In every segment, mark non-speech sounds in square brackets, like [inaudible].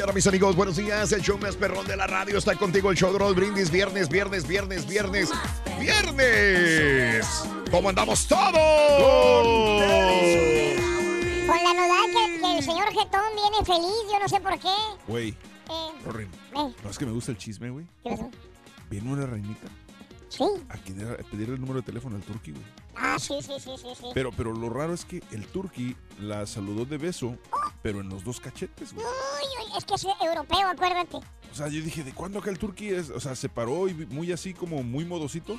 Mañana, mis amigos. Buenos días. El show más perrón de la radio está contigo. El show de Brindis. Viernes, viernes, viernes, viernes, viernes. ¿Cómo andamos todos? Con la novedad que, que el señor Getón viene feliz, yo no sé por qué. Güey, Eh, eh, no es que me gusta el chisme, güey. ¿qué pasó? Viene una reinita Sí. a pedirle el número de teléfono al turqui, güey. Ah, sí, sí, sí, sí, sí. Pero, pero lo raro es que el turqui la saludó de beso, pero en los dos cachetes, güey. Uy, uy, es que es europeo, acuérdate. O sea, yo dije, ¿de cuándo acá el turqui es? O sea, se paró y muy así como muy modosito.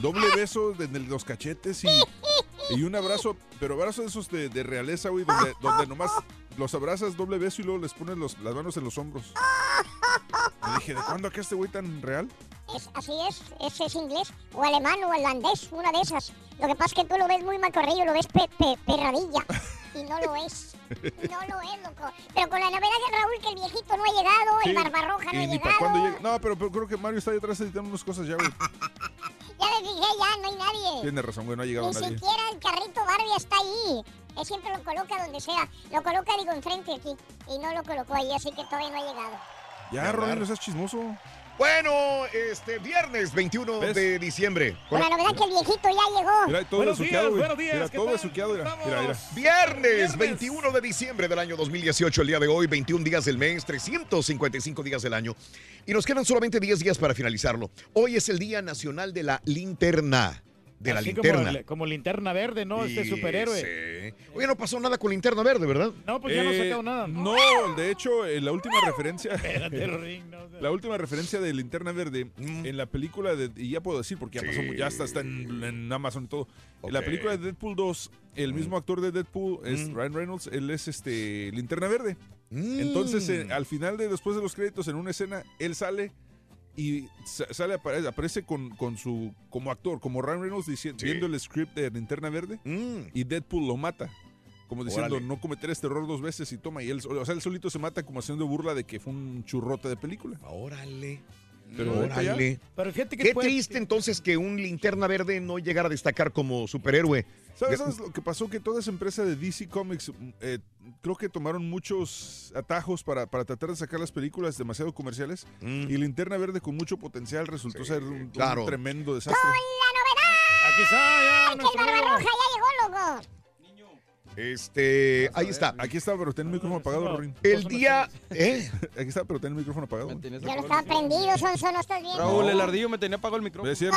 Doble beso en el- los cachetes y, y un abrazo, pero abrazo de esos de, de realeza, güey, donde, donde nomás los abrazas doble beso y luego les pones los- las manos en los hombros. Y dije, ¿de cuándo acá este güey tan real? Es, así es, ese es inglés, o alemán, o holandés, una de esas. Lo que pasa es que tú lo ves muy macorrillo, lo ves pe- pe- perradilla. Y no lo es. [laughs] No lo es, loco. Pero con la novedad de Raúl que el viejito no ha llegado, el Sí, barbarroja no ha ni llegado. No, pero, pero creo que Mario está ahí atrás editando unas cosas ya, güey. [laughs] Ya le dije, ya no hay nadie. Tiene razón, güey, no ha llegado Ni nadie. siquiera el carrito Barbie está ahí. Él siempre lo coloca donde sea. Lo coloca, digo, enfrente aquí. Y no lo colocó ahí, así que todavía no ha llegado. Ya, Ronin, no seas chismoso. Bueno, este viernes 21 de diciembre. Con la novedad que el viejito ya llegó. Mira, todo besuqueado, güey. Mira, todo besuqueado, mira. Mira, mira. Viernes 21 de diciembre del año 2018, el día de hoy, 21 días del mes, 355 días del año. Y nos quedan solamente 10 días para finalizarlo. Hoy es el Día Nacional de la Linterna. De la Así linterna. Como, como linterna verde, ¿no? Este Sí, superhéroe. sí. Oye, no pasó nada con linterna verde, ¿verdad? No, pues ya no ha Eh, sacado nada. No, de hecho, eh, la última [laughs] referencia. [laughs] Espérate, Ring, no, no. [laughs] La última referencia de Linterna Verde Mm. en la película de. Y ya puedo decir porque ya pasó, ya está, está en, en Amazon y todo. En la película de Deadpool 2, el mismo actor de Deadpool es Mm. Ryan Reynolds, él es este Linterna Verde. Mm. Entonces, eh, al final de después de los créditos, en una escena, él sale y sa- sale aparece, aparece con, con su como actor, como Ryan Reynolds diciendo, Sí. viendo el script de Linterna Verde Mm. y Deadpool lo mata. Como diciendo, no cometer este error dos veces y toma. Y él, o sea, él solito se mata como haciendo burla de que fue un churrote de película. Órale. Pero Órale. Pero fíjate que Qué puede- triste entonces que un linterna verde no llegara a destacar como superhéroe. ¿Sabes, lo que pasó? Que toda esa empresa de DC Comics eh, creo que tomaron muchos atajos para, para tratar de sacar las películas demasiado comerciales. Mm. Y Linterna Verde con mucha potencial resultó Sí, ser un, tremendo desastre. Aquí está, ya, nuestro amigo. barbarroja ya llegó, loco. Este, ahí está. Aquí está, pero ten el micrófono apagado, Rin. El día, ¿eh? Aquí está, pero ten el micrófono apagado. Yo lo estaba prendido, Sonso, no estás bien. Raúl, el ardillo me tenía apagado el micrófono. ¿Es cierto?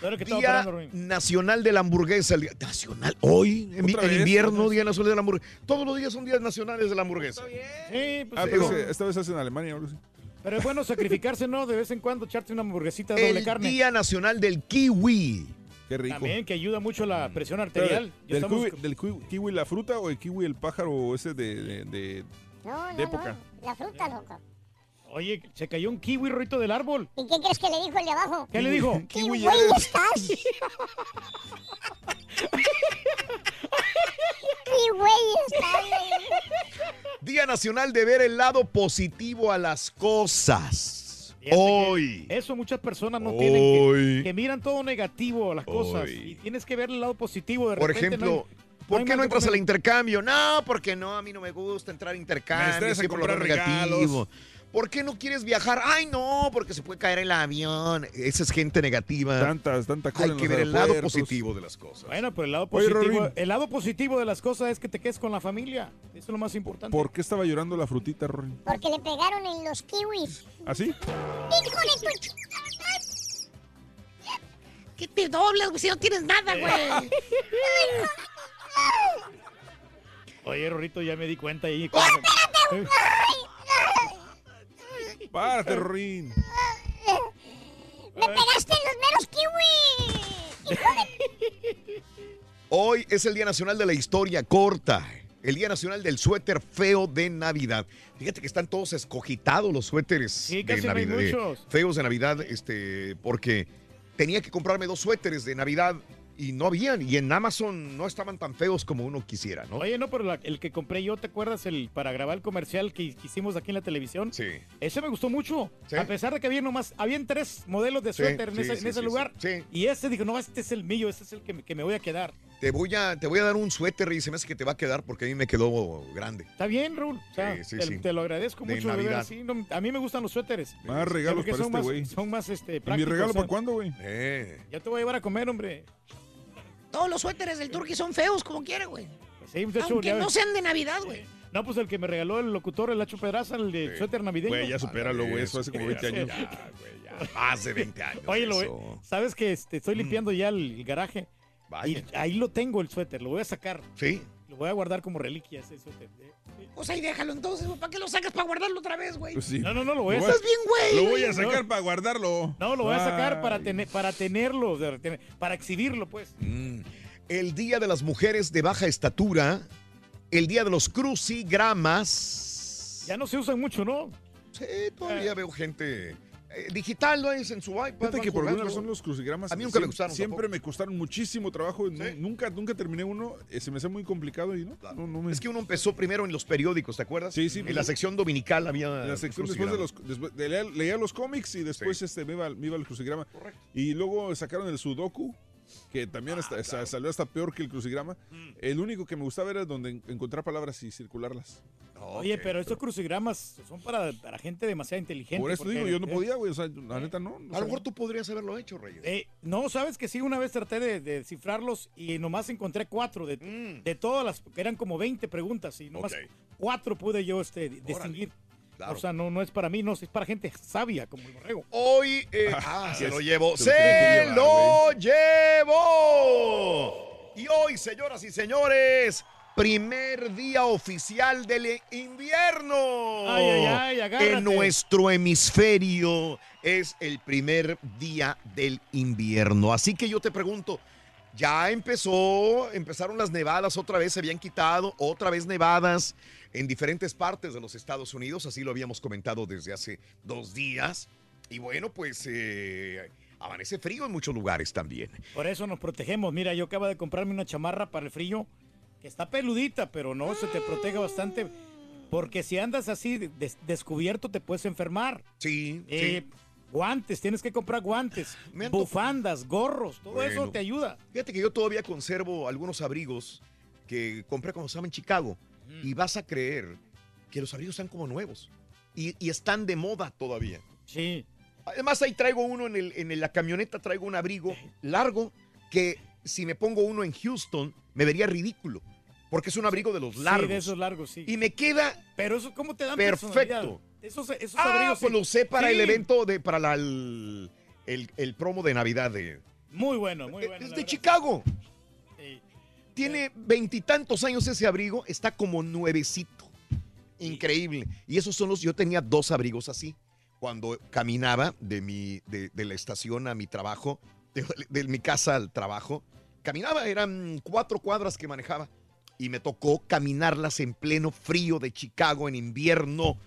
Claro que Día. Nacional de la Hamburguesa. el día- Nacional. Hoy, en, invierno, Día Nacional de la Hamburguesa. Todos los días son días nacionales de la hamburguesa. Sí, pues, Ah, sí, pero no. esta vez es en Alemania o algo así. Pero es bueno sacrificarse, ¿no? De vez en cuando echarte una hamburguesita de doble El carne. Día Nacional del Kiwi. Qué rico. También que ayuda mucho la presión Pero, arterial. ¿Del, estamos- kiwi, del kiwi- kiwi la fruta o el kiwi el pájaro ese de, de, de- No, de no, época? no. La fruta, loco. Oye, se cayó un kiwi rito del árbol. ¿Y qué crees que le dijo el de abajo? ¿Qué le dijo? ¿Qué Kiwi güey eres. estás? [laughs] ¿Qué güey estás? Día Nacional de ver el lado positivo a las cosas. Hoy. Eso muchas personas no tienen que, que miran todo negativo a las cosas. Y tienes que ver el lado positivo de Por repente, ejemplo, no hay- ¿por qué no entras al intercambio? No, porque no, a mí no me gusta entrar a intercambio. siempre comprar negativo. ¿Por qué no quieres viajar? Ay, no, porque se puede caer el avión. Esa es gente negativa. Tantas, tanta cola Hay que ver el lado positivo de las cosas. Bueno, pero el lado, Oye, positivo, Rorín. el lado positivo de las cosas es que te quedes con la familia. Eso es lo más importante. ¿Por qué estaba llorando la frutita, Rory? Porque le pegaron en los kiwis. ¿Así? ¡Hijo de tu ch- ¿Qué te doblas, güey? Si no tienes nada, güey. [laughs] Oye, Rorrito, ya me di cuenta ahí. [laughs] Párate, Rorín. ¡Me pegaste en los meros kiwis! ¡Hijo de... Hoy es el Día Nacional de la Historia Corta. El Día Nacional del Suéter Feo de Navidad. Fíjate que están todos escogitados los suéteres Sí, de casi no hay Navidad. muchos. feos de Navidad, este, porque tenía que comprarme dos suéteres de Navidad y no habían. Y en Amazon no estaban tan feos como uno quisiera, ¿no? Oye, no, pero la- el que compré yo, ¿te acuerdas el para grabar el comercial que, que hicimos aquí en la televisión? Sí. Ese me gustó mucho. Sí. A pesar de que había nomás, habían tres modelos de Sí, suéter en sí, ese, sí, en ese sí, lugar. sí, sí. Y ese dijo, no, este es el mío, este es el que me, que me voy a quedar. Te voy, a, te voy a dar un suéter y se me hace que te va a quedar porque a mí me quedó grande. Está bien, Raúl. O sea, Sí, sí, te, sí. te lo agradezco De mucho. de Navidad. veras, sí, no, a mí me gustan los suéteres. Más regalos Porque para son este más- güey. Son más este, ¿Y mi prácticos, regalo o sea, para cuándo, güey? Eh. Ya te voy a llevar a comer, hombre. Todos los suéteres del Turqui son feos como quiera, güey. Sí, muchacho, Aunque ya no sean de Navidad, güey. No, pues el que me regaló el locutor, el Lacho Pedraza, el de suéter navideño. Güey, ya supéralo, güey. Eso hace como 20 años. Más de 20 años. Oye, lo, eso. Mm. ¿sabes que este, estoy limpiando ya el, el garaje? Vaya. Y ahí lo tengo el suéter, lo voy a sacar. Sí. Lo voy a guardar como reliquia ese suéter. Pues ahí déjalo entonces, güey. ¿Para qué lo sacas para guardarlo otra vez, güey? Pues sí. No, no, no, lo voy a Estás bien, güey. Lo voy a sacar para guardarlo. No, lo voy a sacar para, tener, para tenerlo, para exhibirlo, pues. Mm. El Día de las Mujeres de Baja Estatura. El Día de los Crucigramas. Ya no se usan mucho, ¿no? Sí, todavía veo gente eh, digital, ¿no? Es en su iPad. Fíjate que por alguna razón los crucigramas A mí nunca me siem- gustaron Siempre tampoco. me costaron muchísimo trabajo. nu- Nunca, nunca terminé uno. eh, se me hace muy complicado y no. no, no me... Es que uno empezó primero en los periódicos, ¿te acuerdas? Sí, sí, En pues, la sección dominical había. La sección después de los después de leer- leía los cómics y después este me iba, me iba al crucigrama. Y luego sacaron el sudoku, que también Ah, salió hasta peor que el crucigrama. Mm. El único que me gustaba era donde en- encontrar palabras y circularlas. Oye, pero estos crucigramas son para, para gente demasiado inteligente. Por eso digo, yo no eh, podía, güey. O sea, la neta no. no A lo mejor tú podrías haberlo hecho, Reyes. Eh, no, sabes que sí, una vez traté de, de descifrarlos y nomás encontré cuatro de, Mm. de todas las, que eran como 20 preguntas y nomás cuatro pude yo este, distinguir. Claro. O sea, no, no es para mí, no, es para gente sabia como el borrego. Hoy eh, ah, se es- lo llevo. se ¡Se lo llevo! Y hoy, señoras y señores, primer día oficial del invierno. Ay, ay, ay, agárrate. En nuestro hemisferio es el primer día del invierno. Así que yo te pregunto, ya empezó, empezaron las nevadas otra vez, se habían quitado otra vez nevadas en diferentes partes de los Estados Unidos, así lo habíamos comentado desde hace dos días. Y bueno, pues eh, amanece frío en muchos lugares también. Por eso nos protegemos. Mira, yo acabo de comprarme una chamarra para el frío que está peludita, pero no, se te protege bastante. Porque si andas así des- descubierto te puedes enfermar. Sí, Eh, Guantes, tienes que comprar guantes, [gasps] bufandas, gorros, todo eso te ayuda. Fíjate que yo todavía conservo algunos abrigos que compré cuando estaba en Chicago. Y vas a creer que los abrigos están como nuevos. Y, y están de moda todavía. Sí. Además, ahí traigo uno en, el, en la camioneta, traigo un abrigo largo que si me pongo uno en Houston me vería ridículo. Porque es un abrigo de los largos. Sí, de esos largos, sí. Y me queda Pero eso, ¿cómo te dan perfecto. Esos, esos Ah, abrigos. pues sí. lo usé para Sí. el evento, de, para la- el, el- el promo de Navidad de, Muy bueno, muy bueno. es de. Chicago. Sí. Tiene veintitantos años ese abrigo, está como nuevecito. Increíble. Y esos son los, yo tenía dos abrigos así. Cuando caminaba de, mi, de, de la estación a mi trabajo [laughs] de, de mi casa al trabajo. Caminaba, eran cuatro cuadras que manejaba. Y me tocó caminarlas en pleno frío de Chicago en invierno.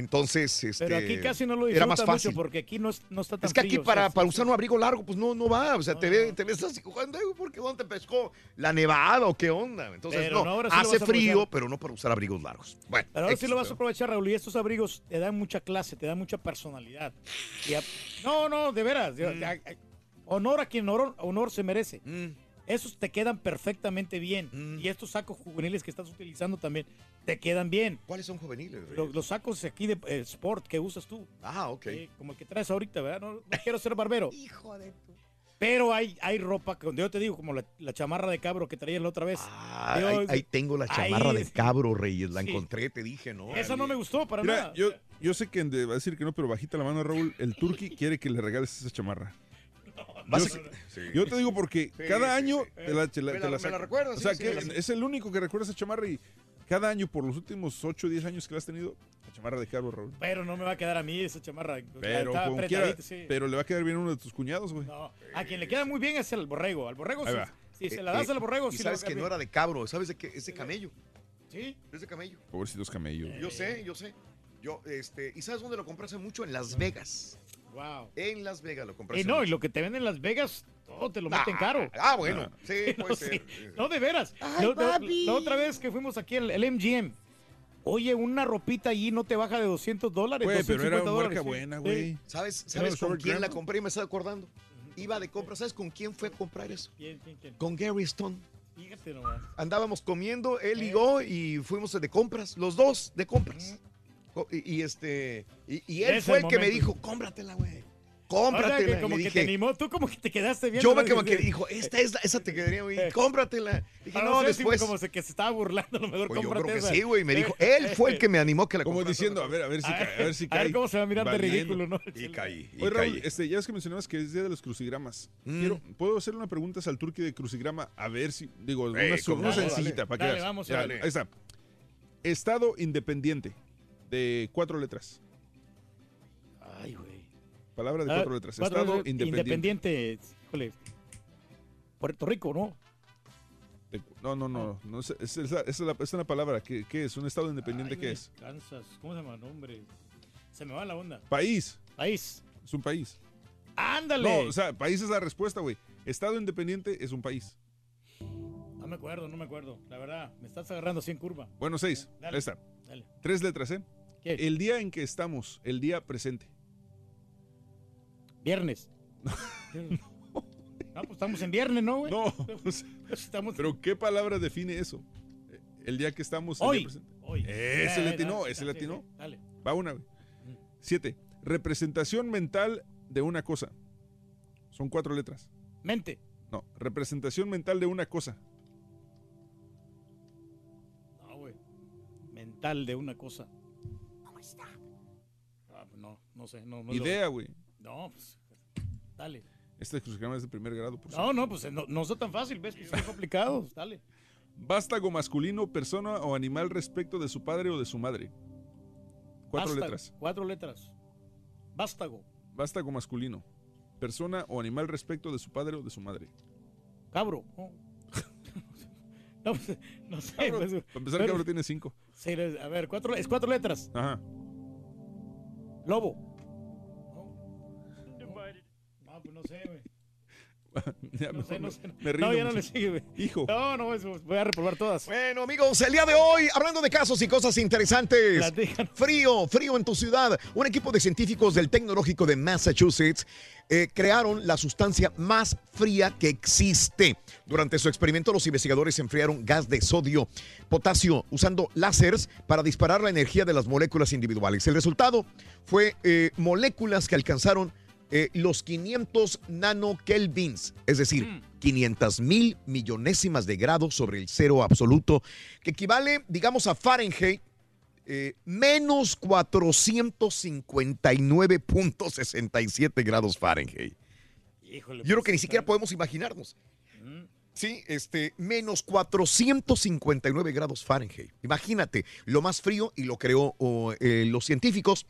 Entonces, este, Pero aquí casi no lo era más fácil. mucho porque aquí no, es- no está tan Es que aquí frío, o para, sea, para usar un abrigo largo, pues no, no va. O sea, te, ve- te ves así jugando, "Ay, ¿por qué dónde te pescó? ¿La nevada o qué onda? Entonces, Pero no, no, sí hace frío, pero no para usar abrigos largos. Bueno, Pero ahora sí lo vas a aprovechar, Raúl, y estos abrigos te dan mucha clase, te dan mucha personalidad. A- no, no, de veras. Mm. a- honor a quien honor, honor se merece. Esos te quedan perfectamente bien. Mm. Y estos sacos juveniles que estás utilizando también te quedan bien. ¿Cuáles son juveniles? Los, los sacos aquí de eh, sport que usas tú. Ah, ok. Sí, como el que traes ahorita, ¿verdad? No, no quiero ser barbero. [laughs] Hijo de tu. Pero hay, hay ropa, que yo te digo, como la, la chamarra de cabro que traías la otra vez. Ah, Yo- ahí, ahí tengo la chamarra ahí- de cabro, Reyes. La Sí. encontré, te dije, ¿no? Esa no me gustó para Mira, nada. yo, yo sé que va a decir que no, pero bajita la mano, Raúl. El Turqui quiere que le regales esa chamarra. Yo, sí. te digo porque Sí, cada sí, año sí. te la, te la- Me te la- la me la recuerdas, O sea, sí, que es el único que recuerda esa chamarra y cada año por los últimos 8 o 10 años que la has tenido, la chamarra de Cabo, Raúl. Pero no me va a quedar a mí esa chamarra. Pero, quiera, sí. pero le va a quedar bien a uno de tus cuñados, güey. No, a quien le queda muy bien es el borrego. Al borrego, si, si se Eh, la das eh, al borrego, y sí sabes que no era de cabro, ¿sabes de qué? Es de camello. Sí. Es de camello. Pobrecitos camellos. Yo sé, yo sé. Yo, este, ¿y sabes dónde lo compré hace mucho? En Las Vegas. Wow. En Las Vegas lo compré Y hace no, y lo que te venden en Las Vegas, todo te lo meten caro. Ah, bueno, [laughs] sí, no, puede sí. ser. No, de veras. Ay, la, la- papi. la otra vez que fuimos aquí al el MGM, oye, una ropita allí no te baja de 200 dólares. Güey, pero era 250 una marca buena, Sí. güey. ¿Sabes, con quién la compré? Me estaba acordando. Iba de compra. ¿Sabes con quién fue a comprar eso? ¿Quién, quién, quién? Con Gary Stone. Fíjate nomás. Andábamos comiendo, él y yo, y fuimos de compras, los dos de compras. Y, y este, y, y él fue el que me dijo, cómpratela, güey. O sea, Cómpratela. que Y como que te animó, tú como que te quedaste bien. yo me como que dijo, esta es la, esa te quedaría, güey, [laughs] cómpratela. Dije, Para no, después. Como se, que se estaba burlando, a lo mejor Pues yo creo que esa. sí, güey. Me dijo, él fue el que me animó que la Como diciendo, a ver, a ver si A cae. ver, A ver si [laughs] a cae. ver cómo se va a mirar de ridículo, ¿no? Y caí, y Oye, Raúl, caí. este, ya ves que mencionabas que es día de los crucigramas. Mm. Quiero, ¿Puedo hacerle una pregunta al turqui de crucigrama? A ver si, digo, una, sencillita dale. para que Dale, veas. vamos, Ya, dale. Ahí está. Estado independiente de cuatro letras. Ay, güey. Palabra de Ah, cuatro letras. cuatro Estado independiente. independiente, híjole. Puerto Rico, ¿no? De- no, no, no. no es, es, es la- es la- es una palabra. ¿Qué, qué es? ¿Un estado independiente Ay, qué es? Kansas, ¿cómo se llama? No, hombre. Se me va la onda. País. País. Es un país. Ándale. No, o sea, país es la respuesta, güey. Estado independiente es un país. No me acuerdo, no me acuerdo. La verdad, me estás agarrando así en curva. Bueno, seis. Dale. Ahí está. Dale. Tres letras, ¿eh? ¿Qué? El día en que estamos, el día presente. Viernes. [laughs] No, pues estamos en viernes, ¿no, güey? No, o sea, Estamos pero ¿qué palabra define eso? El día que estamos, el hoy. día presente. Hoy. Ese latino, ese latino. Dale. Va una, güey. Siete. Representación mental de una cosa. Son cuatro letras. Mente. No, representación mental de una cosa. No, güey. Mental de una cosa. Pues no, no sé. No, Idea, güey. No, pues. Dale. Este crucigrama es de primer grado, por No, cierto. no, pues no, no está tan fácil, ves que son complicados. [laughs] Dale. Vástago masculino, persona o animal respecto de su padre o de su madre. Cuatro Vástago, letras. Cuatro letras. Vástago. Vástago masculino. Persona o animal respecto de su padre o de su madre. Cabro. No, [laughs] no, pues, no sé. Cabro, pues, para empezar, pero- cabro tiene cinco. sí, a ver, cuatro, es cuatro letras. Ajá. Lobo. No, pues no. [laughs] Ya, No sé, no me- sé. me rindo No, ya no le sigue, güey. Hijo. No, no, eso, voy a reprobar todas. Bueno, amigos, el día de hoy, hablando de casos y cosas interesantes. Platican. Frío, frío en tu ciudad. Un equipo de científicos del Tecnológico de Massachusetts eh, crearon la sustancia más fría que existe. Durante su experimento, los investigadores enfriaron gas de sodio, potasio, usando láseres para disparar la energía de las moléculas individuales. El resultado fue eh, moléculas que alcanzaron eh, los 500 nanokelvins, es decir, 500 mil millonésimas de grados sobre el cero absoluto, que equivale, digamos, a Fahrenheit eh, menos 459.67 grados Fahrenheit. Híjole. Yo creo que ni pues, siquiera podemos imaginarnos. Mm. Sí, este, menos 459 grados Fahrenheit. Imagínate, lo más frío y lo creó oh, eh, los científicos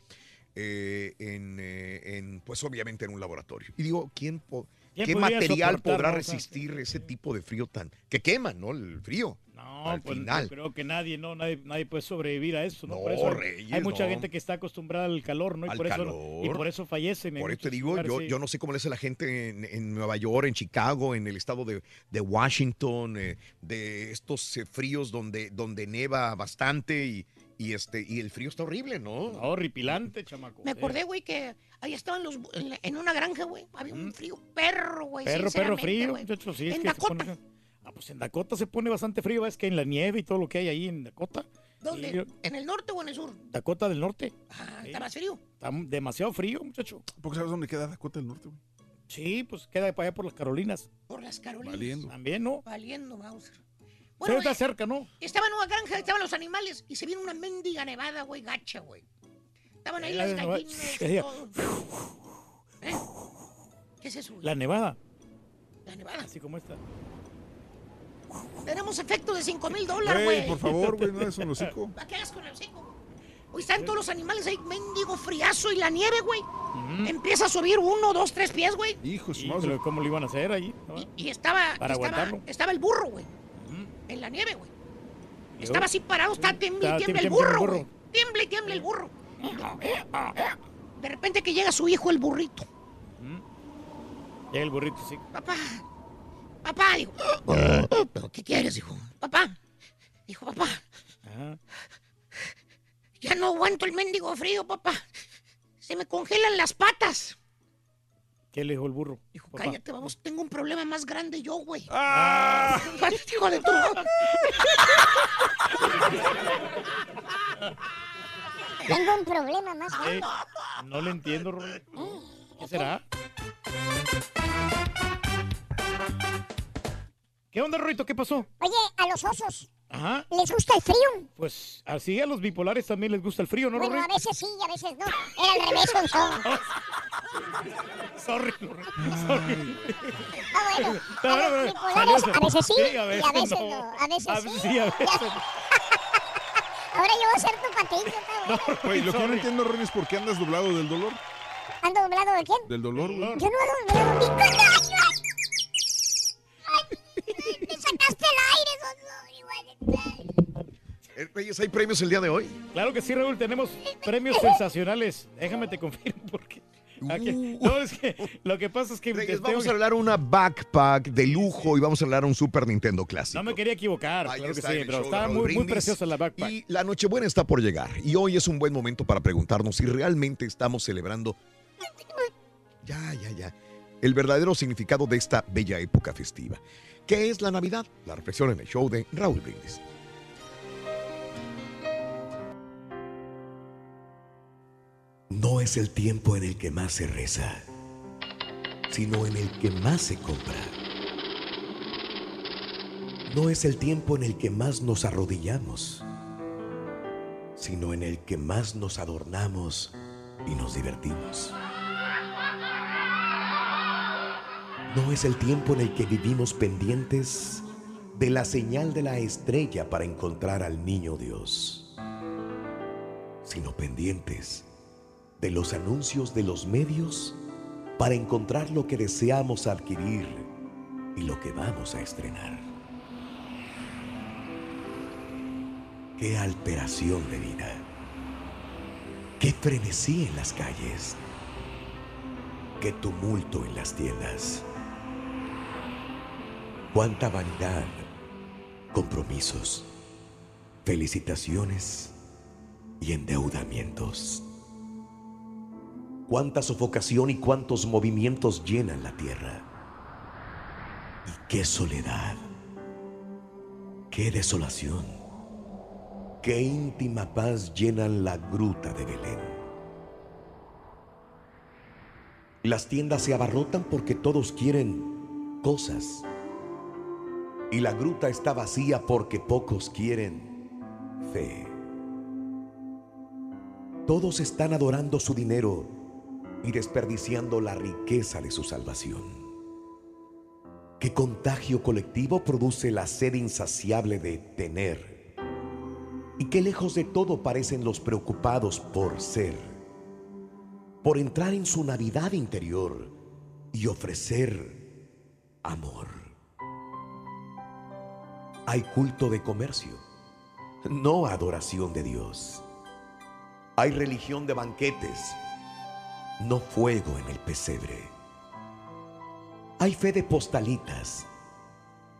eh, en, eh, en, pues obviamente en un laboratorio. Y digo, ¿quién, po- ¿Quién ¿Qué material podrá resistir ese tipo de frío tan... que quema, ¿no? El frío. No, al pues, final. creo que nadie, no, nadie, nadie puede sobrevivir a eso, ¿no? No, por eso Reyes, hay mucha no. gente que está acostumbrada al calor, ¿no? Y Al por eso calor. y por eso fallecen. en Por eso te digo, lugares, yo, sí. yo no sé cómo le hace la gente en, en Nueva York, en Chicago, en el estado de, de Washington, eh, de estos eh, fríos donde, donde neva bastante y, y este y el frío está horrible, ¿no? horripilante, chamaco. Me acordé, güey, que ahí estaban los, en, la- en una granja, güey. Había un frío perro, güey. Perro, perro frío, muchachos, sí, es En que se Dakota. pone- Ah, pues en Dakota se pone bastante frío, es que en la nieve y todo lo que hay ahí en Dakota. ¿Dónde? ¿En el norte o en el sur? Dakota del Norte. Ah, ¿Está más frío? Está demasiado frío, muchacho. ¿Por qué sabes dónde queda Dakota del Norte, güey? Sí, pues queda para allá por las Carolinas. Por las Carolinas. Valiendo. También, ¿no? Valiendo, Mauser. Sí, Bueno, está eh, cerca, ¿no? estaba en una granja, estaban los animales y se vino una mendiga nevada, güey, gacha, güey. Estaban ahí La las gallinas todo. ¿Eh? ¿Qué es eso, güey? La nevada, La nevada. así como esta. Tenemos efecto de 5 mil dólares, Güey, por favor, güey, no es un hocico. [laughs] ¿Para qué hagas con el hocico? Hoy están todos los animales ahí, mendigo friazo y la nieve, güey. Empieza a subir uno, dos, tres pies, güey. Hijo, su Y, madre. pero ¿Cómo lo iban a hacer ahí? Y estaba, Para estaba, aguantarlo. estaba el burro, güey. En la nieve, güey. Estaba así parado, está tiembla y tiembla el burro, burro. güey. Tiembla y tiembla el burro. De repente que llega su hijo, el burrito. Llega el burrito, sí. Papá, papá, dijo. ¿Qué quieres, hijo? Papá, dijo, papá, Ajá. ya no aguanto el mendigo frío, papá. Se me congelan las patas. ¿Qué le dijo el burro? Dijo, Papá. cállate, vamos, tengo un problema más grande yo, güey. ¡Ah! [laughs] Hijo de tu... [laughs] Tengo un problema más grande. no le entiendo, Rolly. ¿Qué será? ¿Qué onda, Rorito? ¿Qué pasó? Oye, a los osos Ajá. les gusta el frío. Pues así a los bipolares también les gusta el frío, ¿no, Bueno, a veces sí, a veces no. Era al revés, Gonzalo. [laughs] Sorry, Rorry. Sorry. Ah, bueno. No, A no, no, los bipolares, a veces sí, Sí, a y a veces no. no. A veces A sí. veces sí, a veces [laughs] Ahora yo voy a ser tu cabrón. Güey, lo que yo no entiendo, Ron, es por qué andas doblado del dolor. ¿Ando doblado de quién? Del dolor, güey. Yo no ando doblado mi. Ay, ay, Me sacaste el aire, Gonzalo. Reyes, ¿hay premios el día de hoy? Claro que sí, Raúl, tenemos premios [laughs] sensacionales. Déjame te confirmo porque... aquí- No, es que lo que pasa es que... Reyes, vamos que- a hablar una backpack de lujo y vamos a hablar un Super Nintendo clásico. No me quería equivocar, Ahí claro que sí, pero está muy, muy preciosa la backpack. Y la Nochebuena está por llegar. Y hoy es un buen momento para preguntarnos si realmente estamos celebrando. Ya, ya, ya. El verdadero significado de esta bella época festiva. ¿Qué es la Navidad? La reflexión en el show de Raúl Brindis. No es el tiempo en el que más se reza, sino en el que más se compra. No es el tiempo en el que más nos arrodillamos, sino en el que más nos adornamos y nos divertimos. No es el tiempo en el que vivimos pendientes de la señal de la estrella para encontrar al niño Dios, sino pendientes de los anuncios de los medios para encontrar lo que deseamos adquirir y lo que vamos a estrenar. Qué alteración de vida. Qué frenesí en las calles. Qué tumulto en las tiendas. Cuánta vanidad, compromisos, felicitaciones y endeudamientos. Cuánta sofocación y cuántos movimientos llenan la tierra. Y qué soledad, qué desolación, qué íntima paz llenan la gruta de Belén. Las tiendas se abarrotan porque todos quieren cosas. Y la gruta está vacía porque pocos quieren fe. Todos están adorando su dinero y desperdiciando la riqueza de su salvación. ¿Qué contagio colectivo produce la sed insaciable de tener? Y qué lejos de todo parecen los preocupados por ser, por entrar en su Navidad interior y ofrecer amor. Hay culto de comercio, no adoración de Dios. Hay religión de banquetes, no fuego en el pesebre. Hay fe de postalitas,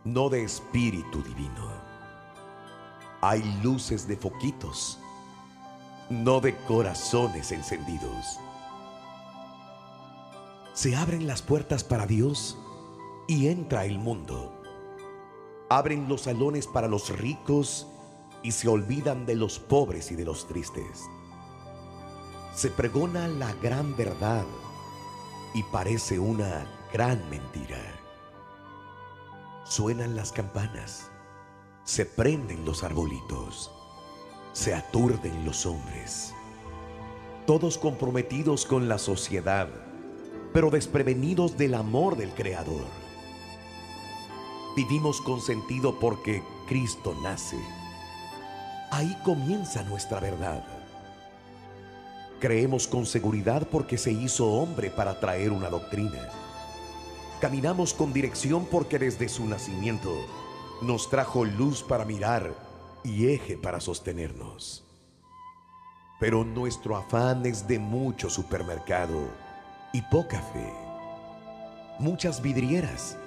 no de espíritu divino. Hay luces de foquitos, no de corazones encendidos. Se abren las puertas para Dios y entra el mundo. Abren los salones para los ricos y se olvidan de los pobres y de los tristes. Se pregona la gran verdad y parece una gran mentira. Suenan las campanas, se prenden los arbolitos, se aturden los hombres, todos comprometidos con la sociedad, pero desprevenidos del amor del Creador. Vivimos con sentido porque Cristo nace. Ahí comienza nuestra verdad. Creemos con seguridad porque se hizo hombre para traer una doctrina. Caminamos con dirección porque desde su nacimiento nos trajo luz para mirar y eje para sostenernos. Pero nuestro afán es de mucho supermercado y poca fe. Muchas vidrieras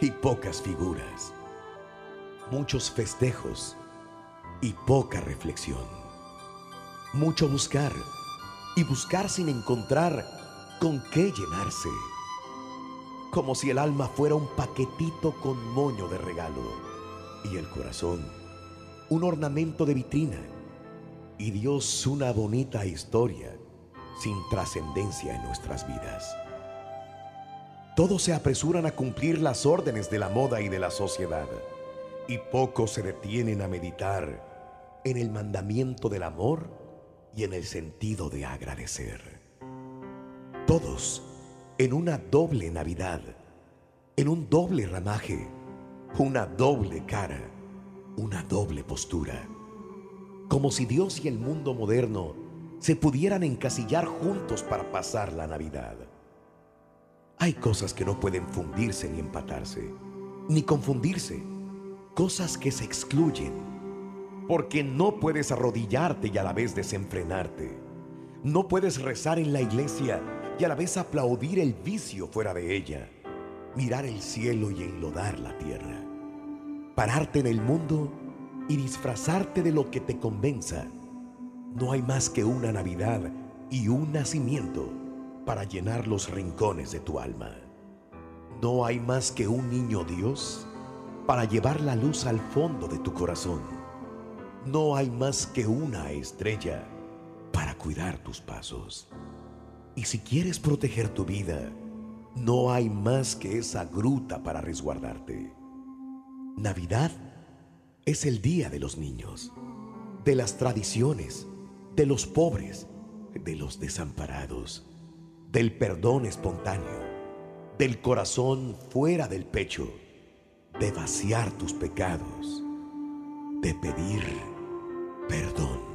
y pocas figuras. Muchos festejos y poca reflexión. Mucho buscar y buscar sin encontrar con qué llenarse. Como si el alma fuera un paquetito con moño de regalo y el corazón un ornamento de vitrina y Dios una bonita historia sin trascendencia en nuestras vidas. Todos se apresuran a cumplir las órdenes de la moda y de la sociedad y pocos se detienen a meditar en el mandamiento del amor y en el sentido de agradecer. Todos en una doble Navidad, en un doble ramaje, una doble cara, una doble postura, como si Dios y el mundo moderno se pudieran encasillar juntos para pasar la Navidad. Hay cosas que no pueden fundirse ni empatarse, ni confundirse, cosas que se excluyen, porque no puedes arrodillarte y a la vez desenfrenarte. No puedes rezar en la iglesia y a la vez aplaudir el vicio fuera de ella, mirar el cielo y enlodar la tierra, pararte en el mundo y disfrazarte de lo que te convenza. No hay más que una Navidad y un nacimiento para llenar los rincones de tu alma. No hay más que un niño Dios para llevar la luz al fondo de tu corazón. No hay más que una estrella para cuidar tus pasos. Y si quieres proteger tu vida, no hay más que esa gruta para resguardarte. Navidad es el día de los niños, de las tradiciones, de los pobres, de los desamparados, del perdón espontáneo, del corazón fuera del pecho, de vaciar tus pecados, de pedir perdón.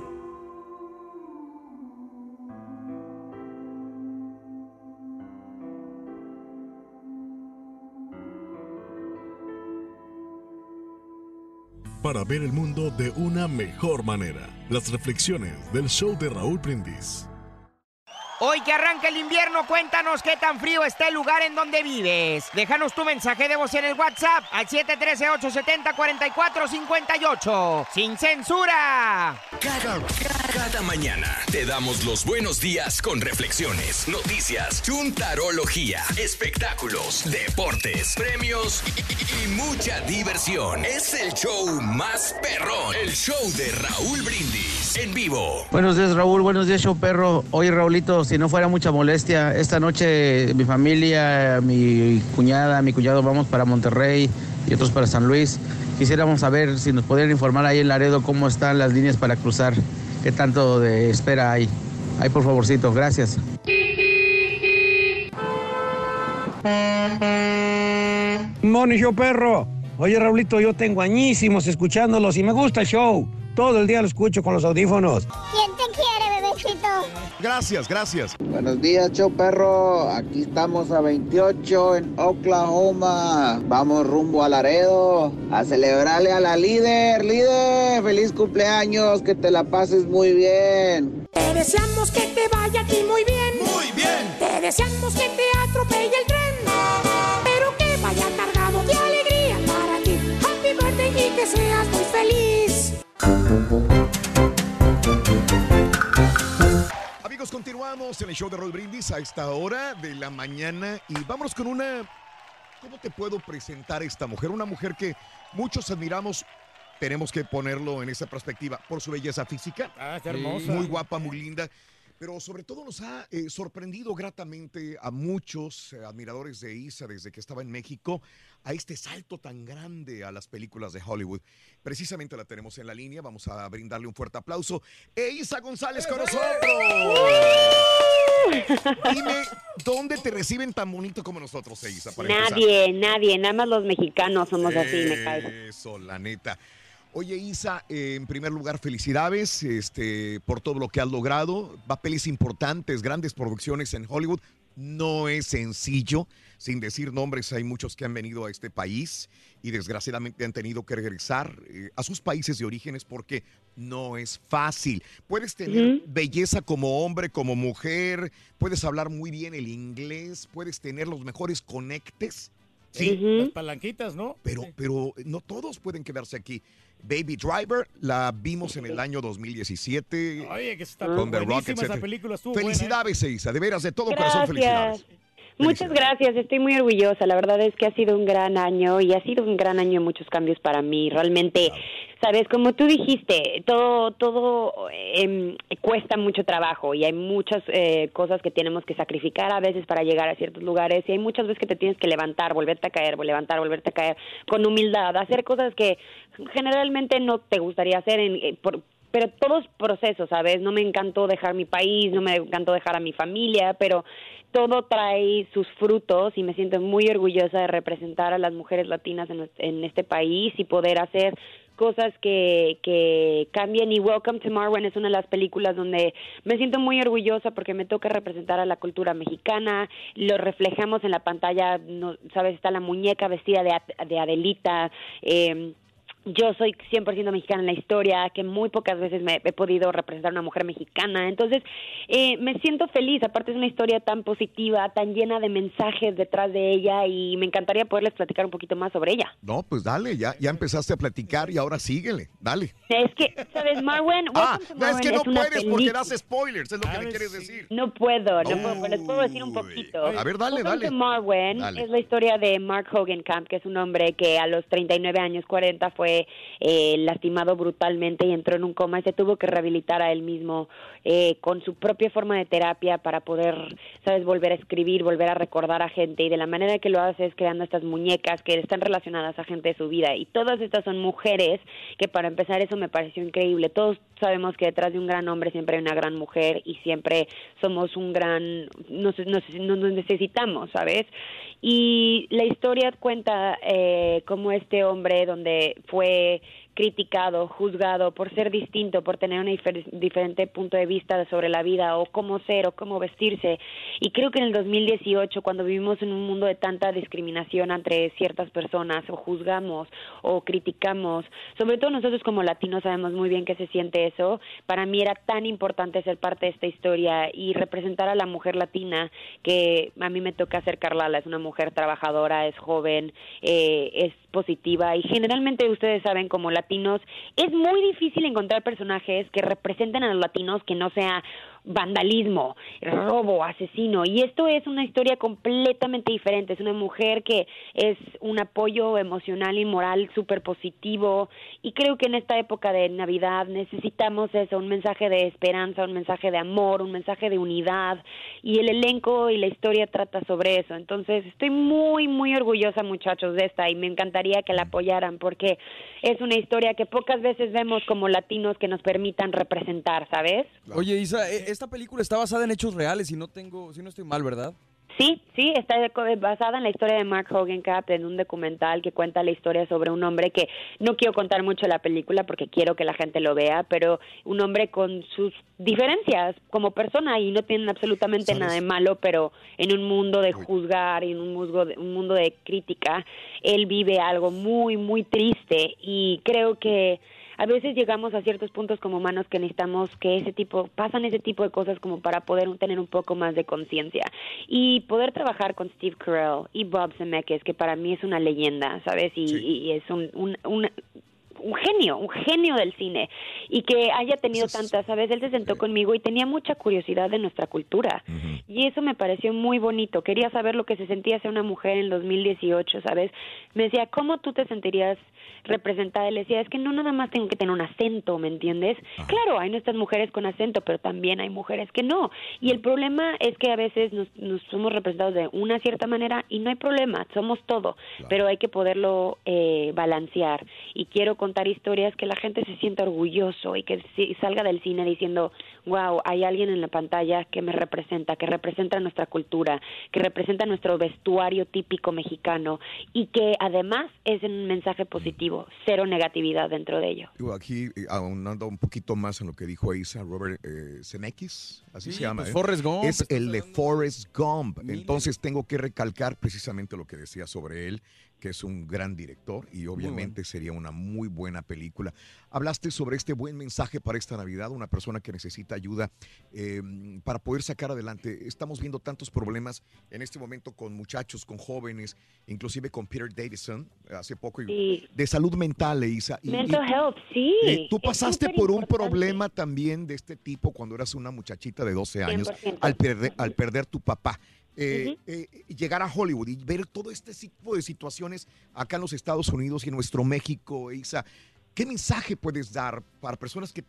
para ver el mundo de una mejor manera. Las reflexiones del show de Raúl Brindis. Hoy que arranca el invierno, cuéntanos qué tan frío está el lugar en donde vives. Déjanos tu mensaje de voz en el WhatsApp al 713-870-4458. ¡Sin censura! Cada, cada mañana te damos los buenos días con reflexiones, noticias, chuntarología, espectáculos, deportes, premios y, y mucha diversión. Es el show más perrón, el show de Raúl Brindis en vivo. Buenos días, Raúl. Buenos días, show perro. Oye, Raulito, si no fuera mucha molestia, esta noche mi familia, mi cuñada, mi cuñado vamos para Monterrey y otros para San Luis. Quisiéramos saber si nos podrían informar ahí en Laredo cómo están las líneas para cruzar, qué tanto de espera hay. Ahí, por favorcito, gracias. Moni, show perro. Oye, Raulito, yo tengo añísimos escuchándolos y me gusta el show. Todo el día lo escucho con los audífonos. ¿Quién te quiere, bebecito? Gracias, gracias. Buenos días, show perro. Aquí estamos a 28 en Oklahoma. Vamos rumbo a Laredo a celebrarle a la líder. Líder, feliz cumpleaños, que te la pases muy bien. Te deseamos que te vaya a ti muy bien. Muy bien. Te deseamos que te atropelle el tren. Pero que vaya cargado de alegría para ti. Happy birthday y que seas muy feliz. Amigos, continuamos en el show de Roll Brindis a esta hora de la mañana y vámonos con una... ¿Cómo te puedo presentar esta mujer? Una mujer que muchos admiramos, tenemos que ponerlo en esa perspectiva, por su belleza física. Ah, está hermosa. Muy guapa, muy linda. Pero sobre todo nos ha eh, sorprendido gratamente a muchos eh, admiradores de Isa desde que estaba en México a este salto tan grande a las películas de Hollywood. Precisamente la tenemos en la línea, vamos a brindarle un fuerte aplauso. E Isa González con nosotros. Dime, ¿dónde te reciben tan bonito como nosotros, empezar? Nadie, nadie, nada más los mexicanos somos así, me caigo. Eso, la neta. Oye, Isa, eh, en primer lugar, felicidades este, por todo lo que has logrado. Papeles importantes, grandes producciones en Hollywood. No es sencillo. Sin decir nombres, hay muchos que han venido a este país y desgraciadamente han tenido que regresar eh, a sus países de orígenes porque no es fácil. Puedes tener belleza como hombre, como mujer, puedes hablar muy bien el inglés, puedes tener los mejores conectes. Sí, Las palanquitas, ¿no? pero, pero no todos pueden quedarse aquí. Baby Driver la vimos en el año 2017 Oye, que está con The Rock, buenísima esa etcétera. película, estuvo buena, ¿eh? Felicidades, Isa, de veras, de todo corazón, felicidades. Muchas gracias, estoy muy orgullosa. La verdad es que ha sido un gran año y ha sido un gran año de muchos cambios para mí. Realmente, sabes, como tú dijiste, todo todo em, cuesta mucho trabajo y hay muchas eh, cosas que tenemos que sacrificar a veces para llegar a ciertos lugares y hay muchas veces que te tienes que levantar, volverte a caer, levantar, volverte a caer con humildad, hacer cosas que generalmente no te gustaría hacer en, eh, por, pero todos procesos, ¿sabes? No me encantó dejar mi país, no me encantó dejar a mi familia, pero todo trae sus frutos y me siento muy orgullosa de representar a las mujeres latinas en, este país y poder hacer cosas que, que cambien. Y Welcome to Marwen es una de las películas donde me siento muy orgullosa porque me toca representar a la cultura mexicana, lo reflejamos en la pantalla, no, sabes, está la muñeca vestida de, de Adelita, eh, yo soy 100% mexicana en la historia, que muy pocas veces me he podido representar a una mujer mexicana. Entonces, eh, me siento feliz. Aparte, es una historia tan positiva, tan llena de mensajes detrás de ella y me encantaría poderles platicar un poquito más sobre ella. No, pues dale, ya, ya empezaste a platicar y ahora síguele, dale. Es que, ¿sabes, Marwen? [laughs] Ah, no, es que no puedes porque película. das spoilers, es lo que me quieres decir. No puedo, no puedo, pero les puedo decir un poquito. A ver, dale, Welcome dale. to Marwen Dale. es la historia de Mark Hogenkamp, que es un hombre que a los 39 años, 40, fue eh, lastimado brutalmente y entró en un coma y se tuvo que rehabilitar a él mismo eh, con su propia forma de terapia para poder, sabes, volver a escribir, volver a recordar a gente y de la manera que lo hace es creando estas muñecas que están relacionadas a gente de su vida y todas estas son mujeres que para empezar eso me pareció increíble. Todos sabemos que detrás de un gran hombre siempre hay una gran mujer y siempre somos un gran, nos, nos, nos necesitamos, ¿sabes? Y la historia cuenta eh, cómo este hombre, donde fue criticado, juzgado por ser distinto, por tener un difer- diferente punto de vista sobre la vida o cómo ser o cómo vestirse. Y creo que en el 2018, cuando vivimos en un mundo de tanta discriminación entre ciertas personas o juzgamos o criticamos, sobre todo nosotros como latinos sabemos muy bien que se siente eso, para mí era tan importante ser parte de esta historia y representar a la mujer latina que a mí me toca ser Carlala, es una mujer trabajadora, es joven, eh, es positiva y generalmente ustedes saben como latinos es muy difícil encontrar personajes que representen a los latinos que no sea vandalismo, robo, asesino. Y esto es una historia completamente diferente. Es una mujer que es un apoyo emocional y moral súper positivo. Y creo que en esta época de Navidad necesitamos eso, un mensaje de esperanza, un mensaje de amor, un mensaje de unidad. Y el elenco y la historia trata sobre eso. Entonces estoy muy, muy orgullosa, muchachos, de esta. Y me encantaría que la apoyaran porque es una historia que pocas veces vemos como latinos que nos permitan representar, ¿sabes? Oye, Isa, e- esta película está basada en hechos reales y no tengo, si no estoy mal, ¿verdad? Sí, sí, está de- basada en la historia de Mark Hogancap en un documental que cuenta la historia sobre un hombre que no quiero contar mucho la película porque quiero que la gente lo vea, pero un hombre con sus diferencias como persona y no tienen absolutamente nada de malo, pero en un mundo de juzgar y en un mundo de, un mundo de crítica, él vive algo muy muy triste y creo que a veces llegamos a ciertos puntos como humanos que necesitamos que ese tipo, pasan ese tipo de cosas como para poder tener un poco más de conciencia y poder trabajar con Steve Carell y Bob Zemeckis, que para mí es una leyenda, ¿sabes? Y, y es un, un, un, un genio, un genio del cine y que haya tenido tantas, ¿sabes? Él se sentó conmigo y tenía mucha curiosidad de nuestra cultura y eso me pareció muy bonito. Quería saber lo que se sentía ser una mujer en 2018, ¿sabes? Me decía, ¿cómo tú te sentirías representada? Y le decía, es que no nada más tengo que tener un acento, ¿me entiendes? Claro, hay nuestras mujeres con acento, pero también hay mujeres que no. Y el problema es que a veces nos, nos somos representados de una cierta manera y no hay problema, somos todo, pero hay que poderlo eh, balancear. Y quiero contar historias que la gente se sienta orgulloso y que salga del cine diciendo, wow, hay alguien en la pantalla que me representa, que representa nuestra cultura, que representa nuestro vestuario típico mexicano y que además es un mensaje positivo, cero negatividad dentro de ello. Aquí, eh, aunando un poquito más en lo que dijo Isa, Robert eh, Zemeckis, así Sí, se llama. pues ¿eh? Forrest Gump, Es el de Forrest Gump. Entonces tengo que recalcar precisamente lo que decía sobre él, que es un gran director y obviamente sería una muy buena película. Hablaste sobre este buen mensaje para esta Navidad, una persona que necesita ayuda eh, para poder sacar adelante. Estamos viendo tantos problemas en este momento con muchachos, con jóvenes, inclusive con Peter Davison hace poco, Sí. de salud mental, Isa. Y- Mental y- health, sí. eh, Tú pasaste por un importante. problema también de este tipo cuando eras una muchachita de 12 años 100%. al perder, al perder tu papá. Eh, eh, llegar a Hollywood y ver todo este tipo de situaciones acá en los Estados Unidos y en nuestro México, Isa. ¿Qué mensaje puedes dar para personas que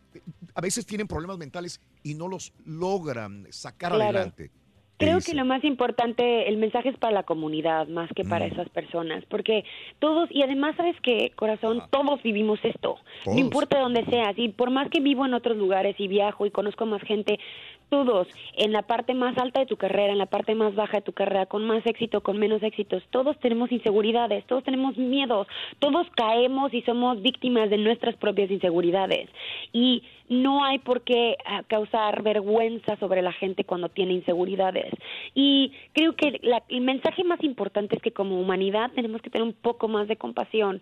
a veces tienen problemas mentales y no los logran sacar Claro. adelante? Creo que lo más importante, el mensaje es para la comunidad más que para Mm. esas personas, porque todos, y además sabes que, corazón, todos vivimos esto, Todos. no importa dónde seas, y por más que vivo en otros lugares y viajo y conozco más gente, todos, en la parte más alta de tu carrera, en la parte más baja de tu carrera, con más éxito, con menos éxitos, todos tenemos inseguridades, todos tenemos miedos, todos caemos y somos víctimas de nuestras propias inseguridades. Y no hay por qué ah, causar vergüenza sobre la gente cuando tiene inseguridades. Y creo que la- el mensaje más importante es que como humanidad tenemos que tener un poco más de compasión.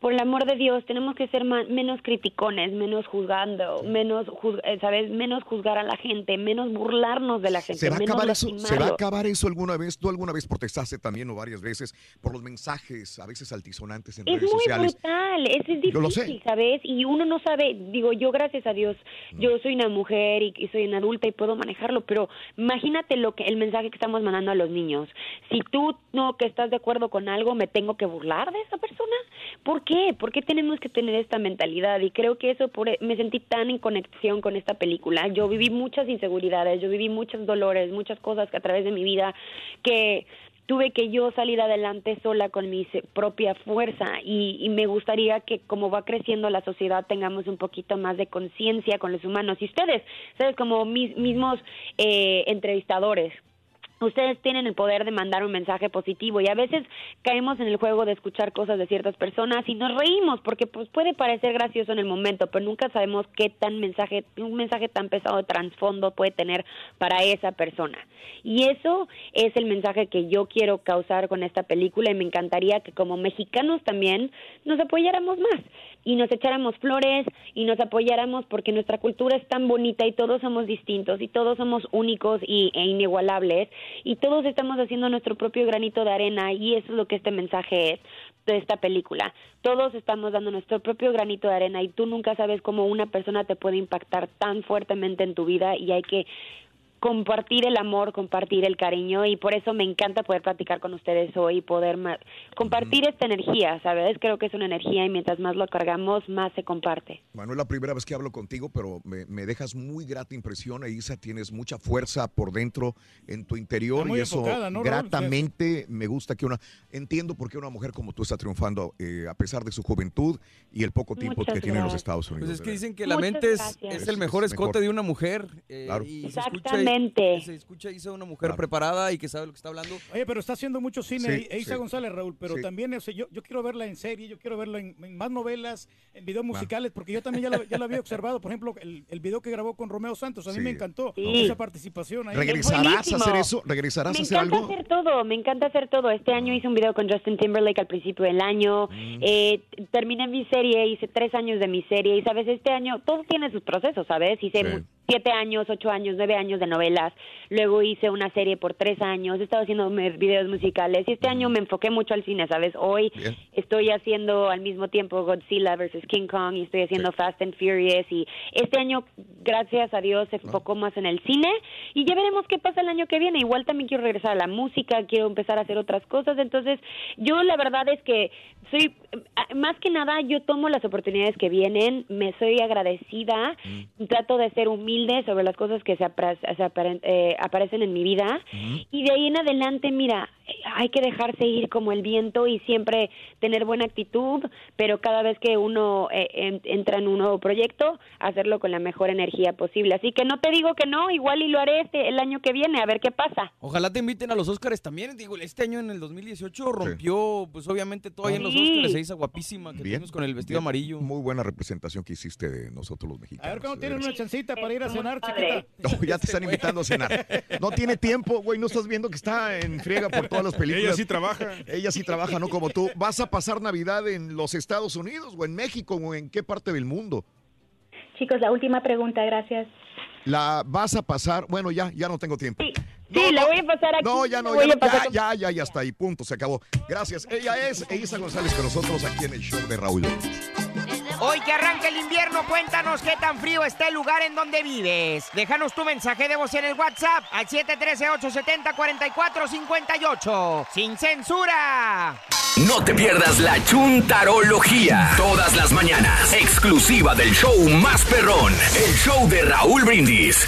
Por el amor de Dios, tenemos que ser menos criticones, menos juzgando, menos, eh, ¿sabes? Menos juzgar a la gente, menos burlarnos de la gente, ¿Se va, a menos acabar eso, ¿Se va a acabar eso alguna vez? ¿Tú alguna vez protestaste también o varias veces por los mensajes a veces altisonantes en Es redes muy sociales? brutal, es, es Yo lo difícil, sé. ¿sabes? Y uno no sabe, digo, yo gracias a Dios, yo soy una mujer y, y soy una adulta y puedo manejarlo, pero imagínate lo que el mensaje que estamos mandando a los niños. Si tú no que estás de acuerdo con algo, me tengo que burlar de esa persona. ¿Por qué? ¿Por qué tenemos que tener esta mentalidad? Y creo que eso por, e, me sentí tan en conexión con esta película. Yo viví muchas inseguridades, yo viví muchos dolores, muchas cosas a través de mi vida que tuve que yo salir adelante sola con mi propia fuerza. Y, y me gustaría que como va creciendo la sociedad tengamos un poquito más de conciencia con los humanos. Y ustedes, ustedes como mis, mismos eh, entrevistadores ustedes tienen el poder de mandar un mensaje positivo y a veces caemos en el juego de escuchar cosas de ciertas personas y nos reímos porque pues puede parecer gracioso en el momento, pero nunca sabemos qué tan mensaje, un mensaje tan pesado de trasfondo puede tener para esa persona. Y eso es el mensaje que yo quiero causar con esta película y me encantaría que como mexicanos también nos apoyáramos más y nos echáramos flores y nos apoyáramos porque nuestra cultura es tan bonita y todos somos distintos y todos somos únicos y, e inigualables y todos estamos haciendo nuestro propio granito de arena y eso es lo que este mensaje es de esta película. Todos estamos dando nuestro propio granito de arena y tú nunca sabes cómo una persona te puede impactar tan fuertemente en tu vida y hay que compartir el amor, compartir el cariño y por eso me encanta poder platicar con ustedes hoy y poder compartir esta energía, ¿sabes? Creo que es una energía y mientras más lo cargamos, más se comparte. Bueno, es la primera vez que hablo contigo, pero me, me dejas muy grata impresión, Isa. Tienes mucha fuerza por dentro, en tu interior, y eso enfocada, ¿no, Raúl? gratamente me gusta que una... Entiendo por qué una mujer como tú está triunfando, eh, a pesar de su juventud y el poco tiempo Muchas que tiene en los. Estados Unidos. Pues es que dicen que la Muchas mente es, el mejor Es mejor. escote de una mujer. eh, Claro. y se escucha, se escucha Isa una mujer preparada y que sabe lo que está hablando. Oye, pero está haciendo mucho cine Sí, e- Isa sí. González, Raúl, pero Sí. también o sea, yo, yo quiero verla en serie, yo quiero verla en, en más novelas, en videos musicales, porque yo también ya la, ya la había observado. Por ejemplo, el, el video que grabó con Romeo Santos, a mí Sí. me encantó Sí. esa participación ahí. ¿Regresarás a hacer eso? ¿Regresarás Me a hacer encanta algo? hacer todo, me encanta hacer todo. Este año hice un video con Justin Timberlake al principio del año. Mm. Eh, terminé mi serie, hice tres años de mi serie y sabes, este año todo tiene sus procesos, ¿sabes? Hice siete años, ocho años, nueve años de novelas. Luego hice una serie por tres años. He estado haciendo videos musicales y este año me enfoqué mucho al cine, ¿sabes? Hoy estoy haciendo al mismo tiempo Godzilla versus King Kong y estoy haciendo Fast and Furious y este año, gracias a Dios, se enfocó más en el cine y ya veremos qué pasa el año que viene. Igual también quiero regresar a la música, quiero empezar a hacer otras cosas. Entonces, yo la verdad es que soy, más que nada, yo tomo las oportunidades que vienen, me soy agradecida, trato de ser humilde sobre las cosas que se, apra- se aparen- eh, aparecen en mi vida. Y de ahí en adelante, mira, hay que dejarse ir como el viento y siempre tener buena actitud, pero cada vez que uno eh, en- entra en un nuevo proyecto, hacerlo con la mejor energía posible. Así que no te digo que no, igual y lo haré este el año que viene, a ver qué pasa. Ojalá te inviten a los Oscars también. Digo, este año en el 2018 rompió, pues obviamente todo ahí en los Sí. Oscars. Esa guapísima que tuvimos con el vestido bien. amarillo. Muy buena representación que hiciste de nosotros los mexicanos. A ver, ¿cómo de tienen veras. una chancita para ir a cenar, chiquita? No, ya te están invitando a cenar. No tiene tiempo, güey. No estás viendo que está en friega por [laughs] todas las [laughs] películas. Ella sí trabaja. [laughs] Ella sí trabaja, no como tú. ¿Vas a pasar Navidad en los Estados Unidos o en México o en qué parte del mundo? Chicos, la última pregunta, gracias. La vas a pasar, bueno, ya, ya no tengo tiempo. Sí, la voy a pasar aquí. No, ya no, ya, ya, ya, ya, ya está ahí, punto, se acabó. Gracias. Ella es Elisa González con nosotros aquí en el show de Raúl. Hoy que arranca el invierno, cuéntanos qué tan frío está el lugar en donde vives. Déjanos tu mensaje de voz en el WhatsApp al 713-870-4458. ¡Sin censura! No te pierdas la chuntarología. Todas las mañanas. Exclusiva del show más perrón. El show de Raúl Brindis.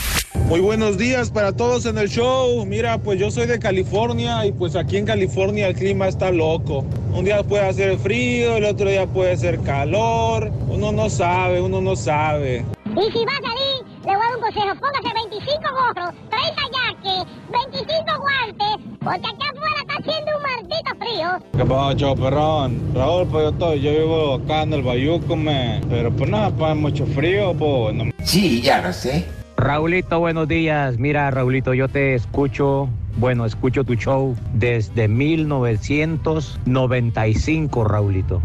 Muy buenos días para todos en el show. Mira, pues yo soy de California y pues aquí en California el clima está loco. Un día puede hacer frío, el otro día puede hacer calor. Uno no sabe, uno no sabe. Y si va a salir, le voy a dar un consejo. Póngase 25 gorros, 30 yaques, 25 guantes, porque acá afuera está haciendo un maldito frío. ¿Qué pasa, perrón? Raúl, pues yo, estoy, yo vivo acá en el Bayuco, me. Pero pues nada, pues mucho frío, pues. No. Sí, ya lo sé. Raulito, buenos días. Mira, Raulito, yo te escucho, bueno, escucho tu show desde 1995, Raulito.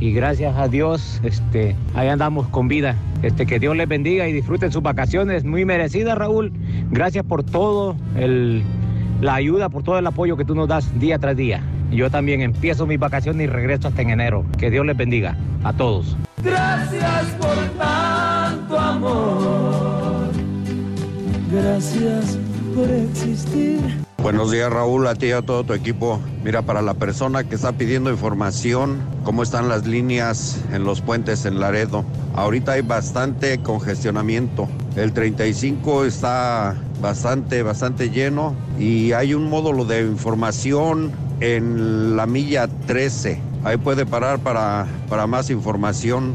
Y gracias a Dios, este, ahí andamos con vida. Este, que Dios les bendiga y disfruten sus vacaciones muy merecidas, Raúl. Gracias por todo el, la ayuda, por todo el apoyo que tú nos das día tras día. Yo también empiezo mis vacaciones y regreso hasta en enero. Que Dios les bendiga a todos. Gracias por tanto amor. Gracias por existir. Buenos días Raúl, a ti y a todo tu equipo. Mira, para la persona que está pidiendo información, cómo están las líneas en los puentes en Laredo. Ahorita hay bastante congestionamiento. El 35 está bastante, bastante lleno y hay un módulo de información en la milla 13. Ahí puede parar para, para más información.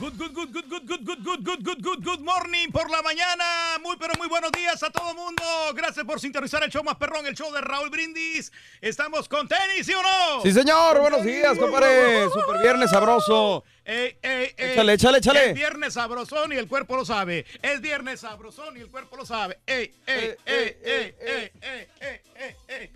Good, good, good, good, good, good, good, good, good, good, good, good morning por la mañana. Muy, pero muy buenos días a todo mundo. Gracias por sintonizar el show más perrón, el show de Raúl Brindis. Estamos con tenis, ¿sí o no? Sí, señor. Buenos días, compadre. Super viernes sabroso. Ey, ey, ey. Échale, échale, échale. Es viernes sabrosón y el cuerpo lo sabe. Es viernes sabrosón y el cuerpo lo sabe. Ey, ey, ey, ey, ey, ey, ey, ey, ey.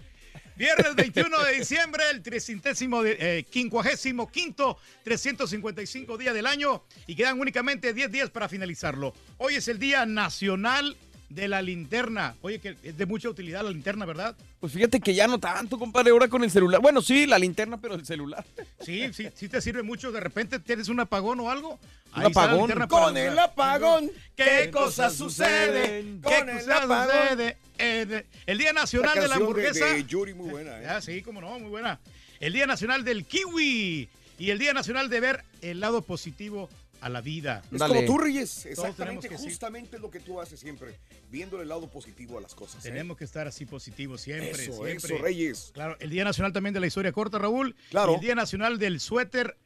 Viernes 21 de diciembre, el 300 de, eh, 55 355 día del año y quedan únicamente 10 días para finalizarlo. Hoy es el Día Nacional de la Linterna. Oye, que es de mucha utilidad la linterna, ¿verdad? Pues fíjate que ya no tanto, compadre, ahora con el celular. Bueno, sí, la linterna, pero el celular. Sí, sí, sí te sirve mucho. De repente tienes un apagón o algo. Un ahí está la apagón. Con el apagón, ¿Qué cosas suceden? ¿Qué el cosas apagón? suceden? Eh, el Día Nacional La de la de- Hamburguesa. de Yuri, muy buena, [laughs] ¿eh? Ah, sí, cómo no, muy buena. El Día Nacional del Kiwi. Y el Día Nacional de ver el lado positivo a la vida. Es como tú, Reyes. Exactamente, que justamente lo que tú haces siempre, viéndole el lado positivo a las cosas. ¿eh? Tenemos que estar así positivos siempre, Eso, siempre. eso, Reyes. Claro, el Día Nacional también de la historia corta, Raúl. Claro. Y el Día Nacional del suéter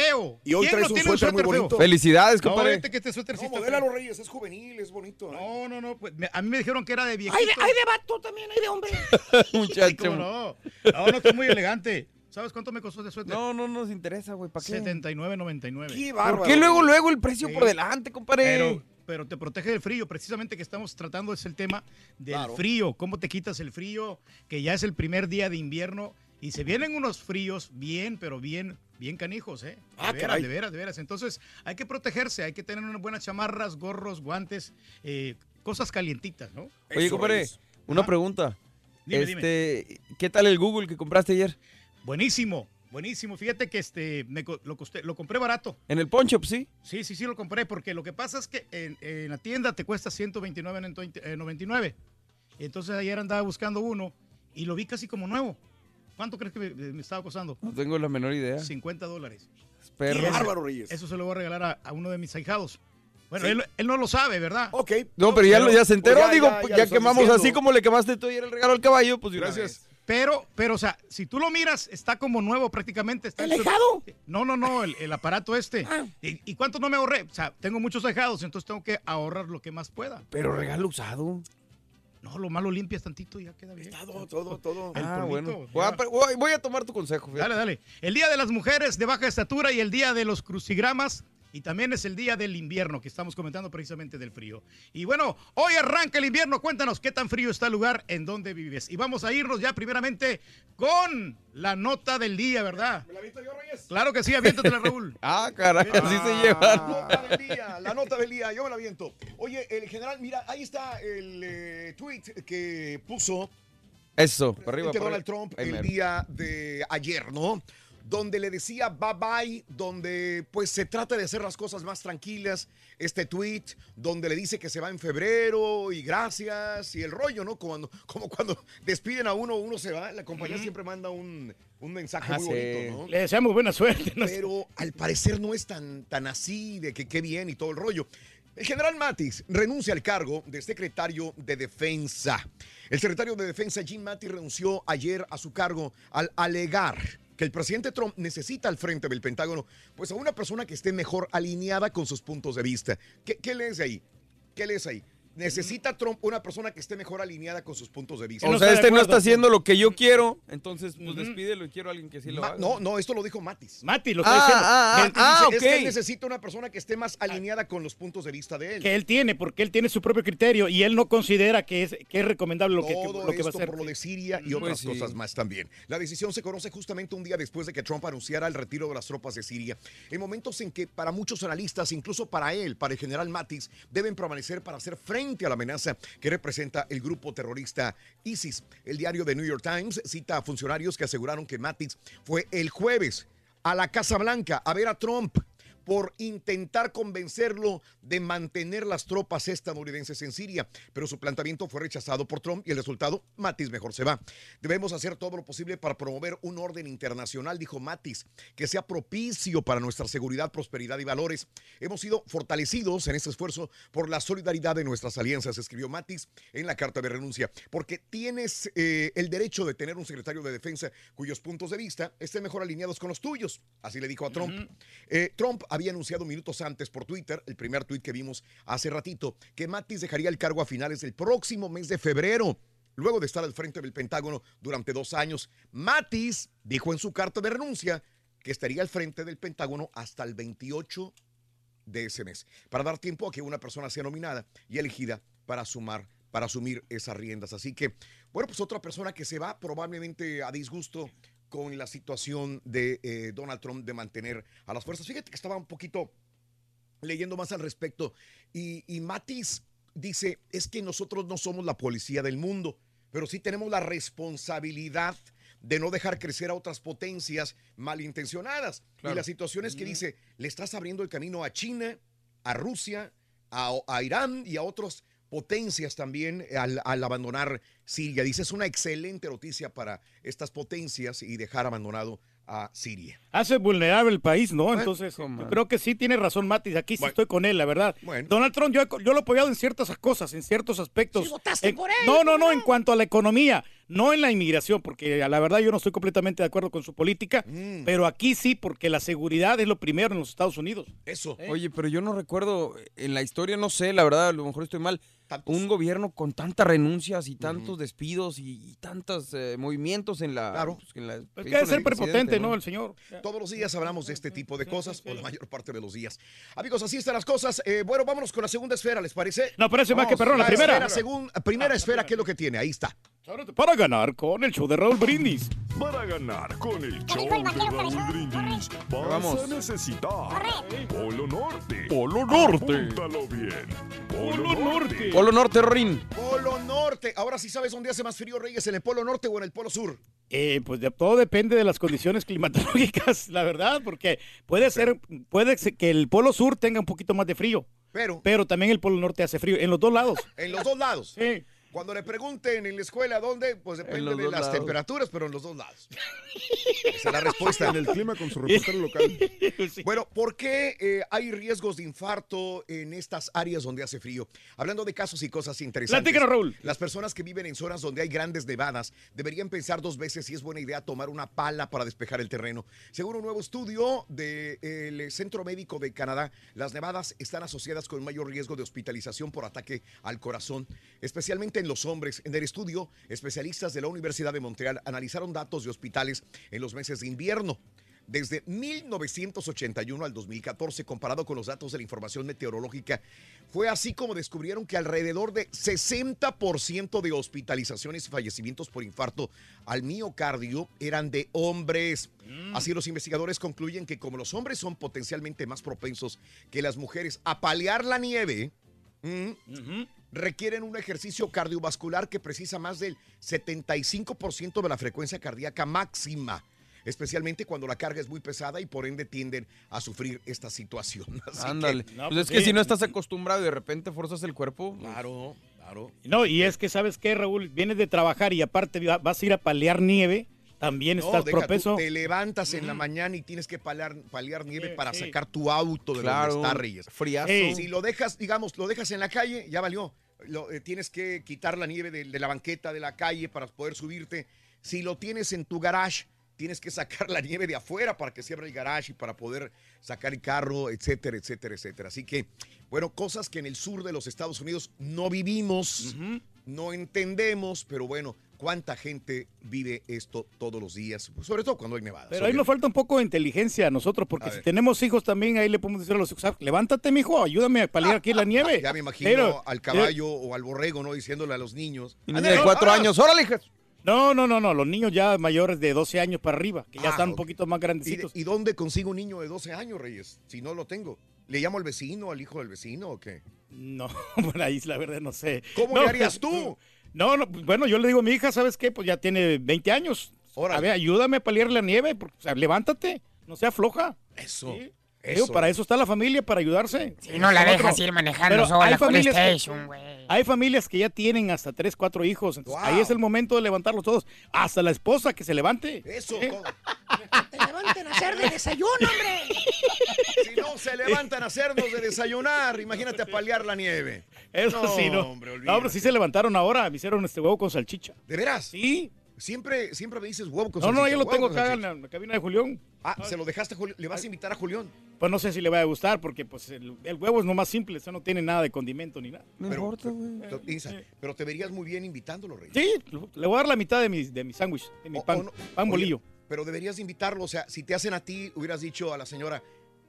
feo. Y hoy ¿Quién traes no un tiene suéter muy feo? bonito. Felicidades, No, compadre. vete que este suéter sí No, está modélalo, feo. Reyes, es juvenil, es bonito. ¿eh? No, no, no, pues me- a mí me dijeron que era de viejito. Hay de, hay de vato también, hay de hombre. [laughs] ¿cómo no? No, no, está muy elegante. ¿Sabes cuánto me costó ese suéter? No, no nos interesa, güey. ¿Para qué? 79.99. Qué ¿Por qué luego, luego el precio por delante, compadre? Pero, pero te protege del frío. Precisamente que estamos tratando es el tema del Claro. frío. ¿Cómo te quitas el frío? Que ya es el primer día de invierno y se vienen unos fríos bien, pero bien, bien canijos, ¿eh? De Ah, veras, caray. de veras, de veras. Entonces hay que protegerse, hay que tener unas buenas chamarras, gorros, guantes, eh, cosas calientitas, ¿no? Oye, compadre, una pregunta. Dime, este, ¿Qué tal el Google que compraste ayer? Buenísimo, buenísimo. Fíjate que este me lo, costé- lo compré barato. En el Poncho, sí. Sí, sí, sí lo compré porque lo que pasa es que en, en la tienda te cuesta 129.99. Entonces ayer andaba buscando uno y lo vi casi como nuevo. ¿Cuánto crees que me, me estaba costando? No tengo la menor idea. 50 dólares. Perro. Y bárbaro, Reyes. Eso se lo voy a regalar a, a uno de mis ahijados. Bueno, él, él no lo sabe, ¿verdad? Ok. No, pero ya, lo- ya se enteró, Pues ya, digo, ya, quemamos diciendo. así como le quemaste tú ayer el regalo al caballo, pues Gracias. Pero, pero, o sea, si tú lo miras, está como nuevo prácticamente. Está ¿El ahijado? No, no, no, el, el aparato este. Ah. ¿Y, y cuánto no me ahorré? O sea, tengo muchos ahijados, entonces tengo que ahorrar lo que más pueda. Pero regalo usado. No, lo malo limpias tantito y ya queda bien. Todo, todo, todo. El Ah, bueno. Voy a, voy tomar tu consejo. fíjate. Dale, dale. El día de las mujeres de baja estatura y el día de los crucigramas. Y también es el día del invierno, que estamos comentando precisamente del frío. Y bueno, hoy arranca el invierno. Cuéntanos qué tan frío está el lugar en donde vives. Y vamos a irnos ya primeramente con la nota del día, ¿verdad? ¿Me la visto yo, Reyes? Claro que sí, aviéntatela, Raúl. [laughs] Ah, caray, así se La llevan. nota del día, la nota del día, yo me la viento. Oye, el general, mira, ahí está el eh, tweet que puso Eso, arriba. Donald arriba. Trump el mero. día de ayer, ¿no? Donde le decía bye bye, donde pues se trata de hacer las cosas más tranquilas. Este tweet, donde le dice que se va en febrero y gracias y el rollo, ¿no? Cuando, como cuando despiden a uno, uno se va, la compañía siempre manda un, un mensaje Ah, muy sí. bonito, ¿no? Le deseamos buena suerte. ¿no? Pero al parecer no es tan, tan así, de que qué bien y todo el rollo. El general Mattis renuncia al cargo de secretario de Defensa. El secretario de Defensa, Jim Mattis, renunció ayer a su cargo al alegar que el presidente Trump necesita al frente del Pentágono, pues a una persona que esté mejor alineada con sus puntos de vista. ¿Qué, qué lees ahí? ¿Qué lees ahí? Necesita Trump una persona que esté mejor alineada con sus puntos de vista. O sea, este no está haciendo lo que yo quiero, entonces pues despídelo y quiero a alguien que sí lo Ma- haga. no, no, esto lo dijo Matis. Mati, lo está Ah, diciendo. ah, ah, ah, dice, Es que él necesita una persona que esté más alineada con los puntos de vista de él. Que él tiene, porque él tiene su propio criterio y él no considera que es, que es recomendable lo que, que- Todo lo que va a esto hacer. por lo de Siria y Pues otras sí. cosas más también. La decisión se conoce justamente un día después de que Trump anunciara el retiro de las tropas de Siria. En momentos en que para muchos analistas, incluso para él, para el general Mattis, deben permanecer para hacer frente a la amenaza que representa el grupo terrorista ISIS. El diario The New York Times cita a funcionarios que aseguraron que Mattis fue el jueves a la Casa Blanca a ver a Trump por intentar convencerlo de mantener las tropas estadounidenses en Siria, pero su planteamiento fue rechazado por Trump y el resultado, Mattis mejor se va. Debemos hacer todo lo posible para promover un orden internacional, dijo Mattis, que sea propicio para nuestra seguridad, prosperidad y valores. Hemos sido fortalecidos en este esfuerzo por la solidaridad de nuestras alianzas, escribió Mattis en la carta de renuncia, porque tienes eh, el derecho de tener un secretario de defensa cuyos puntos de vista estén mejor alineados con los tuyos, así le dijo a Trump. Eh, Trump había anunciado minutos antes por Twitter, el primer tuit que vimos hace ratito, que Mattis dejaría el cargo a finales del próximo mes de febrero. Luego de estar al frente del Pentágono durante dos años, Mattis dijo en su carta de renuncia que estaría al frente del Pentágono hasta el 28 de ese mes, para dar tiempo a que una persona sea nominada y elegida para sumar, para asumir esas riendas. Así que, bueno, pues otra persona que se va probablemente a disgusto con la situación de eh, Donald Trump de mantener a las fuerzas. Fíjate que estaba un poquito leyendo más al respecto y, y Matis dice, es que nosotros no somos la policía del mundo, pero sí tenemos la responsabilidad de no dejar crecer a otras potencias malintencionadas. Claro. Y la situación es que dice, le estás abriendo el camino a China, a Rusia, a, a Irán y a otras potencias también al, al abandonar Siria. Dice, es una excelente noticia para estas potencias y dejar abandonado a Siria. Hace vulnerable el país, ¿no? Entonces, yo creo que sí tiene razón Matis. Aquí sí estoy con él, la verdad. Donald Trump, yo, yo lo he apoyado en ciertas cosas, en ciertos aspectos. votaste En- por él, No, no, no, ¿cómo en cuanto a la economía, no en la inmigración, porque la verdad yo no estoy completamente de acuerdo con su política, Mm. pero aquí sí, porque la seguridad es lo primero en los Estados Unidos. Eso. Oye, pero yo no recuerdo, en la historia no sé, la verdad, a lo mejor estoy mal, un gobierno con tantas renuncias y tantos despidos y, y tantos eh, movimientos en la... Claro. pues, en la- que debe ser prepotente, ¿no? El señor. Todos los días hablamos de este tipo de cosas, o la mayor parte de los días. Amigos, así están las cosas. Eh, bueno, vámonos con la segunda esfera, ¿les parece? No, parece más que perrón, la primera. esfera, segun- primera esfera, ¿qué es lo que tiene? Ahí está. Para ganar con el show de Raúl Brindis. Para ganar con el show de Raúl cabezón? Brindis vas a Vamos. necesitar Polo Norte. Polo Norte. Apúntalo bien. Polo, Polo Norte. Norte. Polo Norte, Rin. Polo Norte. Ahora sí sabes dónde hace más frío, Reyes, en el Polo Norte o en el Polo Sur. Eh, pues de, todo depende de las condiciones climatológicas, [laughs] la verdad, porque puede ser, puede ser que el polo sur tenga un poquito más de frío, Pero pero también el polo norte hace frío, en los dos lados. en los dos lados. Sí. Cuando le pregunten en la escuela dónde, pues depende de las lados. temperaturas, pero en los dos lados. Esa es la respuesta. En el clima con su reportero local. [laughs] Bueno, ¿por qué eh, hay riesgos de infarto en estas áreas donde hace frío? Hablando de casos y cosas interesantes. Platícanos, Raúl. Las personas que viven en zonas donde hay grandes nevadas deberían pensar dos veces si es buena idea tomar una pala para despejar el terreno. Según un nuevo estudio del Centro Médico de Canadá, las nevadas están asociadas con mayor riesgo de hospitalización por ataque al corazón, especialmente en los hombres. En el estudio, especialistas de la Universidad de Montreal analizaron datos de hospitales en los meses de invierno. Desde 1981 al 2014, comparado con los datos de la información meteorológica, fue así como descubrieron que alrededor de 60% de hospitalizaciones y fallecimientos por infarto al miocardio eran de hombres. Así los investigadores concluyen que como los hombres son potencialmente más propensos que las mujeres a paliar la nieve, mm, requieren un ejercicio cardiovascular que precisa más del 75% de la frecuencia cardíaca máxima, especialmente cuando la carga es muy pesada y por ende tienden a sufrir esta situación. [laughs] Así que- Ándale. No, pues pues es que sí. si no estás acostumbrado y de repente forzas el cuerpo. pues, Claro, claro. No, y es que, ¿sabes qué, Raúl? Vienes de trabajar y aparte va- vas a ir a palear nieve, también No, estás deja tú, propenso. te levantas en la mañana y tienes que paliar, paliar nieve para sí. sacar tu auto de Claro, donde está Reyes. friazo. Sí. Si lo dejas, digamos, lo dejas en la calle, ya valió. Lo- eh, tienes que quitar la nieve de, de la banqueta de la calle para poder subirte. Si lo tienes en tu garage, tienes que sacar [laughs] la nieve de afuera para que se abra el garage y para poder sacar el carro, etcétera, etcétera, etcétera. Así que, bueno, cosas que en el sur de los Estados Unidos no vivimos, no entendemos, pero bueno, cuánta gente vive esto todos los días, sobre todo cuando hay nevadas. Pero ahí nos falta un poco de inteligencia a nosotros, porque A si ver. tenemos hijos también, ahí le podemos decir a los hijos, "Ah, levántate, mijo, ayúdame a paliar aquí la nieve. [laughs] Ya me imagino Pero- al caballo o al borrego, ¿no? Diciéndole a los niños. "Ándale, de cuatro vámonos". años, órale, hijas. No, no, no, no, los niños ya mayores de 12 años para arriba, que ya Ah, están un poquito más ¿Y, de- grandecitos. y dónde consigo un niño de 12 años, Reyes? Si no lo tengo. ¿Le llamo al vecino, al hijo del vecino o qué? No, [laughs] por ahí la verdad no sé. ¿Cómo No, le harías [laughs] tú? No, no, bueno, yo le digo a mi hija, ¿sabes qué? Pues ya tiene 20 años. A ver, ayúdame a paliar la nieve, porque, o sea, levántate, no sea floja. Eso. Sí. Eso. Digo, para eso está la familia, para ayudarse. Si no la dejas ir manejando Pero sola, hay familias que- PlayStation, güey. Hay familias que ya tienen hasta 3, 4 hijos. entonces Wow. Ahí es el momento de levantarlos todos. Hasta la esposa que se levante. Eso. ¿Eh? [laughs] levanten a hacer de desayuno, hombre. Si no se levantan a hacernos de desayunar, imagínate a paliar la nieve. Eso sí, no. hombre, no, pero olvídate. sí se levantaron ahora. Me hicieron este huevo con salchicha. ¿De veras? Sí. Siempre, siempre me dices huevo con No, no, salchicha, yo lo tengo acá en salchicha. la, la cabina de Julián. Ah, se lo dejaste a Julián. ¿Le vas a invitar a Julián? Pues no sé si le va a gustar porque pues el, el huevo es nomás simple, eso no tiene nada de condimento ni nada. No Pero- importa, güey. Pero, Isa, pero te verías muy bien invitándolo, Reyes. Sí, le voy a dar la mitad de mi, de mi sándwich, de mi O- pan, o no- pan oye, bolillo. Pero deberías de invitarlo, o sea, si te hacen a ti, hubieras dicho a la señora,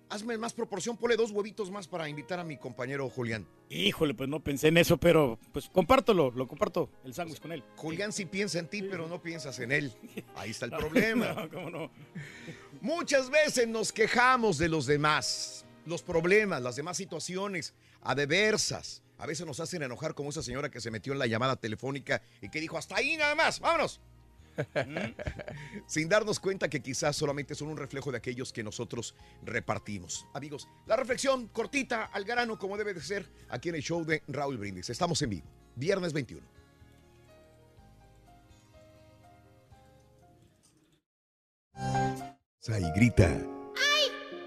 hazme más proporción, ponle dos huevitos más para invitar a mi compañero Julián. Híjole, pues no pensé en eso, pero pues compártelo, lo comparto, el sándwich con él. Julián sí piensa en ti, pero no piensas en él. [laughs] Ahí está el problema. No, cómo no. Muchas veces nos quejamos de los demás, los problemas, las demás situaciones, adversas. A veces nos hacen enojar como esa señora que se metió en la llamada telefónica y que dijo, hasta ahí nada más, vámonos. [laughs] Sin darnos cuenta que quizás solamente son un reflejo de aquellos que nosotros repartimos. Amigos, la reflexión cortita al grano como debe de ser aquí en el show de Raúl Brindis. Estamos en vivo, viernes 21. y grita.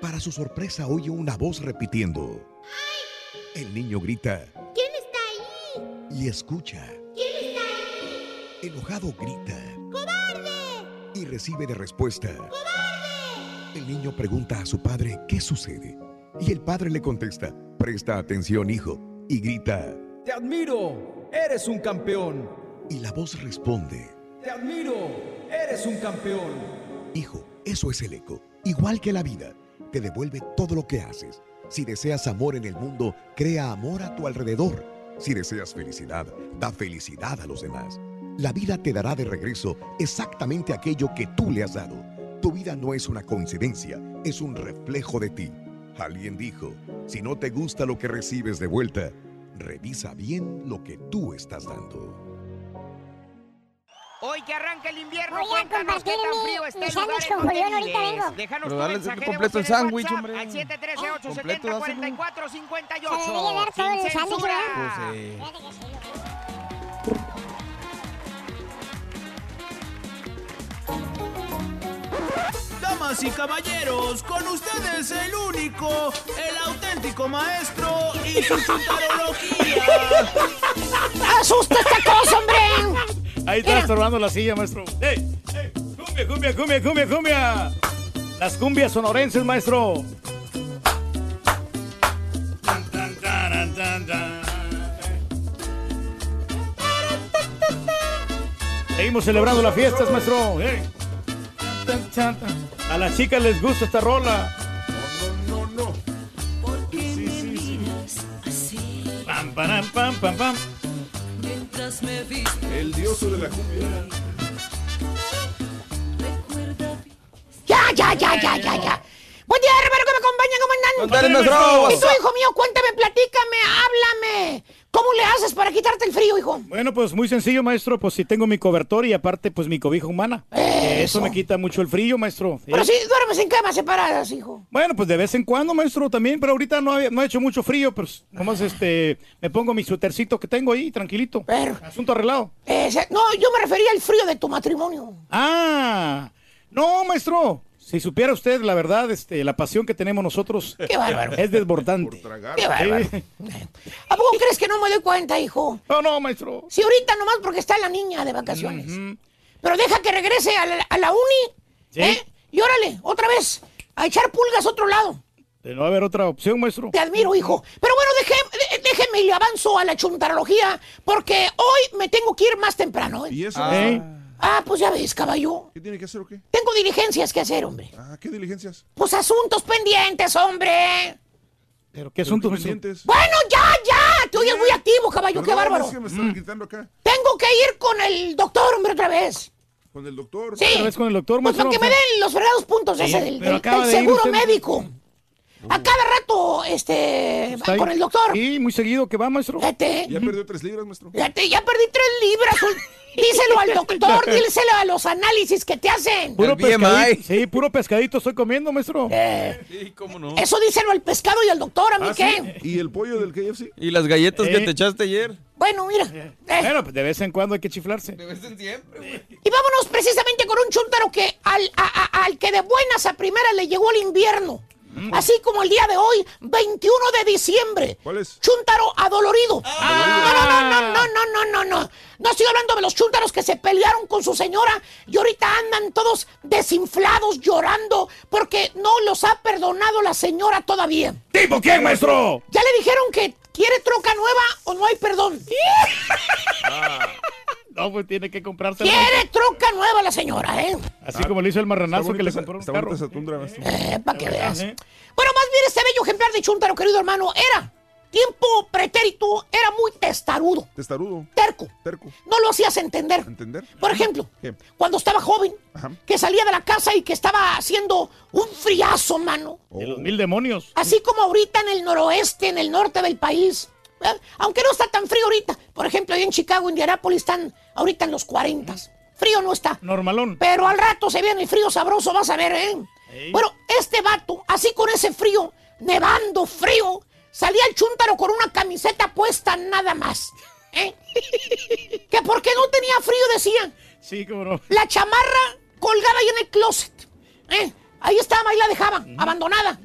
Para su sorpresa oye una voz repitiendo. El niño grita ¿Quién está ahí? y escucha. ¿Quién está ahí? Enojado grita. Y recibe de respuesta. El niño pregunta a su padre qué sucede y el padre le contesta, presta atención hijo, y grita. Te admiro, eres un campeón. Y la voz responde, Te admiro, eres un campeón. hijo, eso es el eco, igual que la vida, te devuelve todo lo que haces. Si deseas amor en el mundo, crea amor a tu alrededor. Si deseas felicidad, da felicidad a los demás. La vida te dará de regreso exactamente aquello que tú le has dado. Tu vida no es una coincidencia, es un reflejo de ti. Alguien dijo, si no te gusta lo que recibes de vuelta, revisa bien lo que tú estás dando. Hoy que arranca el invierno, Voy a cuéntanos qué compartir tan mi- frío está mi el lugar sándwich en con donde Julián, ahorita vives. vengo. Déjanos Pero tu dale mensaje de completo el sándwich, hombre. Al 713 Completo, 870 dáselo. 44 Se debería 58 dar todo el sándwich. Pues ¿verdad? sí. Damas y caballeros, con ustedes el único, el auténtico maestro y su chuntarología. ¡Asusta esta cosa, hombre! Ahí está estorbando la silla, maestro. ¡Ey! ¡Ey! ¡Cumbia, cumbia, cumbia, cumbia, cumbia! Las cumbias sonorenses, maestro. Seguimos celebrando las fiestas, maestro. ¡Ey! A las chicas les gusta esta rola. No, no, no. Pam, pam, pam, pam, pam. Mientras me viste, El dioso de la cumbia. Ya, ya, ya, ya, ya, ya. Buen día, hermano, que me acompaña, ¿cómo andan? Maestro. Y tú, hijo mío, cuéntame, platícame, háblame. ¿Cómo le haces para quitarte el frío, hijo? Bueno, pues muy sencillo, maestro. Pues si tengo mi cobertor y aparte, pues mi cobija humana. Eso, me quita mucho el frío, maestro. Pero si duermes en camas separadas, hijo. Bueno, pues de vez en cuando, maestro, también, pero ahorita no ha, no ha hecho mucho frío, pues nomás este, me pongo mi suétercito que tengo ahí, tranquilito. Pero- Asunto arreglado. Eh, no, yo me refería al frío de tu matrimonio. Ah, no, maestro. Si supiera usted la verdad, este, la pasión que tenemos nosotros Qué bárbaro. es desbordante. Qué bárbaro. [laughs] ¿A poco crees que no me doy cuenta, hijo? No, no, maestro. Si ahorita nomás porque está la niña de vacaciones. Pero deja que regrese a la, a la uni. Sí. ¿eh? Y órale, otra vez, a echar pulgas a otro lado. De no haber otra opción, maestro. Te admiro, hijo. Pero bueno, deje- de- déjeme y le avanzo a la chuntarología porque hoy me tengo que ir más temprano. ¿eh? ¿Y eso? ¿Eh? Ah, pues ya ves, caballo. ¿Qué tiene que hacer o qué? Tengo diligencias que hacer, hombre. Ah, ¿qué diligencias? Pues asuntos pendientes, hombre. ¿Pero qué asuntos, pendientes? Bueno, ya, ya. Te oyes muy activo, caballo. Qué bárbaro. es que me están gritando acá. Tengo que ir con el doctor, hombre, otra vez. Con el doctor. Sí. Otra vez con el doctor, Pues para que me den los fregados puntos Sí, ese del, seguro usted. A cada rato, este, con el doctor. Sí, muy seguido que va, maestro. Fíjate, Ya perdió tres libras, maestro. fíjate, ya perdí tres libras. Díselo al doctor, [laughs] díselo a los análisis que te hacen. Puro pescadito. Sí, puro pescadito estoy comiendo, maestro. Eh, Sí, cómo no. eso díselo al pescado y al doctor, ¿a mí Ah, qué? ¿sí? ¿Y el pollo del KFC? Y las galletas Eh. que te echaste ayer. Bueno, mira. eh, Bueno, pues de vez en cuando hay que chiflarse. De vez en siempre, güey. Y vámonos precisamente con un chúntaro que al, a- a- al que de buenas a primeras le llegó el invierno. Mm. Así como el día de hoy, 21 de diciembre. ¿Cuál es? Chuntaro adolorido. Ah. No, no, no, no, no, no, no, no. No estoy hablando de los chúntaros que se pelearon con su señora y ahorita andan todos desinflados, llorando, porque no los ha perdonado la señora todavía. ¿Tipo quién, maestro? Ya le dijeron que quiere troca nueva o no hay perdón. [laughs] Ah. No, pues tiene que comprarse. Quiere troca nueva la señora, ¿eh? Así como le hizo el marranazo que le compró un carro. esa tundra. Eh, para que veas. ¿eh? Bueno, más bien este bello ejemplar de Chuntaro, querido hermano, era tiempo pretérito, era muy testarudo, Testarudo. terco. Terco. No lo hacías entender. ¿Entender? Por ejemplo, ¿Qué? cuando estaba joven, Ajá. que salía de la casa y que estaba haciendo un friazo, mano. De los mil demonios. Así como ahorita en el noroeste, en el norte del país. Aunque no está tan frío ahorita. Por ejemplo, ahí en Chicago, Indianápolis, están ahorita en los 40. Frío no está. Normalón. Pero al rato se viene el frío sabroso, vas a ver, ¿eh? Ey. Bueno, este vato, así con ese frío, nevando frío, salía el chúntaro con una camiseta puesta nada más. ¿eh? [laughs] que porque no tenía frío, decía. Sí, no. La chamarra colgada ahí en el closet. ¿eh? Ahí estaba, ahí la dejaba, abandonada.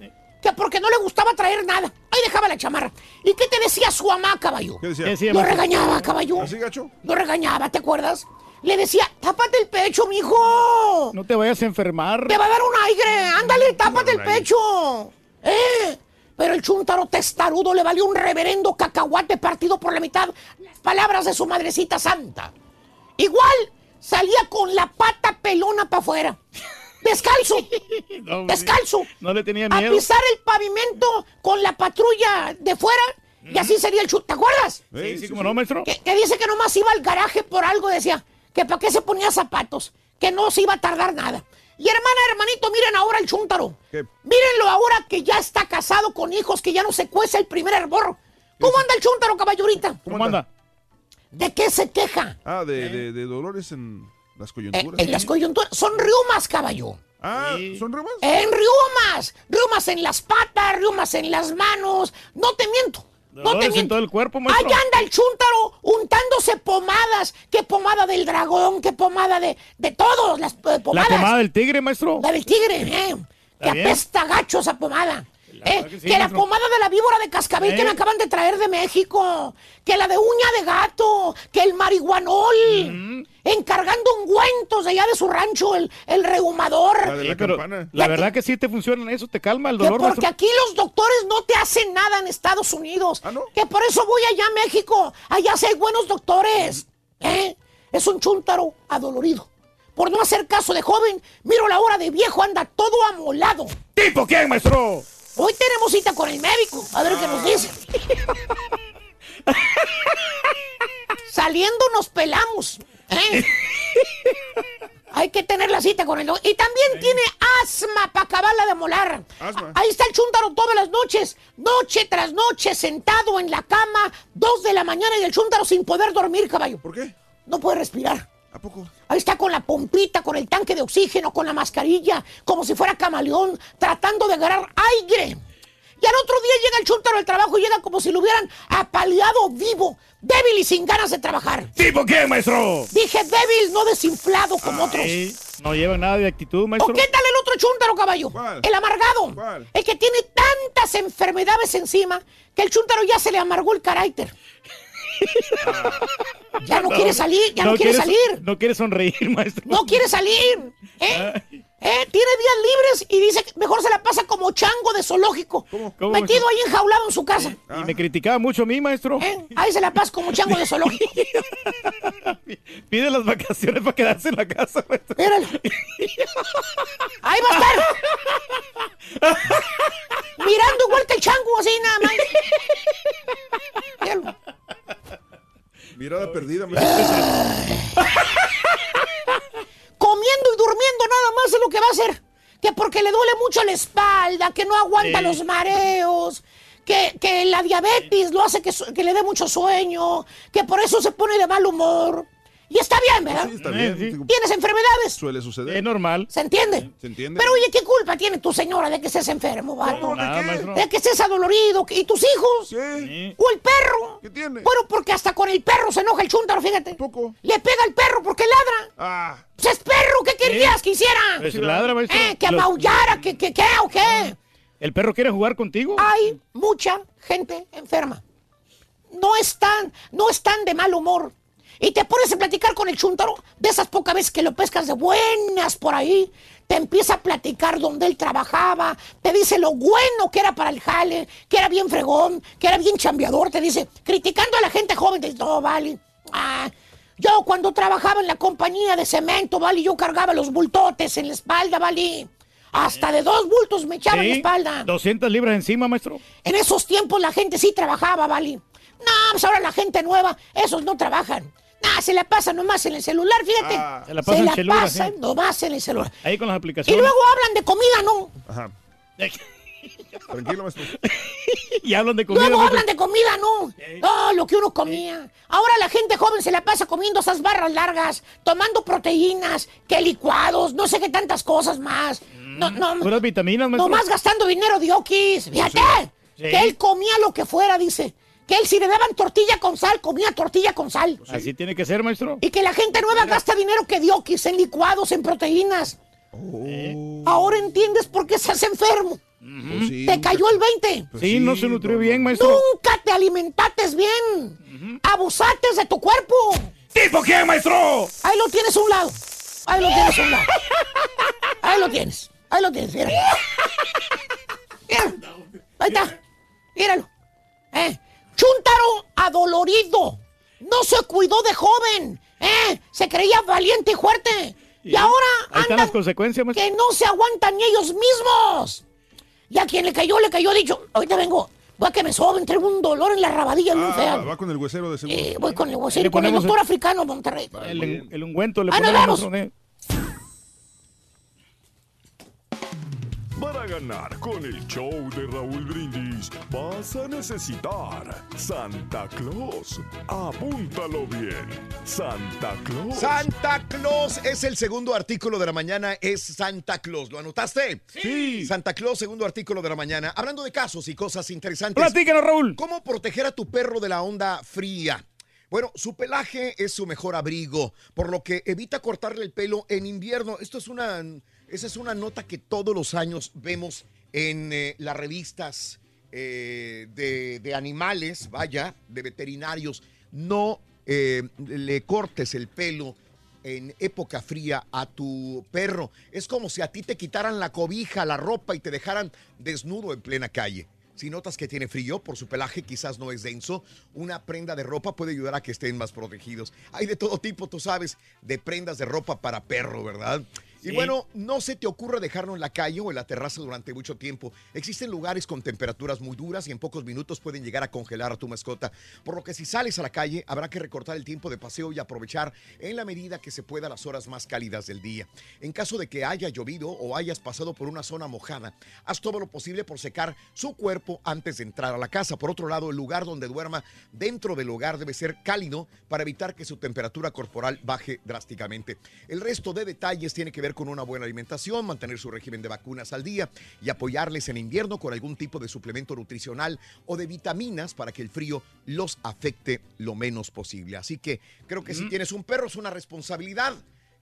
Que porque no le gustaba traer nada. Ahí dejaba la chamarra. ¿Y qué te decía su mamá, caballo? ¿Qué decía? ¿Qué decía, Lo regañaba, caballo. ¿Así, gacho? Lo regañaba, ¿te acuerdas? Le decía, tápate el pecho, mijo. No te vayas a enfermar. Te va a dar un aire. Ándale, tápate el pecho. ¿Eh? Pero el chuntaro testarudo le valió un reverendo cacahuate partido por la mitad las palabras de su madrecita santa. Igual salía con la pata pelona para afuera. Descalzo. [laughs] No, descalzo. No le tenía A miedo. pisar el pavimento con la patrulla de fuera. Y así sería el chut. ¿Te acuerdas? Sí, sí, como no, maestro. Que, que dice que nomás iba al garaje por algo, decía. Que para qué se ponía zapatos. Que no se iba a tardar nada. Y hermana, hermanito, miren ahora el chúntaro. ¿Qué? Mírenlo ahora que ya está casado con hijos, que ya no se cuece el primer hervor. ¿Cómo anda el chúntaro, caballurita? ¿Cómo anda? ¿De qué se queja? Ah, de, de, de dolores en las Eh, coyunturas. en las coyunturas. Son riumas, caballo. Ah, ¿son reumas? En riumas. Riumas en las patas, riumas en las manos. No te miento. No te miento. todo el cuerpo, maestro. Ahí anda el chúntaro untándose pomadas. ¿Qué pomada del dragón? ¿Qué pomada de, de todos? Las eh, La pomadas. pomada del tigre, maestro. La del tigre, ¿eh? Que apesta gacho esa pomada. ¿Eh? que la pomada de la víbora de cascabel ¿Eh? que me acaban de traer de México. Que la de uña de gato. Que el marihuanol. Encargando ungüentos de allá de su rancho, el, el rehumador. La de Sí, la pero campana. la verdad que sí te funciona eso, te calma el Que dolor, porque aquí los doctores no te hacen nada en Estados Unidos. ¿Ah, no? Que por eso voy allá a México. Allá sí hay buenos doctores. ¿Eh? Es un chúntaro adolorido. Por no hacer caso de joven, miro la hora de viejo, anda todo amolado. ¿Tipo quién, maestro? Hoy tenemos cita con el médico. A ver qué nos dice. Saliendo nos pelamos. ¿eh? Hay que tener la cita con el doctor. Y también tiene asma para acabarla de molar. Asma. Ahí está el chúntaro todas las noches. Noche tras noche, sentado en la cama, dos de la mañana y el chúntaro sin poder dormir, caballo. ¿Por qué? No puede respirar. ¿A poco? Ahí está con la pompita, con el tanque de oxígeno, con la mascarilla, como si fuera camaleón, tratando de agarrar aire. Y al otro día llega el chúntaro al trabajo y llega como si lo hubieran apaleado vivo, débil y sin ganas de trabajar. ¿Tipo quién, maestro? Dije débil, no desinflado como otros. No lleva nada de actitud, ¿O maestro. qué tal el otro chúntaro, caballo? ¿Cuál? El amargado. ¿Cuál? El que tiene tantas enfermedades encima que el chúntaro ya se le amargó el carácter. [laughs] ya no, quiere salir, ya no, quiere quiere- salir. No quiere sonreír, maestro. No quiere salir. ¿eh? ¿Eh? Tiene días libres y dice que mejor se la pasa como chango de zoológico. ¿Cómo, Metido ahí enjaulado en su casa. Y me criticaba mucho a mí, maestro. ¿eh? Ahí se la pasa como chango de zoológico. [laughs] Pide las vacaciones para quedarse en la casa, maestro. Míralo. Ahí va a estar. [laughs] Mirando igual que el chango, así nada más. Míralo. Mirada perdida. [laughs] me- Comiendo y durmiendo nada más es lo que va a hacer. Que porque le duele mucho la espalda, que no aguanta Sí. los mareos, que, que la diabetes lo hace que, que le dé mucho sueño, que por eso se pone de mal humor. Y está bien, ¿verdad? Sí, está Eh, bien. sí. Tienes enfermedades. Suele suceder. Es normal. ¿Se entiende? ¿Se entiende? Pero oye, ¿qué culpa tiene tu señora de que estés enfermo, vato? Maestro. De que estés adolorido. ¿Y tus hijos? ¿Qué? ¿O el perro? ¿Qué tiene? Bueno, porque hasta con el perro se enoja el chúntaro, fíjate. Poco. Le pega al perro porque ladra. Ah, Pues es perro, ¿qué querías que hiciera? Pues ladra, maestro. Eh, que Los- maullara, que, que, qué o qué. ¿El perro quiere jugar contigo? Hay mucha gente enferma. No están, no están de mal humor. Y te pones a platicar con el chúntaro, de esas pocas veces que lo pescas de buenas por ahí, te empieza a platicar donde él trabajaba, te dice lo bueno que era para el jale, que era bien fregón, que era bien chambeador, te dice, criticando a la gente joven, te dice, no, vale, ah, yo cuando trabajaba en la compañía de cemento, vale, yo cargaba los bultotes en la espalda, vale, hasta de dos bultos me echaban en la espalda. 200 libras encima, maestro. En esos tiempos la gente sí trabajaba, ¿vale? No, pues ahora la gente nueva, esos no trabajan. Nah, se la pasan nomás en el celular, fíjate. Ah. Se la pasan en chelura, pasan sí. nomás en el celular. Ahí con las Y aplicaciones. luego hablan de comida, ¿no? ajá. [laughs] Tranquilo, maestro. y hablan de comida. Luego maestro. hablan de comida, ¿no? No, lo que uno comía. Ahora la gente joven se la pasa comiendo esas barras largas, tomando proteínas, que licuados, no sé qué tantas cosas más. No, no, Puras vitaminas, maestro. Nomás gastando dinero de okis. Fíjate. Sí. Que él comía lo que fuera, dice. Que él si le daban tortilla con sal, comía tortilla con sal. Así tiene que ser, maestro. Y que la gente nueva gasta dinero que diokis en licuados, en proteínas. Ahora entiendes por qué estás enfermo. Pues sí, Te cayó el 20. Pues sí, no se nutrió bien, maestro. Nunca te alimentates bien. Abusates de tu cuerpo. ¿Tipo quién, maestro? Ahí lo tienes a un lado. Ahí lo tienes a un lado. Ahí lo tienes. Ahí lo tienes. Mira. Mira. Ahí está. Míralo. ¿Eh? Chúntaro adolorido. No se cuidó de joven. ¿Eh? Se creía valiente y fuerte. Y, ahora Ahí están andan las consecuencias, maestro. que no se aguantan ni ellos mismos. Y a quien le cayó, le cayó dicho, ahorita vengo, voy a que me soben, traigo un dolor en la rabadilla muy Ah, fea. va con el huesero de seguro. Eh, voy con el vocero, con el doctor el- africano de Monterrey. El, el ungüento le Ah, ponemos. Para ganar con el show de Raúl Brindis vas a necesitar Santa Claus. Apúntalo bien. Santa Claus. Santa Claus es el segundo artículo de la mañana, es Santa Claus. ¿Lo anotaste? Sí. Santa Claus, segundo artículo de la mañana. Hablando de casos y cosas interesantes. Platícanos, Raúl. ¿Cómo proteger a tu perro de la onda fría? Bueno, su pelaje es su mejor abrigo, por lo que evita cortarle el pelo en invierno. Esto es una, esa es una nota que todos los años vemos en eh, las revistas eh, de, animales, vaya, de veterinarios. No eh, le cortes el pelo en época fría a tu perro. Es como si a ti te quitaran la cobija, la ropa y te dejaran desnudo en plena calle. Si notas que tiene frío, por su pelaje quizás no es denso, una prenda de ropa puede ayudar a que estén más protegidos. Hay de todo tipo, tú sabes, de prendas de ropa para perro, ¿verdad? Y bueno, no se te ocurra dejarlo en la calle o en la terraza durante mucho tiempo. Existen lugares con temperaturas muy duras y en pocos minutos pueden llegar a congelar a tu mascota. Por lo que si sales a la calle, habrá que recortar el tiempo de paseo y aprovechar en la medida que se pueda las horas más cálidas del día. En caso de que haya llovido o hayas pasado por una zona mojada, haz todo lo posible por secar su cuerpo antes de entrar a la casa. Por otro lado, el lugar donde duerma dentro del hogar debe ser cálido para evitar que su temperatura corporal baje drásticamente. El resto de detalles tiene que ver con una buena alimentación, mantener su régimen de vacunas al día y apoyarles en invierno con algún tipo de suplemento nutricional o de vitaminas para que el frío los afecte lo menos posible. Así que creo que si tienes un perro es una responsabilidad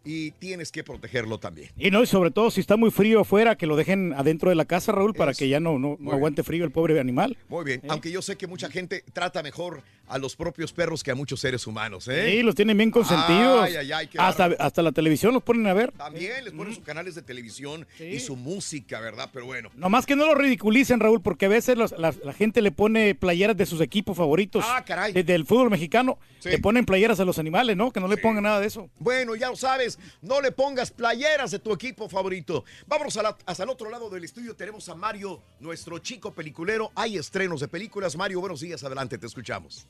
y tienes que protegerlo también. Y no, y sobre todo si está muy frío afuera, que lo dejen adentro de la casa, Raúl, para que ya no, no, aguante frío el pobre animal. Muy bien, aunque yo sé que mucha gente trata mejor a los propios perros que a muchos seres humanos, ¿eh? Sí, los tienen bien consentidos. Ay, ay, ay, hasta, hasta la televisión los ponen a ver. También les ponen sus canales de televisión y su música, ¿verdad? Pero bueno. Nomás que no lo ridiculicen, Raúl, porque a veces los- la, la gente le pone playeras de sus equipos favoritos. Ah, caray. Desde el fútbol mexicano. Sí. Le ponen playeras a los animales, ¿no? Que no le pongan nada de eso. Bueno, ya lo sabes, no le pongas playeras de tu equipo favorito. Vámonos hasta el otro lado del estudio, tenemos a Mario, nuestro chico peliculero. Hay estrenos de películas. Mario, buenos días, adelante, te escuchamos.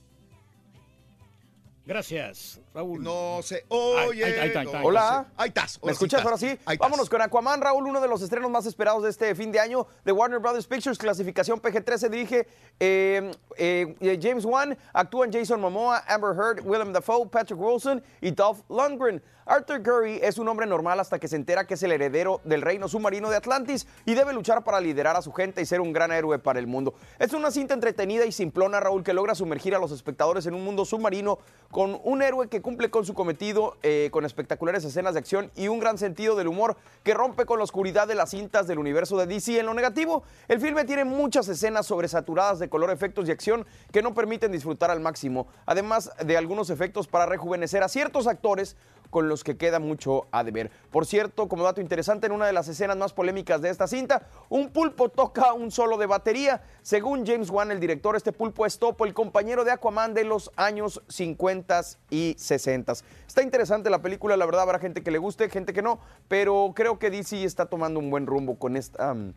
Gracias, Raúl. No sé, oye. Ahí- ahí- ahí no, Hola. Ahí estás. ¿Me escuchas ahora sí? Vámonos con Aquaman, Raúl, uno de los estrenos más esperados de este fin de año de Warner Brothers Pictures, clasificación PG-13, dirige eh, eh, eh, James Wan, actúan Jason Momoa, Amber Heard, Willem Dafoe, Patrick Wilson y Dolph Lundgren. Arthur Curry es un hombre normal hasta que se entera que es el heredero del reino submarino de Atlantis y debe luchar para liderar a su gente y ser un gran héroe para el mundo. Es una cinta entretenida y simplona, Raúl, que logra sumergir a los espectadores en un mundo submarino con un héroe que cumple con su cometido, eh, con espectaculares escenas de acción y un gran sentido del humor que rompe con la oscuridad de las cintas del universo de DC. En lo negativo, el filme tiene muchas escenas sobresaturadas de color, efectos y acción que no permiten disfrutar al máximo, además de algunos efectos para rejuvenecer a ciertos actores con los que queda mucho a deber. Por cierto, como dato interesante, en una de las escenas más polémicas de esta cinta, un pulpo toca un solo de batería. Según James Wan, el director, este pulpo es Topo, el compañero de Aquaman de los años 50 y 60. Está interesante la película, la verdad habrá gente que le guste, gente que no, pero creo que DC está tomando un buen rumbo con esta... mm,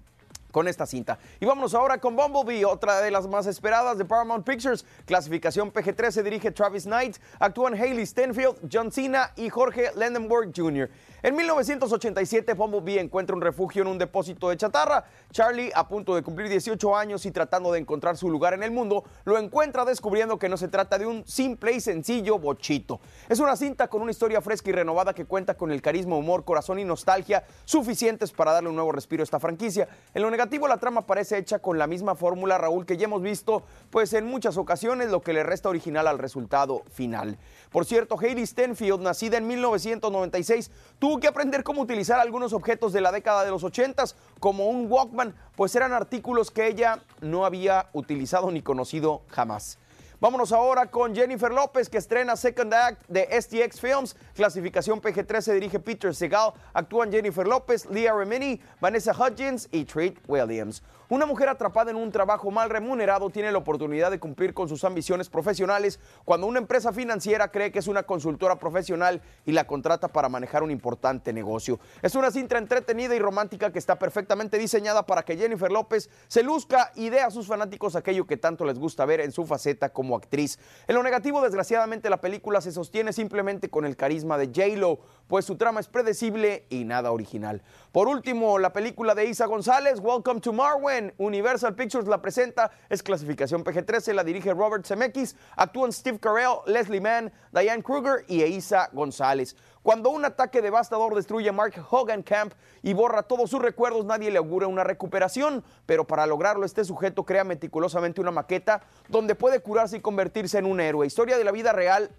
con esta cinta. Y vámonos ahora con Bumblebee, otra de las más esperadas de Paramount Pictures. Clasificación PG-13 dirige Travis Knight. Actúan Hailey Stenfield, John Cena y Jorge Landenberg Jr. En 1987, Bumblebee encuentra un refugio en un depósito de chatarra. Charlie, a punto de cumplir 18 años y tratando de encontrar su lugar en el mundo, lo encuentra descubriendo que no se trata de un simple y sencillo bochito. Es una cinta con una historia fresca y renovada que cuenta con el carisma, humor, corazón y nostalgia suficientes para darle un nuevo respiro a esta franquicia. En lo negativo, la trama parece hecha con la misma fórmula, Raúl, que ya hemos visto pues en muchas ocasiones, lo que le resta original al resultado final. Por cierto, Hailey Stenfield, nacida en 1996, tuvo que aprender cómo utilizar algunos objetos de la década de los 80 como un Walkman, pues eran artículos que ella no había utilizado ni conocido jamás. Vámonos ahora con Jennifer López, que estrena Second Act de STX Films. Clasificación PG-13 dirige Peter Segal. Actúan Jennifer López, Leah Remini, Vanessa Hudgens y Treat Williams. Una mujer atrapada en un trabajo mal remunerado tiene la oportunidad de cumplir con sus ambiciones profesionales cuando una empresa financiera cree que es una consultora profesional y la contrata para manejar un importante negocio. Es una cinta entretenida y romántica que está perfectamente diseñada para que Jennifer López se luzca y dé a sus fanáticos aquello que tanto les gusta ver en su faceta como actriz. En lo negativo, desgraciadamente, la película se sostiene simplemente con el carisma de J-Lo, pues su trama es predecible y nada original. Por último, la película de Isa González, Welcome to Marwen, Universal Pictures la presenta, es clasificación PG-13, la dirige Robert Zemeckis, actúan Steve Carell, Leslie Mann, Diane Kruger y Isa González. Cuando un ataque devastador destruye a Mark Hogan Camp y borra todos sus recuerdos, nadie le augura una recuperación, pero para lograrlo este sujeto crea meticulosamente una maqueta donde puede curarse y convertirse en un héroe. Historia de la vida real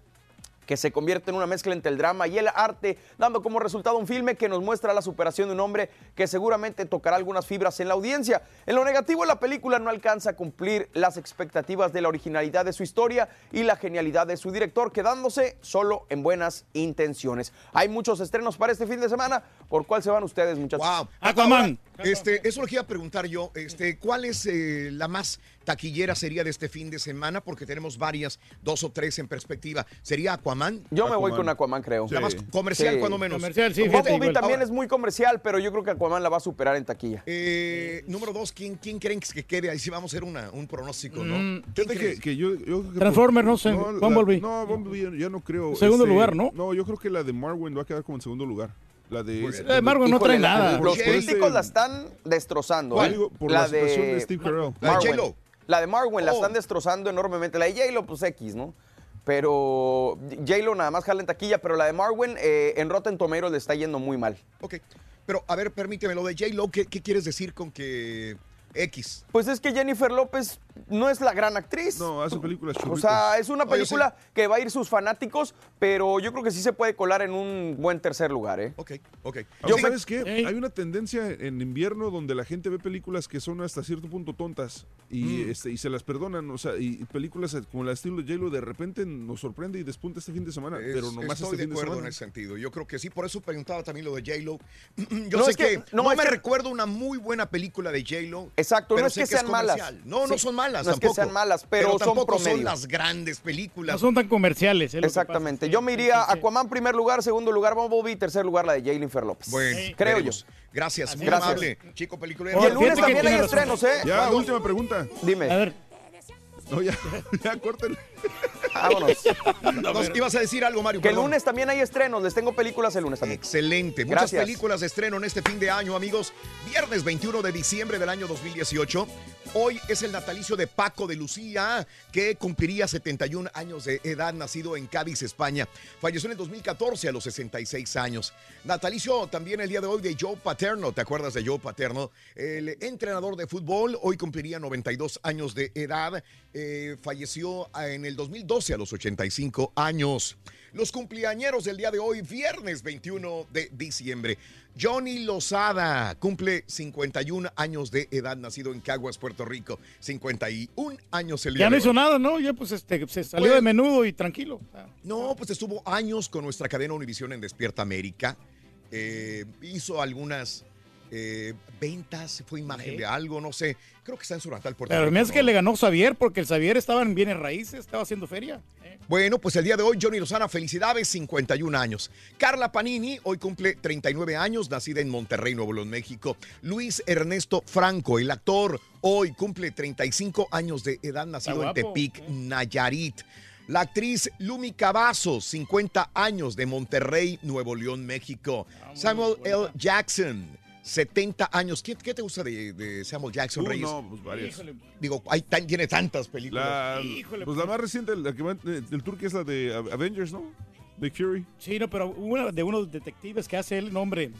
que se convierte en una mezcla entre el drama y el arte, dando como resultado un filme que nos muestra la superación de un hombre que seguramente tocará algunas fibras en la audiencia. En lo negativo, la película no alcanza a cumplir las expectativas de la originalidad de su historia y la genialidad de su director, quedándose solo en buenas intenciones. Hay muchos estrenos para este fin de semana. ¿Por cuál se van ustedes, muchachos? Wow. Aquaman. Este, eso lo que iba a preguntar yo. Este, ¿Cuál es eh, la más taquillera sería de este fin de semana? Porque tenemos varias, dos o tres en perspectiva. ¿Sería Aquaman? Yo me voy con Aquaman, creo. La más comercial, Sí. cuando menos. Comercial, sí, Bumblebee también es muy comercial, pero yo creo que Aquaman la va a superar en taquilla. Eh, número dos, ¿quién, ¿quién creen que quede? Ahí sí vamos a hacer una, un pronóstico, ¿no? Mm, que, que yo, yo creo que Transformer, no sé, la- Bumblebee. no, Bumblebee ya- ya no creo. Este, Segundo lugar, ¿no? No, yo creo que la de Marwen va a quedar como en segundo lugar. La de. Eh, Marwen no trae nada. Los Por este- críticos la están destrozando. ¿eh? Digo, por la situación de Steve Carell. La de. La de Marwen la Oh. están destrozando enormemente. La de J-Lo, pues X, ¿no? Pero J-Lo nada más jala en taquilla, pero la de Marwen eh, en Rotten Tomatoes le está yendo muy mal. Ok. Pero, a ver, permíteme, lo de J-Lo, ¿qué, qué quieres decir con que X? Pues es que Jennifer López no es la gran actriz. No, hace películas O churritas. sea, es una Oye, película que va a ir sus fanáticos, pero yo creo que sí se puede colar en un buen tercer lugar, ¿eh? Ok, ok. Aunque, ¿Sabes qué? Hay una tendencia en invierno donde la gente ve películas que son hasta cierto punto tontas y, Mm. este, y se las perdonan. O sea, y películas como la estilo de J-Lo de repente nos sorprende y despunta este fin de semana. Es- pero nomás estoy este de fin de acuerdo semana. en ese sentido. Yo creo que sí, por eso preguntaba también lo de J-Lo. [clears throat] Yo No, sé es que- que, no, no, es me que- recuerdo una muy buena película de J-Lo. Exacto, pero no es sé que sean malas. comercial. No, no Sí, son malas no es que sean malas, pero son tampoco son promedio. las grandes películas. No son tan comerciales. es lo que Exactamente. pasa. Yo Sí, me iría sí, sí. Aquaman primer lugar, segundo lugar Bumblebee, tercer lugar la de Jennifer López. Bueno, creo veremos. yo. Gracias, muy Gracias. amable. Chico peliculero. Y el lunes también hay estrenos, ¿eh? Ya, última pregunta. Dime. A ver, No, ya, [laughs] ya, corten. Vámonos. [laughs] Nos ibas a decir algo, Mario. Que el lunes también hay estrenos. Les tengo películas el lunes también. Excelente. Muchas Gracias. películas de estreno en este fin de año, amigos. Viernes 21 de diciembre del año 2018. Hoy es el natalicio de Paco de Lucía, que cumpliría 71 años de edad, nacido en Cádiz, España. Falleció en el 2014 a los 66 años. Natalicio también el día de hoy de Joe Paterno. ¿Te acuerdas de Joe Paterno? El entrenador de fútbol. Hoy cumpliría 92 años de edad. Eh, falleció en el 2012 a los 85 años. Los cumpleañeros del día de hoy, viernes 21 de diciembre. Johnny Lozada cumple 51 años de edad, nacido en Caguas, Puerto Rico. 51 años el día ya no de hizo hoy. nada, ¿no? Ya pues este, se salió Pues- de menudo y tranquilo. No, pues estuvo años con nuestra cadena Univisión en Despierta América. Eh, hizo algunas eh, ventas, fue imagen de algo, no sé. Creo que está en su natal Puerto Pero me ¿no? que le ganó Xavier porque el Xavier estaba en bienes raíces, estaba haciendo feria. Bueno, pues el día de hoy, Johnny Lozana, felicidades, 51 años. Carla Panini, hoy cumple 39 años, nacida en Monterrey, Nuevo León, México. Luis Ernesto Franco, el actor, hoy cumple 35 años de edad, nacido en Tepic, Nayarit. La actriz Lumi Cavazos, 50 años de Monterrey, Nuevo León, México. Samuel L. Jackson, 70 años. ¿Qué, qué te gusta de, de Samuel Jackson, Uh, Reyes? no, pues varias. Híjole. Digo, hay tan- tiene tantas películas. La, Híjole, pues la más reciente, la que va eh, del tour que es la de Avengers, ¿no? Big Fury. Sí, no, pero una de unos detectives que hace el nombre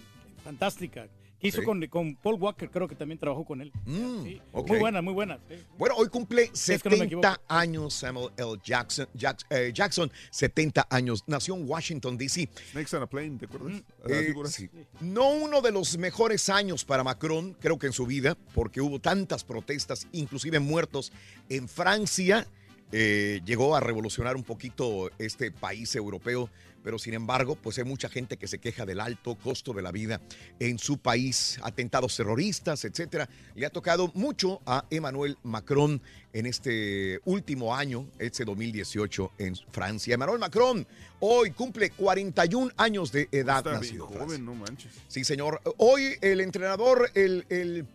fantástica, hizo Sí. con, con Paul Walker, creo que también trabajó con él. Sí, ok. Muy buena, muy buena. sí. Bueno, hoy cumple Si es que no me 70 años Samuel L. Jackson. Jack- eh, Jackson, 70 años. Nació en Washington, D.C. Snakes on a Plane, ¿te acuerdas? Mm. Eh. No uno de los mejores años para Macron, creo que en su vida, porque hubo tantas protestas, inclusive muertos en Francia. eh, llegó a revolucionar un poquito este país europeo, pero sin embargo, pues hay mucha gente que se queja del alto costo de la vida en su país, atentados terroristas, etcétera. Le ha tocado mucho a Emmanuel Macron en este último año, este 2018 en Francia. Emmanuel Macron hoy cumple 41 años de edad. Está nacido en Francia. joven, no manches. Sí, señor. Hoy el entrenador, el, el,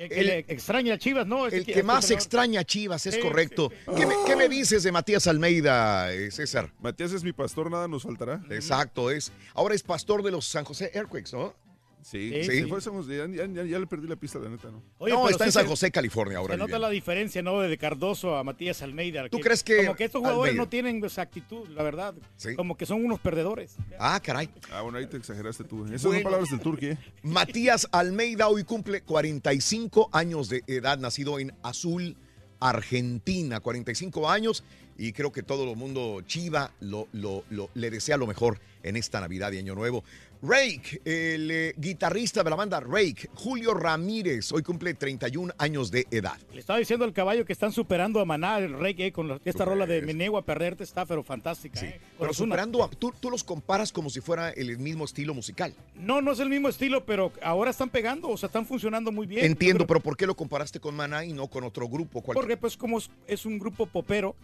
El que el- extraña a Chivas, ¿no? Ese el que- este más entrenador. extraña a Chivas, es Sí, correcto. ¿Qué, me, qué me dices de Matías Almeida, eh, César? Matías es mi pastor, nada nos faltará. Exacto, es. Ahora es pastor de los San José Earthquakes, ¿no? Sí, Sí. sí. Ya, ya- ya- ya le perdí la pista, la neta, ¿no? Oye, no, está en San José, California ahora. Se nota la diferencia, ¿no? De Cardoso a Matías Almeida. ¿Tú crees que Como que estos jugadores Almeida? no tienen esa actitud, la verdad. Sí. Como que son unos perdedores. Ah, caray. Ah, bueno, ahí te exageraste tú. Esas Bueno. son palabras del turqui, ¿eh? [laughs] Matías Almeida hoy cumple 45 años de edad, nacido en Azul, Argentina, 45 años, y creo que todo el mundo chiva lo, lo- lo- le desea lo mejor en esta Navidad y Año Nuevo. Rake, el eh, guitarrista de la banda Rake, Julio Ramírez, hoy cumple 31 años de edad. Le estaba diciendo al caballo que están superando a Maná, el reggae, con la- esta rola de Me niego a perderte, está pero fantástica. ¿eh? Con Pero superando, a- tú, tú los comparas como si fuera el mismo estilo musical. No, no es el mismo estilo, pero ahora están pegando, o sea, están funcionando muy bien. Entiendo, pero ¿por qué lo comparaste con Maná y no con otro grupo? cualquier- Porque pues como es, es un grupo popero,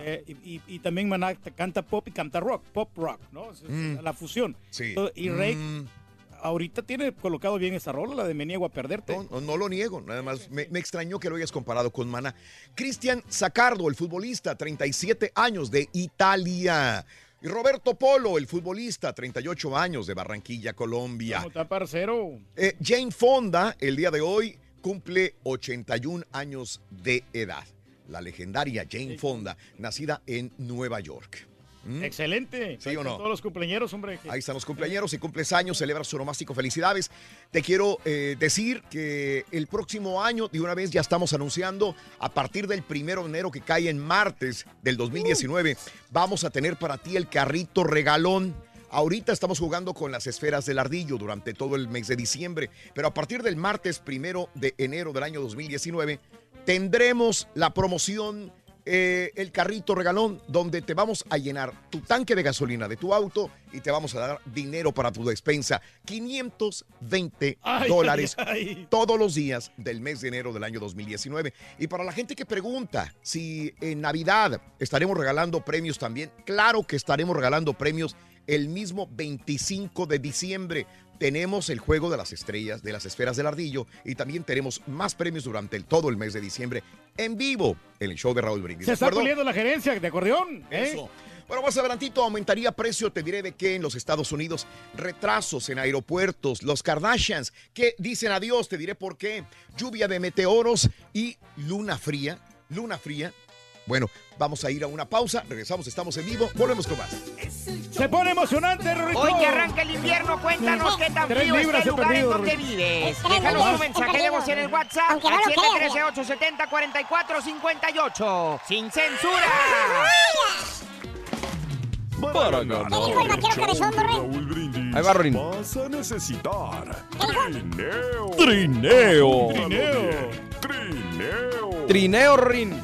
eh, y, y- y también Maná canta pop y canta rock, pop rock, ¿no? Mm. La fusión. Sí. Entonces, Y Rake Mm. ahorita tiene colocado bien esa rola, la de Me niego a perderte. No, no, no lo niego, nada más me, me extrañó que lo hayas comparado con Maná. Cristian Sacardo, el futbolista, 37 años de Italia. Y Roberto Polo, el futbolista, 38 años de Barranquilla, Colombia. ¿Cómo está, parcero? Eh, Jane Fonda, el día de hoy, cumple 81 años de edad. La legendaria Jane Fonda, nacida en Nueva York. ¿Mm? Excelente. ¿Sí o no? Todos los cumpleaños, hombre. Ahí están los cumpleaños. Si cumples años, celebra su nomástico. Felicidades. Te quiero eh, decir que el próximo año, de una vez ya estamos anunciando, a partir del primero de enero que cae en martes del 2019, vamos a tener para ti el carrito regalón. Ahorita estamos jugando con las esferas del ardillo durante todo el mes de diciembre, pero a partir del martes primero de enero del año 2019 tendremos la promoción eh, el carrito regalón donde te vamos a llenar tu tanque de gasolina de tu auto y te vamos a dar dinero para tu despensa. 520 Ay, dólares ay, ay. todos los días del mes de enero del año 2019. Y para la gente que pregunta si en Navidad estaremos regalando premios también, claro que estaremos regalando premios el mismo 25 de diciembre. Tenemos el juego de las estrellas, de las esferas del ardillo y también tenemos más premios durante el- todo el mes de diciembre en vivo en el show de Raúl Brindis. Se ¿de está puliendo la gerencia de acordeón. ¿eh? Eso. Bueno, más adelantito aumentaría precio, te diré de qué en los Estados Unidos. Retrasos en aeropuertos, los Kardashians que dicen adiós, te diré por qué. Lluvia de meteoros y luna fría. Luna fría. Bueno, vamos a ir a una pausa, regresamos, estamos en vivo, volvemos con más. Se pone emocionante, Rorrito. Hoy que arranca el invierno, cuéntanos qué tan frío está el lugar en perdido, donde vives. Déjanos tu mensaje de voz en el WhatsApp no al lo creas, 713-870-4458. ¡Sin censura! Para ganar Ahí va, Rorín. vas a necesitar trineo. Trineo. Trineo. Trineo. Trineo, Rin.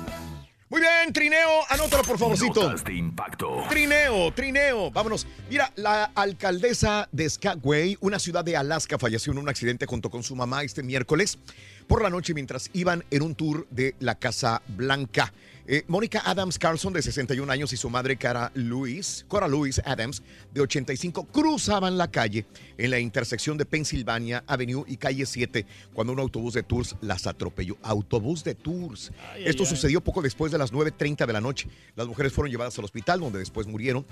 Muy bien, Trineo, anótalo por favorcito. Notas de impacto. Trineo, Trineo, vámonos. Mira, la alcaldesa de Skagway, una ciudad de Alaska, falleció en un accidente junto con su mamá este miércoles por la noche mientras iban en un tour de la Casa Blanca. Eh, Mónica Adams Carlson, de 61 años, y su madre, Cara Lewis, Cora Lewis Adams, de 85, cruzaban la calle en la intersección de Pennsylvania Avenue y calle 7 cuando un autobús de tours las atropelló. Autobús de tours. Ay, Esto ay, ay. sucedió poco después de las 9.30 de la noche. Las mujeres fueron llevadas al hospital donde después murieron.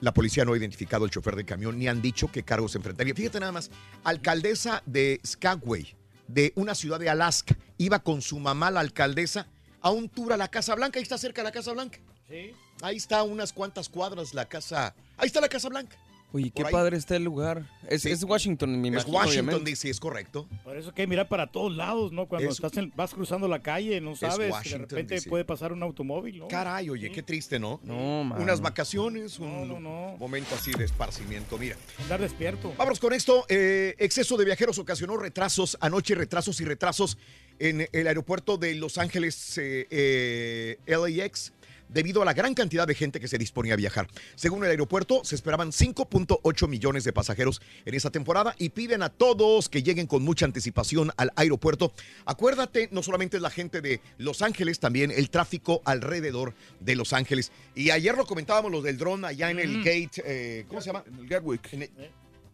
La policía no ha identificado al chofer del camión ni han dicho qué cargos se enfrentaría. Fíjate nada más, alcaldesa de Skagway, de una ciudad de Alaska, iba con su mamá, la alcaldesa, a un tour a la Casa Blanca. Ahí está cerca la Casa Blanca. Sí. Ahí está unas cuantas cuadras la Casa. Ahí está la Casa Blanca. Oye, qué ahí. padre está el lugar. Es, Sí. es Washington, Es imagino. Washington, obviamente. D.C., es correcto. Por eso que mirar para todos lados, ¿no? Cuando Es- estás en- vas cruzando la calle, no sabes, de Washington, repente D.C.. puede pasar un automóvil, ¿no? Caray, oye, qué triste, ¿no? No, mano. Unas vacaciones, un momento así de esparcimiento. Mira. Andar despierto. Vámonos con esto. Eh, exceso de viajeros ocasionó retrasos anoche, retrasos y retrasos en el aeropuerto de Los Ángeles eh, eh, LAX debido a la gran cantidad de gente que se disponía a viajar. Según el aeropuerto, se esperaban 5.8 millones de pasajeros en esa temporada y piden a todos que lleguen con mucha anticipación al aeropuerto. Acuérdate, no solamente es la gente de Los Ángeles, también el tráfico alrededor de Los Ángeles. Y ayer lo comentábamos, los del dron allá en el Mm. gate, eh, ¿cómo se llama? En el Gatwick.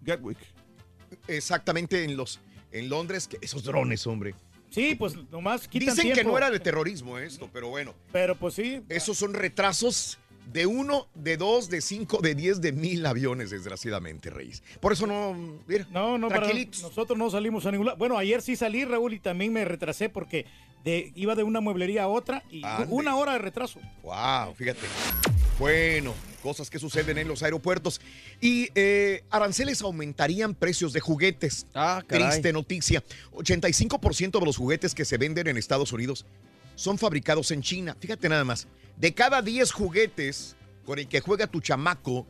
Gatwick. Exactamente en los en Londres, que esos drones, hombre. Sí, pues nomás quitan Dicen que no era de terrorismo esto, pero bueno. Pero pues sí. Esos son retrasos de uno, de dos, de cinco, de diez, de mil aviones, desgraciadamente, Reyes. Por eso no, mira, No, no, para tranquilitos. nosotros no salimos a ningún lado. Bueno, ayer sí salí, Raúl, y también me retrasé porque de, iba de una mueblería a otra y Ande. una hora de retraso. Wow, fíjate. Bueno, cosas que suceden en los aeropuertos. Y eh, aranceles aumentarían precios de juguetes. Ah, caray. Triste noticia. 85% de los juguetes que se venden en Estados Unidos son fabricados en China. Fíjate nada más. De cada 10 juguetes con el que juega tu chamaco,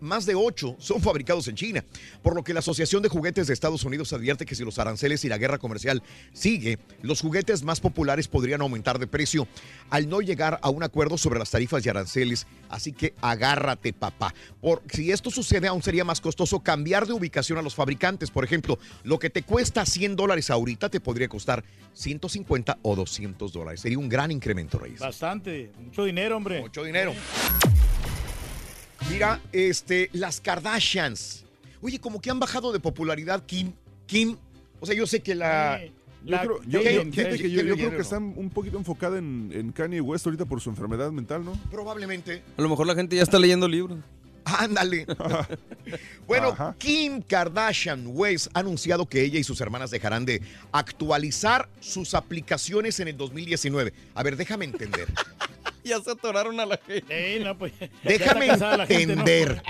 más de 8 son fabricados en China. Por lo que la Asociación de Juguetes de Estados Unidos advierte que si los aranceles y la guerra comercial sigue, los juguetes más populares podrían aumentar de precio al no llegar a un acuerdo sobre las tarifas y aranceles. Así que agárrate, papá. Por, si esto sucede, aún sería más costoso cambiar de ubicación a los fabricantes. Por ejemplo, lo que te cuesta 100 dólares ahorita te podría costar 150 o 200 dólares. Sería un gran incremento, Reyes. Bastante, mucho dinero, hombre. Mucho dinero. Mira, este, las Kardashians. Oye, como que han bajado de popularidad Kim. Kim. O sea, yo sé que la. Yo creo, yo, ¿Qué- yo- qué- fíjate qué- que yo- creo están un poquito enfocada en, en Kanye West ahorita por su enfermedad mental, ¿no? Probablemente. A lo mejor la gente ya está leyendo libros. Ándale. [laughs] bueno, Kim Kardashian West ha anunciado que ella y sus hermanas dejarán de actualizar sus aplicaciones en el 2019. A ver, déjame entender. Ya se atoraron a la gente. Sí, no, pues, Déjame entender.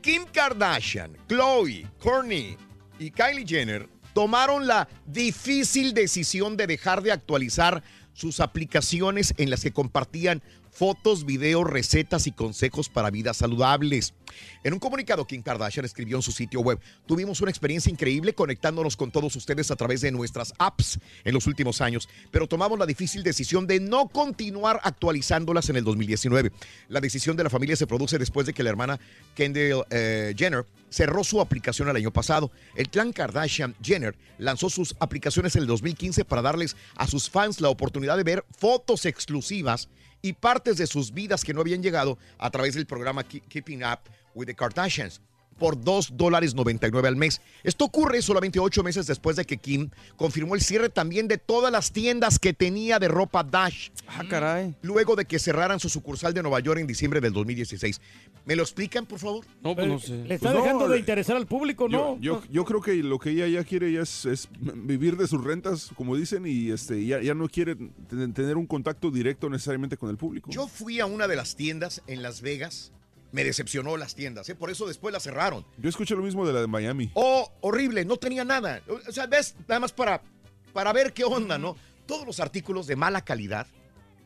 Kim Kardashian, Chloe, Kourtney y Kylie Jenner tomaron la difícil decisión de dejar de actualizar sus aplicaciones en las que compartían fotos, videos, recetas y consejos para vidas saludables. En un comunicado, Kim Kardashian escribió en su sitio web, tuvimos una experiencia increíble conectándonos con todos ustedes a través de nuestras apps en los últimos años, pero tomamos la difícil decisión de no continuar actualizándolas en el 2019. La decisión de la familia se produce después de que la hermana Kendall eh, Jenner cerró su aplicación el año pasado. El clan Kardashian Jenner lanzó sus aplicaciones en el 2015 para darles a sus fans la oportunidad de ver fotos exclusivas y partes de sus vidas que no habían llegado a través del programa Keep- Keeping Up with the Kardashians por 2 dólares 99 al mes. Esto ocurre solamente ocho meses después de que Kim confirmó el cierre también de todas las tiendas que tenía de ropa Dash. Ah, caray. Luego de que cerraran su sucursal de Nueva York en diciembre del 2016. ¿Me lo explican, por favor? No, pues no sé. Le está Pues no, dejando de le- interesar al público, ¿no? Yo, yo, yo creo que lo que ella ya quiere ya es, es vivir de sus rentas, como dicen, y este ya, ya no quiere ten- tener un contacto directo necesariamente con el público. Yo fui a una de las tiendas en Las Vegas. Me decepcionó las tiendas, ¿eh? por eso después las cerraron. Yo escuché lo mismo de la de Miami. Oh, horrible, no tenía nada. O sea, ves, nada más para, para ver qué onda, ¿no? Todos los artículos de mala calidad.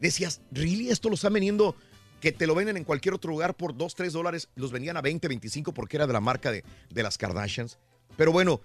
Decías, ¿really? Esto lo están vendiendo que te lo venden en cualquier otro lugar por 2, 3 dólares. Los vendían a 20, 25 porque era de la marca de, de las Kardashians. Pero bueno,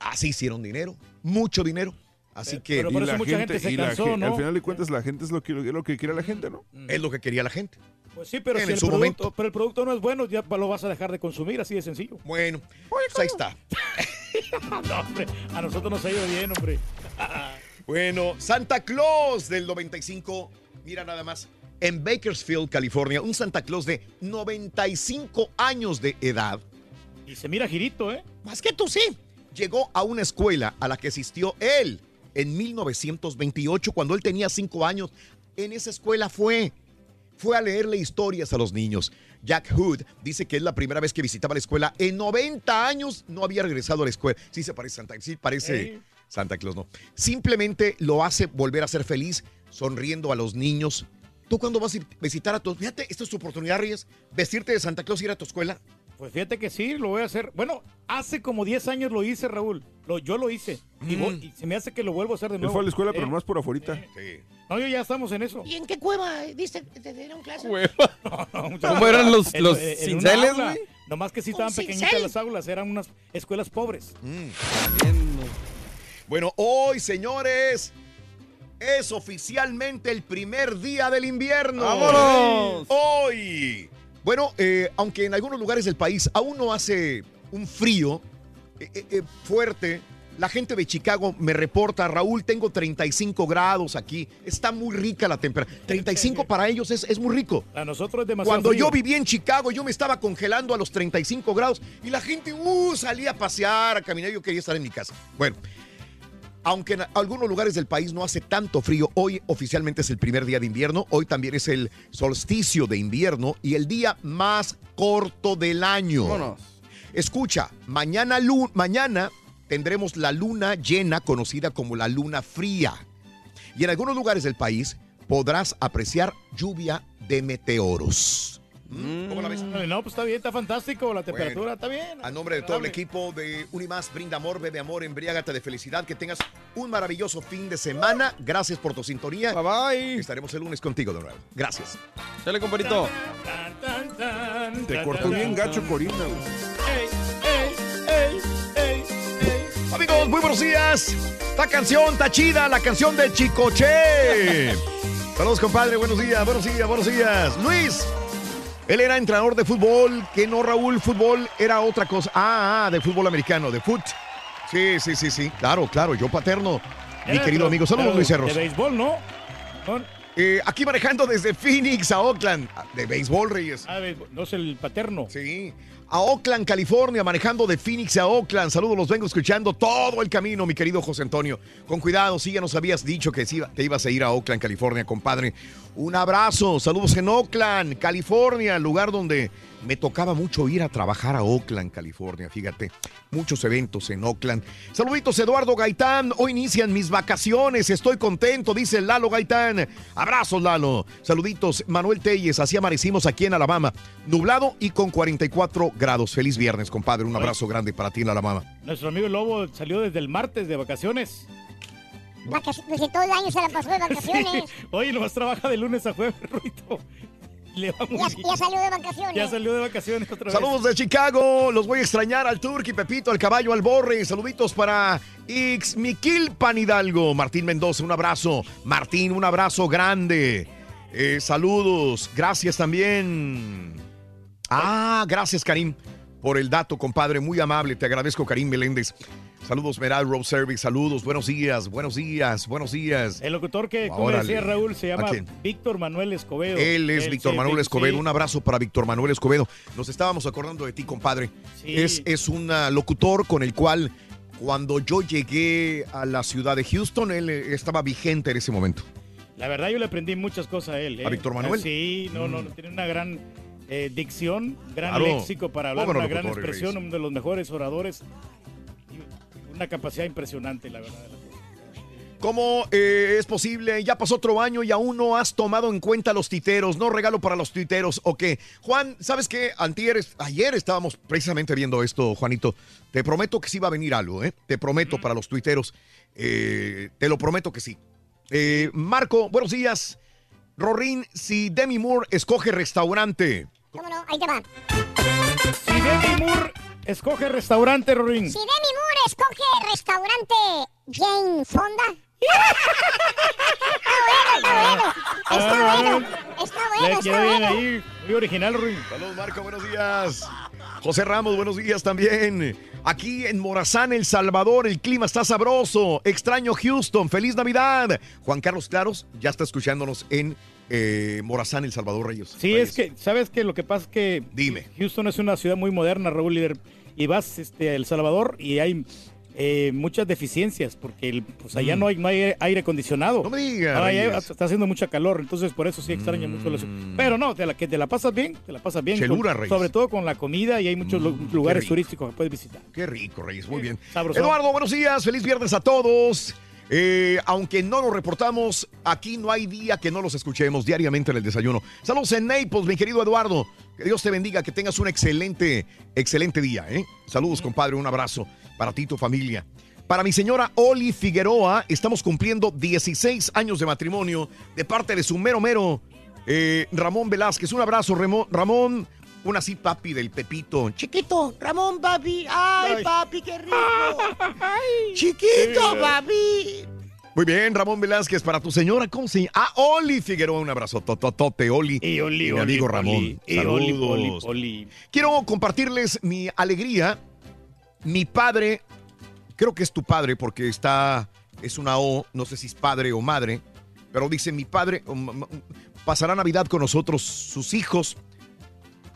así hicieron dinero, mucho dinero. Así que Y la y la gen- Al final de cuentas, la gente es lo que, es lo que quiere la gente, ¿no? es lo que quería la gente. Pues sí, pero En si el su producto, momento. pero el producto no es bueno, ya lo vas a dejar de consumir, así de sencillo. Bueno, pues ahí está. [laughs] no, hombre, a nosotros nos ha ido bien, hombre. [laughs] Bueno, Santa Claus del 95, mira nada más, en Bakersfield, California, un Santa Claus de 95 años de edad. Y se mira girito, ¿eh? Más que tú sí. Llegó a una escuela a la que asistió él en 1928, cuando él tenía 5 años. En esa escuela fue. Fue a leerle historias a los niños. Jack Hood dice que es la primera vez que visitaba la escuela. En 90 años no había regresado a la escuela. Sí se parece Santa, sí parece. Santa Claus, no. Simplemente lo hace volver a ser feliz, sonriendo a los niños. Tú cuando vas a visitar a tus... Fíjate, esta es tu oportunidad, Reyes, vestirte de Santa Claus y ir a tu escuela. Pues fíjate que sí, lo voy a hacer. Bueno, hace como 10 años lo hice, Raúl. Lo- yo lo hice. Y, Mm. y se me hace que lo vuelvo a hacer de Él nuevo. fue a la escuela, pero Eh, más por afuera. No, yo ya estamos en eso. ¿Y en qué cueva diste? ¿Te dieron clase? [laughs] ¿Cómo eran los- los en- cinceles, güey? Nomás que sí estaban ¿Un pequeñitas cincel? las aulas, eran unas escuelas pobres. Bueno, hoy, señores, es oficialmente el primer día del invierno. ¡Vámonos! Hoy. Bueno, eh, aunque en algunos lugares del país aún no hace un frío eh, eh, fuerte, la gente de Chicago me reporta, Raúl, tengo 35 grados aquí. Está muy rica la temperatura. 35 para ellos es, es muy rico. A nosotros es demasiado Cuando frío. yo vivía en Chicago, yo me estaba congelando a los 35 grados y la gente uh, salía a pasear, a caminar. Yo quería estar en mi casa. Bueno, aunque en algunos lugares del país no hace tanto frío, hoy oficialmente es el primer día de invierno. Hoy también es el solsticio de invierno y el día más corto del año. Vámonos. Escucha, mañana, mañana tendremos la luna llena conocida como la luna fría. Y en algunos lugares del país podrás apreciar lluvia de meteoros. ¿Mm? ¿Cómo la ves? No, pues está bien, está fantástico. La temperatura está bien. A nombre de todo el equipo de Unimás, brinda amor, bebe amor, embriágate de felicidad, que tengas un maravilloso fin de semana. Gracias por tu sintonía. Bye bye. Estaremos el lunes contigo de nuevo. Gracias. Tan, tan, Te cortó bien gacho. Corina, güey. Ey, ey, ey, ey, ey. Amigos, muy buenos días. Esta canción está chida, la canción de Chicoche. [laughs] Saludos, compadre. Buenos días, buenos días, buenos días. Luis. Él era entrenador de fútbol, que no, Raúl, fútbol era otra cosa. Ah, ah, de fútbol americano, de foot. Sí, sí, sí, sí. Claro, claro, yo paterno. Mi Era querido de- amigo. Saludos, Luis Cerros. De béisbol, ¿no? Eh, aquí manejando desde Phoenix a Oakland. De béisbol, Reyes. Ah, no es el paterno. Sí. A Oakland, California, manejando de Phoenix a Oakland. Saludos, los vengo escuchando todo el camino, mi querido José Antonio. Con cuidado, sí, ya nos habías dicho que te ibas a ir a Oakland, California, compadre. Un abrazo, saludos en Oakland, California, lugar donde me tocaba mucho ir a trabajar a Oakland, California, fíjate. Muchos eventos en Oakland. Saluditos, Eduardo Gaitán. Hoy inician mis vacaciones. Estoy contento, dice Lalo Gaitán. Abrazos, Lalo. Saluditos, Manuel Telles. Así amanecimos aquí en Alabama. Nublado y con 44 grados. Feliz viernes, compadre. Un abrazo grande para ti en Alabama. Nuestro amigo Lobo salió desde el martes de vacaciones. Vacac- que todo el año se la pasó de [laughs] vacaciones. Oye, nomás trabaja de lunes a jueves, [laughs] Ruito. [laughs] Le va muy ya, bien. ya salió de vacaciones. Ya salió de vacaciones otra vez. Saludos de Chicago. Los voy a extrañar al Turqui, Pepito, al caballo, al Borre. Saluditos para Ixmiquil Pan Hidalgo. Martín Mendoza, un abrazo. Martín, un abrazo grande. Eh, saludos. Gracias también. Ah, gracias, Karim, por el dato, compadre. Muy amable. Te agradezco, Karim Meléndez. Saludos, Meral Road Service. Saludos. Buenos días, buenos días, buenos días. El locutor que, como Órale. decía Raúl, se ¿A llama? Víctor Manuel Escobedo. Él es Él, Víctor sí, Manuel Escobedo. sí. Un abrazo para Víctor Manuel Escobedo. Nos estábamos acordando de ti, compadre. Sí. Es, es un ah, locutor con el cual, cuando yo llegué a la ciudad de Houston, él eh, estaba vigente en ese momento. La verdad, yo le aprendí muchas cosas a él. ¿eh? ¿A Víctor Manuel? Ah, Sí, no, no, no, tiene una gran eh, dicción, gran Claro. léxico para hablar, una gran expresión, Reyes. uno de los mejores oradores. y Una capacidad impresionante, la verdad. ¿Cómo eh, es posible? Ya pasó otro año y aún no has tomado en cuenta los titeros. No regalo para los tuiteros. ¿O qué? Juan, ¿sabes qué? Antier, ayer estábamos precisamente viendo esto, Juanito. Te prometo que sí va a venir algo, ¿eh? Te prometo para los tuiteros. Eh, te lo prometo que sí. Eh, Marco, buenos días. Rorín, si Demi Moore escoge restaurante. ¿Cómo no? Ahí te va. Si Demi Moore escoge restaurante, Rorín. Si Demi Moore escoge restaurante Jane Fonda. está bueno, está bueno. Está bueno, Le está bueno. ahí, muy original, Rorín. Saludos, Marco, buenos días. José Ramos, buenos días también. Aquí en Morazán, El Salvador, el clima está sabroso. Extraño Houston, feliz Navidad. Juan Carlos Claros ya está escuchándonos en eh, Morazán, El Salvador, Reyes. Sí, es que, ¿sabes qué? Lo que pasa es que Dime. Houston es una ciudad muy moderna, Raúl Líder, y vas este, a El Salvador y hay eh, muchas deficiencias, porque el- pues allá Mm. no hay, no hay aire acondicionado. No me digas, está haciendo mucha calor, entonces por eso sí extraña mucho la ciudad. Pero no, te la, que te la pasas bien, te la pasas bien. Chelura, con- Reyes. sobre todo con la comida y hay muchos lu- lugares turísticos que puedes visitar. Qué rico, Reyes, muy bien. Sabroso. Eduardo, buenos días, feliz viernes a todos. Eh, aunque no lo reportamos, aquí no hay día que no los escuchemos diariamente en el desayuno. Saludos en Naples, mi querido Eduardo. Que Dios te bendiga, que tengas un excelente, excelente día. ¿eh? Saludos, compadre, un abrazo para ti y tu familia. Para mi señora Oli Figueroa, estamos cumpliendo 16 años de matrimonio de parte de su mero mero eh, Ramón Velázquez. Un abrazo, Ramón. Un así, papi del Pepito. Chiquito, Ramón, papi. Ay, Ay. papi, qué rico. Chiquito, Sí. papi. Muy bien, Ramón Velázquez, para tu señora, ¿cómo se llama? Ah, Oli Figueroa, un abrazo, tototote, Oli. Y Oli, mi amigo Ramón. Oli. Y Oli, Saludos. Oli, Oli. Quiero compartirles mi alegría. Mi padre, creo que es tu padre porque está, es una O, no sé si es padre o madre, pero dice mi padre, pasará Navidad con nosotros, sus hijos.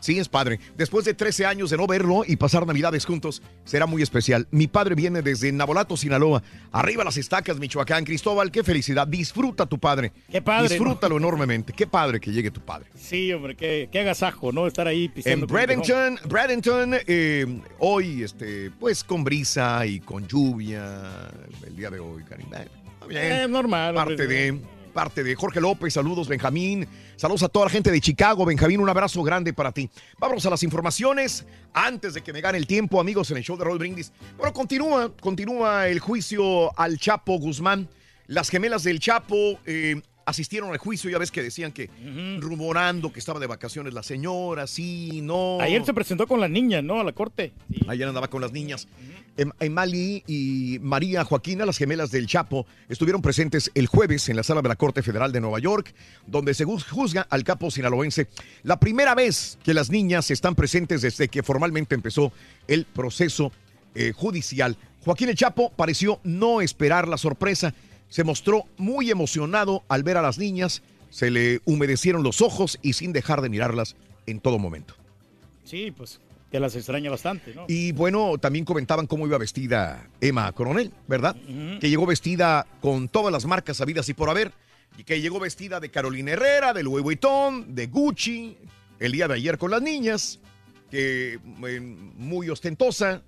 Sí, es padre. Después de 13 años de no verlo y pasar Navidades juntos, será muy especial. Mi padre viene desde Nabolato, Sinaloa. Arriba las estacas, Michoacán. Cristóbal, qué felicidad. Disfruta tu padre. Qué padre, Disfrútalo [laughs] enormemente. Qué padre que llegue tu padre. Sí, hombre, qué, qué agasajo, ¿no? Estar ahí pisando. En. Bradenton, Bradenton eh, hoy, este, pues con brisa y con lluvia, el día de hoy, está bien. Eh, normal. Parte hombre. de, parte de Jorge López, saludos Benjamín, saludos a toda la gente de Chicago, Benjamín, un abrazo grande para ti. Vámonos a las informaciones, antes de que me gane el tiempo, amigos, en el show de Roll Brindis. Bueno, continúa, continúa el juicio al Chapo Guzmán. Las gemelas del Chapo eh, asistieron al juicio, ya ves que decían que rumorando que estaba de vacaciones la señora, sí, no. Ayer se presentó con la niña, ¿no? A la corte. Ayer andaba con las niñas. Emali y María Joaquina, las gemelas del Chapo, estuvieron presentes el jueves en la sala de la Corte Federal de Nueva York, donde se juz- juzga al capo sinaloense. La primera vez que las niñas están presentes desde que formalmente empezó el proceso eh, judicial. Joaquín el Chapo pareció no esperar la sorpresa. Se mostró muy emocionado al ver a las niñas. Se le humedecieron los ojos y sin dejar de mirarlas en todo momento. Sí, pues que las extraña bastante, ¿no? Y bueno, también comentaban cómo iba vestida Emma Coronel, ¿verdad? Que llegó vestida con todas las marcas habidas y por haber. Y que llegó vestida de Carolina Herrera, de Louis Vuitton, de Gucci, el día de ayer con las niñas, que eh, muy ostentosa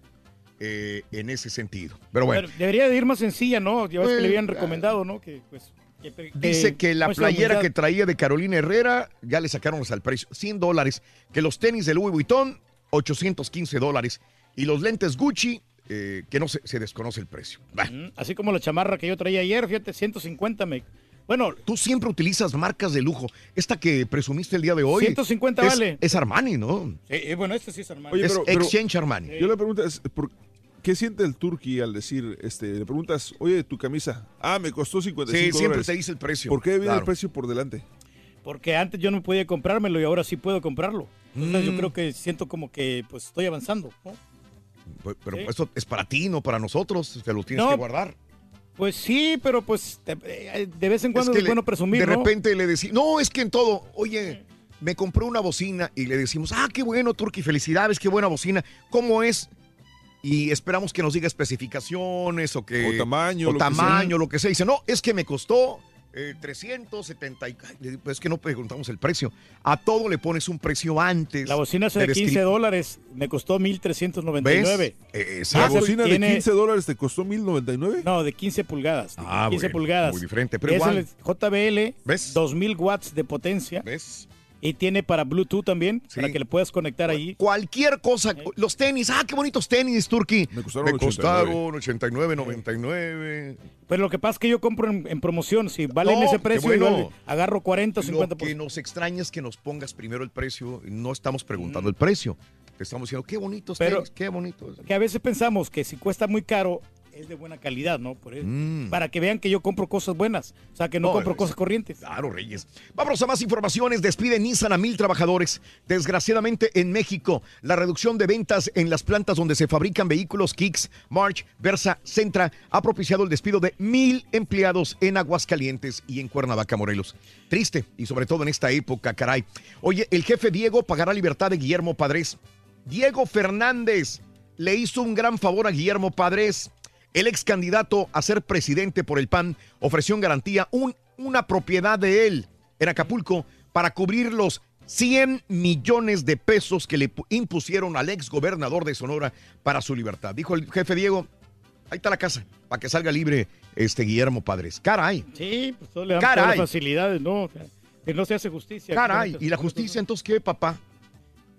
eh, en ese sentido. Pero bueno, debería de ir más sencilla, ¿no? Ya ves que le habían recomendado, ¿no? Que, pues, que- que- dice que la playera que traía de Carolina Herrera ya le sacaron al precio, 100 dólares. Que los tenis de Louis Vuitton, 815 dólares. Y los lentes Gucci, eh, que no se, se desconoce el precio. Bah. Así como la chamarra que yo traía ayer, fíjate, 150 me... Bueno, Tú siempre utilizas marcas de lujo. Esta que presumiste el día de hoy. 150 es, vale. Es Armani, ¿no? Sí, eh, bueno, este sí es Armani. Oye, es pero- pero- Exchange Armani. Yo la pregunta es, ¿por ¿qué siente el turqui al decir, este, le preguntas, oye, tu camisa, ah, me costó 55 Sí, siempre dólares"? te dice el precio. ¿Por qué viene Claro. el precio por delante? Porque antes yo no podía comprármelo y ahora sí puedo comprarlo. Entonces Mm. yo creo que siento como que pues estoy avanzando, ¿no? Pues, Pero Sí. esto es para ti, no para nosotros. Te lo tienes No, que guardar. Pues sí, pero pues de, eh, de vez en cuando es, que le- bueno presumir, De ¿no? repente le decimos, no, es que en todo, oye, me compré una bocina y le decimos, ah, qué bueno, Turki, felicidades, qué buena bocina. ¿Cómo es? Y esperamos que nos diga especificaciones o que... O tamaño, O lo que tamaño, sea. lo que sea. Dice, no, es que me costó eh, 370 y... Ay, le digo, pues es que no preguntamos el precio. A todo le pones un precio antes. La bocina esa de descri- 15 dólares me costó 1399. Eh, ¿La bocina tiene- de 15 dólares te costó 1099? No, de 15 pulgadas. de Ah, 15 bueno, pulgadas. muy diferente, pero es igual. el JBL, ¿Ves? 2000 watts de potencia. ¿Ves? Y tiene para Bluetooth también, para que le puedas conectar ahí. Cualquier cosa, los tenis, ah, qué bonitos tenis, Turki. Me costaron Me 89. costaron 89, 99. Pero lo que pasa es que yo compro en, en promoción. Si valen No, ese precio, bueno. igual agarro 40 o 50 Lo que nos extraña es que nos pongas primero el precio. No estamos preguntando el precio. Te estamos diciendo, qué bonitos Pero- tenis, qué bonitos. Que a veces pensamos que si cuesta muy caro, es de buena calidad, ¿no? Por eso. Mm. Para que vean que yo compro cosas buenas. O sea, que no, No, compro es- cosas corrientes. Claro, Reyes. Vámonos a más informaciones. Despide Nissan a mil trabajadores. Desgraciadamente, en México, la reducción de ventas en las plantas donde se fabrican vehículos Kicks, March, Versa, Centra ha propiciado el despido de mil empleados en Aguascalientes y en Cuernavaca, Morelos. Triste, y sobre todo en esta época, caray. Oye, el jefe Diego pagará libertad de Guillermo Padres. Diego Fernández le hizo un gran favor a Guillermo Padres. El ex candidato a ser presidente por el PAN ofreció en garantía un- una propiedad de él en Acapulco para cubrir los 100 millones de pesos que le pu- impusieron al ex gobernador de Sonora para su libertad. Dijo el jefe Diego, ahí está la casa, para que salga libre este Guillermo Padres. Caray, Sí, pues le dan Caray. las facilidades, ¿no? Que no se hace justicia. caray. ¿Y la justicia entonces qué, papá?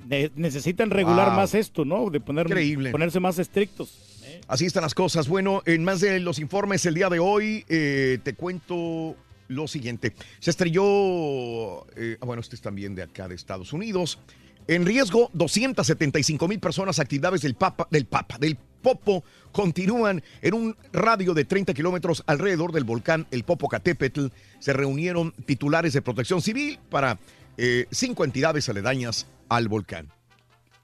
Ne- necesitan regular Wow. más esto, ¿no? De poner, Increíble. ponerse más estrictos. Así están las cosas. Bueno, en más de los informes el día de hoy, eh, te cuento lo siguiente. Se estrelló, eh, ah, bueno, este es también de acá de Estados Unidos. En riesgo, 275 mil personas, actividades del Papa, del Papa, del Popo, continúan en un radio de 30 kilómetros alrededor del volcán El Popocatépetl. Se reunieron titulares de protección civil para eh, cinco entidades aledañas al volcán.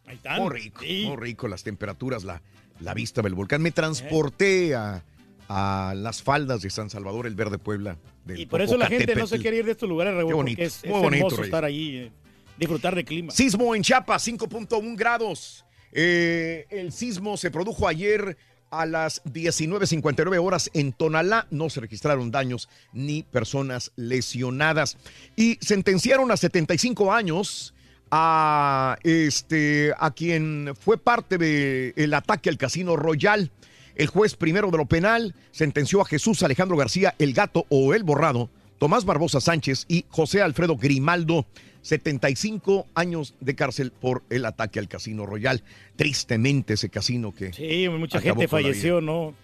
Ahí están. Muy rico, Sí. muy rico las temperaturas, la, la vista del volcán. Me transporté a, a las faldas de San Salvador, el Verde Puebla. Del Y por eso la gente no se quiere ir de estos lugares, Raúl, Qué bonito, es, muy es bonito, hermoso estar ahí, eh, disfrutar de clima. Sismo en Chiapas, 5.1 grados. Eh, el sismo se produjo ayer a las 19.59 horas en Tonalá. No se registraron daños ni personas lesionadas. Y sentenciaron a 75 años a, este, a quien fue parte del ataque al Casino Royal. El juez primero de lo penal sentenció a Jesús Alejandro García, el gato o el borrado, Tomás Barbosa Sánchez y José Alfredo Grimaldo, 75 años de cárcel por el ataque al Casino Royal. Tristemente ese casino que... Sí, mucha gente falleció, ¿no?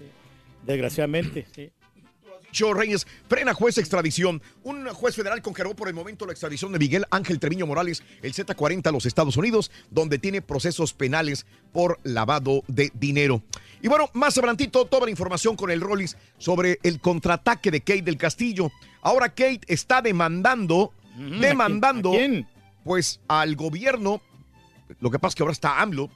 Desgraciadamente, sí. Reyes frena juez extradición. Un juez federal congeló por el momento la extradición de Miguel Ángel Treviño Morales, el Z40 a los Estados Unidos, donde tiene procesos penales por lavado de dinero. Y bueno, más adelantito, toda la información con el Rollis sobre el contraataque de Kate del Castillo. Ahora Kate está demandando, Ujú, demandando, ¿a quién? pues al gobierno, lo que pasa es que ahora está AMLO,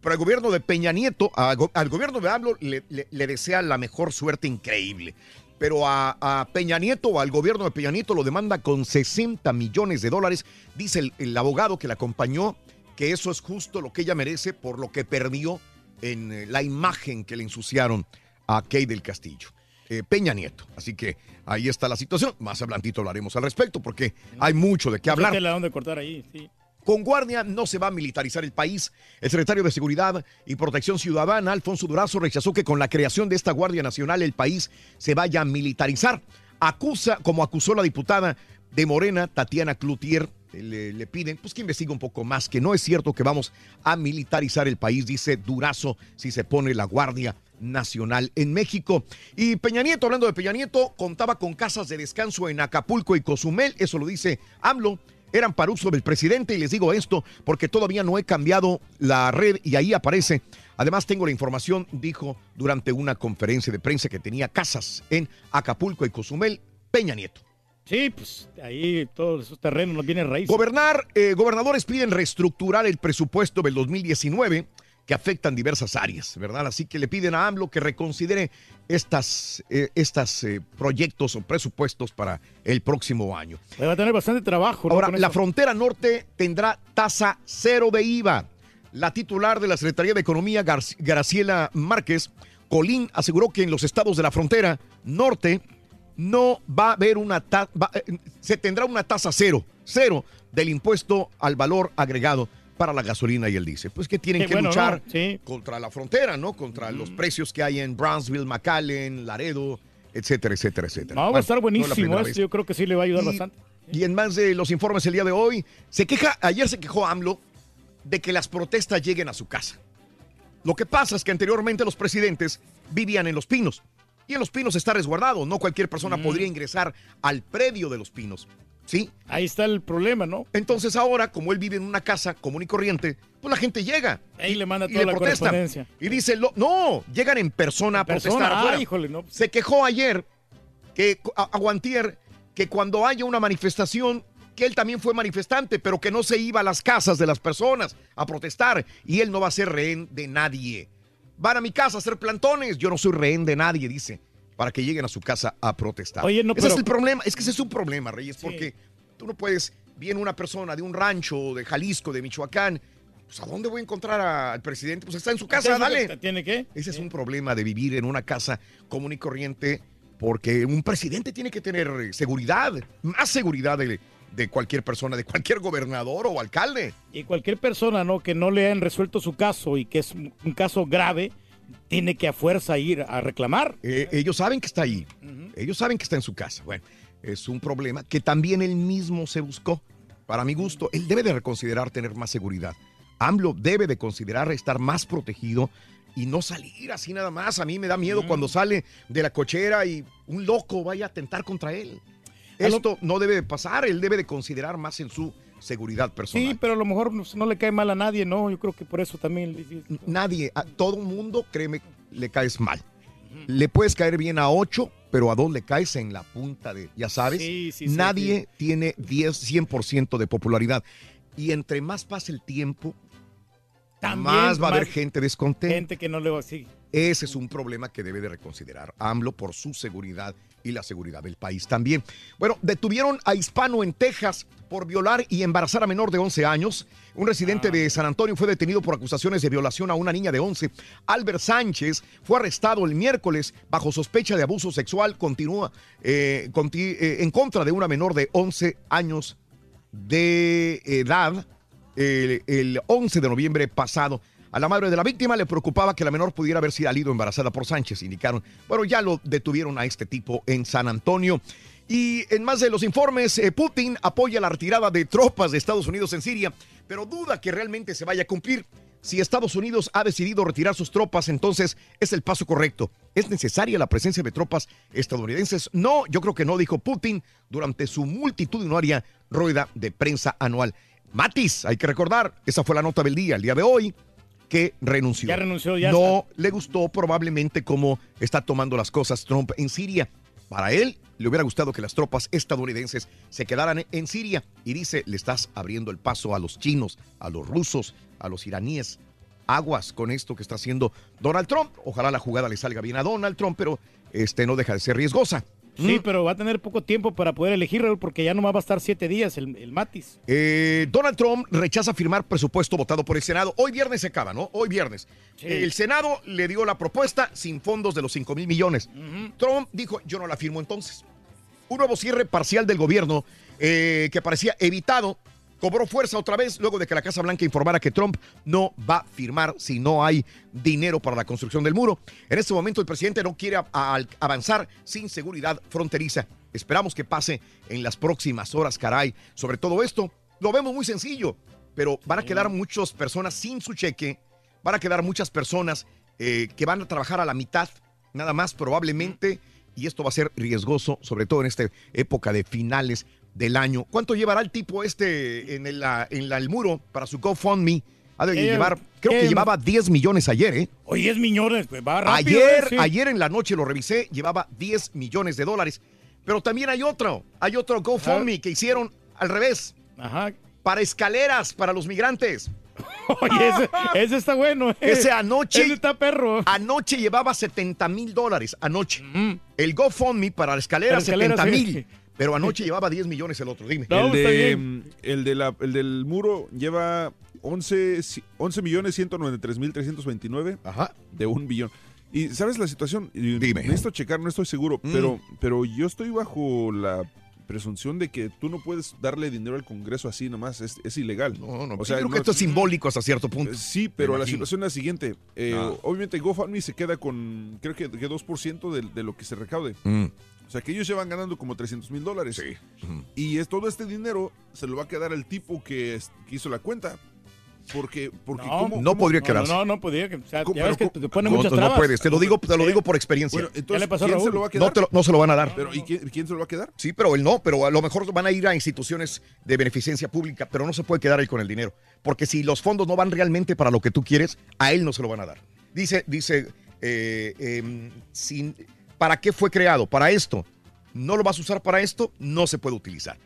pero al gobierno de Peña Nieto, al gobierno de AMLO le, le- le desea la mejor suerte increíble. Pero a, a Peña Nieto al gobierno de Peña Nieto lo demanda con 60 millones de dólares. Dice el, el abogado que la acompañó que eso es justo lo que ella merece por lo que perdió en eh, la imagen que le ensuciaron a Kay del Castillo. eh, Peña Nieto. Así que ahí está la situación. Más adelantito hablaremos al respecto porque hay mucho de qué hablar. Donde cortar ahí, sí. Con guardia no se va a militarizar el país. El secretario de Seguridad y Protección Ciudadana, Alfonso Durazo, rechazó que con la creación de esta Guardia Nacional el país se vaya a militarizar. Acusa, como acusó la diputada de Morena, Tatiana Cloutier, le, le piden pues que investigue un poco más, que no es cierto que vamos a militarizar el país, dice Durazo, si se pone la Guardia Nacional en México. Y Peña Nieto, hablando de Peña Nieto, contaba con casas de descanso en Acapulco y Cozumel, eso lo dice AMLO eran para uso del presidente y les digo esto porque todavía no he cambiado la red y ahí aparece. Además tengo la información, dijo durante una conferencia de prensa que tenía casas en Acapulco y Cozumel, Peña Nieto. Sí, pues ahí todos esos terrenos nos vienen raíces. Gobernar, eh, gobernadores piden reestructurar el presupuesto del 2019 que afectan diversas áreas, ¿verdad? Así que le piden a AMLO que reconsidere estas, eh, estas eh, proyectos o presupuestos para el próximo año. Va a tener bastante trabajo. ¿no? Ahora, la frontera norte tendrá tasa cero de IVA. La titular de la Secretaría de Economía, Gar- Graciela Márquez, Colín, aseguró que en los estados de la frontera norte no va a haber una tasa, se tendrá una tasa cero, cero del impuesto al valor agregado para la gasolina y el diésel. Pues que tienen que bueno, luchar ¿no? Sí. contra la frontera, ¿no? Contra los precios que hay en Brownsville, McAllen, Laredo, etcétera, etcétera, etcétera. No, va a estar buenísimo esto. Yo creo que sí le va a ayudar Y- bastante. Y en más de los informes el día de hoy, se queja, ayer se quejó AMLO de que las protestas lleguen a su casa. Lo que pasa es que anteriormente los presidentes vivían en Los Pinos. Y en Los Pinos está resguardado. No cualquier persona Mm. podría ingresar al predio de Los Pinos. ¿Sí? Ahí está el problema, ¿no? Entonces ahora, como él vive en una casa común y corriente, pues la gente llega. Ahí le manda y toda le la protesta. Y dice, lo- no, llegan en persona a persona, protestar ah, afuera. híjole, no. Se quejó ayer que a- Aguantier que cuando haya una manifestación que él también fue manifestante, pero que no se iba a las casas de las personas a protestar y él no va a ser rehén de nadie. Van a mi casa a hacer plantones, yo no soy rehén de nadie, dice, para que lleguen a su casa a protestar. Oye, no, ese pero- es el problema, es que ese es un problema, Reyes, porque tú no puedes, viene una persona de un rancho, de Jalisco, de Michoacán, pues ¿a dónde voy a encontrar al presidente? Pues está en su casa, ¿Qué es lo que dale. ¿Tiene que? Ese es un problema de vivir en una casa común y corriente porque un presidente tiene que tener eh, seguridad, más seguridad de, de cualquier persona, de cualquier gobernador o alcalde. Y cualquier persona, ¿no? Que no le hayan resuelto su caso y que es un caso grave, tiene que a fuerza ir a reclamar. Eh, ellos saben que está ahí, ellos saben que está en su casa. Bueno, es un problema que también él mismo se buscó. Para mi gusto, él debe de reconsiderar tener más seguridad. AMLO debe de considerar estar más protegido y no salir así nada más. A mí me da miedo cuando sale de la cochera y un loco vaya a atentar contra él. Esto no debe de pasar, él debe de considerar más en su seguridad personal. Sí, pero a lo mejor no, no le cae mal a nadie, ¿no? Yo creo que por eso también. Nadie, a todo mundo, créeme, le caes mal. Le puedes caer bien a 8, pero a 2 le caes en la punta de, ya sabes, Sí, sí, sí, nadie sí. tiene 10, 100% de popularidad. Y entre más pase el tiempo, También más va a haber gente descontenta. Gente que no le va así. Ese es un problema que debe de reconsiderar AMLO por su seguridad y la seguridad del país también. Bueno, detuvieron a hispano en Texas por violar y embarazar a menor de 11 años. Un residente de San Antonio fue detenido por acusaciones de violación a una niña de 11. Albert Sánchez fue arrestado el miércoles bajo sospecha de abuso sexual. Continúa eh, conti- eh, en contra de una menor de 11 años de edad el, el 11 de noviembre pasado. A la madre de la víctima le preocupaba que la menor pudiera haber salido embarazada por Sánchez, indicaron. Bueno, ya lo detuvieron a este tipo en San Antonio. Y en más de los informes, eh, Putin apoya la retirada de tropas de Estados Unidos en Siria, pero duda que realmente se vaya a cumplir. Si Estados Unidos ha decidido retirar sus tropas, entonces es el paso correcto. ¿Es necesaria la presencia de tropas estadounidenses? No, yo creo que no, dijo Putin durante su multitudinaria rueda de prensa anual. Matis, hay que recordar, esa fue la nota del día, el día de hoy, que renunció. Ya renunció, ya No le gustó probablemente cómo está tomando las cosas Trump en Siria. Para él, le hubiera gustado que las tropas estadounidenses se quedaran en Siria. Y dice, le estás abriendo el paso a los chinos, a los rusos, a los iraníes. Aguas con esto que está haciendo Donald Trump. Ojalá la jugada le salga bien a Donald Trump, pero este no deja de ser riesgosa. Sí, Mm. pero va a tener poco tiempo para poder elegir, Raúl, porque ya nomás va a estar siete días el, el Matis. Eh, Donald Trump rechaza firmar presupuesto votado por el Senado. Hoy viernes se acaba, ¿no? Hoy viernes. El Senado le dio la propuesta sin fondos de los 5 mil millones. Trump dijo, yo no la firmo entonces. Un nuevo cierre parcial del gobierno eh, que parecía evitado cobró fuerza otra vez luego de que la Casa Blanca informara que Trump no va a firmar si no hay dinero para la construcción del muro. En este momento el presidente no quiere avanzar sin seguridad fronteriza. Esperamos que pase en las próximas horas, caray. Sobre todo esto, lo vemos muy sencillo, pero van a quedar muchas personas sin su cheque, van a quedar muchas personas eh, que van a trabajar a la mitad, nada más probablemente, y esto va a ser riesgoso, sobre todo en esta época de finales del año. ¿Cuánto llevará el tipo este en el, en la- el muro para su GoFundMe? Ha de Eh, llevar, creo que eh, llevaba 10 millones ayer, ¿eh? Oye, 10 millones, pues va rápido. Ayer, eh, sí. ayer en la noche lo revisé, llevaba 10 millones de dólares. Pero también hay otro, hay otro GoFundMe que hicieron al revés. Ajá. Para escaleras, para los migrantes. [laughs] Oye, ese, ese está bueno. eh. Ese anoche. Ese está perro. Anoche llevaba 70 mil dólares. Anoche. El GoFundMe para la escalera, Para escaleras, 70 sí. [laughs] Pero anoche llevaba 10 millones el otro. Dime. el, de, mm, el, de la- el del muro lleva 11, ci- 11 millones 193 mil 329 de un billón. Y sabes la situación, Dime. necesito checar, no estoy seguro, Mm. pero, pero yo estoy bajo la presunción de que tú no puedes darle dinero al Congreso así nomás, es, es ilegal. No, no, o yo creo que esto es simbólico hasta cierto punto. Sí, pero la situación es la siguiente. eh, Ah. Obviamente GoFundMe se queda con, creo que, que 2% de, de lo que se recaude. Mm. O sea que ellos llevan ganando como 300 mil dólares. Y es todo este dinero se lo va a quedar al tipo que hizo la cuenta. Porque, porque No, ¿cómo- no cómo- podría No, quedarse. no, no podía. que- O sea, ya ves que te pone No, muchas no trabas. puedes, te lo digo, te lo digo por experiencia. Bueno, entonces, Ya le pasó a ¿quién se lo va a quedar? no, te lo, no se lo van a dar. Pero, ¿y quién, quién se lo va a quedar? Sí, pero él no, pero a lo mejor van a ir a instituciones de beneficencia pública, pero no se puede quedar él con el dinero. Porque si los fondos no van realmente para lo que tú quieres, a él no se lo van a dar. Dice, dice, eh, em, sin- ¿para qué fue creado? Para esto. No lo vas a usar para esto, no se puede utilizar.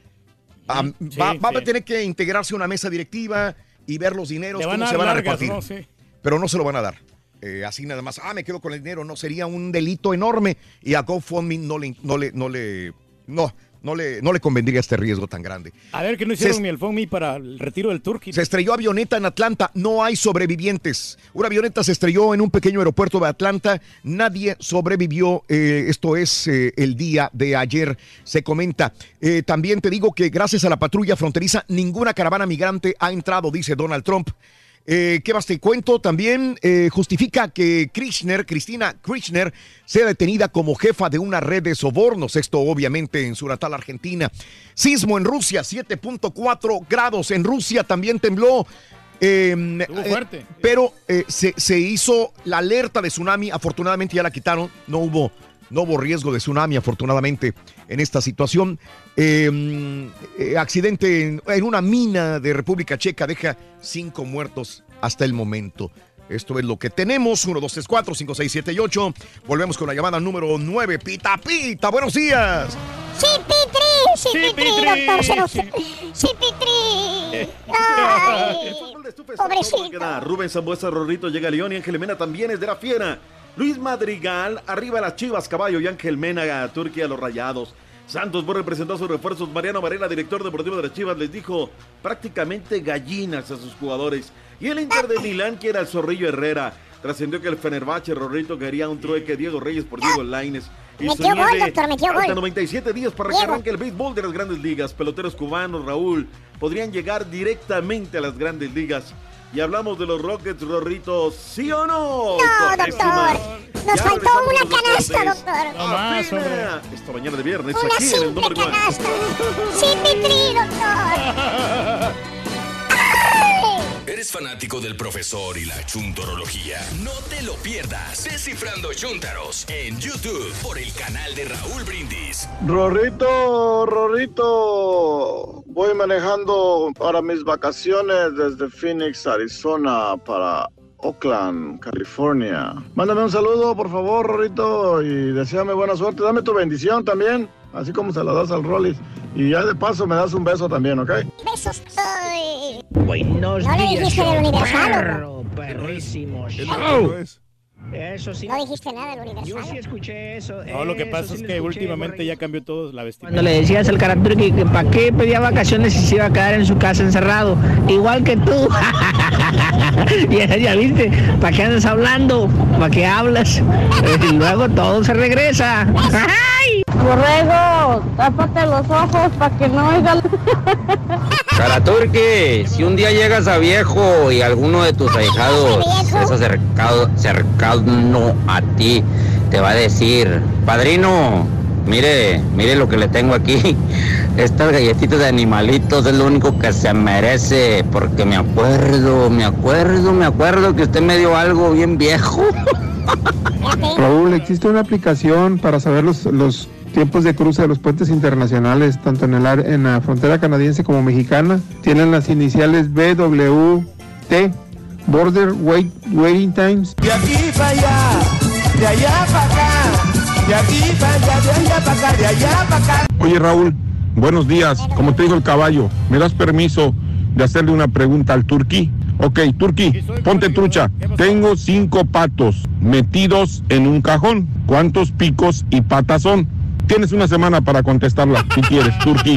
Sí, va, va a tener que integrarse a una mesa directiva y ver los dineros, cómo se van a repartir. ¿no? Sí. Pero no se lo van a dar. Eh, así nada más, ah, me quedo con el dinero, no sería un delito enorme y a GoFundMe no le, no le, no le, no, no le, no le convendría este riesgo tan grande. A ver, que no hicieron ni el FOMI para el retiro del Turkey. Se estrelló avioneta en Atlanta, no hay sobrevivientes. Una avioneta se estrelló en un pequeño aeropuerto de Atlanta, nadie sobrevivió. eh, esto es eh, el día de ayer, se comenta. Eh, también te digo que gracias a la patrulla fronteriza, ninguna caravana migrante ha entrado, dice Donald Trump. Eh, ¿Qué más te cuento? También eh, justifica que Kirchner, Cristina Kirchner, sea detenida como jefa de una red de sobornos. Esto obviamente en su natal Argentina. Sismo en Rusia, 7.4 grados. En Rusia también tembló. Eh, Estuvo eh, fuerte. pero eh, se, se hizo la alerta de tsunami, afortunadamente ya la quitaron, no hubo, no hubo riesgo de tsunami, afortunadamente, en esta situación. Eh, eh, accidente en, en una mina de República Checa deja cinco muertos hasta el momento. Esto es lo que tenemos. 1, 2, 3, 4, 5, 6, 7 y 8. Volvemos con la llamada número 9. Pita, pita. Buenos días. Sí, Pitri, sí, Pitri, doctor. Se nos... Sí, Pitri. [laughs] Ay, pobrecito. Rubén Zambuesa Rorrito llega a León y Ángel Mena también es de la fiera. Luis Madrigal, arriba las Chivas, Caballo y Ángel Mena, Turquía, los Rayados. Santos Borre presentó sus refuerzos. Mariano Varela, director deportivo de las Chivas, les dijo prácticamente gallinas a sus jugadores. Y el Inter de Milán quiere al Zorrillo Herrera. Trascendió que el Fenerbahce Rorrito quería un trueque Diego Reyes por Diego Laines. Y Metió se gol, doctor, metió hasta gol. 97 días para que arranque el béisbol de las grandes ligas. Peloteros cubanos, Raúl, podrían llegar directamente a las grandes ligas. Y hablamos de los Rockets, Rorrito, ¿sí o no? No, doctor. Nos Ya faltó una canasta, deportes. doctor. No más. Esta mañana de viernes, Una aquí en el número canasta. Doctor. [laughs] ¿Eres fanático del profesor y la chuntorología? No te lo pierdas. Descifrando Chuntaros en YouTube por el canal de Raúl Brindis. Rorrito, Rorrito, voy manejando para mis vacaciones desde Phoenix, Arizona, para Oakland, California. Mándame un saludo, por favor, Rorrito, y deséame buena suerte. Dame tu bendición también, así como se la das al Rollis. Y ya de paso me das un beso también, ¿ok? Besos. Ay. Buenos No le días, dijiste del Universal, perro, perrísimo show. no. Eso sí. No dijiste nada del Universal. Yo sí escuché eso. No, lo que pasa sí es que escuché, últimamente ya cambió todo la vestimenta. Cuando le decías al carácter que, que para qué pedía vacaciones si se iba a quedar en su casa encerrado, igual que tú. [laughs] ya, ya viste, ¿para qué andas hablando? ¿Para qué hablas? [laughs] y luego todo se regresa. Borrego, tápate los ojos para que no oigan. [laughs] Caraturque, si un día llegas a viejo y alguno de tus ahijados [laughs] es acercado, cercano a ti, te va a decir, padrino, mire, mire lo que le tengo aquí. [laughs] Estas galletitas de animalitos es lo único que se merece, porque me acuerdo, me acuerdo, me acuerdo que usted me dio algo bien viejo. Raúl, existe una aplicación para saber los, los tiempos de cruce de los puentes internacionales, tanto en, el, en la frontera canadiense como mexicana. Tienen las iniciales BWT, Border Wait, Waiting Times. De aquí para allá, de allá para acá, de aquí para allá, de allá para acá, de allá para acá. Oye Raúl, buenos días. Como te dijo el caballo, ¿me das permiso de hacerle una pregunta al Turquí? Ok, Turquí, ponte trucha. Tengo cinco patos metidos en un cajón. ¿Cuántos picos y patas son? Tienes una semana para contestarla, si quieres, Turquí.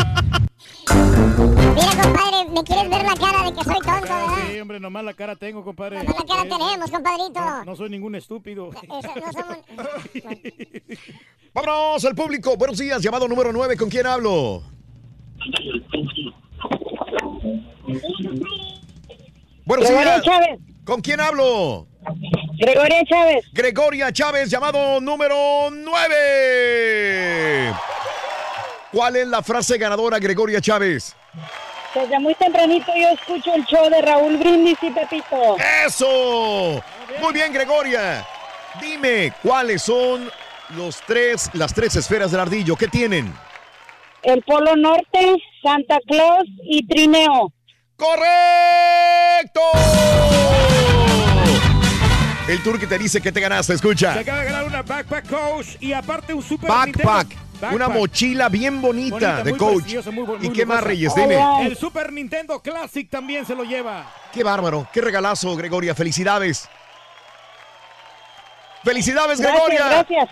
Mira, compadre, me quieres ver la cara de que soy tonto, ¿verdad? Sí, hombre, nomás la cara tengo, compadre. Nomás la cara tenemos, compadrito. No, no soy ningún estúpido. [laughs] Eso, no somos... [laughs] Vámonos al público. Buenos días. Llamado número 9. ¿Con quién hablo? Buenos días. ¿Con quién hablo? Gregoria Chávez. Gregoria Chávez, llamado número 9. ¿Cuál es la frase ganadora, Gregoria Chávez? Desde muy tempranito yo escucho el show de Raúl Brindis y Pepito. ¡Eso! Muy bien, Gregoria. Dime, ¿cuáles son los tres, las tres esferas del ardillo? ¿Qué tienen? El Polo Norte, Santa Claus y Trineo. ¡Correcto! El turque te dice que te ganaste, escucha. Se acaba de ganar una Backpack Coach y aparte un Super Backpack. Nintendo. Una mochila bien bonita, de muy coach. muy ¿Y qué más. Reyes? Dime. El Super Nintendo Classic también se lo lleva. Qué bárbaro, qué regalazo, Gregoria. Felicidades. Felicidades, Gracias, Gregoria. gracias.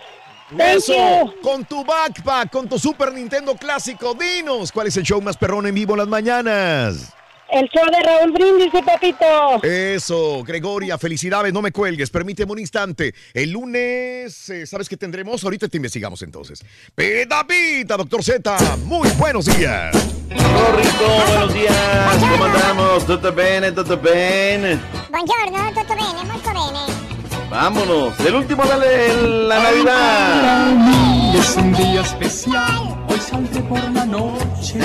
Eso, con tu backpack, con tu Super Nintendo clásico, dinos, ¿cuál es el show más perrón en vivo en las mañanas? El show de Raúl Brindis y Pepito. Eso, Gregoria, felicidades, no me cuelgues, permíteme un instante. El lunes, eh, ¿sabes qué tendremos? Ahorita te investigamos entonces. Pita Pita, doctor Z, muy buenos días. Rorrito, buenos días. ¿Cómo andamos? ¿Tutto bene? ¿Tutto bene? Buongiorno, tutto bene, molto bene. Vámonos. El último de la Navidad. Es un día especial, hoy saldré por la noche.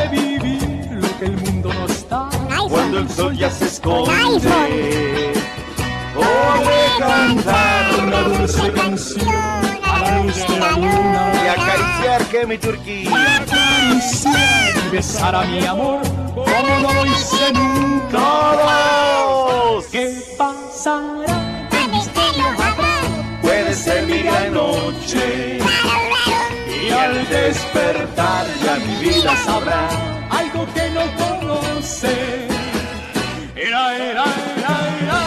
Podré vivir lo que el mundo no está el sol ya se esconde. Voy a cantar una dulce canción a la luz de la luna. Y acariciar que mi Turquía. acariciar y besar a mi amor como no lo hice nunca. ¡Todos! ¿Qué pasará? ¿Qué misterio habrá? Puede ser mi gran noche al despertar ya mi vida sabrá algo que no conoce. Era, era, era, era,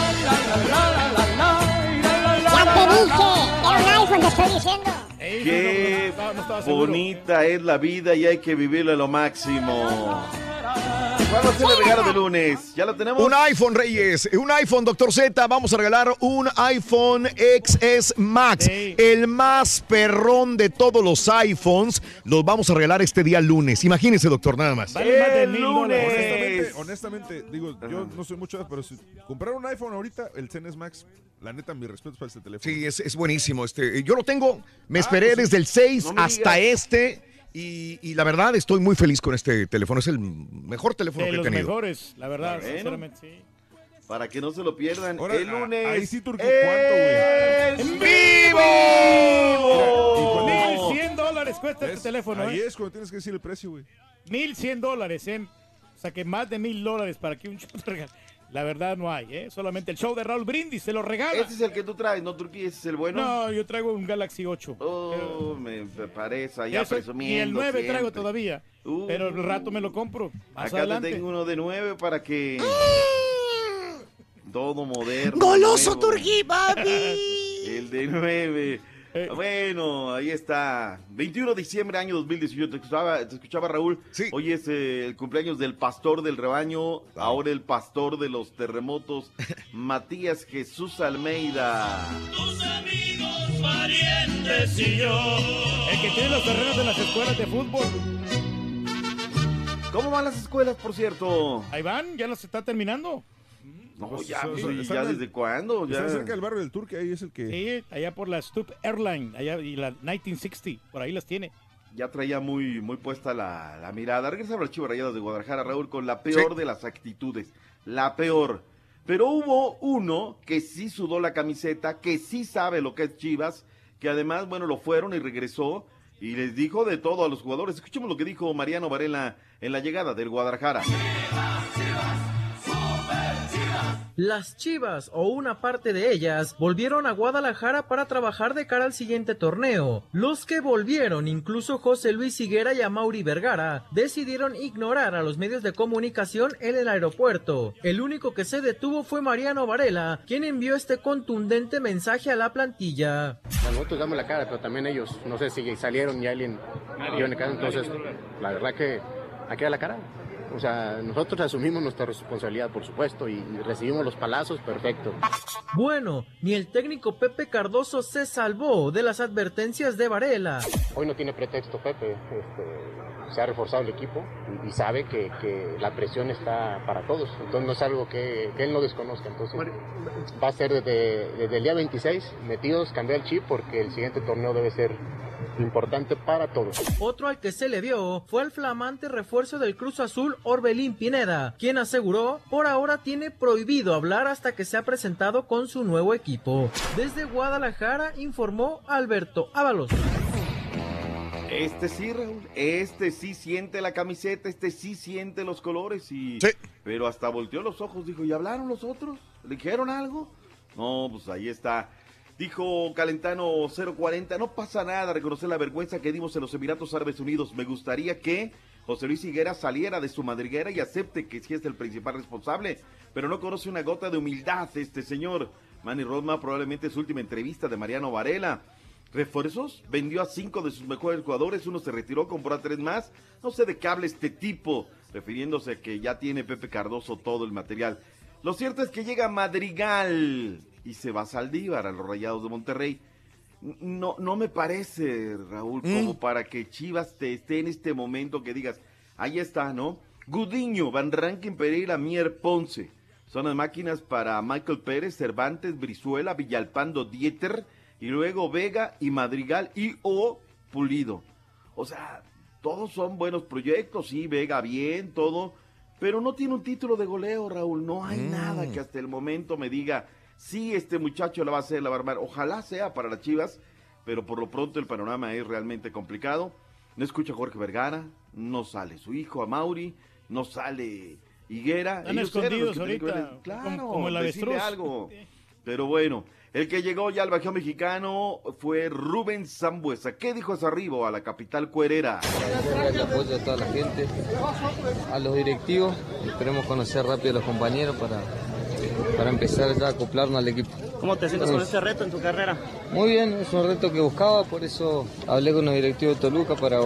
Ya te dije, era. Qué bonita es la vida y hay que vivirla lo máximo. ¿Cuál va a ser el regalo de lunes? ¿Ya lo tenemos? Un iPhone, Reyes. Un iPhone, Doctor Z. Vamos a regalar un iPhone XS Max. El más perrón de todos los iPhones. Los vamos a regalar este día lunes. Imagínense, doctor, nada más. Honestamente, honestamente, digo, yo no soy mucho, pero si comprar un iPhone ahorita, el XS Max, la neta, mi respeto para este teléfono. Sí, es, es buenísimo. Este, yo lo tengo, me Ah, esperé pues desde el 6 No me hasta digas. este. Y, y la verdad, estoy muy feliz con este teléfono. Es el mejor teléfono De que he los tenido. mejores, la verdad, Bueno. sinceramente, sí. Para que no se lo pierdan. Ahora, el lunes. ahí sí, Turquía, ¡Es ¿cuánto, vivo! Mil cien dólares cuesta este teléfono, Ahí ¿eh? es cuando tienes que decir el precio, güey. Mil cien dólares, ¿eh? O sea que más de mil dólares para que un [laughs] regale. La verdad no hay, ¿eh? Solamente el show de Raúl Brindis se lo regala. Ese es el que tú traes, ¿no, Turquía? ¿Ese es el bueno? No, yo traigo un Galaxy 8. Oh, me parece allá Eso- presumiendo Ni el 9 traigo todavía. Uh. pero el rato me lo compro. Más Acá adelante. te tengo uno de nueve para que... Todo moderno. Goloso, nuevo. Turquí, papi. [laughs] El de nueve. Eh. Bueno, ahí está. 21 de diciembre, año 2018. Te escuchaba, te escuchaba Raúl. Hoy es eh, el cumpleaños del pastor del rebaño. Ahora el pastor de los terremotos, [laughs] Matías Jesús Almeida. parientes y yo. El que tiene los terrenos de las escuelas de fútbol. ¿Cómo van las escuelas, por cierto? Ahí van, ya los está terminando. No, Pues, ya, o sea, ya desde cuándo. Ya. Está cerca del barrio del Turque, ahí es el que... Sí, allá por la Stoop Airline, allá y la 1960, por ahí las tiene. ya traía muy, muy puesta la, la mirada. Regresa a las Chivas Rayadas de Guadalajara, Raúl, con la peor Sí. de las actitudes. La peor. Pero hubo uno que sí sudó la camiseta, que sí sabe lo que es Chivas, que además, bueno, lo fueron y regresó y les dijo de todo a los jugadores. Escuchemos lo que dijo Mariano Varela en la llegada del Guadalajara. Las Chivas, o una parte de ellas, volvieron a Guadalajara para trabajar de cara al siguiente torneo. Los que volvieron, incluso José Luis Higuera y Amauri Vergara, decidieron ignorar a los medios de comunicación en el aeropuerto. El único que se detuvo fue Mariano Varela, quien envió este contundente mensaje a la plantilla. Nosotros damos la cara, pero también ellos, no sé si salieron y alguien dio en cara, entonces la verdad que aquí da la cara. O sea, nosotros asumimos nuestra responsabilidad, por supuesto, y recibimos los palazos, perfecto. Bueno, ni el técnico Pepe Cardoso se salvó de las advertencias de Varela. Hoy no tiene pretexto Pepe, este, se ha reforzado el equipo y, y sabe que, que la presión está para todos, entonces no es algo que, que él no desconozca, entonces va a ser desde, desde el día 26 metidos, cambiar el chip porque el siguiente torneo debe ser importante para todos. Otro al que se le vio fue el flamante refuerzo del Cruz Azul Orbelín Pineda, quien aseguró por ahora tiene prohibido hablar hasta que se ha presentado con su nuevo equipo. Desde Guadalajara informó Alberto Ábalos. Este sí, Raúl, este sí siente la camiseta, este sí siente los colores y... Pero hasta volteó los ojos, dijo, ¿y hablaron los otros? ¿Le dijeron algo? No, pues ahí está. Dijo Calentano 040, no pasa nada, reconocer la vergüenza que dimos en los Emiratos Árabes Unidos. Me gustaría que José Luis Higuera saliera de su madriguera y acepte que sí es el principal responsable, pero no conoce una gota de humildad este señor. Manny Rodma probablemente su última entrevista de Mariano Varela. ¿Refuerzos? Vendió a cinco de sus mejores jugadores, uno se retiró, compró a tres más. No sé de qué habla este tipo, refiriéndose a que ya tiene Pepe Cardoso todo el material. Lo cierto es que llega Madrigal y se va a Saldívar a los Rayados de Monterrey. No, no me parece, Raúl, como para que Chivas te esté en este momento que digas, ahí está, ¿no? Gudiño, Van Rankin, Pereira, Mier, Ponce. Son las máquinas para Michael Pérez, Cervantes, Brizuela, Villalpando, Dieter, y luego Vega y Madrigal y o Pulido. O sea, todos son buenos proyectos, sí, Vega bien, todo, pero no tiene un título de goleo, Raúl. No hay Mm. nada que hasta el momento me diga, sí, este muchacho la va a hacer, la va a armar. Ojalá sea para las Chivas, pero por lo pronto el panorama es realmente complicado. No escucha a Jorge Vergara, no sale su hijo, a Mauri, no sale Higuera. Están Ellos escondidos que tenían que ahorita, ver- Claro, como- como el decirle avestruz. algo. [laughs] Pero bueno, el que llegó ya al Bajío Mexicano fue Rubén Zambuesa. ¿Qué dijo Arribo a la capital cuerera? el apoyo de toda la gente, a los directivos, esperemos conocer rápido a los compañeros para, para empezar ya a acoplarnos al equipo. ¿Cómo te sientes con este reto en tu carrera? Muy bien, es un reto que buscaba, por eso hablé con los directivos de Toluca para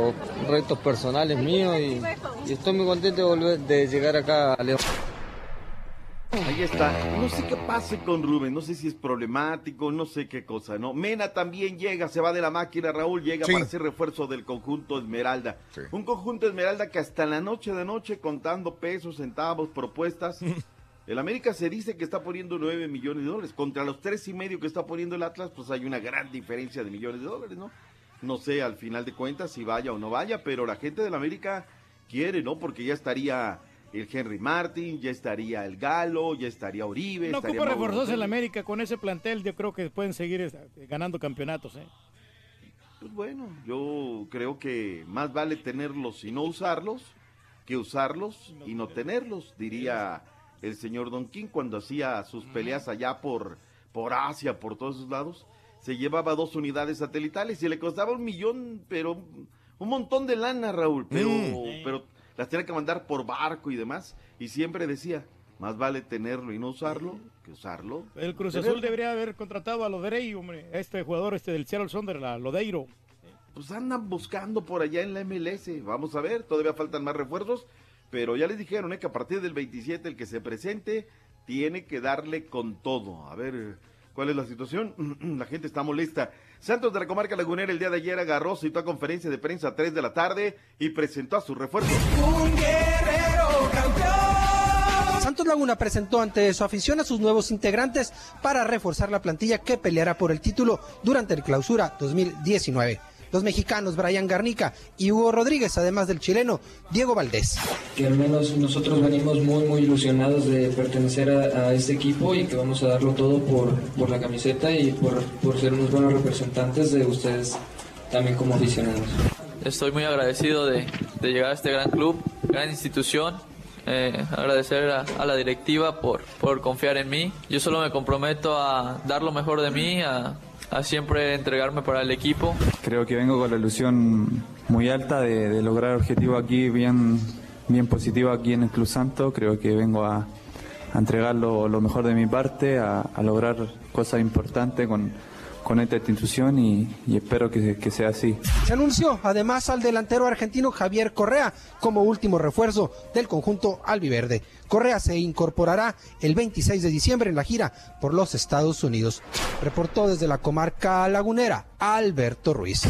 retos personales míos y, y estoy muy contento de volver de llegar acá a León. Ahí está. No sé qué pase con Rubén, no sé si es problemático, no sé qué cosa, ¿no? Mena también llega, se va de la máquina, Raúl llega Sí. para hacer refuerzo del conjunto Esmeralda. Un conjunto Esmeralda que hasta la noche de noche contando pesos, centavos, propuestas. [laughs] El América se dice que está poniendo 9 millones de dólares. Contra los tres y medio que está poniendo el Atlas, pues hay una gran diferencia de millones de dólares, ¿no? No sé al final de cuentas si vaya o no vaya, pero la gente del América quiere, ¿no? Porque ya estaría el Henry Martin, ya estaría el Galo, ya estaría Oribe, No estaría ocupa reforzarse González. América. Con ese plantel yo creo que pueden seguir eh, ganando campeonatos. ¿eh? Pues bueno, yo creo que más vale tenerlos y no usarlos que usarlos y no tenerlos, diría el señor Don King cuando hacía sus peleas allá por, por Asia, por todos esos lados. Se llevaba dos unidades satelitales y le costaba un millón, pero un montón de lana, Raúl. Pero, Mm. pero las tenía que mandar por barco y demás. Y siempre decía, más vale tenerlo y no usarlo que usarlo. El Cruz tenerlo. Azul debería haber contratado a Loderey, hombre. Este jugador este del Seattle Sunderland, Lodeiro. pues andan buscando por allá en la MLS. Vamos a ver, todavía faltan más refuerzos, pero ya les dijeron eh, que a partir del 27 el que se presente tiene que darle con todo. A ver, ¿cuál es la situación? [clears throat] la gente está molesta. Santos de la Comarca Lagunera el día de ayer agarró, citó a conferencia de prensa a 3 de la tarde y presentó a sus refuerzos. Santos Laguna presentó ante su afición a sus nuevos integrantes para reforzar la plantilla que peleará por el título durante el clausura 2019. Los mexicanos Brian Garnica y Hugo Rodríguez, además del chileno Diego Valdés. que al menos nosotros venimos muy muy ilusionados de pertenecer a, a este equipo y que vamos a darlo todo por, por la camiseta y por, por ser unos buenos representantes de ustedes también como aficionados. Estoy muy agradecido de, de llegar a este gran club, gran institución. Eh, agradecer a, a la directiva por, por confiar en mí. Yo solo me comprometo a dar lo mejor de mí, a, a siempre entregarme para el equipo. Creo que vengo con la ilusión muy alta de, de lograr objetivos aquí bien, bien positivos aquí en el Club Santo. Creo que vengo a, a entregar lo, lo mejor de mi parte, a, a lograr cosas importantes con, con esta institución y, espero que sea así. Se anunció además al delantero argentino Javier Correa como último refuerzo del conjunto albiverde. Correa se incorporará el 26 de diciembre en la gira por los Estados Unidos. Reportó desde la comarca lagunera Alberto Ruiz.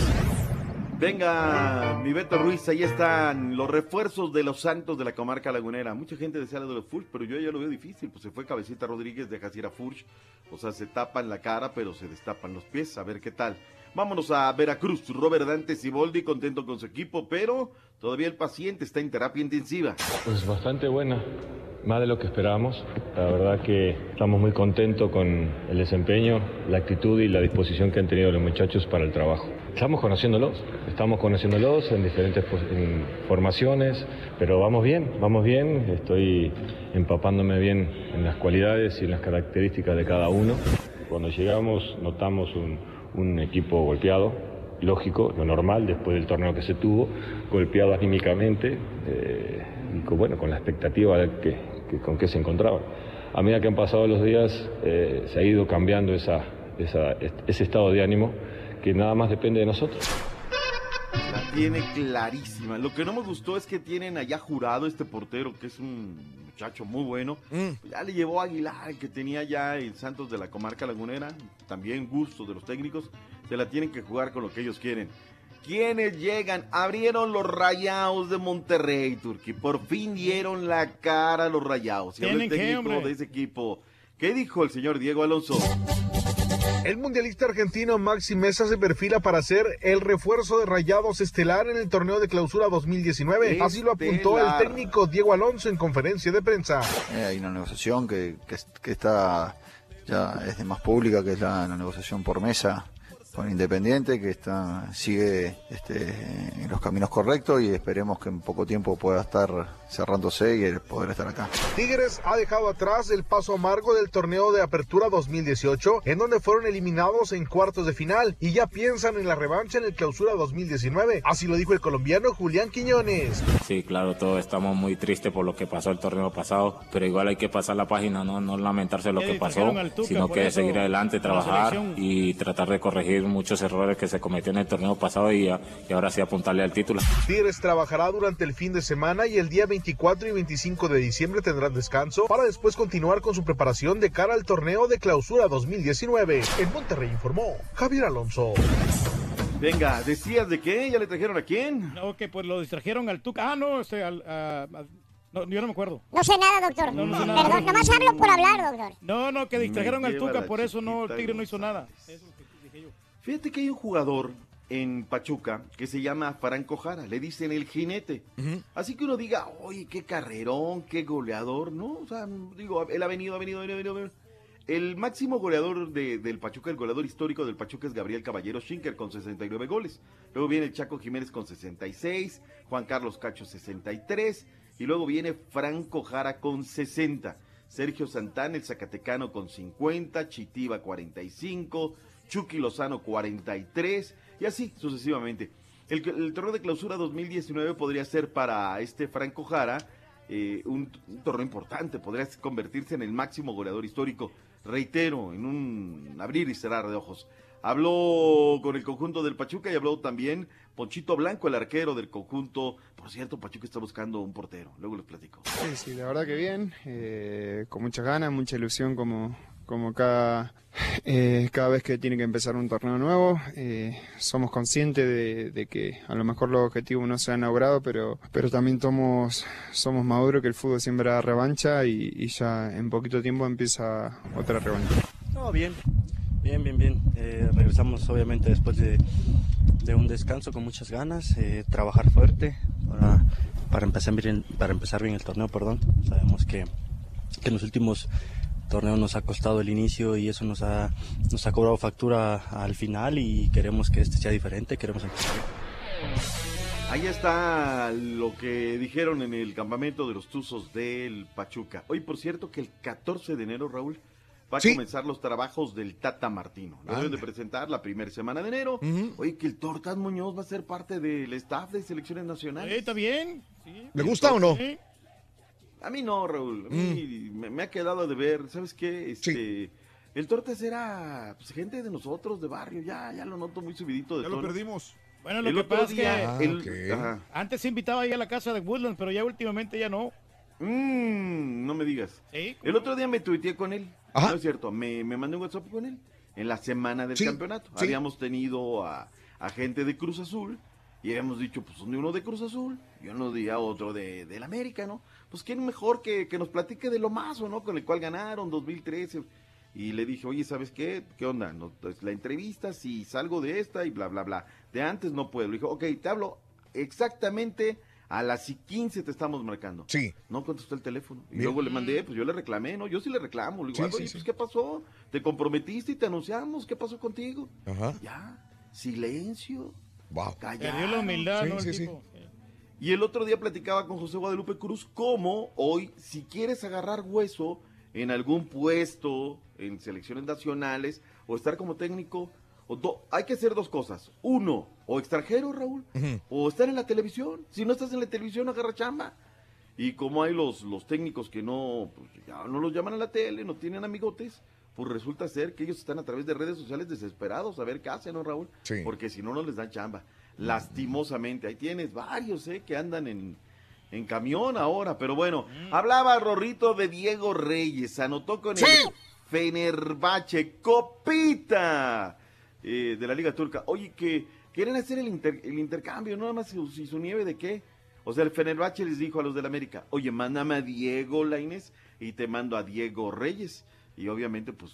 Venga, mi Beto Ruiz, ahí están los refuerzos de los Santos de la comarca lagunera. Mucha gente decía lo de los Furch, pero yo ya lo veo difícil. Pues se fue Cabecita Rodríguez, deja ir a Furch. O sea, se tapan la cara, pero se destapan los pies. A ver qué tal. Vámonos a Veracruz. Robert Dante Siboldi, contento con su equipo, pero todavía el paciente está en terapia intensiva. Pues bastante buena, más de lo que esperábamos. La verdad que estamos muy contentos con el desempeño, la actitud y la disposición que han tenido los muchachos para el trabajo. Estamos conociéndolos, estamos conociéndolos en diferentes en formaciones, pero vamos bien, vamos bien. Estoy empapándome bien en las cualidades y en las características de cada uno. Cuando llegamos notamos un, equipo golpeado, lógico, lo normal después del torneo que se tuvo, golpeado anímicamente eh, y con, bueno, con la expectativa que, que- con qué se encontraban. A medida que han pasado los días eh, se ha ido cambiando ese estado de ánimo que nada más depende de nosotros. La tiene clarísima. Lo que no me gustó es que tienen allá jurado este portero, que es un muchacho muy bueno. Ya le llevó a Aguilar, que tenía ya el Santos de la comarca lagunera. También gusto de los técnicos. Se la tienen que jugar con lo que ellos quieren. ¿Quiénes llegan? Abrieron los rayados de Monterrey, Turquí. Por fin dieron la cara a los rayados. Y el ¿Tienen qué, técnico hombre? de ese equipo. ¿Qué dijo el señor Diego Alonso? El mundialista argentino Maxi Mesa se perfila para ser el refuerzo de Rayados estelar en el torneo de clausura 2019. Así lo apuntó el técnico Diego Alonso en conferencia de prensa. Eh, hay una negociación que, que, que está ya es de más pública, que es la, la negociación por mesa con Independiente, que está sigue este, en los caminos correctos y esperemos que en poco tiempo pueda estar cerrándose y poder estar acá. Tigres ha dejado atrás el paso amargo del torneo de apertura 2018, en donde fueron eliminados en cuartos de final y ya piensan en la revancha en el clausura 2019. Así lo dijo el colombiano Julián Quiñones. Sí, claro, todos estamos muy tristes por lo que pasó el torneo pasado, pero igual hay que pasar la página, no, no lamentarse lo que pasó, sino que eso, seguir adelante, trabajar y tratar de corregir muchos errores que se cometieron en el torneo pasado y, a- y ahora sí apuntarle al título. Tigres trabajará durante el fin de semana y el día 24 y 25 de diciembre tendrán descanso para después continuar con su preparación de cara al torneo de clausura 2019. En Monterrey informó Javier Alonso. Venga, ¿decías de qué? ¿Ya le trajeron a quién? No, que pues lo distrajeron al Tuca. Ah, no, este, al, a- a- no, yo no me acuerdo. No sé nada, doctor. No, no sé nada. Perdón, nomás hablo por hablar, doctor. No, no, que distrajeron al Tuca, por eso no, chiquita Tigre no hizo nada. Fíjate que hay un jugador en Pachuca que se llama Franco Jara, le dicen el jinete. Así que uno diga, oye, qué carrerón, qué goleador, ¿no? O sea, digo, él ha venido, ha venido, ha venido, ha venido. El máximo goleador de- del Pachuca, el goleador histórico del Pachuca es Gabriel Caballero Schinker con 69 goles. Luego viene el Chaco Jiménez con 66, Juan Carlos Cacho 63 y luego viene Franco Jara con 60. Sergio Santana, el Zacatecano con 50, Chitiba 45, Chucky Lozano 43 y así sucesivamente. El, el torneo de clausura 2019 podría ser para este Franco Jara eh, un, un torneo importante, podría convertirse en el máximo goleador histórico. Reitero, en un abrir y cerrar de ojos. Habló con el conjunto del Pachuca y habló también Ponchito Blanco, el arquero del conjunto. Por cierto, Pachuca está buscando un portero. Luego les platico. Sí, sí, la verdad que bien, eh, con muchas ganas, mucha ilusión como, como cada, eh, cada vez que tiene que empezar un torneo nuevo. Eh, somos conscientes de, de que a lo mejor los objetivos no se han logrado, pero, pero también somos, somos maduros que el fútbol siempre da revancha y, y ya en poquito tiempo empieza otra revancha. No, bien, bien, bien, bien. Eh, regresamos obviamente después de, de un descanso con muchas ganas, eh, trabajar fuerte para, para, empezar bien, para empezar bien el torneo, perdón. Sabemos que, que en los últimos torneos nos ha costado el inicio y eso nos ha, nos ha cobrado factura al final y queremos que este sea diferente, queremos empezar. Ahí está lo que dijeron en el campamento de los Tuzos del Pachuca. Hoy, por cierto, que el 14 de enero, Raúl, va a Sí. comenzar los trabajos del Tata Martino. Lo deben de presentar la primera semana de enero. Oye, que el Tortas Muñoz va a ser parte del staff de selecciones nacionales. ¿Está bien? ¿Le gusta o no? Sí. A mí no, Raúl. A mí me, me ha quedado de ver, ¿sabes qué? Este, El Tortas era pues, gente de nosotros, de barrio. Ya, ya lo noto muy subidito de Ya lo tono. perdimos. Bueno, lo El que pasa es que día, el- antes se invitaba ahí a la casa de Woodland, pero ya últimamente ya no. Mm, no me digas. Sí. El otro día me tuiteé con él. Ajá. No es cierto, me, me mandé un WhatsApp con él en la semana del Sí, campeonato. sí. Habíamos tenido a, a gente de Cruz Azul y habíamos dicho, pues son de uno de Cruz Azul y uno de a otro de, del América, ¿no? Pues quién mejor que, que nos platique de lo más, ¿no? Con el cual ganaron 2013. Y le dije, oye, ¿sabes qué? ¿Qué onda? No, pues, la entrevista, si salgo de esta y bla, bla, bla. De antes no puedo. Le dije, ok, te hablo exactamente a las y 15 te estamos marcando. Sí. No contestó el teléfono. Y luego le mandé, pues yo le reclamé, ¿no? Yo sí le reclamo. Le digo, Sí, "Ay, sí, oye, sí. pues ¿qué pasó? ¿Te comprometiste y te anunciamos? ¿Qué pasó contigo? Ajá. Ya, silencio. Wow. Perdió la humildad, Sí, ¿no? El sí, sí. tipo. Y el otro día platicaba con José Guadalupe Cruz cómo hoy, si quieres agarrar hueso en algún puesto en selecciones nacionales o estar como técnico, o do- hay que hacer dos cosas. Uno, o extranjero, Raúl, o estar en la televisión. Si no estás en la televisión, agarra chamba. Y como hay los, los técnicos que no, pues, ya no los llaman a la tele, no tienen amigotes, pues resulta ser que ellos están a través de redes sociales desesperados a ver qué hacen, ¿no, Raúl? Sí. Porque si no, no les dan chamba. Lastimosamente. Ahí tienes varios, ¿eh? Que andan en, en camión ahora. Pero bueno, hablaba Rorrito de Diego Reyes. Anotó con el Fenerbahce. Copita eh, de la Liga Turca. Oye, que quieren hacer el, inter- el intercambio, no nada más si, su nieve de qué. O sea, el Fenerbahce les dijo a los del América, oye, mándame a Diego Laines y te mando a Diego Reyes. Y obviamente, pues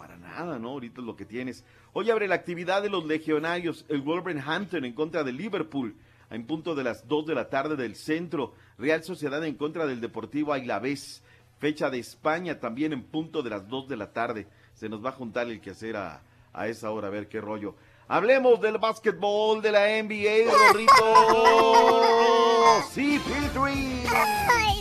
para nada, ¿no? Ahorita es lo que tienes. Hoy abre la actividad de los legionarios, el Wolverhampton en contra de Liverpool, en punto de las 2 de la tarde del centro. Real Sociedad en contra del Deportivo Ailavés. Fecha de España también en punto de las 2 de la tarde. Se nos va a juntar el que hacer a, a esa hora, a ver qué rollo. Hablemos del básquetbol de la NBA, Gorrito. [laughs] Sí, Piltry.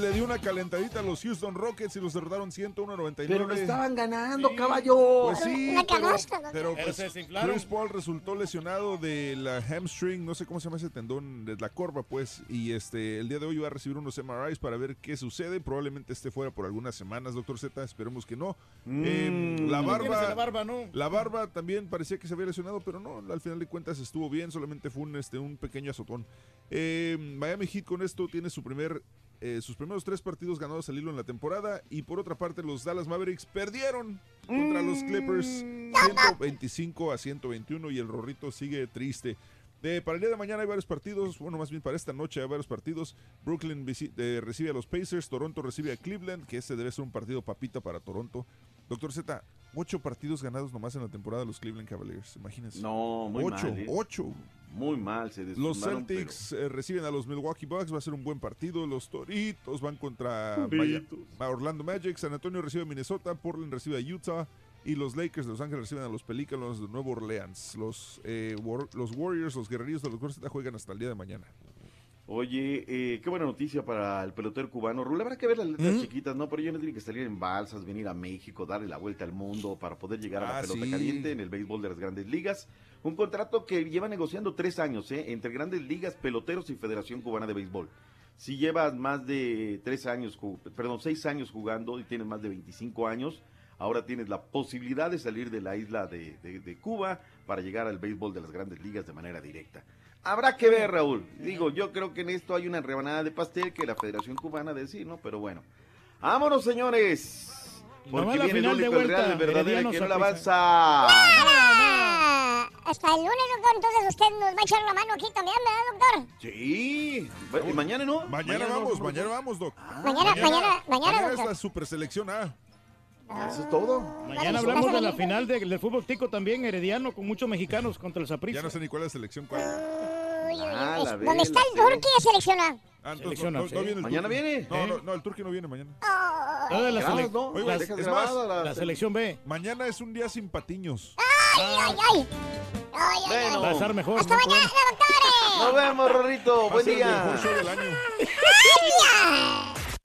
Le dio una calentadita a los Houston Rockets y los derrotaron 101-99. Pero lo estaban ganando, caballo. Pues sí, pero, pero Pero pues. Chris Paul resultó lesionado de la hamstring, no sé cómo se llama ese tendón, de la corva, pues, y este el día de hoy va a recibir unos MRIs para ver qué sucede. Probablemente esté fuera por algunas semanas, doctor Z, esperemos que no. Eh, la barba, la barba, ¿no? la barba también parecía que se había lesionado, pero no, al final de cuentas estuvo bien, solamente fue un, este, un pequeño azotón. Eh, Miami Heat con esto tiene su primer, eh, sus primeros tres partidos ganados al hilo en la temporada y por otra parte los Dallas Mavericks perdieron contra los Clippers 125 a 121 y el Rorrito sigue triste. Eh, para el día de mañana hay varios partidos, bueno, más bien para esta noche hay varios partidos. Brooklyn eh, recibe a los Pacers, Toronto recibe a Cleveland, que ese debe ser un partido papita para Toronto. Doctor Z, ocho partidos ganados nomás en la temporada de los Cleveland Cavaliers, imagínense. No, muy ocho, mal, ¿eh? ocho. Muy mal, se Los Celtics eh, reciben a los Milwaukee Bucks, va a ser un buen partido. Los Toritos van contra Toritos. Maya- a Orlando Magic, San Antonio recibe a Minnesota, Portland recibe a Utah y los Lakers de Los Ángeles reciben a los Pelícanos de Nueva Orleans. Los, eh, War- los Warriors, los Guerreros de los Corseta juegan hasta el día de mañana. Oye, eh, qué buena noticia para el pelotero cubano. Rula, habrá que ver las letras chiquitas, ¿no? Pero ellos no tienen que salir en balsas, venir a México, darle la vuelta al mundo para poder llegar a la Ah, pelota sí. caliente en el béisbol de las grandes ligas. Un contrato que lleva negociando tres años, ¿eh? Entre grandes ligas, peloteros y Federación Cubana de Béisbol. Si llevas más de tres años, perdón, seis años jugando y tienes más de 25 años, ahora tienes la posibilidad de salir de la isla de, de- de Cuba para llegar al béisbol de las grandes ligas de manera directa. Habrá que ver, Raúl. Digo, yo creo que en esto hay una rebanada de pastel que la Federación Cubana decir, ¿no? Pero bueno. Vámonos, señores. Porque viene el final de único, el real, el vuelta, verdadero, que no la avanza. Ah, Hasta el lunes, doctor. Entonces usted nos va a echar la mano aquí también, ¿verdad, doctor? Sí. ¿Y mañana no? Mañana, vamos, mañana vamos, Doc. Mañana, mañana, mañana, es doctor. la super selección A. Eso es todo. Mañana hablamos de la final de- del fútbol tico también, herediano, con muchos mexicanos contra el Saprissa. Ya no sé ni cuál es la selección. Cuál. Ah, ¿Dónde está el. Turqui selecciona? Ah, entonces Selecciona, no, no sí. viene el ¿Mañana Turqui. viene? No, no, no, el Turqui no viene mañana. La, Grabas, sele- ¿no? Oye, la- es dejas más, grabada la- la selección B. Mañana es un día sin patiños. ¡Ay, ay, ay! ¡Ay, ay, ay! Va a estar mejor. ¡Hasta mañana, doctores! Nos vemos, Rorrito. Buen día. mejor show del año.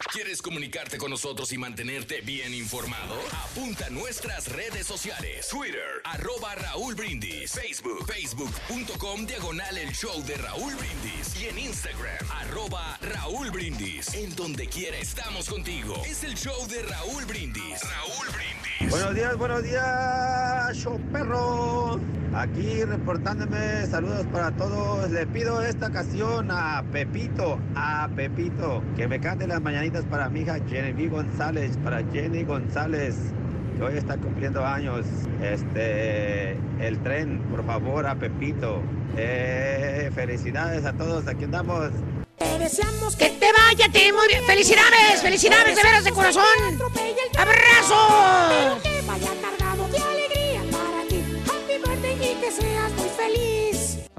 ¿Quieres comunicarte con nosotros y mantenerte bien informado? Apunta a nuestras redes sociales. Twitter, arroba Raúl Brindis. Facebook, facebook.com, diagonal el show de Raúl Brindis. Y en Instagram, arroba Raúl Brindis. En donde quiera estamos contigo. Es el show de Raúl Brindis. Raúl Brindis. Buenos días, buenos días, show perro. Aquí reportándome, saludos para todos. Le pido esta ocasión a Pepito, a Pepito, que me cante las mañanitas para mi hija Jenny González, para Jenny González, que hoy está cumpliendo años. Este, el tren, por favor, a Pepito. Eh, felicidades a todos, aquí andamos. Te deseamos que te vaya muy bien. ¡Felicidades! ¡Felicidades de veras de corazón! ¡Abrazo!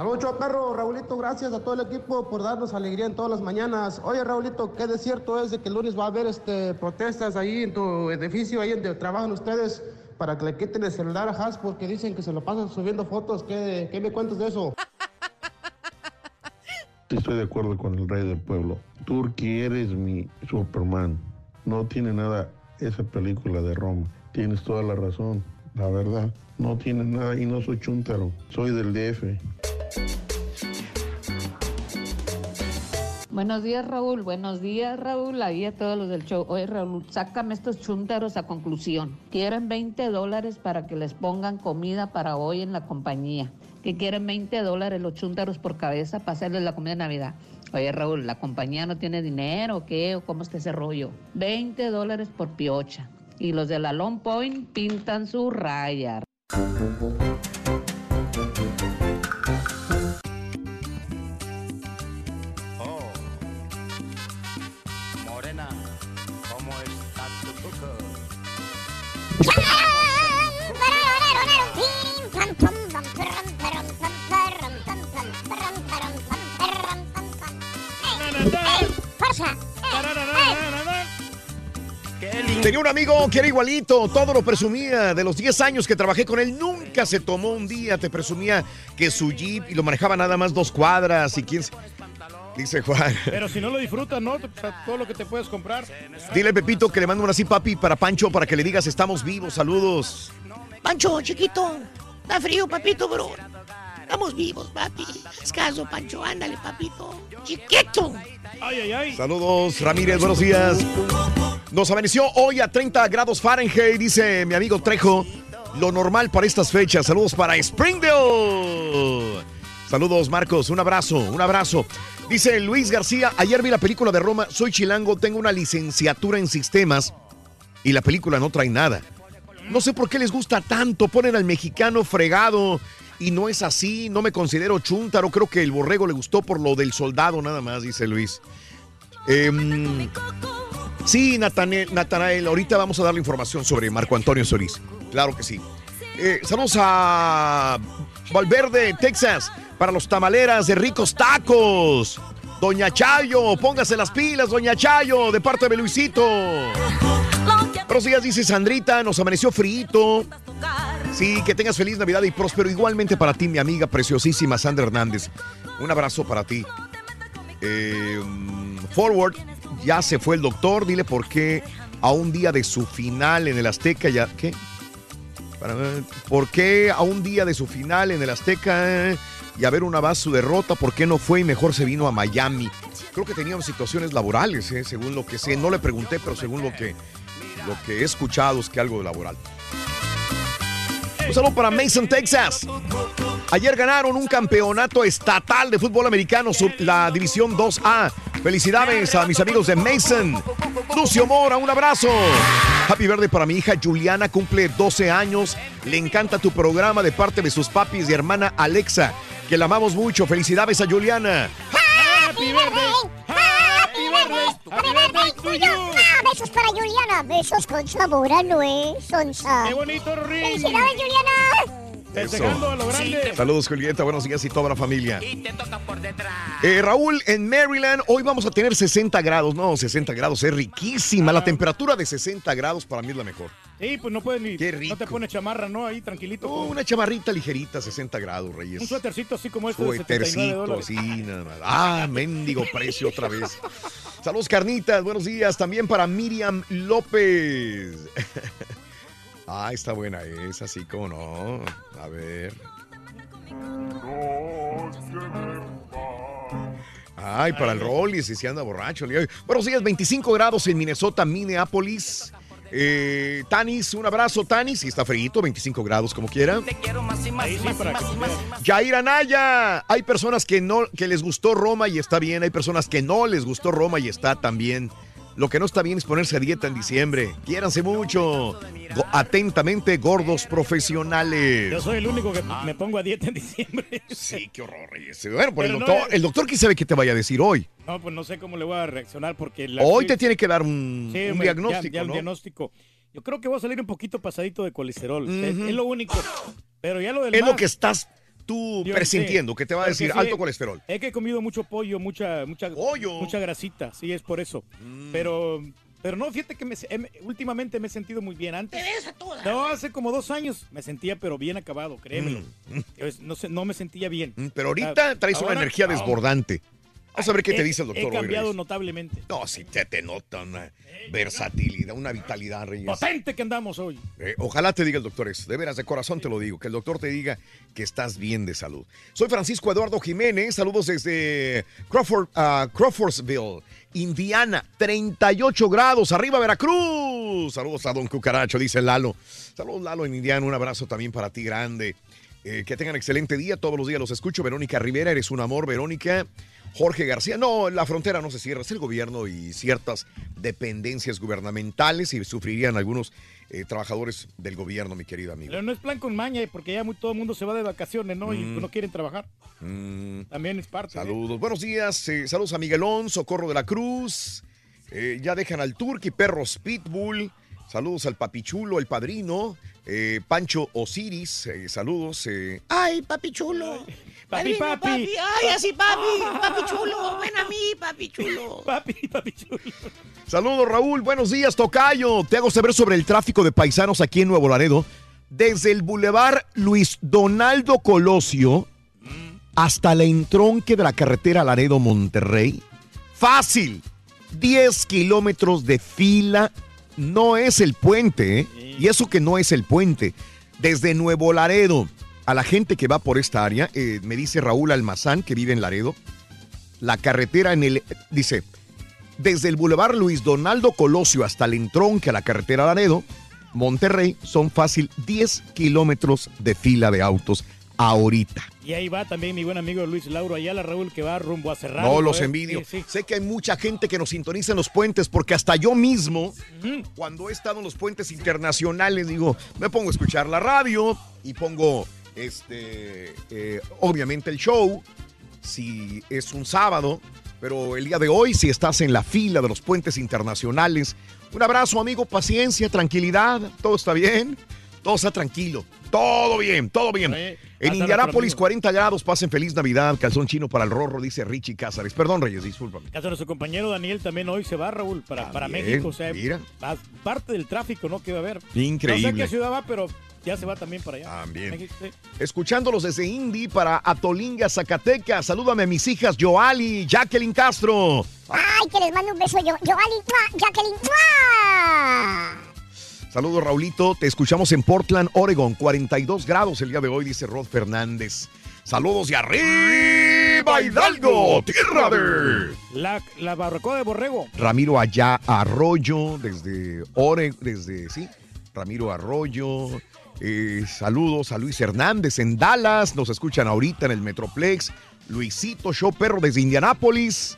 Saludos, perro. Raulito, gracias a todo el equipo por darnos alegría en todas las mañanas. Oye, Raulito, qué de cierto es de que el lunes va a haber este, protestas ahí en tu edificio, ahí donde trabajan ustedes, para que le quiten el celular a Has porque dicen que se lo pasan subiendo fotos. ¿Qué, qué me cuentas de eso? Estoy de acuerdo con el rey del pueblo. Turki, eres mi Superman. No tiene nada esa película de Roma. Tienes toda la razón, la verdad. No tiene nada y no soy chuntaro. Soy del DF. Buenos días, Raúl. Buenos días, Raúl. Ahí a todos los del show. Oye, Raúl, sácame estos chúntaros a conclusión. Quieren 20 dólares para que les pongan comida para hoy en la compañía. Que quieren 20 dólares los chúntaros por cabeza para hacerles la comida de Navidad. Oye, Raúl, ¿la compañía no tiene dinero o qué? ¿O cómo está ese rollo? 20 dólares por piocha. Y los de la Long Point pintan su raya. Tenía un amigo que era igualito, todo lo presumía. De los 10 años que trabajé con él, nunca se tomó un día. Te presumía que su jeep y lo manejaba nada más dos cuadras y quién. Dice Juan. Pero si no lo disfrutas, ¿no? O sea, todo lo que te puedes comprar. Dile a Pepito que le mando una así, papi, para Pancho, para que le digas estamos vivos. Saludos. Pancho, chiquito, da frío, papito, bro. Estamos vivos, papi. Escaso, Pancho, ándale, papito. Chiquito. Ay, ay, ay. Saludos, Ramírez, buenos días. Nos amaneció hoy a 30 grados Fahrenheit, dice mi amigo Trejo. Lo normal para estas fechas. Saludos para Springdale. Saludos, Marcos. Un abrazo, un abrazo. Dice Luis García, ayer vi la película de Roma. Soy chilango, tengo una licenciatura en sistemas y la película no trae nada. No sé por qué les gusta tanto. Ponen al mexicano fregado y no es así. No me considero chúntaro. Creo que el borrego le gustó por lo del soldado nada más, dice Luis. Em, sí, Natanael, Natanael, ahorita vamos a darle información sobre Marco Antonio Solís. Claro que sí. Eh, saludos a Valverde, Texas, para los tamaleras de ricos tacos. Doña Chayo, póngase las pilas, Doña Chayo, de parte de Luisito. Buenos días, dice Sandrita, nos amaneció frito. Sí, que tengas feliz Navidad y próspero igualmente para ti, mi amiga preciosísima Sandra Hernández. Un abrazo para ti. Eh, forward, ya se fue el doctor, dile por qué a un día de su final en el Azteca ya... ¿Qué? ¿Por qué a un día de su final en el Azteca eh, y a ver una más su derrota, por qué no fue y mejor se vino a Miami? Creo que tenían situaciones laborales, eh, según lo que sé. No le pregunté, pero según lo que, lo que he escuchado es que algo de laboral. Un saludo para Mason, Texas. Ayer ganaron un campeonato estatal de fútbol americano, sub- la División 2A. Felicidades a mis amigos de Mason. Lucio Mora, un abrazo. Happy Verde para mi hija Juliana, cumple 12 años. Le encanta tu programa de parte de sus papis y hermana Alexa, que la amamos mucho. Felicidades a Juliana. ¡Happy birthday! ¡Happy birthday! ¡Happy birthday to you! Ah, besos para Juliana. Besos con sabor a nuez, sonsa. ¡Qué bonito, Rin! ¡Felicidades, Juliana! Festejando a lo grande. Saludos, Julieta. Buenos días y toda la familia. Eh, Raúl, en Maryland, hoy vamos a tener 60 grados. No, 60 grados es riquísima. La temperatura de 60 grados para mí es la mejor. Sí, pues no puedes ni. Qué No te pones chamarra, ¿no? Ahí tranquilito. Oh, una chamarrita ligerita, 60 grados, Reyes. Un suétercito así como este de 79 Suétercito, sí, nada más. Ah, mendigo precio otra vez. Saludos, carnitas. Buenos días. También para Miriam López. [laughs] Ah, está buena esa, sí, como no. A ver. Ay, para el Rollis, y si anda borracho. Buenos días, 25 grados en Minnesota, Minneapolis. Eh, Tanis, un abrazo, Tanis. Si está frío, 25 grados como quiera. Jair Anaya. Hay personas que no que les gustó Roma y está bien. Hay personas que no les gustó Roma y está también. Lo que no está bien es ponerse a dieta en diciembre. Quiéranse mucho. Atentamente, gordos profesionales. Yo soy el único que me pongo a dieta en diciembre. Sí, qué horror, Reyes. Bueno, pues el no doctor, el doctor quién sabe qué te vaya a decir hoy. No, pues no sé cómo le voy a reaccionar porque... la- Hoy te tiene que dar un, sí, diagnóstico, ya un ¿no? diagnóstico. Yo creo que voy a salir un poquito pasadito de colesterol. es, Ujú. es lo único. Pero ya lo del Es lo que estás tú Yo presintiendo, sé, que te va a decir sí, alto colesterol. Es que he comido mucho pollo, mucha, mucha, mucha grasita, sí, es por eso. Mm. Pero, pero no, fíjate que me- últimamente me he sentido muy bien. Antes, no, hace como dos años me sentía, pero bien acabado, créemelo. Es- No, sé, no me sentía bien. Mm, Pero ahorita traes una energía desbordante. Vamos a ver qué te dice el doctor He cambiado Reyes. notablemente. No, sí, te, te nota una versatilidad, una vitalidad, Reyes. Potente que andamos hoy. Eh, ojalá te diga el doctor eso, de veras, de corazón te lo digo, que el doctor te diga que estás bien de salud. Soy Francisco Eduardo Jiménez, saludos desde Crawford, ah, Crawfordsville, Indiana, 38 grados, arriba Veracruz. Saludos a Don Cucaracho, dice Lalo. Saludos Lalo en Indiana, un abrazo también para ti grande. Eh, que tengan excelente día, todos los días los escucho. Verónica Rivera, eres un amor, Verónica. Jorge García, no, la frontera no se cierra, es el gobierno y ciertas dependencias gubernamentales y sufrirían algunos eh, trabajadores del gobierno, mi querido amigo. Pero no es plan con maña, eh, porque ya muy- todo el mundo se va de vacaciones, ¿no? Y Mm. no quieren trabajar. Mm, También es parte. ¿eh? saludos, buenos días, eh, saludos a Miguelón, Socorro de la Cruz. Eh, ya dejan al Turqui, perros Pitbull. Saludos al papichulo, el padrino, eh, Pancho Osiris, eh, saludos. eh. Ay, papi. Papi. Ay, así, papi. [laughs] Papi chulo. Ven a mí, papi chulo. Papi, papi chulo. Saludos, Raúl. Buenos días, Tocayo. Te hago saber sobre el tráfico de paisanos aquí en Nuevo Laredo. Desde el bulevar Luis Donaldo Colosio hasta la entronque de la carretera Laredo-Monterrey. Fácil. 10 kilómetros de fila. No es el puente, ¿eh? Y eso que no es el puente. Desde Nuevo Laredo a la gente que va por esta área, eh, me dice Raúl Almazán, que vive en Laredo, la carretera en el... Dice, desde el Boulevard Luis Donaldo Colosio hasta el entronque a la carretera Laredo, Monterrey, son fácil 10 kilómetros de fila de autos ahorita. Y ahí va también mi buen amigo Luis Lauro Ayala, Raúl, que va rumbo a cerrar. No los envidio. Sé que hay mucha gente que nos sintoniza en los puentes, porque hasta yo mismo, cuando he estado en los puentes internacionales, digo, me pongo a escuchar la radio y pongo, este, eh, obviamente el show, si es un sábado, pero el día de hoy, si estás en la fila de los puentes internacionales, un abrazo, amigo, paciencia, tranquilidad, todo está bien, todo está tranquilo, todo bien, todo bien. En Indianápolis, nuestro 40 grados, pasen feliz Navidad, calzón chino para el rorro, dice Richie Cázares. Perdón, Reyes, discúlpame. Hasta nuestro compañero Daniel también hoy se va, Raúl, para, para México. O sea, mira. parte del tráfico, ¿no? Que va a haber. Increíble. No sé qué ciudad va, pero ya se va también para allá. También. México, sí. Escuchándolos desde Indy para Atolinga, Zacatecas. Salúdame a mis hijas Joali, Jacqueline Castro. Ay, que les mando un beso yo. ¡mua! Jacqueline, ¡mua! Saludos, Raulito. Te escuchamos en Portland, Oregon. 42 grados el día de hoy, dice Rod Fernández. Saludos y arriba, Hidalgo, tierra de La, la barbacoa de Borrego. Ramiro Allá Arroyo, desde Oregon, desde, sí, Ramiro Arroyo. Eh, saludos a Luis Hernández en Dallas. Nos escuchan ahorita en el Metroplex. Luisito Show Perro desde Indianápolis.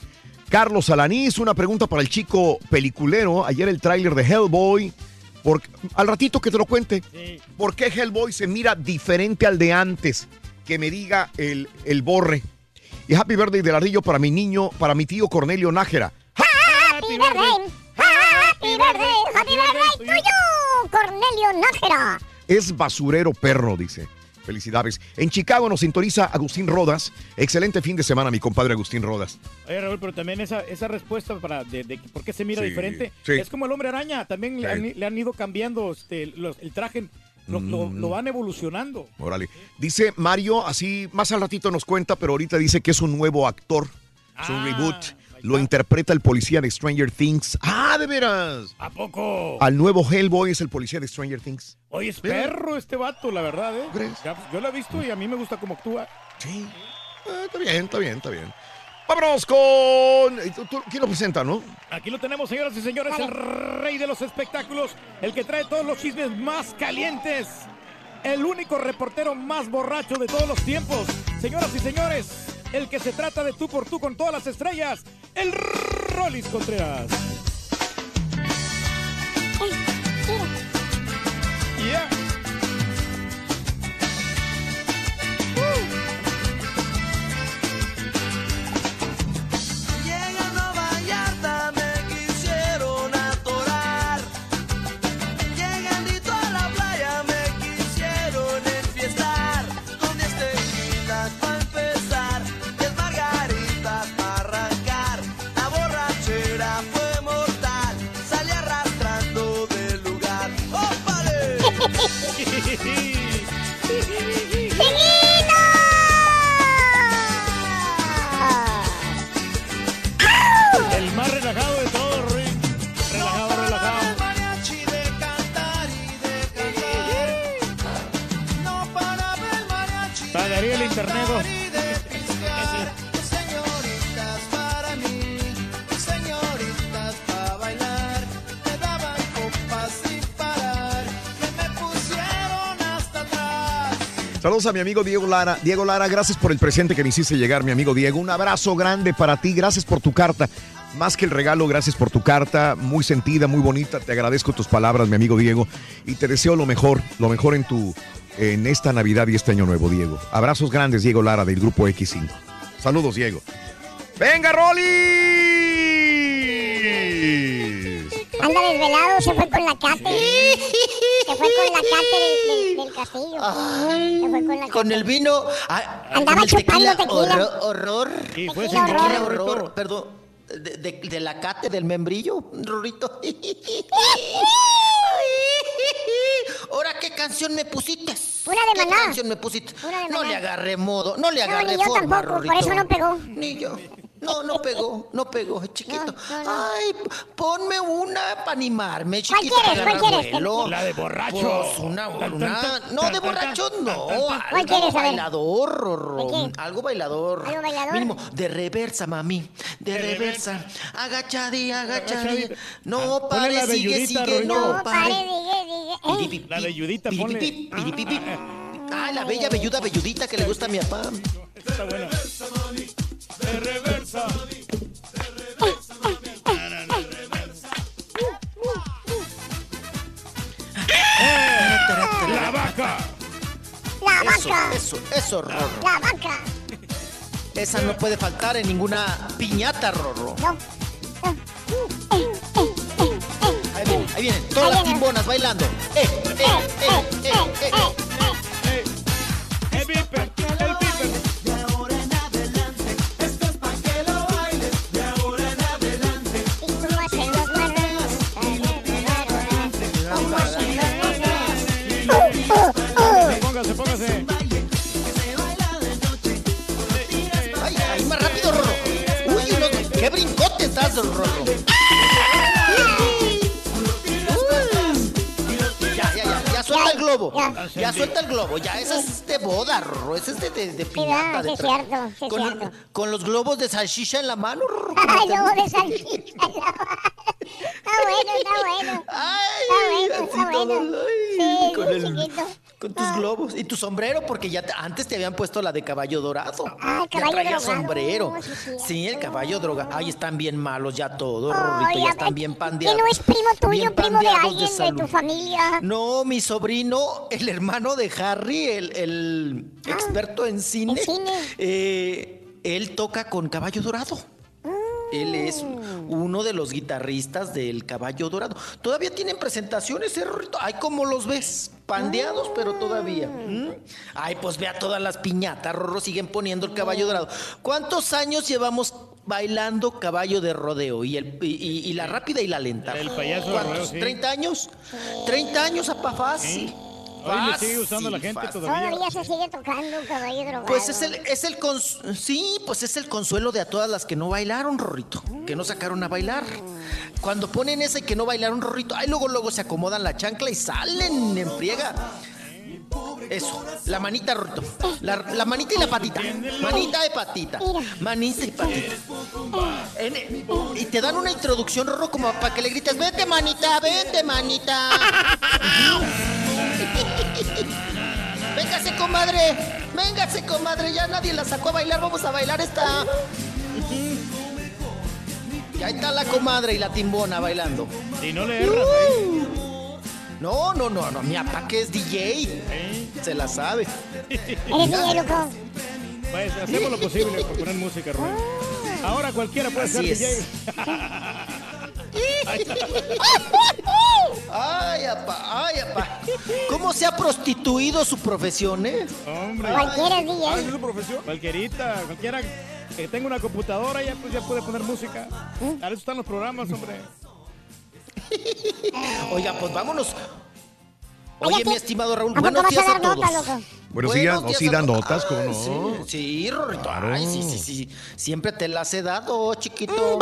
Carlos Alanís, una pregunta para el chico peliculero. Ayer el tráiler de Hellboy. Por- al ratito que te lo cuente. ¿Por qué Hellboy se mira diferente al de antes? Que me diga el, el borre. Y Happy Birthday del ardillo para mi niño, para mi tío Cornelio Nájera. Happy birthday, happy birthday, happy birthday to you, Cornelio Nájera. Es basurero perro, dice. Felicidades. En Chicago nos sintoniza Agustín Rodas. Excelente fin de semana, mi compadre Agustín Rodas. Oye, Raúl, pero también esa, esa respuesta para de, de por qué se mira Sí, diferente sí. es como el hombre araña. También le, han, le han ido cambiando este, los- el traje, lo, Mm. lo van evolucionando. Órale. Dice Mario, así más al ratito nos cuenta, pero ahorita dice que es un nuevo actor. Es un reboot. Lo interpreta el policía de Stranger Things. ¡Ah, de veras! ¿A poco? Al nuevo Hellboy es el policía de Stranger Things. Oye, es perro este vato, la verdad, ¿eh? Ya, pues, yo lo he visto y a mí me gusta cómo actúa. Sí. Eh, está bien, está bien, está bien. Vámonos con. ¿tú- tú- ¿Quién lo presenta, no? Aquí lo tenemos, señoras y señores, el rey de los espectáculos, el que trae todos los chismes más calientes, el único reportero más borracho de todos los tiempos. Señoras y señores, el que se trata de tú por tú con todas las estrellas, el Rolis Contreras. Yeah. Saludos a mi amigo Diego Lara. Diego Lara, gracias por el presente que me hiciste llegar, mi amigo Diego. Un abrazo grande para ti. Gracias por tu carta. Más que el regalo, gracias por tu carta. Muy sentida, muy bonita. Te agradezco tus palabras, mi amigo Diego. Y te deseo lo mejor, lo mejor en tu en esta Navidad y este año nuevo, Diego. Abrazos grandes, Diego Lara, del grupo X5. Saludos, Diego. ¡Venga, Rolly! Anda desvelado, se fue con la Cate. Se fue con la Cate del, del- del castillo. se fue con la Con el vino. ah, Andaba con el chupando tequila. Horror. horror. Y fue Tequila, tequila, horror. Perdón. De, de- de la cate del membrillo, Rorrito. Ahora, ¿qué canción me pusiste? Una de ¿Qué Maná. canción me pusiste? Una de No Maná. le agarré modo, no le No, agarré ni yo forma, tampoco, por Rorrito. eso no pegó. Ni yo. No, no pegó, no pegó, chiquito. Ay, ponme una para animarme, chiquito. quieres? para ¿Cuál quieres? La de borracho. Pues una, una- no, de borracho no. ¿Cuál Algo quieres? Bailador. Algo bailador. ¿Algo bailador? Mínimo, de reversa, mami. De reversa. Agachadí, agachadí. No, Ponle pare, sigue, belludita, sigue. No, No, pare, La velludita, ponle. piripipi. Ay, la bella velluda velludita que le gusta a mi papá. Está bueno. De reversa. La vaca. La Eso, vaca. eso, eso, Rorro. La vaca. Esa no puede faltar en ninguna piñata, Rorro. No. Ahí vienen, ahí vienen. Todas las timbonas bailando. Eh, eh, eh, eh, eh. El viper. Póngase, póngase. Ay, ay, más rápido, Rorro. Uy, unos- qué brincote estás, Rorro. Ya, ya, ya, ya suelta el globo. Ya suelta el globo. Ya, esa es de boda, Rorro. Esa es de, de, de Sí, piñata. va, sí de es cierto, sí es con, cierto. con los globos de salchicha en la mano, Rorro. [laughs] Ay, luego de salchicha. Está bueno, está bueno. Ay, Está bueno, está bueno. ay, Sí, con el- chiquito. Con tus globos y tu sombrero, porque ya te- antes te habían puesto la de caballo dorado. Ah, el ya caballo traía sombrero. Sí, sí, Sí, el caballo droga. Ay, están bien malos ya todos, Rorrito, ya están bien ¿Que pandeados. no es primo tuyo, primo de alguien de, tu familia? No, mi sobrino, el hermano de Harry, el, el experto en cine, en cine. eh, él toca con caballo dorado. Él es uno de los guitarristas del Caballo Dorado. Todavía tienen presentaciones, ¿eh, Rorrito? Ay, ¿cómo los ves? Pandeados, pero todavía. ¿Mm? Ay, pues vea todas las piñatas, Rorro, siguen poniendo el Caballo Dorado. ¿Cuántos años llevamos bailando caballo de rodeo? Y, el, y, y- y la rápida y la lenta. El payaso ¿Cuántos? rodeo, sí. ¿30 años? ¿30 años, apa, fácil. Hoy le sigue usando la gente fácil. todavía. Todavía se sigue tocando caballo drogado. Pues es el, es el cons- sí, pues es el consuelo de a todas las que no bailaron, Rorrito, que no sacaron a bailar. Cuando ponen ese que no bailaron, Rorrito, ay, luego, luego se acomodan la chancla y salen en friega. Eso, la manita, Rorrito. La, la manita y la patita. Manita de patita. Manita y patita. En- y te dan una introducción, Rorro, como para que le grites, vete, manita, vete, manita. [laughs] [laughs] Véngase, comadre. Véngase, comadre. Ya nadie la sacó a bailar. Vamos a bailar esta. Y ahí está la comadre y la timbona bailando. Y no le erras, ¿eh? No, no, no, no. Mi papá que es DJ. Se la sabe. Eres DJ, loco. Pues hacemos lo posible por poner música, Rubén. Ahora cualquiera puede Así ser es. [laughs] DJ. Ay, apá, ay, apá. ¿Cómo se ha prostituido su profesión, eh? Hombre. Cualquiera DJ. Ah, ¿es su profesión? Cualquierita, cualquiera que tenga una computadora ya, pues, ya puede poner música. Para eso están los programas, hombre. Oiga, pues vámonos. Oye, Oye, mi estimado Raúl, ¿A poco buenos vas a días a dar todos. nota, loco? Buenos días, no, sí a dan to- notas, ¿cómo Ay, no? Sí, sí, Rorrito. Claro. Ay, sí, sí, sí. Siempre te las he dado, chiquito. Mm.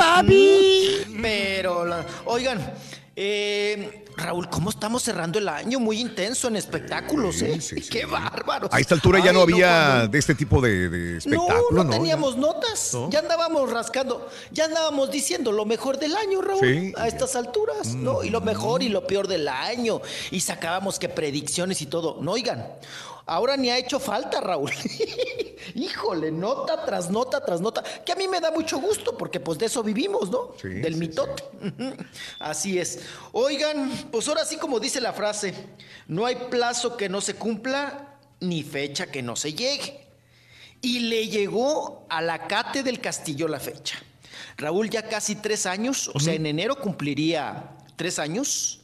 Mm, Pero, la- oigan, eh, Raúl, ¿cómo estamos cerrando el año? Muy intenso en espectáculos, ¿eh? Qué bárbaro. A esta altura ya no había de este tipo de, espectáculos, no ¿no? teníamos notas. ¿No? Ya andábamos rascando. Ya andábamos diciendo lo mejor del año, Raúl. Sí. A estas alturas, ¿no? Y Mm. lo mejor y lo peor del año. Y sacábamos que predicciones y todo. No, oigan. Ahora ni ha hecho falta, Raúl. [laughs] Híjole, nota tras nota tras nota. Que a mí me da mucho gusto porque pues de eso vivimos, ¿no? Sí, Del sí, mitote. [laughs] Así es. Oigan, pues ahora sí como dice la frase, no hay plazo que no se cumpla ni fecha que no se llegue. Y le llegó a la Cate del Castillo la fecha. Raúl ya casi tres años, o sea, en enero cumpliría tres años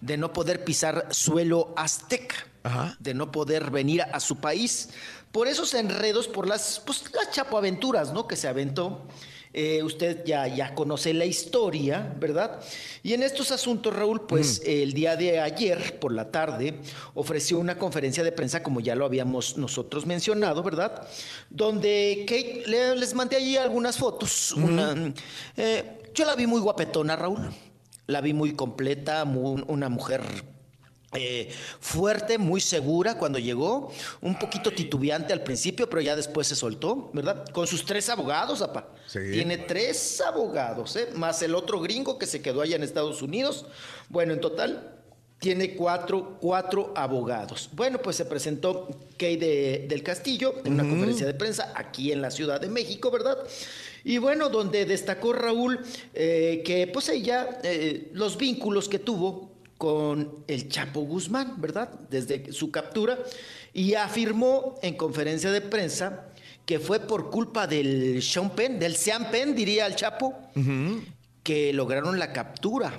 de no poder pisar suelo azteca, de no poder venir a su país por esos enredos, por las, pues, las chapoaventuras, ¿no? Que se aventó. Eh, usted ya, ya conoce la historia, ¿verdad? Y en estos asuntos, Raúl, pues el día de ayer por la tarde ofreció una conferencia de prensa, como ya lo habíamos nosotros mencionado, ¿verdad? Donde Kate, le- les mandé allí algunas fotos. una, eh, yo la vi muy guapetona, Raúl. La vi muy completa, muy- una mujer eh, fuerte, muy segura cuando llegó, un poquito titubeante al principio, pero ya después se soltó, ¿verdad? Con sus tres abogados, apa. Tiene tres abogados, ¿eh? Más el otro gringo que se quedó allá en Estados Unidos. Bueno, en total tiene cuatro, cuatro abogados. Bueno, pues se presentó Kay de- del Castillo en una conferencia de prensa aquí en la Ciudad de México, ¿verdad? Y bueno, donde destacó Raúl eh, que pues ella, eh, los vínculos que tuvo con el Chapo Guzmán, ¿verdad? Desde su captura, y afirmó en conferencia de prensa que fue por culpa del Sean Penn, del Sean Penn, diría el Chapo, que lograron la captura.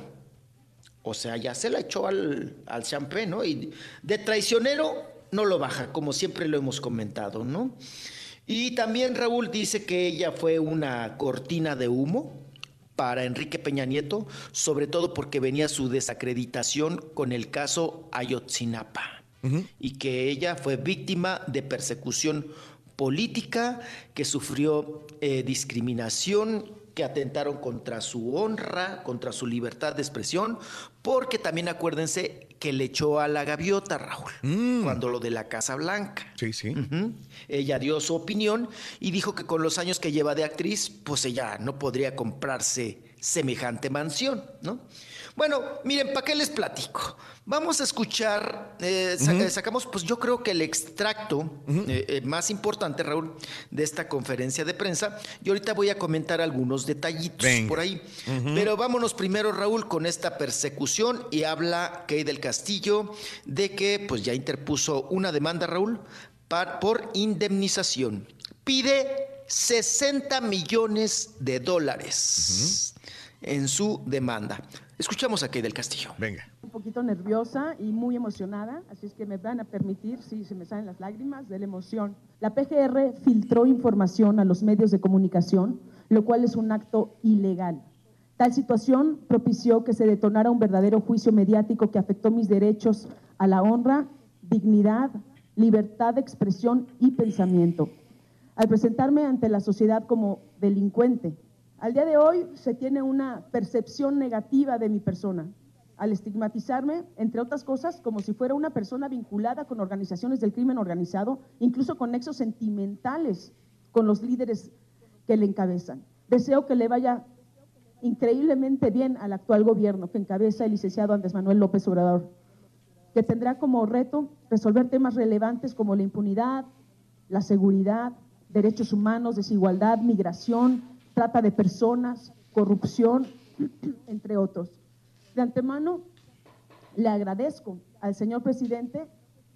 O sea, ya se la echó al, al Sean Penn, ¿no? Y de traicionero no lo baja, como siempre lo hemos comentado, ¿no? Y también Raúl dice que ella fue una cortina de humo para Enrique Peña Nieto, sobre todo porque venía su desacreditación con el caso Ayotzinapa. Y que ella fue víctima de persecución política, que sufrió eh, discriminación, que atentaron contra su honra, contra su libertad de expresión, porque también acuérdense que le echó a la gaviota, Raúl, cuando lo de la Casa Blanca. Sí, sí. Ella dio su opinión y dijo que con los años que lleva de actriz, pues ella no podría comprarse semejante mansión, ¿no? Bueno, miren, ¿para qué les platico? Vamos a escuchar, eh, eh, sacamos, pues yo creo que el extracto eh, eh, más importante, Raúl, de esta conferencia de prensa. Y ahorita voy a comentar algunos detallitos Venga. por ahí. Pero vámonos primero, Raúl, con esta persecución y habla Kay del Castillo de que pues ya interpuso una demanda, Raúl, por indemnización. Pide 60 millones de dólares en su demanda. Escuchamos a Kay del Castillo. Venga. un poquito nerviosa y muy emocionada, así es que me van a permitir, si se me salen las lágrimas de la emoción. La PGR filtró información a los medios de comunicación, lo cual es un acto ilegal. Tal situación propició que se detonara un verdadero juicio mediático que afectó mis derechos a la honra, dignidad, libertad de expresión y pensamiento. Al presentarme ante la sociedad como delincuente, al día de hoy se tiene una percepción negativa de mi persona, al estigmatizarme, entre otras cosas, como si fuera una persona vinculada con organizaciones del crimen organizado, incluso con nexos sentimentales con los líderes que le encabezan. Deseo que le vaya increíblemente bien al actual gobierno que encabeza el licenciado Andrés Manuel López Obrador, que tendrá como reto resolver temas relevantes como la impunidad, la seguridad, derechos humanos, desigualdad, migración, trata de personas, corrupción, [clears throat] entre otros. De antemano, le agradezco al señor presidente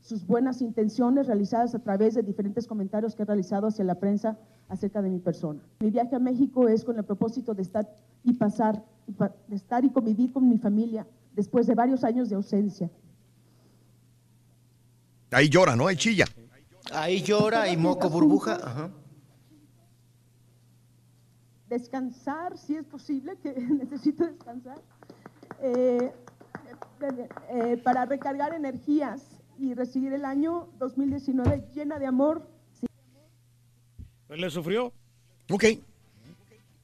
sus buenas intenciones realizadas a través de diferentes comentarios que ha realizado hacia la prensa acerca de mi persona. Mi viaje a México es con el propósito de estar y pasar, de estar y convivir con mi familia después de varios años de ausencia. Ahí llora, ¿no? Ahí chilla. Ahí llora y moco burbuja. Ajá. Descansar, si es posible, que [laughs] necesito descansar, eh, eh, eh, para recargar energías y recibir el año 2019 llena de amor. ¿Le sufrió? Ok.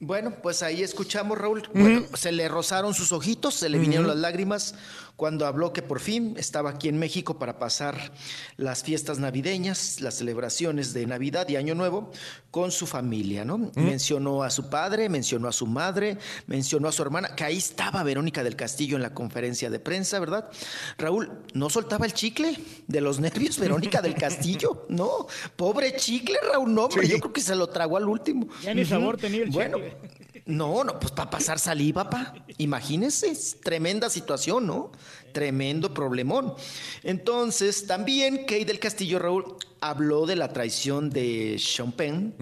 Bueno, pues ahí escuchamos, Raúl. Bueno, se le rozaron sus ojitos, se le vinieron las lágrimas cuando habló que por fin estaba aquí en México para pasar las fiestas navideñas, las celebraciones de Navidad y Año Nuevo con su familia, ¿no? Mencionó a su padre, mencionó a su madre, mencionó a su hermana, que ahí estaba Verónica del Castillo en la conferencia de prensa, ¿verdad? Raúl, ¿no soltaba el chicle de los nervios Verónica del Castillo? [laughs] No, pobre chicle, Raúl, no, hombre, yo creo que se lo tragó al último. Ya ni sabor tenía el Bueno, chicle. No, no, pues para pasar saliva, pa. Imagínense, es tremenda situación, ¿no? Tremendo problemón. Entonces, también Kay del Castillo Raúl habló de la traición de Sean Penn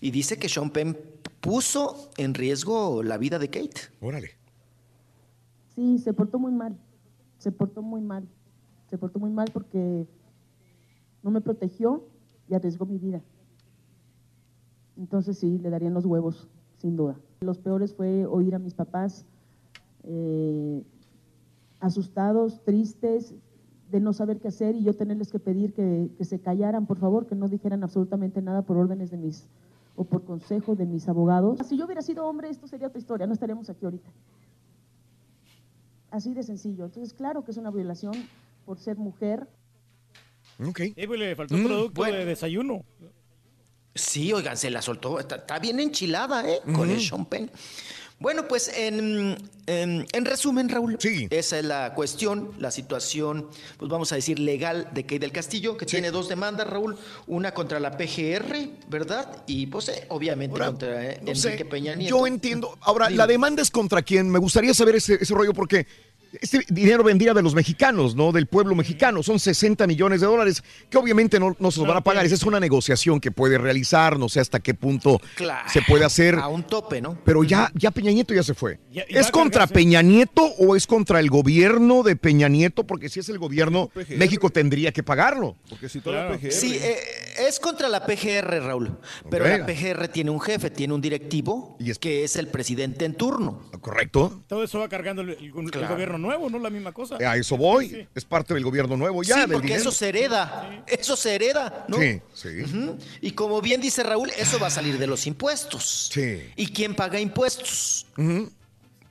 y dice que Sean Penn puso en riesgo la vida de Kate. Órale. Sí, se portó muy mal. Se portó muy mal. Se portó muy mal porque no me protegió y arriesgó mi vida. Entonces sí, le darían los huevos, sin duda. Los peores fue oír a mis papás eh, asustados, tristes, de no saber qué hacer y yo tenerles que pedir que, que se callaran, por favor, que no dijeran absolutamente nada por órdenes de mis o por consejo de mis abogados. Si yo hubiera sido hombre, esto sería otra historia, no estaríamos aquí ahorita. Así de sencillo. Entonces, claro que es una violación por ser mujer. Ok. Eh, pues, le faltó Mm, producto bueno. de desayuno. Sí, oigan, se la soltó. Está, está bien enchilada, ¿eh? Con el Penn. Bueno, pues en, en, en resumen, Raúl, esa es la cuestión, la situación, pues vamos a decir, legal de Key del Castillo, que tiene dos demandas, Raúl, una contra la PGR, ¿verdad? Y pues eh, obviamente Ahora, contra eh, no Enrique sé, Peña Nieto. Yo entiendo. Ahora, [laughs] Dime. la demanda es contra quién. Me gustaría saber ese, ese rollo porque este dinero vendría de los mexicanos, ¿no? Del pueblo mexicano. Son 60 millones de dólares que obviamente no, no se los van a pagar. Esa es una negociación que puede realizar. No sé hasta qué punto Claro, se puede hacer. A un tope, ¿no? Pero ya, ya Peña Nieto ya se fue. Ya- y ¿Es contra cargarse. Peña Nieto o es contra el gobierno de Peña Nieto? Porque si es el gobierno, PGR. México tendría que pagarlo. Porque si todo Claro. es PGR. Sí, eh, es contra la PGR, Raúl. Pero la PGR tiene un jefe, tiene un directivo, que es el presidente en turno. ¿Correcto? Todo eso va cargando el, el- el Claro. gobierno nuevo, ¿no? La misma cosa. A eso voy. Es parte del gobierno nuevo ya. sí, del porque dinero. eso se hereda. Eso se hereda, ¿no? Sí, sí. Y como bien dice Raúl, eso va a salir de los impuestos. Sí. ¿Y quién paga impuestos? Ujú.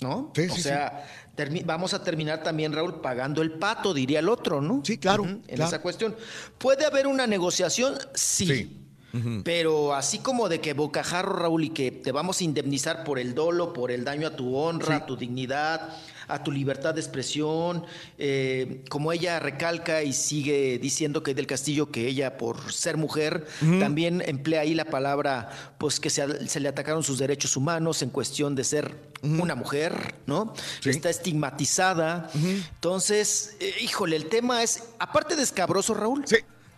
¿No? Sí, o sí, sea, vamos a terminar también, Raúl, pagando el pato, diría el otro, ¿no? Sí, claro, En claro. esa cuestión. ¿Puede haber una negociación? Sí. Sí. Pero así como de que bocajarro, Raúl, y que te vamos a indemnizar por el dolo, por el daño a tu honra, a tu dignidad, a tu libertad de expresión, eh, como ella recalca y sigue diciendo que del Castillo que ella por ser mujer también emplea ahí la palabra, pues que se, se le atacaron sus derechos humanos en cuestión de ser una mujer, ¿no? Está estigmatizada. Entonces, eh, híjole, el tema es, aparte de escabroso, Raúl,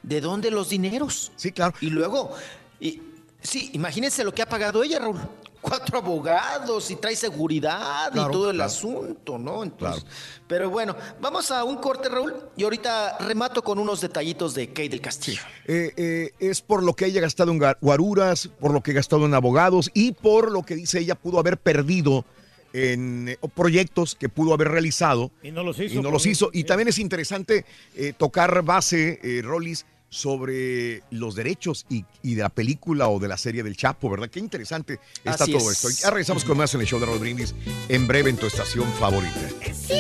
¿de dónde los dineros? Sí, claro. Y luego, y, sí, imagínense lo que ha pagado ella, Raúl. Cuatro abogados y trae seguridad Claro, y todo el claro. asunto, ¿no? Entonces, Pero bueno, vamos a un corte, Raúl, y ahorita remato con unos detallitos de Kate del Castillo. Eh, eh, es por lo que ella ha gastado en guaruras, por lo que ha gastado en abogados y por lo que dice ella pudo haber perdido en eh, proyectos que pudo haber realizado Y no los hizo. y no los hizo. Y también es interesante eh, tocar base, eh, Rollis, sobre los derechos y, y de la película o de la serie del Chapo, ¿verdad? Qué interesante está Así todo es. esto. Ya regresamos con más en el show de Raúl Brindis en breve en tu estación favorita. Eh, sí,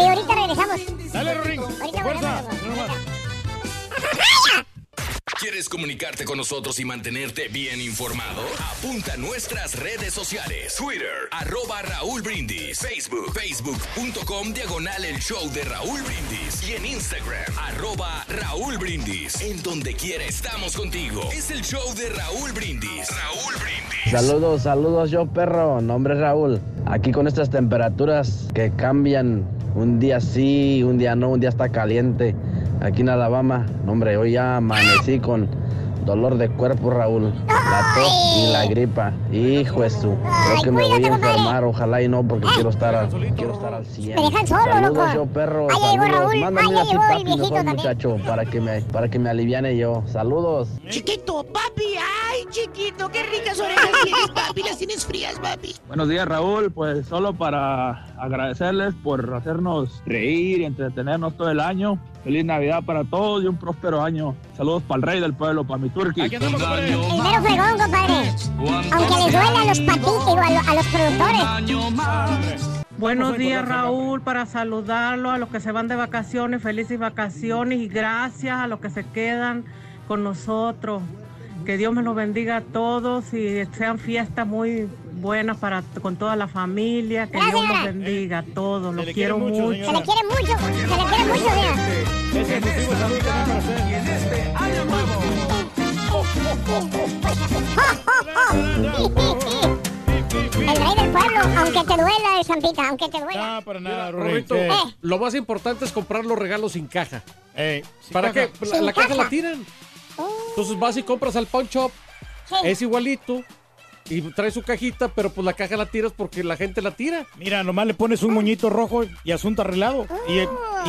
ahorita regresamos. Dale, Rorín. Ahorita Fuerza. volvemos. ¿Quieres comunicarte con nosotros y mantenerte bien informado? Apunta a nuestras redes sociales. Twitter, arroba Raúl Brindis. Facebook, facebook.com, diagonal el show de Raúl Brindis. Y en Instagram, arroba Raúl Brindis. En donde quiera estamos contigo. Es el show de Raúl Brindis. Raúl Brindis. Saludos, saludos yo perro, nombre es Raúl. Aquí con estas temperaturas que cambian, un día sí, un día no, un día está caliente. Aquí en Alabama, hombre, hoy ya amanecí con dolor de cuerpo Raúl, la tos y la gripa. Hijo de su, creo que me voy a enfermar, ojalá y no, porque quiero estar, al- quiero estar al 100. Me dejan solo, saludos loco. yo perro, Ahí llegó saludos. Raúl, Mándame ahí llegó el papi viejito mejor también. muchacho, para que me, para que me aliviane yo. Saludos. Chiquito, papi, ay, chiquito, qué ricas orejas tienes, papi, las tienes frías, papi. Buenos días Raúl, pues solo para agradecerles por hacernos reír y entretenernos todo el año. Feliz Navidad para todos y un próspero año. Saludos para el rey del pueblo, para mi turqui. El mero fregón, compadre. Aunque les duela a los patitos, digo, a, lo- a los productores. Buenos días Raúl, para saludarlo a los que se van de vacaciones, felices vacaciones y gracias a los que se quedan con nosotros. Que Dios me los bendiga a todos y sean fiestas muy buenas para con toda la familia. Que Dios los bendiga a todos, los quiero mucho, señora. Se le quiere mucho, se le quiere mucho. Y en este año El rey del pueblo, aunque te duela, el Zampita, aunque te duela. para nada, Rorrito, Eh. lo más importante es comprar los regalos sin caja. ¿Para caja. qué? La, caja caja. la tiran. Entonces vas y compras al pawn shop. Es igualito. Y trae su cajita, pero pues la caja la tiras porque la gente la tira. Mira, nomás le pones un moñito rojo y asunto arreglado. Y,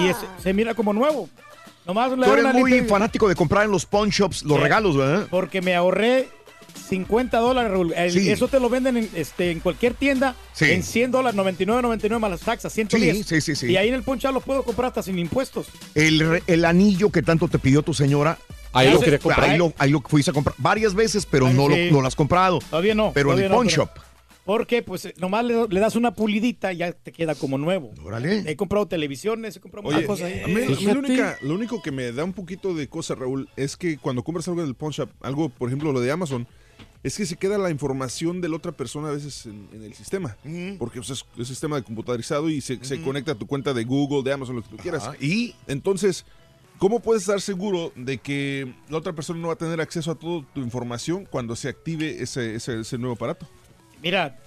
y es- se mira como nuevo. Nomás le Tú eres muy fanático de comprar en los pawn shops los Sí. regalos, ¿verdad? Porque me ahorré 50 dólares, Raúl. El- Sí. Eso te lo venden en, este, en cualquier tienda Sí. en 100 dólares, 99, 99 más las taxas, 110. Sí, sí, sí, sí. Y ahí en el ponchado lo puedo comprar hasta sin impuestos. El, el anillo que tanto te pidió tu señora. Ahí lo quería comprar. Ahí lo, ahí lo fuiste a comprar varias veces, pero Ahí no, sí. lo, no lo has comprado. Todavía no. Pero en el no, pawn shop. Porque pues eh, nomás le, le das una pulidita y ya te queda como nuevo. Órale. He comprado televisiones, he comprado Oye, muchas cosas ahí. a mí- a mí lo, única- lo único que me da un poquito de cosa, Raúl, es que cuando compras algo del pawn shop, algo, por ejemplo, lo de Amazon, es que se queda la información de la otra persona a veces en, en el sistema. Porque pues, es un sistema de computarizado y se, se conecta a tu cuenta de Google, de Amazon, lo que tú quieras. y entonces, ¿cómo puedes estar seguro de que la otra persona no va a tener acceso a toda tu información cuando se active ese, ese, ese nuevo aparato? Mira,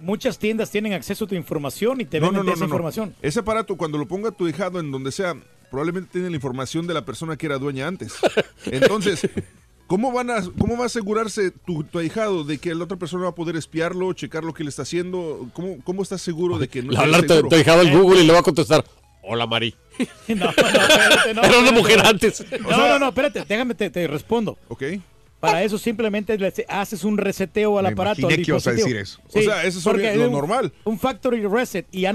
muchas tiendas tienen acceso a tu información y te venden de esa información. Ese aparato, cuando lo ponga tu hijado en donde sea, probablemente tiene la información de la persona que era dueña antes. [laughs] Entonces, ¿cómo, van a, cómo va a asegurarse tu, tu ahijado de que la otra persona va a poder espiarlo, checar lo que le está haciendo? ¿Cómo, cómo estás seguro de que no Le va a estás hablar tu, seguro? tu hijado al Google y le va a contestar, hola Mari. [laughs] No, no, espérate, no, [laughs] Era una mujer antes. No, no, no, espérate, déjame, te, te respondo. Ok. Para eso simplemente le haces un reseteo al Me aparato. imaginé al que ibas a decir eso. O sea, eso es lo un- normal. Un factory reset y ya,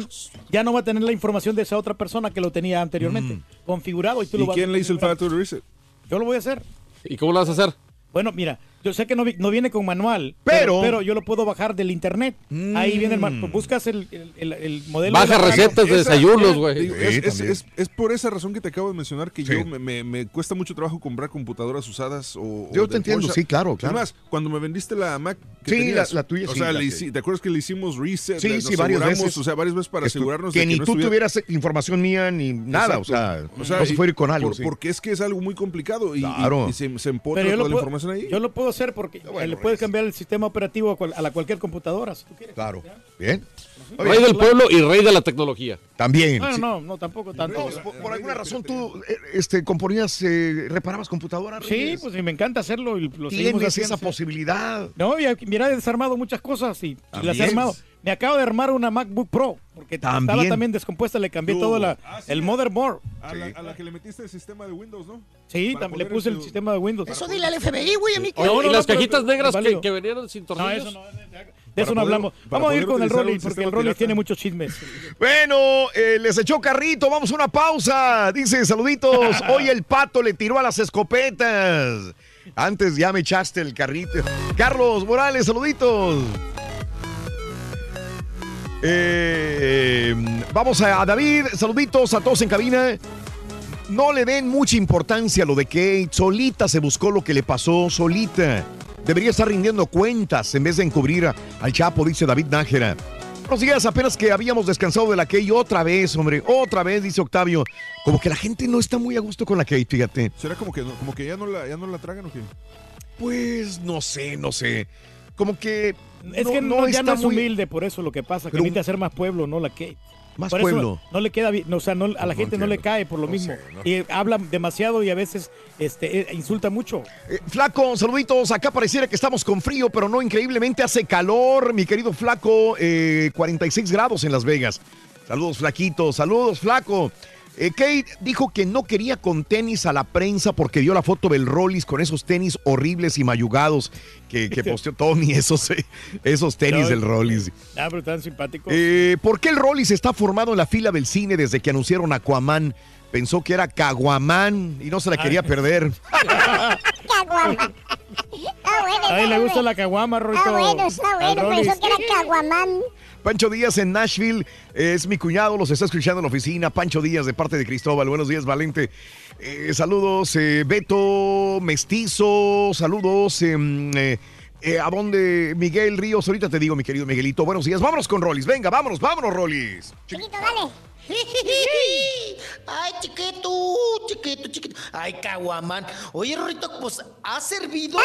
ya no va a tener la información de esa otra persona que lo tenía anteriormente configurado. ¿Y, tú lo Mm. ¿Y vas quién a le hizo el factory reset? Yo lo voy a hacer. ¿Y cómo lo vas a hacer? Bueno, mira, yo sé que no, vi- no viene con manual, Pero- pero, yo lo puedo bajar del internet. Ahí viene el manual. Buscas el, el- el- el modelo. Baja recetas de Esa- desayunos, güey. Sí, es, es- por esa razón que te acabo de mencionar que Sí. yo me, me- me cuesta mucho trabajo comprar computadoras usadas o. Yo o te entiendo, Porsche. sí, claro, claro. Además, cuando me vendiste la Mac. que Sí, tenías, la- la tuya O sí, sea, la le ¿te acuerdas que le hicimos reset? Sí, sí, varias aseguramos, veces. O sea, varias veces para asegurarnos que de ni que no tú estuviera- tuvieras información mía ni nada, o sea, Exacto. no se fue a ir con algo. por- sí. Porque es que es algo muy complicado y, y- Claro. y se, se yo toda la información ahí. yo lo puedo hacer porque le puedes cambiar el sistema operativo a, cual- a la cualquier computadora. si tú quieres. Claro. Bien. Rey del pueblo y rey de la tecnología. También. Bueno, sí. no, no, tampoco tanto. No, por, por alguna razón tú eh, este, componías, eh, reparabas computadoras. Sí, Reyes? pues y me encanta hacerlo y lo seguimos Tienes haciendo, esa sí. posibilidad. No, ya, mira, he desarmado muchas cosas y, y las he armado. Me acabo de armar una MacBook Pro porque estaba También. descompuesta, le cambié todo la, Ah, sí. el motherboard. A, la, a la que le metiste el sistema de Windows, ¿no? Sí, también le puse el sistema de Windows. Eso dile al FBI, güey, a mí que... Oye, No, ¿Y no, las no, cajitas pero- negras que, que venían sin No, tornillos? eso no, de eso Para no poder- hablamos. Vamos a ir con el Rolly porque el Rolly tiene muchos chismes. Bueno, eh, les echó carrito, vamos a una pausa. Dice, saluditos. [laughs] Hoy el pato le tiró a las escopetas. Antes ya me echaste el carrito. Carlos Morales, saluditos. Eh, vamos a, David, saluditos a todos en cabina. No le den mucha importancia a lo de Kate. Solita se buscó lo que le pasó, solita. Debería estar rindiendo cuentas en vez de encubrir a- al Chapo, dice David Nájera. Buenos días, apenas que habíamos descansado de la Kate otra vez, hombre, otra vez, dice Octavio. Como que la gente no está muy a gusto con la Kate, fíjate. ¿Será como que, no- como que ya, no la, ya no la tragan o qué? Pues no sé, no sé. Como que. Es que no, ya no es humilde, por eso lo que pasa, que necesita hacer más pueblo, no la Kate. Más Por eso pueblo. No le queda bien, o sea, no- a la gente no le cae por lo mismo. Y habla demasiado y a veces este, eh, insulta mucho. Eh, Flaco, saluditos. Acá pareciera que estamos con frío, pero no, increíblemente hace calor, mi querido Flaco. eh, 46 grados en Las Vegas. Saludos, Flaquito. Saludos, Flaco. Eh, Kate dijo que no quería con tenis a la prensa porque dio la foto del Rollis con esos tenis horribles y mayugados que, que [laughs] posteó Tony, esos, esos tenis No, del Rollis. Ah, pero tan simpático. Eh, ¿Por qué el Rollis está formado en la fila del cine desde que anunciaron Aquaman? Pensó que era Caguamán y no se la quería perder. [laughs] Caguama. Está [laughs] bueno, A él le gusta la caguama, Rorito. Está bueno, está bueno. Rollis. Pensó que era Caguamán. Pancho Díaz en Nashville es mi cuñado, los está escuchando en la oficina. Pancho Díaz de parte de Cristóbal. Buenos días, Valente. Eh, saludos, eh, Beto Mestizo. Saludos. em, eh, eh, ¿A dónde Miguel Ríos? Ahorita te digo, mi querido Miguelito. Buenos días. Vámonos con Rollis. Venga, vámonos, vámonos, Rollis. Chiquito, dale. [laughs] Ay, chiquito, chiquito, chiquito. Ay, Caguamán. Oye, Rorrito, pues ha servido,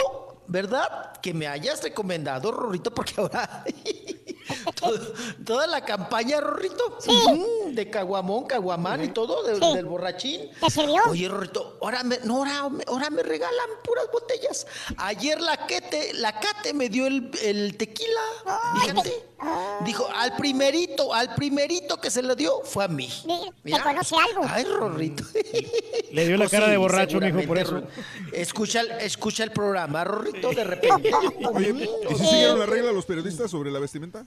¿verdad? Que me hayas recomendado, Rorrito, porque ahora [laughs] todo- toda la campaña, Rorrito. Mm, de Caguamón, Caguamán y todo, de- Sí. del borrachín. ¿Te sirvió? Oye, Rorrito, ahora me, no, ahora, me- ahora me regalan puras botellas. Ayer la Kete, la Cate me dio el, el tequila. Fíjate. Dijo, al primerito, al primerito que se le dio fue a mí. ¿Te conoce algo? Ay, Rorrito. Le dio la Pues [laughs] cara sí, de borracho, mijo, por eso. Escucha, el- escucha el programa, Rorrito, de repente. [laughs] Oye, ¿y si siguieron la regla los periodistas sobre la vestimenta?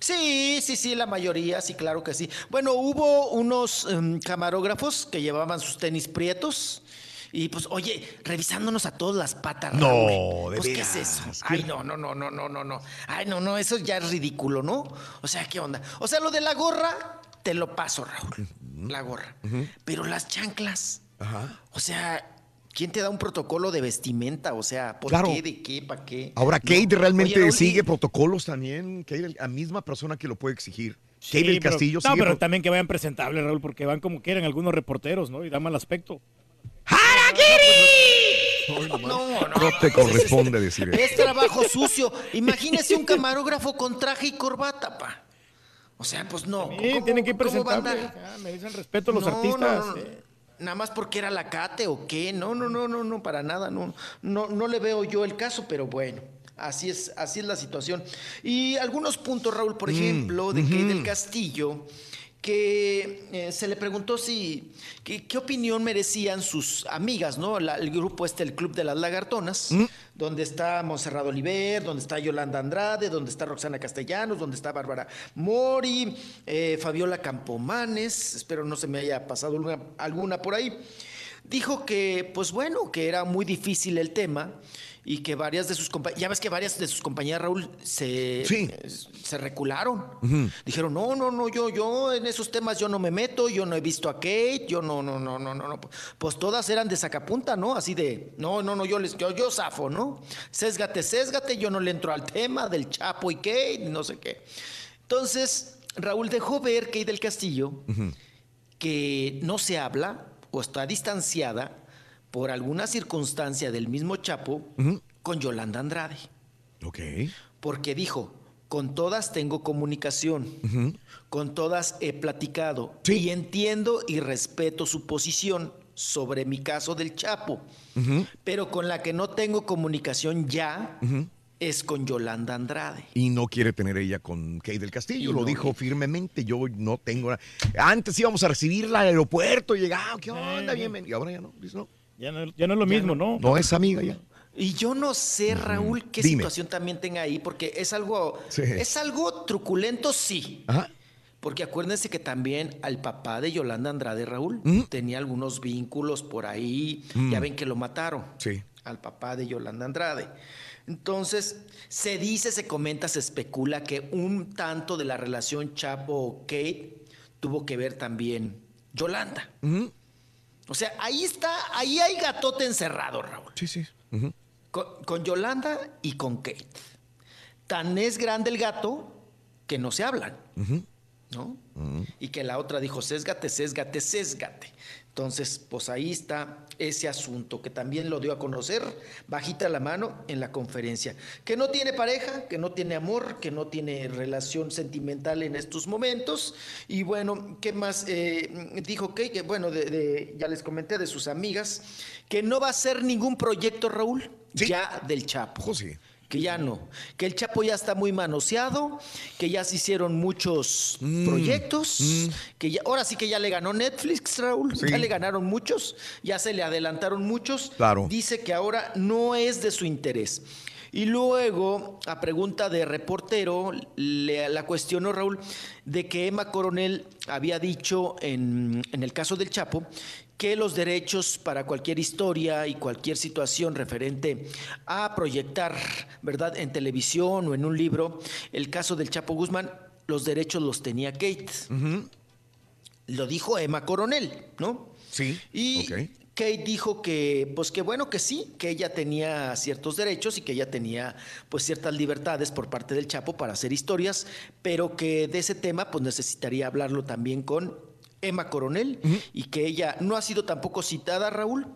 Sí, sí, sí, la mayoría, sí, claro que sí. Bueno, hubo unos em, camarógrafos que llevaban sus tenis prietos. Y pues, oye, revisándonos a todas las patas. No, Raúl. de Pues, ¿qué es eso? Ay, no, no, no, no, no, no, no. Ay, no, no, eso ya es ridículo, ¿no? O sea, ¿qué onda? O sea, lo de la gorra, te lo paso, Raúl. La gorra. Pero las chanclas. Ajá. O sea, ¿quién te da un protocolo de vestimenta? O sea, ¿por Claro. qué? ¿De qué? ¿Para qué? Ahora, No. Kate realmente Oye, sigue protocolos también. Kate, la misma persona que lo puede exigir. Sí, Kate del pero- Castillo No, sigue pero también que vayan presentables, Raúl, porque van como quieren algunos reporteros, ¿no? Y da mal aspecto. No, no. No te corresponde decir eso. Es trabajo sucio. Imagínese un camarógrafo con traje y corbata, pa. O sea, pues no. Sí, ¿Cómo- tienen que ir presentables. Ya, me dicen respeto a los No, artistas. no, no. eh. Nada más porque era la cate o qué. No, no, no, no, no, para nada. No, no, no le veo yo el caso, pero bueno. Así es, así es la situación. Y algunos puntos, Raúl, por Mm, ejemplo, de ujú. del Castillo, que eh, se le preguntó si qué, qué opinión merecían sus amigas, ¿no? La- el grupo este, el Club de las Lagartonas, Mm. donde está Monserrado Oliver, donde está Yolanda Andrade, donde está Roxana Castellanos, donde está Bárbara Mori, eh, Fabiola Campomanes, espero no se me haya pasado alguna, alguna por ahí. Dijo que, pues bueno, que era muy difícil el tema y que varias de sus compañeras, ya ves que varias de sus compañeras, Raúl, se, Sí. se recularon. Dijeron, no, no, no, yo, yo en esos temas yo no me meto, yo no he visto a Kate, yo no, no, no, no, no, no. Pues todas eran de sacapunta, ¿no? Así de, no, no, no, yo les, yo, yo zafo, ¿no? Sésgate, sésgate, yo no le entro al tema del Chapo y Kate, no sé qué. Entonces, Raúl dejó ver Kate del Castillo que no se habla o está distanciada por alguna circunstancia del mismo Chapo con Yolanda Andrade. Ok. Porque dijo, con todas tengo comunicación, con todas he platicado y entiendo y respeto su posición sobre mi caso del Chapo, pero con la que no tengo comunicación ya es con Yolanda Andrade. Y no quiere tener ella con Kate del Castillo, Y lo no, dijo firmemente. Yo no tengo. Antes íbamos a recibirla al aeropuerto, llegaba, ¿qué onda? Bienvenido. Y ahora ya no. dice, no. Ya no, ya no es lo mismo, ¿no? No es amiga ya. Y yo no sé, Raúl, qué Dime. situación también tenga ahí, porque es algo, Sí. es algo truculento, sí. Ajá. Porque acuérdense que también al papá de Yolanda Andrade, Raúl, tenía algunos vínculos por ahí. Mm. Ya ven que lo mataron. Sí. Al papá de Yolanda Andrade. Entonces, se dice, se comenta, se especula que un tanto de la relación Chapo-Kate tuvo que ver también Yolanda. Ujú. O sea, ahí está, ahí hay gatote encerrado, Raúl. Sí, sí. Con, con Yolanda y con Kate. Tan es grande el gato que no se hablan, Ujú. ¿no? Y que la otra dijo, sésgate, sésgate, sésgate. Entonces, pues ahí está ese asunto que también lo dio a conocer bajita la mano en la conferencia. Que no tiene pareja, que no tiene amor, que no tiene relación sentimental en estos momentos. Y bueno, ¿qué más? Eh, dijo que, que, bueno, de- de- ya les comenté de sus amigas, que no va a ser ningún proyecto, Raúl, ya del Chapo. sí. Que ya no, que el Chapo ya está muy manoseado, que ya se hicieron muchos proyectos, que ya, ahora sí que ya le ganó Netflix, Raúl, Sí. ya le ganaron muchos, ya se le adelantaron muchos. Claro. Dice que ahora no es de su interés. Y luego, a pregunta de reportero, le, la cuestionó Raúl de que Emma Coronel había dicho en, en el caso del Chapo que los derechos para cualquier historia y cualquier situación referente a proyectar, ¿verdad?, en televisión o en un libro, el caso del Chapo Guzmán, los derechos los tenía Kate. Lo dijo Emma Coronel, ¿no? Sí. Y. Kate dijo que, pues que bueno que sí, que ella tenía ciertos derechos y que ella tenía pues ciertas libertades por parte del Chapo para hacer historias, pero que de ese tema pues necesitaría hablarlo también con Emma Coronel y que ella no ha sido tampoco citada, Raúl,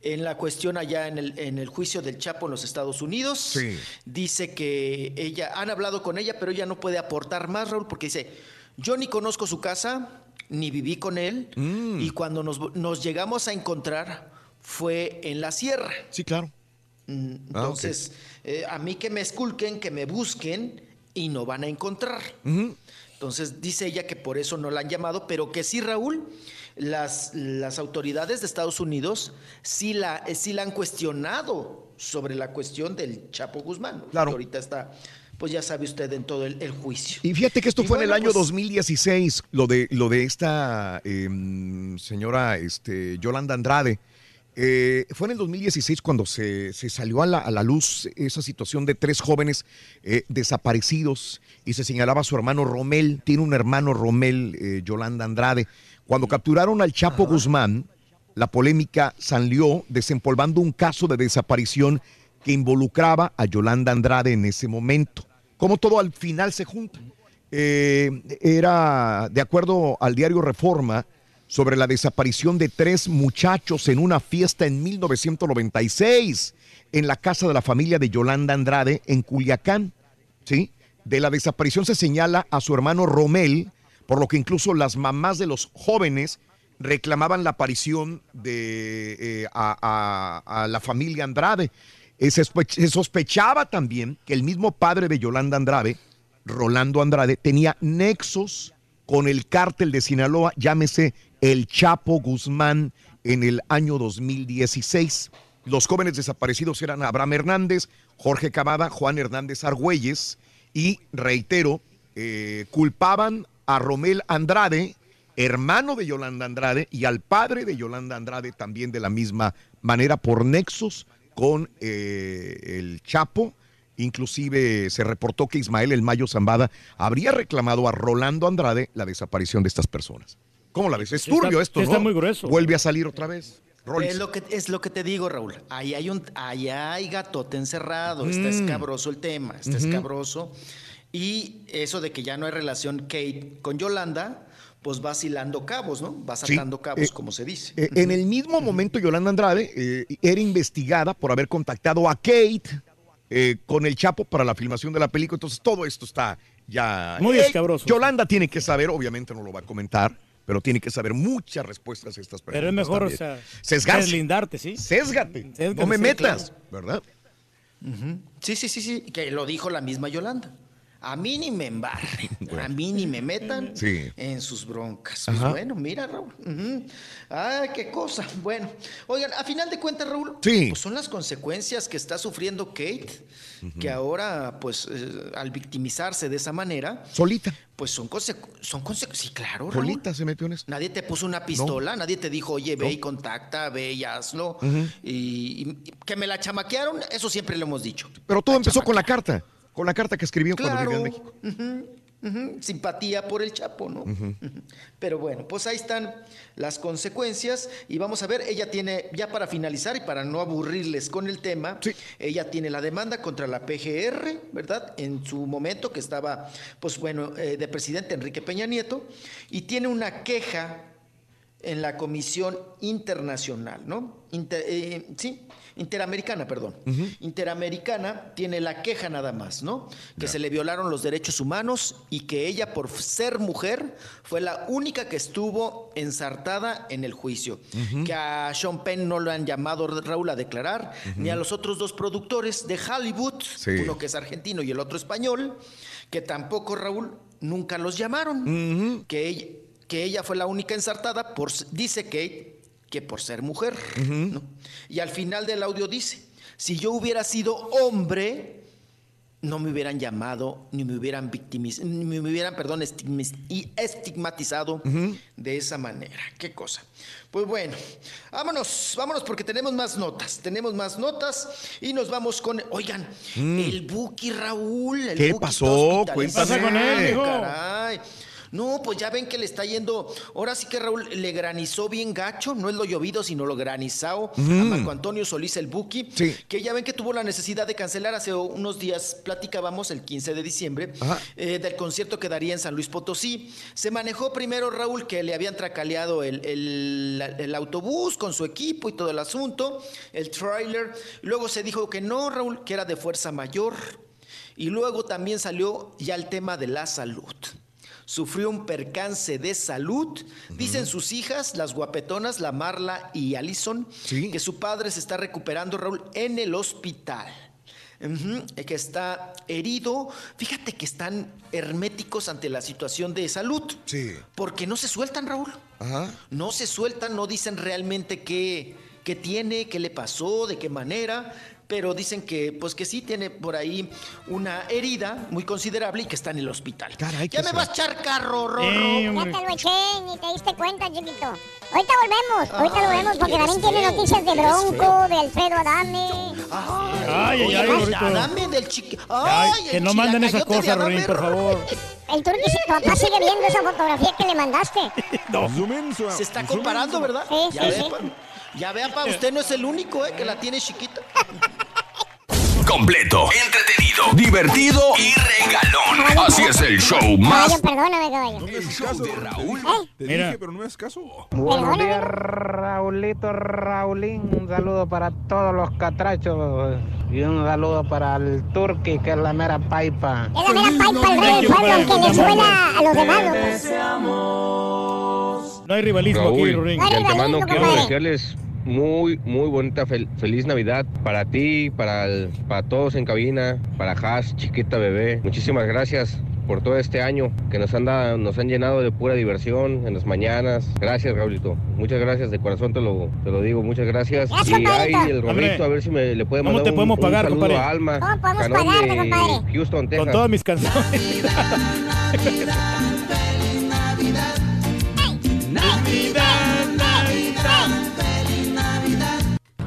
en la cuestión allá en el, en el juicio del Chapo en los Estados Unidos. Sí. Dice que ella, han hablado con ella, pero ella no puede aportar más, Raúl, porque dice, yo ni conozco su casa, ni viví con él, Mm. y cuando nos, nos llegamos a encontrar fue en la sierra. Sí, claro. Mm, Ah, Entonces, eh, a mí que me esculquen, que me busquen y no van a encontrar. Entonces, dice ella que por eso no la han llamado, pero que sí, Raúl, las, las autoridades de Estados Unidos sí la, sí la han cuestionado sobre la cuestión del Chapo Guzmán. Claro. Que ahorita está, pues ya sabe usted, en todo el, el juicio. Y fíjate que esto Y fue en el año pues- 2016, lo de, lo de esta em, señora este, Yolanda Andrade. Eh, fue en el 2016 cuando se, se salió a la, a la luz esa situación de tres jóvenes eh, desaparecidos y se señalaba a su hermano Romel, tiene un hermano Romel, eh, Yolanda Andrade. Cuando capturaron al Chapo Guzmán, la polémica salió desempolvando un caso de desaparición que involucraba a Yolanda Andrade en ese momento. Como todo al final se junta. Eh, era, de acuerdo al diario Reforma, sobre la desaparición de tres muchachos en una fiesta en 1996 en la casa de la familia de Yolanda Andrade en Culiacán. ¿sí? De la desaparición se señala a su hermano Romel, por lo que incluso las mamás de los jóvenes reclamaban la aparición de eh, a, a- a la familia Andrade. Eh, Se, sospe- se sospechaba también que el mismo padre de Yolanda Andrade, Rolando Andrade, tenía nexos con el cártel de Sinaloa, llámese el Chapo Guzmán, en el año 2016. Los jóvenes desaparecidos eran Abraham Hernández, Jorge Cavada, Juan Hernández Argüelles y, reitero, eh, culpaban a Romel Andrade, hermano de Yolanda Andrade, y al padre de Yolanda Andrade también de la misma manera por nexos con eh, el Chapo. Inclusive se reportó que Ismael El Mayo Zambada habría reclamado a Rolando Andrade la desaparición de estas personas. ¿Cómo la ves? Es Sí está- turbio esto, está muy grueso. Vuelve a salir otra vez. Es lo, que, es lo que te digo, Raúl. Ahí hay un, allá hay gatote encerrado. Está Mm. escabroso el tema. Está escabroso. Y eso de que ya no hay relación Kate con Yolanda, pues va hilando cabos, ¿no? Va Sí, atando cabos, eh, como se dice. Eh, en el mismo momento, Yolanda Andrade eh, era investigada por haber contactado a Kate eh, con el Chapo para la filmación de la película. Entonces, todo esto está ya. Muy Eh, escabroso. Yolanda tiene que saber, obviamente no lo va a comentar, pero tiene que saber muchas respuestas a estas preguntas. Pero es mejor, o sea, Sesgarse. deslindarte, ¿sí? Sésgate. Sésgate, no me sí, metas, claro. ¿verdad? Sí, sí, sí, sí. Que lo dijo la misma Yolanda. A mí ni me embarren, [laughs] a mí ni me metan Sí. en sus broncas. Pues bueno, mira, Raúl. ujú. Ay, qué cosa. Bueno, oigan, a final de cuentas, Raúl, Sí. pues son las consecuencias que está sufriendo Kate, que ahora, pues, eh, al victimizarse de esa manera, Solita. pues son consecuencias. Son consecu- sí, claro, Raúl. Solita se metió en esto. Nadie te puso una pistola, nadie te dijo, oye, ve y contacta, ve y hazlo. Y que me la chamaquearon, eso siempre lo hemos dicho. Pero todo empezó con la carta. Con la carta que escribió cuando Claro. vivía en México. Ujú, Simpatía por el Chapo, ¿no? Pero bueno, pues ahí están las consecuencias y vamos a ver, ella tiene, ya para finalizar y para no aburrirles con el tema, ella tiene la demanda contra la PGR, ¿verdad? En su momento que estaba, pues bueno, eh, de presidente Enrique Peña Nieto, y tiene una queja en la Comisión Internacional, ¿no? Inter- eh, sí, Interamericana, perdón. Interamericana tiene la queja nada más, ¿no? Que se le violaron los derechos humanos y que ella, por ser mujer, fue la única que estuvo ensartada en el juicio. Que a Sean Penn no lo han llamado Raúl a declarar, ni a los otros dos productores de Hollywood, Sí. uno que es argentino y el otro español, que tampoco Raúl nunca los llamaron. Que ella, que ella fue la única ensartada, por, dice Kate, que por ser mujer. ¿no? Y al final del audio dice, si yo hubiera sido hombre, no me hubieran llamado, ni me hubieran victimizado, ni me hubieran, perdón, estigmatizado de esa manera. ¿Qué cosa? Pues bueno, vámonos, vámonos porque tenemos más notas, tenemos más notas y nos vamos con, oigan, Mm. el Buki Raúl. El ¿Qué Buki pasó? Cuéntame. ¿Qué pasa con él? Caray. No, pues ya ven que le está yendo. Ahora sí que Raúl le granizó bien gacho. No es lo llovido, sino lo granizado. A. Marco Antonio Solís el Buki. Que ya ven que tuvo la necesidad de cancelar hace unos días. Platicábamos el 15 de diciembre eh, del concierto que daría en San Luis Potosí. Se manejó primero Raúl que le habían tracaleado el, el- el autobús con su equipo y todo el asunto, el trailer. Luego se dijo que no, Raúl, que era de fuerza mayor. Y luego también salió ya el tema de la salud. Sufrió un percance de salud. Dicen sus hijas, las guapetonas, la Marla y Allison, que su padre se está recuperando, Raúl, en el hospital. Ujú, que está herido. Fíjate que están herméticos ante la situación de salud. Sí. Porque no se sueltan, Raúl. No se sueltan, no dicen realmente qué, qué tiene, qué le pasó, de qué manera. Pero dicen que, pues que sí tiene por ahí una herida muy considerable y que está en el hospital. ya me vas a echar carro, Rorro. Ya te lo eché, ni te diste cuenta, chiquito. Ahorita volvemos, ahorita lo vemos, porque también tiene noticias de Bronco, de Alfredo Adame. Ay, ay, ay, Oye, Rorrito. Dame del chiqui... Ay, Ay, que no manden esas cosas, Adame, Rorín, por favor. El turqui, tu papá sigue viendo esa fotografía que le mandaste. [laughs] Se está comparando, ¿verdad? Sí, ya sí, ve, sí. pa- ya vea, pa, usted no es el único, ¿eh? Que la tiene chiquita. [laughs] Completo, entretenido, divertido y regalón. Así es el show más. Caballo, perdóname, caballo. El show de Raúl. Te Mira. dije, pero no me haces caso. Buenos días, Raulito, Raulín. Un saludo para todos los catrachos. Y un saludo para el Turqui, que es la mera paipa. Es la mera paipa, el rey del pueblo, aunque le suena a los demás. No hay rivalismo aquí, Raúl, Rorín. de antemano quiero compadre. desearles muy, muy bonita, fel- feliz Navidad para ti, para, el- para todos en cabina, para Haas, chiquita bebé. Muchísimas gracias por todo este año que nos han, dado, nos han llenado de pura diversión en las mañanas. Gracias, Raulito. Muchas gracias, de corazón te lo, te lo digo. Muchas gracias. Gracias, y ay, el Rorrito, a ver si me le puede ¿cómo mandar te un, podemos un pagar, saludo compadre? a Alma. ¿Cómo podemos Canón pagarte, de compadre? Houston, Texas. Con todas mis canciones. [laughs]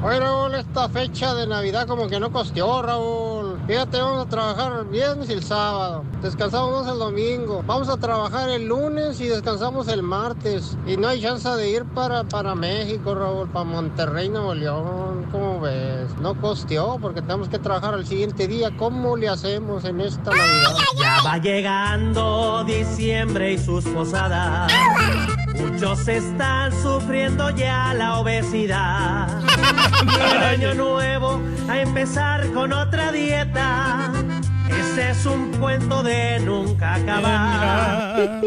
Oye, Raúl, esta fecha de Navidad como que no costeó, Raúl. Fíjate, vamos a trabajar el viernes y el sábado. Descansamos el domingo. Vamos a trabajar el lunes y descansamos el martes. Y no hay chance de ir para, para México, Raúl, para Monterrey, Nuevo León. ¿Cómo ves? No costeó porque tenemos que trabajar al siguiente día. ¿Cómo le hacemos en esta Navidad? Ya va llegando diciembre y sus posadas. Muchos están sufriendo ya la obesidad. [laughs] El año nuevo a empezar con otra dieta. Ese es un cuento de nunca acabar.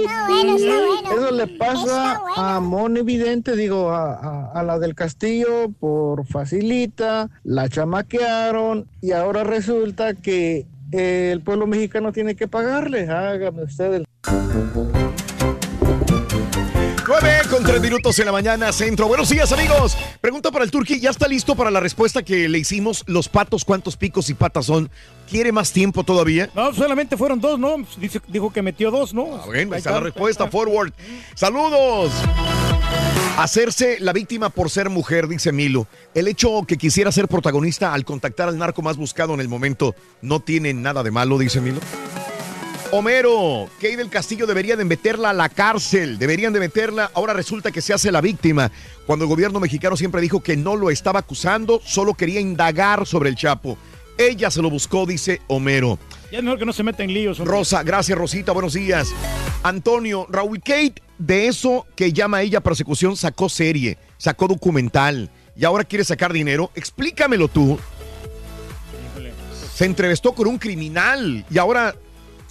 Eso le pasa a Moni Vidente, digo, a, a- a la del Castillo por facilita, la chamaquearon y ahora resulta que eh, el pueblo mexicano tiene que pagarle. Hágame usted el... 9 con 3 minutos en la mañana, centro. Buenos días, amigos. Pregunta para el Turqui. ¿Ya está listo para la respuesta que le hicimos? Los patos, ¿cuántos picos y patas son? ¿Quiere más tiempo todavía? No, solamente fueron dos, ¿no? Dice- dijo que metió dos, ¿no? Ah, Bueno, ahí está la respuesta. Forward. Saludos. Hacerse la víctima por ser mujer, dice Milo. El hecho que quisiera ser protagonista al contactar al narco más buscado en el momento no tiene nada de malo, dice Milo. Homero, Kay del Castillo debería de meterla a la cárcel, deberían de meterla, ahora resulta que se hace la víctima, cuando el gobierno mexicano siempre dijo que no lo estaba acusando, solo quería indagar sobre el Chapo. Ella se lo buscó, dice Homero. Ya es mejor que no se meta en líos. hombre. Rosa, gracias Rosita, buenos días. Antonio, Raúl Kate, de eso que llama ella persecución, sacó serie, sacó documental y ahora quiere sacar dinero. Explícamelo tú. Se entrevistó con un criminal y ahora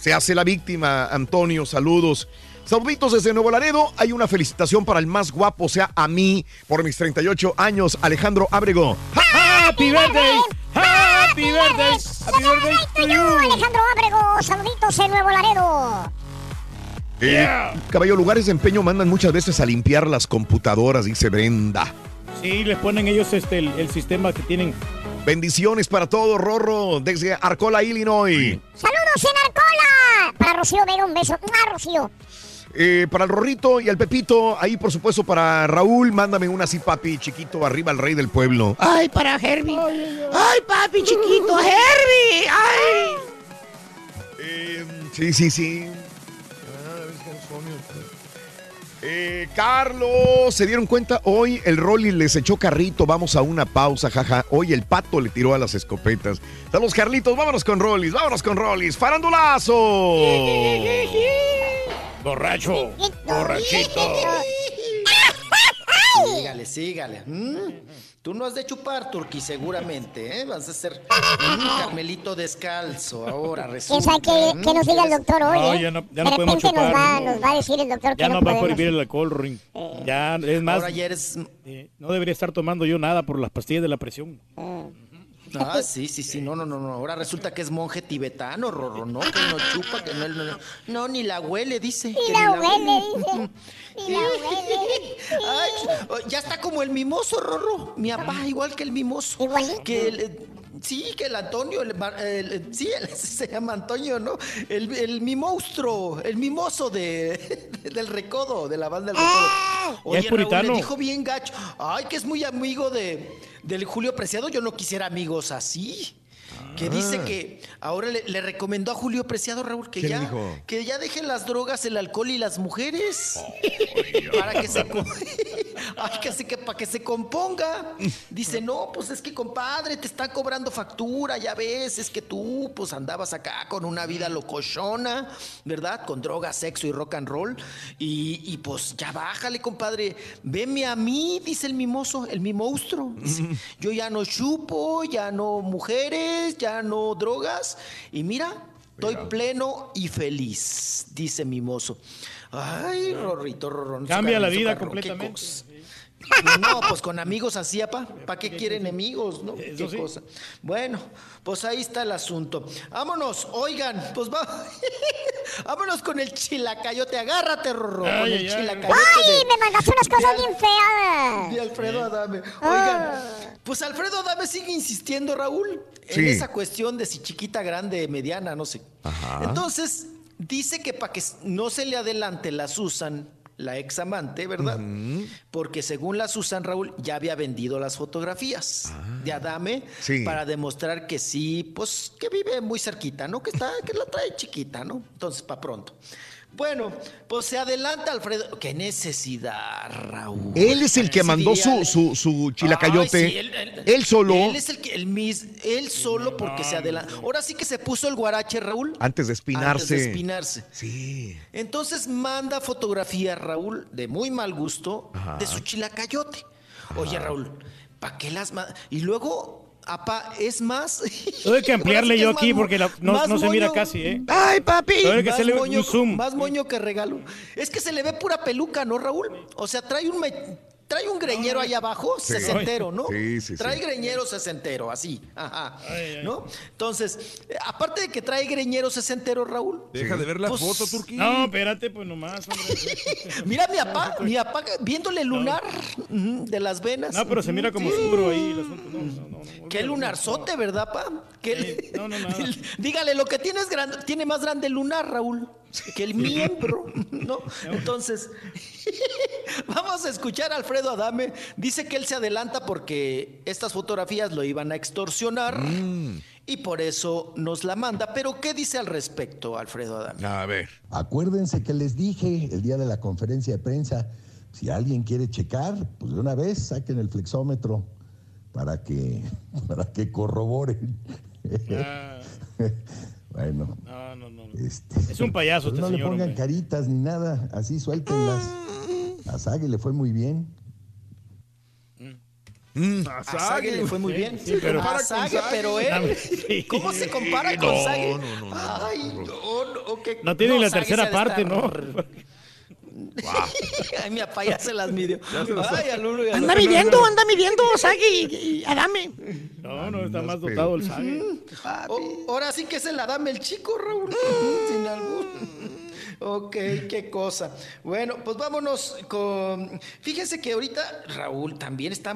se hace la víctima. Antonio, saludos. Saluditos desde Nuevo Laredo. Hay una felicitación para el más guapo, o sea, a mí, por mis 38 años, Alejandro Ábrego. ¡Happy birthday! ¡Happy birthday! ¡Happy birthday to you! Alejandro Ábrego, saluditos en Nuevo Laredo. Eh, Caballo, lugares de empeño mandan muchas veces a limpiar las computadoras, dice Brenda. Sí, les ponen ellos este, el, el sistema que tienen. Bendiciones para todos, Rorro, desde Arcola, Illinois. Saludos en Arcola. Para Rocío Vega, un beso. ¡Ah, Rocío! Eh, para el Rorrito y al Pepito, ahí por supuesto para Raúl, mándame una así, papi, chiquito, arriba al rey del pueblo. Ay, para Herbie. Ay, papi chiquito, Herbie. Ay. Sí, sí, sí. Eh, Carlos, ¿se dieron cuenta? Hoy el Rolly les echó carrito. Vamos a una pausa, jaja. Hoy el pato le tiró a las escopetas. Saludos, Carlitos. Vámonos con Rollis. Vámonos con Rollis. ¡Farandulazo! Borracho. Borrachito. Sígale, sígale. Mm, Tú no has de chupar, Turqui, seguramente, ¿eh? Vas a ser un Carmelito descalzo ahora, ¿Quién resulta. sabe qué, nos diga el doctor hoy? No, eh? ya no- ya no de podemos nos chupar, va, ¿no? nos va a decir el doctor que Ya no, no va a prohibir el alcohol, Ring. Ya, es más. Ahora ya eres... eh, no debería estar tomando yo nada por las pastillas de la presión. Ah, sí, sí, sí, no, no, no, no. Ahora resulta que es monje tibetano, Rorro, ¿no? Que no chupa, que no, no, no, no, ni la huele, dice. Ni que la huele, dice. Ni la huele. Ay, ya está como el mimoso, Rorro. Mi papá, igual que el mimoso. Que el, sí, que el Antonio, el ma- el- sí, él [laughs] se llama Antonio, ¿no? El, el mi monstruo, el mimoso de, [laughs] del recodo, de la banda del recodo. Ya es Raúl, le dijo bien gacho. Ay, que es muy amigo de, del Julio Preciado. Yo no quisiera amigos así. Que dice Ah. que ahora le, le recomendó a Julio Preciado, Raúl, que ¿Qué le ya, dijo? que ya dejen las drogas, el alcohol y las mujeres. [laughs] para que se [laughs] Ay, que se- que para que se componga. Dice, no, pues es que compadre, te están cobrando factura, ya ves, es que tú pues andabas acá con una vida locochona, ¿verdad? Con droga, sexo y rock and roll. Y, y, pues ya bájale, compadre. Veme a mí, dice el mimoso, el mimostro. Dice, yo ya no chupo, ya no mujeres, ya no drogas. Y mira, estoy pleno y feliz, dice mimoso. Ay, Rorrito, Rorrón. Cambia la vida completamente. No, pues con amigos así. ¿Para qué quiere enemigos, no? Qué sí. cosa. Bueno, pues ahí está el asunto. Vámonos, oigan, pues va. [laughs] Vámonos con el chilacayote. Agárrate, Rorro, con Ay, el ay, ay. chilacayote. ¡Ay! de- Me mandaste unas cosas bien feas. de Alfredo Adame. Oigan, pues Alfredo Adame sigue insistiendo, Raúl, en Sí. esa cuestión de si chiquita, grande, mediana, no sé. Ajá. Entonces, dice que para que no se le adelante la Susan, la ex amante, ¿verdad? Porque según la Susan, Raúl, ya había vendido las fotografías de Adame Sí. para demostrar que sí, pues que vive muy cerquita, ¿no? Que está, que la trae chiquita, ¿no? Entonces, para pronto. Bueno, pues se adelanta Alfredo. Qué necesidad, Raúl. Él es el que mandó su, su, su chilacayote. Ay, sí, él, él- él solo, Él es el que, el mis, él solo porque se adelanta. Ahora sí que se puso el guarache, Raúl. antes de espinarse. Antes de espinarse. Sí. Entonces manda fotografía, Raúl, de muy mal gusto, Ajá. de su chilacayote. Oye, Raúl, ¿para qué las Y luego, apa, es más. Tuve que [laughs] ampliarle yo aquí porque la- no, no se mira casi, ¿eh? ¡Ay, papi! Tuve que Más hacerle moño, un zoom. más moño que regalo. Es que se le ve pura peluca, ¿no, Raúl? O sea, trae un me- trae un greñero ahí abajo, Sí. sesentero, ¿no? Sí, sí, sí. Trae greñero sesentero, así. Ajá. Ay, ay. ¿No? Entonces, eh, aparte de que trae greñero sesentero, Raúl. Deja de ver la Pues- foto, Turquí. No, espérate, pues nomás, hombre. [laughs] Mira mi papá, [laughs] mi papá viéndole lunar de las venas. No, pero se mira como oscuro ahí el asunto. No, no, no. no. Qué lunarzote, ¿verdad, pa? ¿Qué- no, no, nada. [laughs] Dígale, lo que tiene es grande, tiene más grande el lunar, Raúl, que el miembro, ¿no? Entonces, [laughs] vamos a escuchar a Alfredo Adame. Dice que él se adelanta porque estas fotografías lo iban a extorsionar y por eso nos la manda. Pero, ¿qué dice al respecto, Alfredo Adame? A ver. Acuérdense que les dije el día de la conferencia de prensa, si alguien quiere checar, pues de una vez saquen el flexómetro para que, [laughs] para que corroboren. Ah, [laughs] bueno, no, no, no. este, Es un payaso este no le pongan hombre. caritas ni nada, así suéltenlas. A Sague le fue muy bien. A Sague le fue muy bien. Sí, pero- a Sague, pero él. Sí. ¿Cómo se compara con No, Sague? no, no, no, Ay, no, no, que- No tiene ni la Sague tercera parte, estar- ¿no? [laughs] Ay, mi papá ya se las midió. Ay, al uno y al Anda otro. midiendo, anda midiendo, Sagi y, y Adame. No, no, está más dotado el Sague. O- ahora sí que se la dame el chico, Raúl. Sin algún. Ok, qué cosa. Bueno, pues vámonos con. Fíjense que ahorita Raúl también está.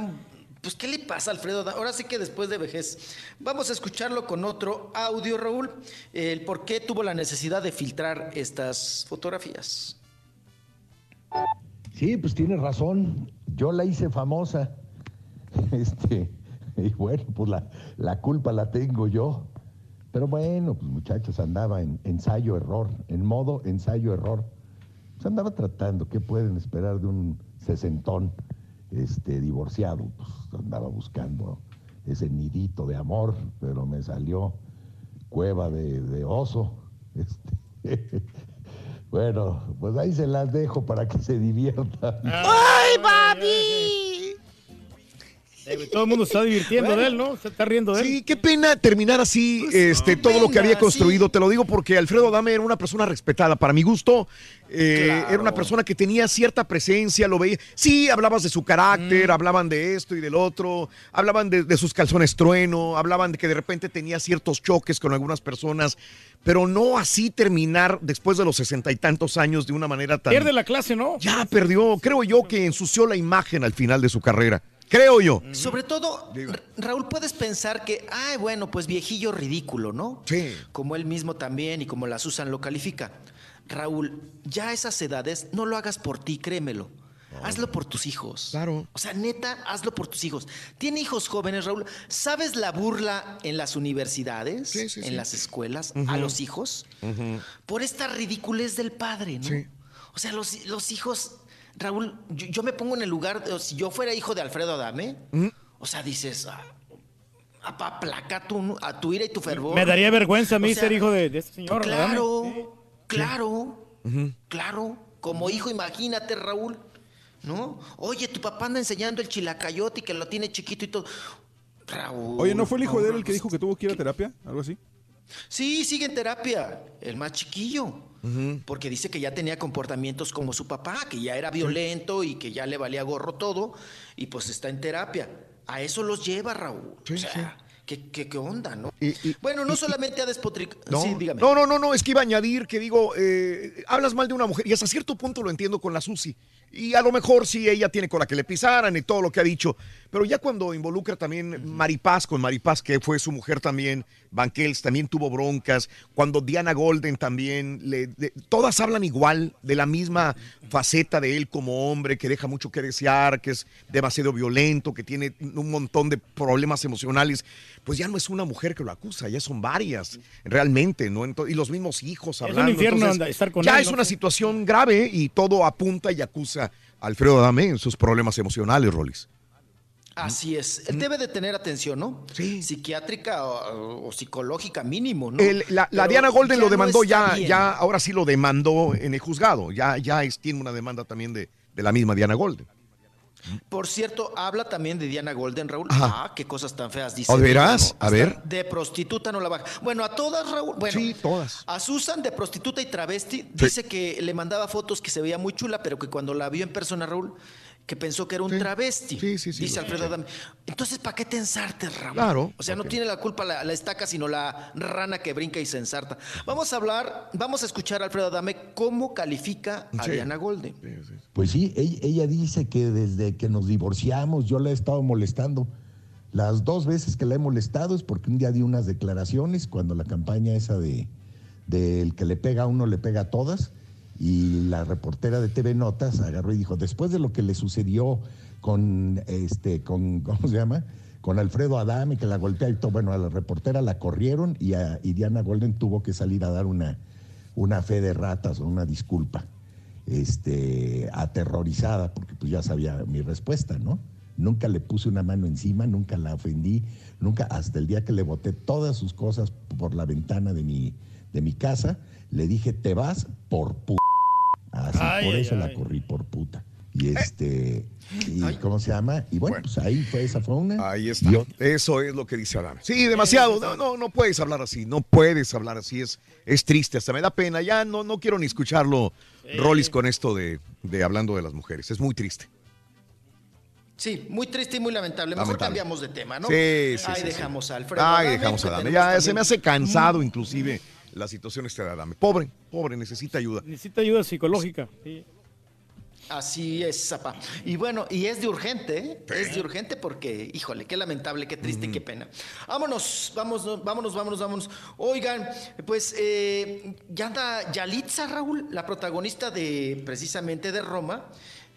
Pues, ¿qué le pasa a Alfredo? Ahora sí que después de vejez. Vamos a escucharlo con otro audio, Raúl. El por qué tuvo la necesidad de filtrar estas fotografías. Sí, pues tienes razón. Yo la hice famosa. [laughs] Este, y bueno, pues la, la culpa la tengo yo. Pero bueno, pues muchachos, andaba en ensayo-error, en modo ensayo-error. Pues andaba tratando, ¿qué pueden esperar de un sesentón este, divorciado? Pues andaba buscando ese nidito de amor, pero me salió cueva de, de oso. [laughs] Este, bueno, pues ahí se las dejo para que se diviertan. ¡Ay, papi! Eh, todo el mundo se está divirtiendo de él, ¿no? Se está riendo de él. Sí, qué pena terminar así este, todo lo que había construido. Te lo digo porque Alfredo Adame era una persona respetada. Para mi gusto, eh, Claro. era una persona que tenía cierta presencia, lo veía. Sí, hablabas de su carácter, hablaban de esto y del otro, hablaban de, de sus calzones trueno, hablaban de que de repente tenía ciertos choques con algunas personas, pero no así terminar después de los sesenta y tantos años de una manera tan... Pierde la clase, ¿no? Ya perdió, creo yo que ensució la imagen al final de su carrera. Creo yo. Sobre todo, Ra- Raúl, puedes pensar que, ay, bueno, pues viejillo ridículo, ¿no? Sí. Como él mismo también y como la Susan lo califica. Raúl, ya a esas edades, no lo hagas por ti, créemelo. Hazlo por tus hijos. Claro. O sea, neta, hazlo por tus hijos. Tiene hijos jóvenes, Raúl. ¿Sabes la burla en las universidades, Sí, sí, en sí. las escuelas, a los hijos? Por esta ridiculez del padre, ¿no? Sí. O sea, los, los hijos, Raúl, yo, yo me pongo en el lugar, de, si yo fuera hijo de Alfredo Adame, Mm. o sea, dices, ah, apa- aplaca tu, a tu ira y tu fervor. Me daría vergüenza a mí O sea, ser hijo de, de este señor. Claro, claro, claro. Como hijo, imagínate, Raúl, ¿no? Oye, tu papá anda enseñando el chilacayote y que lo tiene chiquito y todo. Raúl. Oye, ¿no fue el hijo de él el que pues, dijo que tuvo que ir a terapia? ¿Algo así? Sí, sigue en terapia, el más chiquillo. Porque dice que ya tenía comportamientos como su papá, que ya era violento y que ya le valía gorro todo, y pues está en terapia. A eso los lleva, Raúl. o sea, ¿qué, qué, qué onda, no? bueno, no solamente a despotricar. No, sí, dígame. no, no, no, no, es que iba a añadir que digo, eh, hablas mal de una mujer y hasta cierto punto lo entiendo con la Susi. Y a lo mejor sí ella tiene con la que le pisaran y todo lo que ha dicho, pero ya cuando involucra también Maripaz con Maripaz, que fue su mujer también, Banquels también tuvo broncas, cuando Diana Golden también, le, de- todas hablan igual de la misma faceta de él como hombre, que deja mucho que desear, que es demasiado violento, que tiene un montón de problemas emocionales, pues ya no es una mujer que lo acusa, ya son varias, realmente, ¿no? Y los mismos hijos un hablando. infierno entonces, anda- estar con ya él, es ¿no? una situación grave y todo apunta y acusa a Alfredo Adame en sus problemas emocionales, Rolis. Así es. Él debe de tener atención, ¿no? Sí. Psiquiátrica o, o psicológica mínimo, ¿no? El- la, Diana Golden lo demandó, ya, bien. ya, ahora sí lo demandó en el juzgado. Ya, ya es- tiene una demanda también de, de la misma Diana Golden. Por cierto, habla también de Diana Golden, Raúl. Ajá. Ah, qué cosas tan feas dice. ¿no? A ver. De prostituta no la baja. Bueno, a todas, Raúl. Bueno, Sí, todas. A Susan, de prostituta y travesti, dice que le mandaba fotos que se veía muy chula, pero que cuando la vio en persona, Raúl, que pensó que era un travesti. dice lo Alfredo Adame. Entonces, ¿para qué te ensartes, Raúl? Claro. O sea, no tiene la culpa la, la estaca, sino la rana que brinca y se ensarta. Vamos a hablar, vamos a escuchar a Alfredo Adame cómo califica a Sí. Diana Golden. Pues sí, ella, ella dice que desde que nos divorciamos yo la he estado molestando. Las dos veces que la he molestado es porque un día di unas declaraciones cuando la campaña esa de del que le pega a uno le pega a todas y la reportera de TV Notas agarró y dijo, después de lo que le sucedió con este con [laughs] ¿cómo se llama? con Alfredo Adame que la golpea y todo, bueno, a la reportera la corrieron y, a, y Diana Golden tuvo que salir a dar una una fe de ratas o una disculpa este, aterrorizada, porque pues ya sabía mi respuesta, ¿no? Nunca le puse una mano encima, nunca la ofendí, nunca, hasta el día que le boté todas sus cosas por la ventana de mi, de mi casa, le dije, te vas por puta. Así, Ay, por ay, eso la ay. corrí por puta. Y este, y ¿cómo se llama? Y bueno, pues ahí fue, esa fue una. Ahí está. Y otra. Eso es lo que dice Adame. Sí, demasiado. No, no, no puedes hablar así. No puedes hablar así. Es, es triste. Hasta me da pena. Ya no, no quiero ni escucharlo, Rollis, con esto de, de hablando de las mujeres. Es muy triste. Sí, muy triste y muy lamentable. Mejor Lamentable. cambiamos de tema, ¿no? Sí, sí, Ahí sí, sí. dejamos a Alfredo. Ay, Adame, dejamos a Adame. Ya se me hace cansado, inclusive, la situación esta de Adame. Pobre, pobre, necesita ayuda. Necesita ayuda psicológica. sí. Así es, Zapa. Y bueno, y es de urgente, ¿eh? Es de urgente porque, híjole, qué lamentable, qué triste qué pena. Vámonos, vámonos, vámonos, vámonos, vámonos. Oigan, pues eh, ya anda Yalitza, Raúl, la protagonista de precisamente de Roma.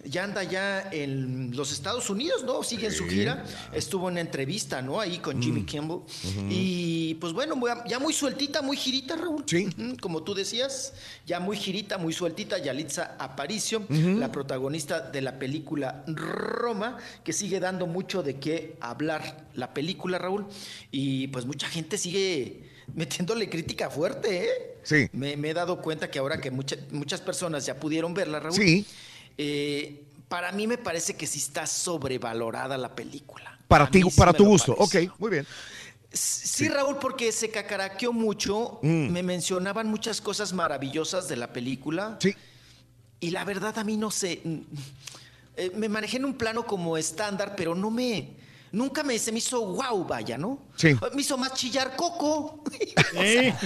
Ya anda ya en los Estados Unidos, ¿no? Sigue en su gira. Estuvo en una entrevista, ¿no? Ahí con Jimmy Mm. Kimmel. Ujú. Y pues bueno, ya muy sueltita, muy girita, Raúl. Sí. Como tú decías, ya muy girita, muy sueltita, Yalitza Aparicio, la protagonista de la película Roma, que sigue dando mucho de qué hablar la película, Raúl. Y pues mucha gente sigue metiéndole crítica fuerte, ¿eh? Sí. Me, me he dado cuenta que ahora que mucha- muchas personas ya pudieron verla, Raúl. Sí. Eh, para mí me parece que sí está sobrevalorada la película. Para A ti, sí para tu gusto. parece. Ok, muy bien. Sí, Raúl, porque se cacaraqueó mucho. Mm. Me mencionaban muchas cosas maravillosas de la película. Sí. Y la verdad a mí no sé. mm, eh, me manejé en un plano como estándar, pero no me. Nunca me, se me hizo wow, vaya, ¿no? Sí. Me hizo más chillar Coco. [laughs] O sea,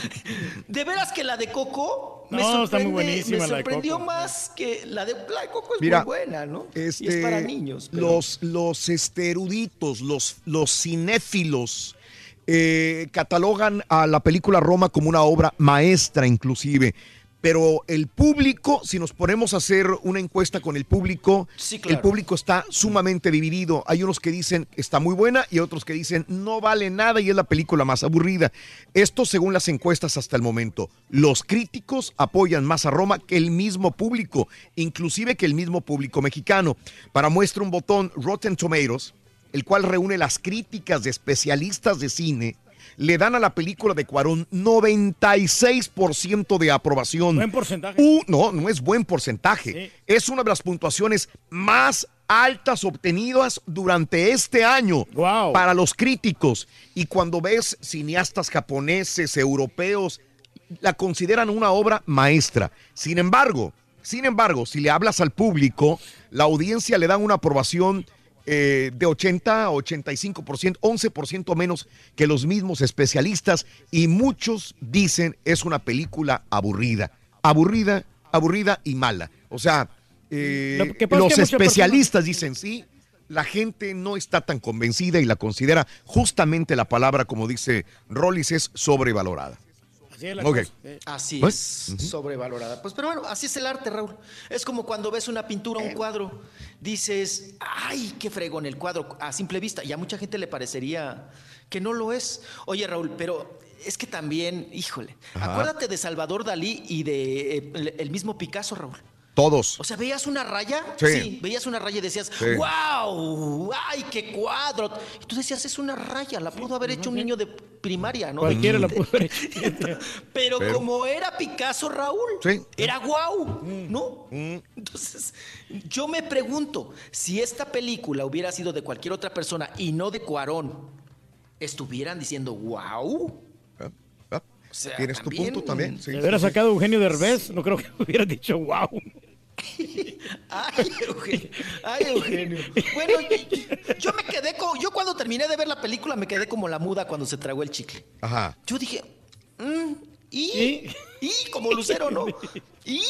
de veras que la de Coco me No, está muy sorprende- buenísima me la de sorprendió Coco. más que la de, la de Coco es Mira, muy buena, ¿no? y es Este, para niños. pero- Los, los este, eruditos, los, los cinéfilos, eh, catalogan a la película Roma como una obra maestra inclusive. Pero el público, si nos ponemos a hacer una encuesta con el público, Sí, claro. el público está sumamente dividido. Hay unos que dicen está muy buena y otros que dicen no vale nada y es la película más aburrida. Esto según las encuestas hasta el momento. Los críticos apoyan más a Roma que el mismo público, inclusive que el mismo público mexicano. Para muestra un botón Rotten Tomatoes, el cual reúne las críticas de especialistas de cine, le dan a la película de Cuarón 96% de aprobación. Buen porcentaje. Uh, no, no es buen porcentaje. Es una de las puntuaciones más altas obtenidas durante este año para los críticos. Y cuando ves cineastas japoneses, europeos, la consideran una obra maestra. Sin embargo, sin embargo, si le hablas al público, la audiencia le dan una aprobación eh, de 80 a 85%, 11% menos que los mismos especialistas y muchos dicen es una película aburrida, aburrida, aburrida y mala. O sea, eh, los especialistas dicen sí, la gente no está tan convencida y la considera justamente la palabra, como dice Rollis, es sobrevalorada. Así es la Ok. cosa. Eh, Así Pues, es, sobrevalorada. Pues, pero bueno, así es el arte, Raúl. Es como cuando ves una pintura, un cuadro, dices, ay, qué fregón el cuadro, a simple vista. Y a mucha gente le parecería que no lo es. Oye, Raúl, pero es que también, híjole, Ajá. acuérdate de Salvador Dalí y de eh, el mismo Picasso, Raúl. Todos. O sea, veías una raya, Sí. veías una raya y decías, Sí. wow, ay, qué cuadro. Y tú decías, es una raya, la pudo haber hecho un niño de primaria, ¿no? Cualquiera la pudo haber hecho. [laughs] Pero, Pero- como era Picasso, Raúl, Sí. era guau, ¿no? Entonces, yo me pregunto, si esta película hubiera sido de cualquier otra persona y no de Cuarón, ¿estuvieran diciendo guau? O sea, Tienes tu punto también. sí. De hubiera sacado Eugenio Derbez, no creo que [laughs] hubiera dicho wow. [laughs] Ay, Eugenio. Ay, Eugenio. Bueno, yo, me quedé como. Yo cuando terminé de ver la película me quedé como la muda cuando se tragó el chicle. Ajá. Yo dije, mm, ¿y? ¿Y? Como Lucero, ¿no? ¿Y?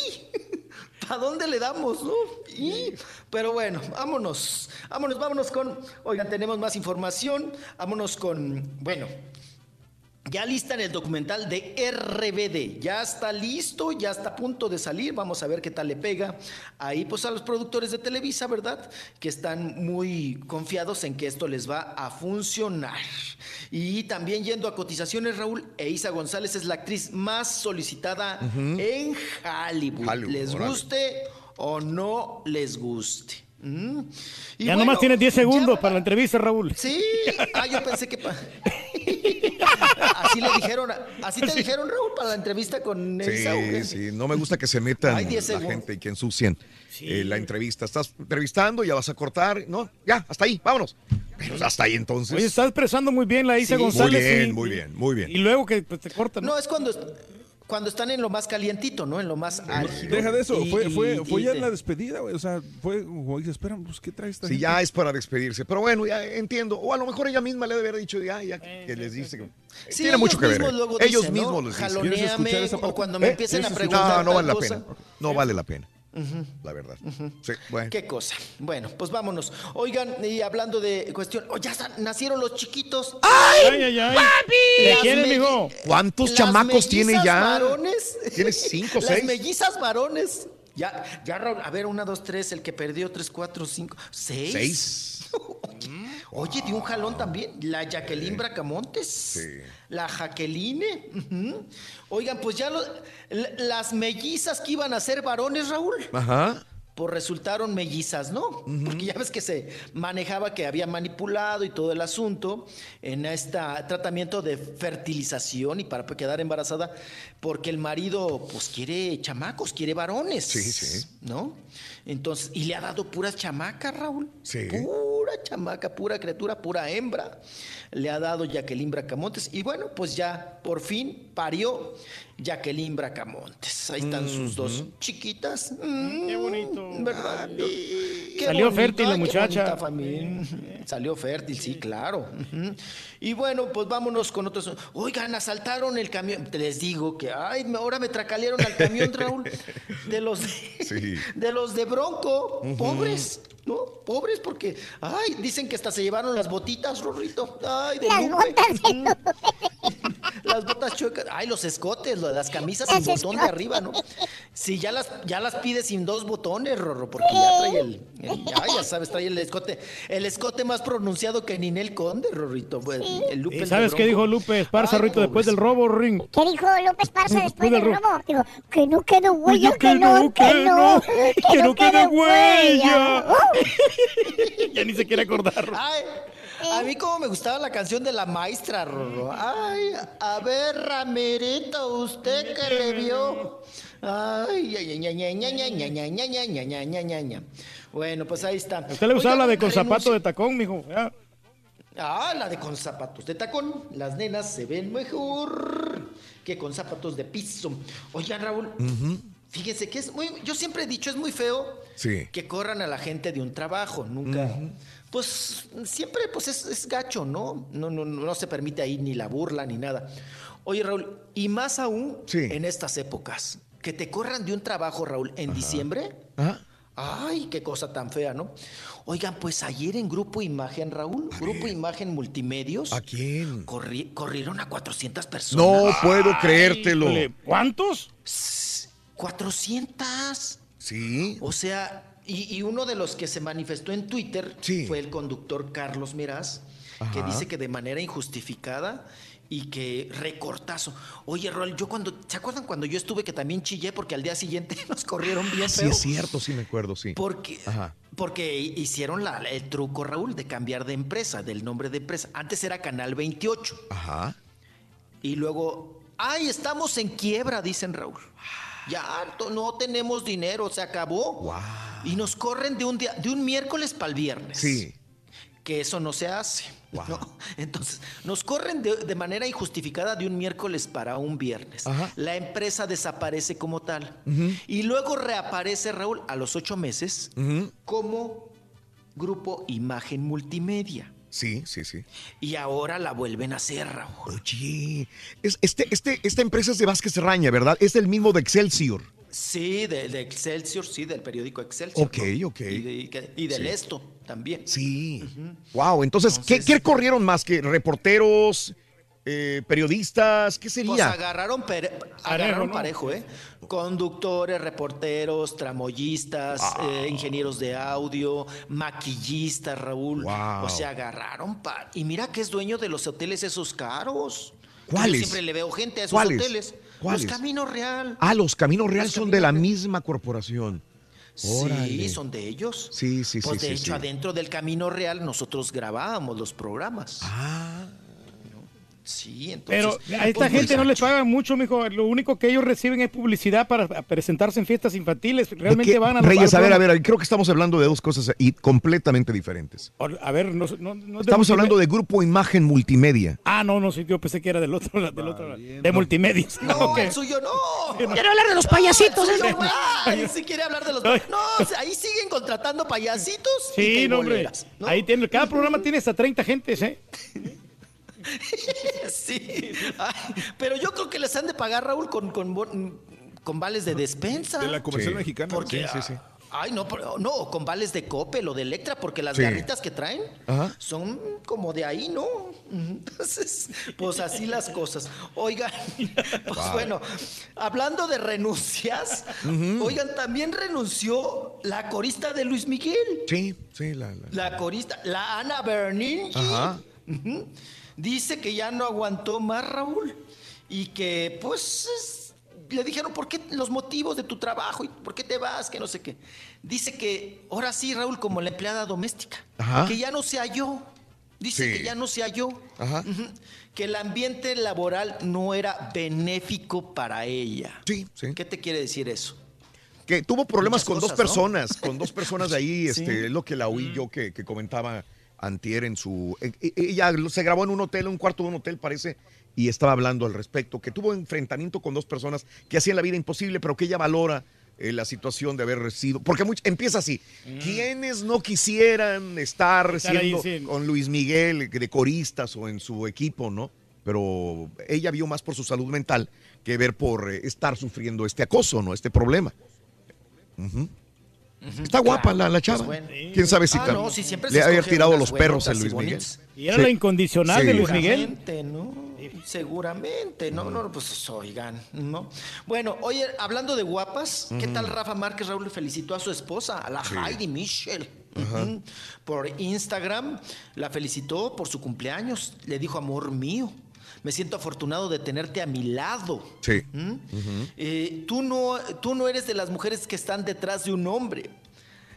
¿Para dónde le damos, no? ¿Y? Pero bueno, vámonos. Vámonos, vámonos con. Oigan, tenemos más información. Vámonos con. Bueno. Ya lista en el documental de RBD. Ya está listo, ya está a punto de salir. Vamos a ver qué tal le pega. Ahí, pues, a los productores de Televisa, ¿verdad? Que están muy confiados en que esto les va a funcionar. Y también yendo a cotizaciones, Raúl, Eiza González es la actriz más solicitada en Hollywood. Hollywood, les guste o no les guste. Mm. Y ya bueno, nomás tienes 10 ya segundos para la entrevista, Raúl. Sí, ah, yo pensé que... [laughs] así le dijeron, así te dijeron, Raúl, para la entrevista con Elisa. Sí, sí, no me gusta que se metan Ay, 10 la gente y que ensucien eh, la entrevista. Estás entrevistando, ya vas a cortar, ¿no? Ya, hasta ahí, vámonos. Pero hasta ahí entonces. Oye, estás expresando muy bien la Isa Sí. González. Muy bien, y- muy bien, muy bien. Y luego que pues, te cortan. No, es cuando, cuando están en lo más calientito, ¿no? En lo más álgido. Deja de eso, Y- fue, fue, y- fue y ya en la despedida, güey. O sea, fue como dices, espera, pues, ¿qué trae esta Si gente? ya es para despedirse. Pero bueno, ya entiendo. O a lo mejor ella misma le debe haber dicho, ya, ya, que les dice. que- Sí, Tiene mucho que ellos ver. mismos luego ellos dicen, ¿no? mismos les dicen. Jaloneame, ¿Quieres escuchar esa o cuando me ¿Eh? empiecen a ¿Quieres preguntar? No, no vale la pena. No vale la pena, La verdad. Sí, bueno. Qué cosa. Bueno, pues vámonos. Oigan, y hablando de cuestión, oh, ya están- nacieron los chiquitos. ¡Ay! ay, ay! ¡Papi! ¿De quién mijo? ¿Cuántos Las chamacos tiene ya? varones. ¿Tienes cinco, Las seis? mellizas varones. Ya, ya, a ver, una, dos, tres, el que perdió, tres, cuatro, cinco, seis. Seis. [laughs] Oye, dio un jalón también. La Jacqueline Bracamontes. La Jaqueline. Oigan, pues ya lo- las mellizas que iban a ser varones, Raúl, Ajá. pues resultaron mellizas, ¿no? Porque ya ves que se manejaba que había manipulado y todo el asunto en este tratamiento de fertilización y para quedar embarazada, porque el marido pues quiere chamacos, quiere varones. Sí, sí. ¿No? Entonces, y le ha dado puras chamacas, Raúl. Sí. Pura chamaca, pura criatura, pura hembra. Le ha dado Jacqueline Bracamontes. Y bueno, pues ya por fin parió Jacqueline Bracamontes. Ahí están sus dos chiquitas. qué bonito. ¿Verdad? Qué Salió fértil la muchacha. Salió fértil, sí, claro. Y bueno, pues vámonos con otros. Oigan, asaltaron el camión. Les digo que, ay, ahora me tracalearon al camión, Raúl. De los de, Sí. de los de Bronco. Pobres, ¿no? Pobres porque, ay, dicen que hasta se llevaron las botitas, Rorrito. Ay, de Las Lupe. botas de Ujú. [laughs] Las botas chuecas. Ay, los escotes, las camisas sin botón de arriba, ¿no? Sí, ya las, ya las pide sin dos botones, Rorro, porque ya trae el, el- ya, ya sabes, trae el escote, el escote más pronunciado que Ninel Conde, Rorrito. pues, el Lupe ¿Y el de sabes qué dijo Lupe Esparza, Rito, después del robo, Ring? ¿Qué dijo López Parza después Después del robo? Digo, que no quede huella, Oye, que no, que no, que no quede huella. Uh, ya ni se quiere acordar. Ay, a mí como me gustaba la canción de la maestra, Rorro. Ay, a ver, Ramirito, usted que le vio. Ay, Bueno, pues ahí está. ¿A usted le gustaba la de con zapato de tacón, mijo? ¿Ya? Ah, la de con zapatos de tacón. Las nenas se ven mejor que con zapatos de piso. Oigan, Raúl. Uh -huh fíjense que es muy. Yo siempre he dicho, es muy feo Sí. que corran a la gente de un trabajo. Nunca. Pues siempre pues es, es gacho, ¿no? No, ¿no? no se permite ahí ni la burla ni nada. Oye, Raúl, y más aún en estas épocas, que te corran de un trabajo, Raúl, en diciembre. Ay, qué cosa tan fea, ¿no? Oigan, pues ayer en Grupo Imagen, Raúl, Grupo Imagen Multimedios. ¿A quién? corri- corrieron a 400 personas. No puedo creértelo. ¿Cuántos? 400. Sí. O sea, y, y uno de los que se manifestó en Twitter Sí. fue el conductor Carlos Meraz, que Ajá. dice que de manera injustificada y que recortazo. Oye, Rol, yo cuando, ¿se acuerdan cuando yo estuve que también chillé porque al día siguiente [laughs] nos corrieron bien Sí, feo? es cierto, sí me acuerdo, sí. Porque, Ajá. porque hicieron la- el truco, Raúl, de cambiar de empresa, del nombre de empresa. Antes era Canal 28. Ajá. Y luego, ay, estamos en quiebra, dicen Raúl. Ya no tenemos dinero, se acabó. Y nos corren de un día, de un miércoles para el viernes. Sí. Que eso no se hace. ¿no? Entonces, nos corren de, de manera injustificada de un miércoles para un viernes. La empresa desaparece como tal. Y luego reaparece, Raúl, a los ocho meses como Grupo Imagen Multimedia. Sí, sí, sí. Y ahora la vuelven a hacer, Raúl. Oye, es- este, este, esta empresa es de Vázquez Raña, ¿verdad? Es el mismo de Excelsior. Sí, de, de Excelsior, sí, del periódico Excelsior. Ok, ¿no? ok. Y, de- y del Sí. Esto también. Sí. Wow, entonces, ¿qué, qué corrieron más? que ¿Reporteros? Eh, ¿Periodistas? ¿Qué Pues sería? agarraron, pere- agarraron parejo, ¿eh? Conductores, reporteros, tramoyistas, eh, ingenieros de audio, maquillistas, Raúl. Wow. O sea, agarraron Y mira que es dueño de los hoteles esos caros. ¿Cuáles? Yo siempre le veo gente a esos ¿Cuáles? hoteles. ¿Cuáles? Los Camino Real. Ah, los Caminos Real son de la misma corporación. Sí, son de ellos. Sí, sí, Pues sí. de sí, hecho, sí. adentro del Camino Real nosotros grabábamos los programas. Ah. Sí, entonces. Pero a esta pues, gente no pues, les pagan mucho, mijo. Lo único que ellos reciben es publicidad para presentarse en fiestas infantiles. Realmente ¿Qué? van a Reyes, a ver, a ver. ver, creo que estamos hablando de dos cosas y completamente diferentes. A ver, no, no, no de Estamos hablando de Grupo Imagen Multimedia. Ah, no, no, sí, yo pensé que era del otro, [laughs] del otro de multimedia. [laughs] No, Ok. el suyo no. Quiero hablar de los payasitos, el suyo, quiere hablar de los. [laughs] No, o sea, ahí siguen contratando payasitos. y Sí, no, hombre. ¿no? Ahí tiene, cada programa tiene hasta 30 gentes, ¿eh? [laughs] Sí. Ay, pero yo creo que les han de pagar, Raúl, con, con, con vales de despensa. De la comercial Sí. mexicana. Porque Sí, sí, sí. Ay, no, pero- no, con vales de Coppel o de Electra, porque las Sí. garritas que traen Ajá. son como de ahí, ¿no? [laughs] Entonces, pues así las cosas. Oigan, [laughs] pues Wow. bueno, hablando de renuncias, oigan, también renunció la corista de Luis Miguel. Sí, sí, la. la- La corista, la Ana Berningi. Ajá. Ujú. Dice que ya no aguantó más, Raúl. Y que, pues, es- le dijeron, ¿por qué los motivos de tu trabajo? ¿Y por qué te vas? Que no sé qué. Dice que, ahora sí, Raúl, como la empleada doméstica. Ajá. Que ya no se halló. Dice Sí. que ya no se halló. Ajá. Que el ambiente laboral no era benéfico para ella. Sí, sí. ¿Qué te quiere decir eso? Que tuvo problemas Muchas con dos personas, con dos personas de ahí, [laughs] Sí. este, es lo que la oí yo que, que comentaba antier en su... Ella se grabó en un hotel, un cuarto de un hotel parece, y estaba hablando al respecto, que tuvo enfrentamiento con dos personas que hacían la vida imposible, pero que ella valora eh, la situación de haber sido... Porque much- empieza así, ¿quiénes no quisieran estar, Estar ahí, siendo sí. con Luis Miguel de coristas o en su equipo, no? Pero ella vio más por su salud mental que ver por eh, estar sufriendo este acoso, ¿no? Este problema. Está guapa la, la chava. Pues bueno. ¿Quién sabe si Ah, no, si siempre le se haya escoge tirado los perros a Luis Miguel? Y era Sí. la incondicional Sí. de Luis Miguel. Seguramente, ¿no? Seguramente, no, no, pues oigan, ¿no? Bueno, oye, hablando de guapas, ¿qué tal Rafa Márquez Raúl le felicitó a su esposa, a la Sí. Heidi Michel? Ajá. Por Instagram la felicitó por su cumpleaños, le dijo amor mío. Me siento afortunado de tenerte a mi lado. Sí. ¿Mm? Eh, tú, no, tú no eres de las mujeres que están detrás de un hombre.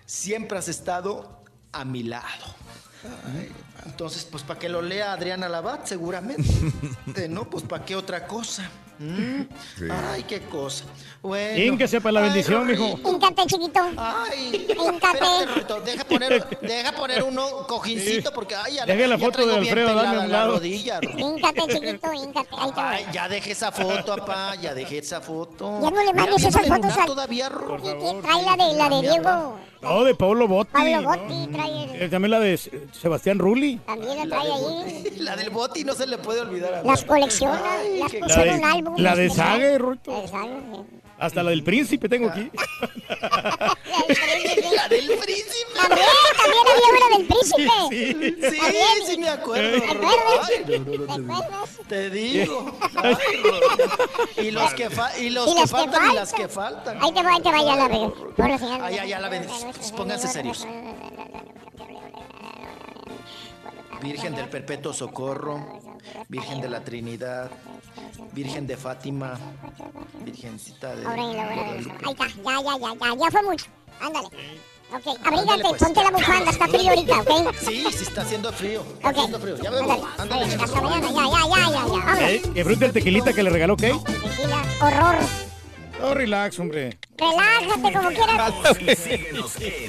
Siempre has estado a mi lado. Entonces, pues para que lo lea Adriana Labat, seguramente. [laughs] Eh, ¿No? Pues para qué otra cosa. ¿Mm? Sí. Ay, qué cosa. Bueno. Hínquese para la Ay, bendición, mijo. Rorrito. Híncate, chiquito. Ay, Rorrito, deja poner, deja poner uno cojincito porque ay, ya, Deje la ya foto traigo de bien Alfredo, dame un la lado. rodilla, Rorrito. Híncate, chiquito, híncate. Ahí te Ay, ya dejé esa foto, papá, ya dejé esa foto. Ya no le Mira, mandes viene esas fotos todavía, Ro- que trae la de, la de Diego. No, de Pablo Botti. Pablo ¿no? Botti, trae el- Eh, También la de Sebastián Rulli. También la trae ahí. [laughs] La del boti no se le puede olvidar. a Las colecciona, las qué- puso La en de, un álbum. la de Las Sague, Ruito. La de Sague, sí. Hasta la del príncipe tengo aquí. [laughs] La del príncipe. También, también había una del príncipe. [laughs] Sí, También. sí me acuerdo. ¿Te acuerdas? Ay. Te digo. Ay, y los que, fa- y los Y que las que faltan y las faltan. que faltan. Ahí te va, ahí te va ya la veo. Ay, ay, ya la ven. Pónganse serios. Virgen del Perpetuo Socorro, Virgen de la Trinidad, Virgen de Fátima, Virgencita de Ahora en la hora de Guadalupe. Ahí está, ya, ya, ya, ya, ya fue mucho. Ándale. Ok, Ándale, abrígate, pues. ponte la bufanda, está frío ahorita, ¿ok? Sí, sí está haciendo frío. Está Ok. haciendo frío. Ya me voy. Ándale, Ándale, hasta chicos. mañana, ya, ya, ya, ya, ya. Vámonos. Eh, Que frute el tequilita que le regaló. Tequila, horror. No, relax, hombre. Relájate como quieras. [laughs]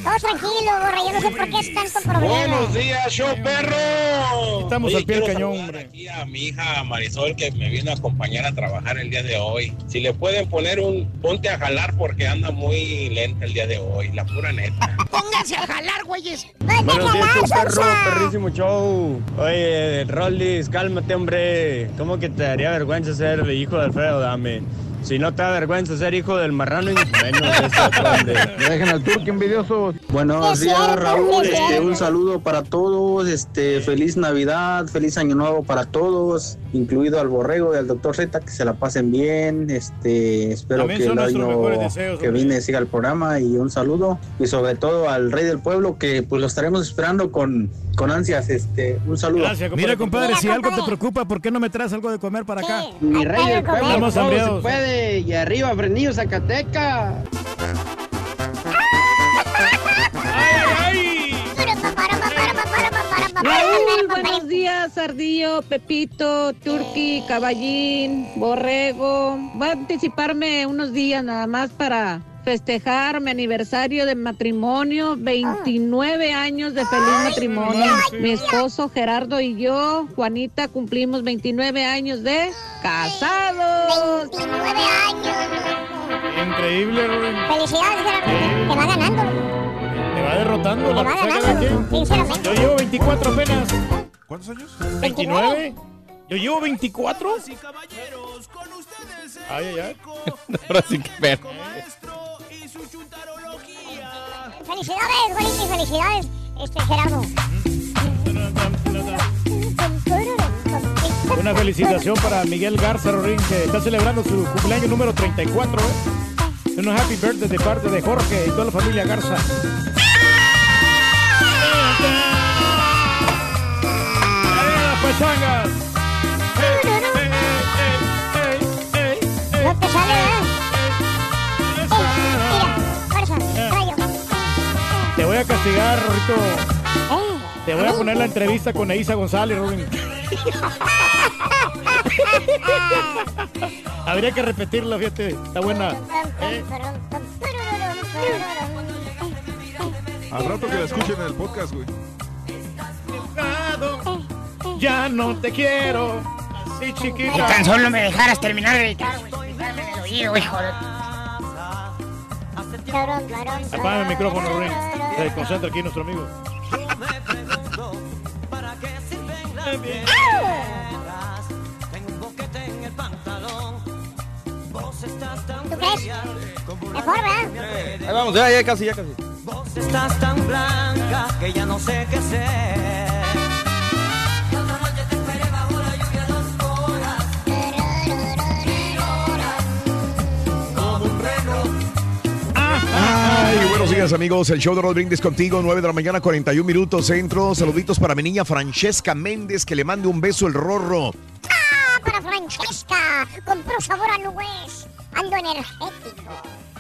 Todos tranquilos, borra, yo no sé por qué es tanto problema. Buenos días, show perro. Estamos Oye, al pie del cañón, hombre. Aquí a mi hija Marisol que me vino a acompañar a trabajar el día de hoy. Si le pueden poner un ponte a jalar porque anda muy lenta el día de hoy, la pura neta. [laughs] Pónganse a jalar, güeyes. Buenos días, show perro, perrísimo show. Oye, Rollis, cálmate, hombre. ¿Cómo que te daría vergüenza ser el hijo de Alfredo Dame? Si no te da vergüenza ser hijo del marrano, y menos de. [laughs] Dejen al turco envidioso. Buenos días, cierto, Raúl. es Este, un saludo para todos. Este, feliz Navidad, feliz Año Nuevo para todos, incluido al Borrego y al Doctor Z, que se la pasen bien. Este, espero También que el año deseos, que viene siga el programa y un saludo y sobre todo al Rey del Pueblo que pues lo estaremos esperando con, con ansias. Este, un saludo. Gracias, compadre. Mira, compadre, Mira, si algo te preocupa, ¿por qué no me traes algo de comer para acá? Mi rey del pueblo. Estamos todo se puede. Y arriba, Frenillo, Zacatecas. Raúl, buenos días, Ardillo, Pepito, Turqui, Caballín, Borrego. Voy a anticiparme unos días nada más para festejar mi aniversario de matrimonio, 29 años de feliz matrimonio. Mi esposo Gerardo y yo, Juanita, cumplimos 29 años de casados. 29 años. Increíble, Rolly. Felicidades, Gerardo. Te va ganando. Te va derrotando Te la va ganando. Sinceramente. Yo llevo 24 apenas. ¿Cuántos años? 29. Yo llevo 24. Ay, ay, ay. [laughs] Ahora sí que ver. Felicidades, güerito, y felicidades, este Gerardo. Una felicitación para Miguel Garza Rorín, que está celebrando su cumpleaños número 34. ¿eh? Un happy birthday de parte de Jorge y toda la familia Garza. ¡Eh, las pachangas! No te sale. Eh, voy a castigar, Rorito. Te voy a poner la entrevista con Eiza González, Rorín. [laughs] Habría que repetirla, fíjate. Está buena. ¿Eh? Al rato que la escuchen en el podcast, güey. Ya no te quiero. Así chiquita. Si tan solo me dejaras terminar de gritar, güey. Dame el oído, hijo de... Apaga el micrófono, Rorín. Se concentra aquí nuestro amigo. ¿Tú crees? Mejor, ¿verdad? Ahí vamos, ya, ya casi, ya casi. Vos estás tan blanca que ya no sé qué hacer. Ay, buenos días amigos, el show de Rod Brindis contigo, 9 de la mañana, 41 minutos centro. Saluditos para mi niña Francesca Méndez, que le mande un beso el rorro. Ah, para Francesca. Compró sabor a nubes. Ando energético.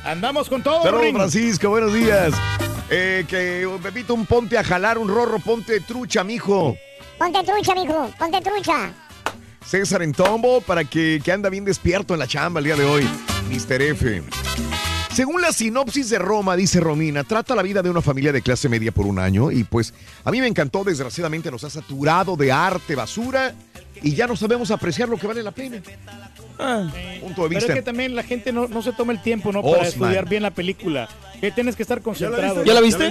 Andamos con todo, Saludos Rorín. Francisco, buenos días. Eh, que Pepito, un ponte a jalar, un rorro, ponte trucha, mijo. Ponte trucha, mijo. Ponte trucha. César en Tombo para que, que anda bien despierto en la chamba el día de hoy. Mr. F. Según la sinopsis de Roma, dice Romina, trata la vida de una familia de clase media por un año y pues a mí me encantó, desgraciadamente nos ha saturado de arte, basura y ya no sabemos apreciar lo que vale la pena. Ah, Punto de Pero vista. es que también la gente no, no se toma el tiempo ¿no? Osman. para estudiar bien la película. Que tienes que estar concentrado. ¿Ya la viste?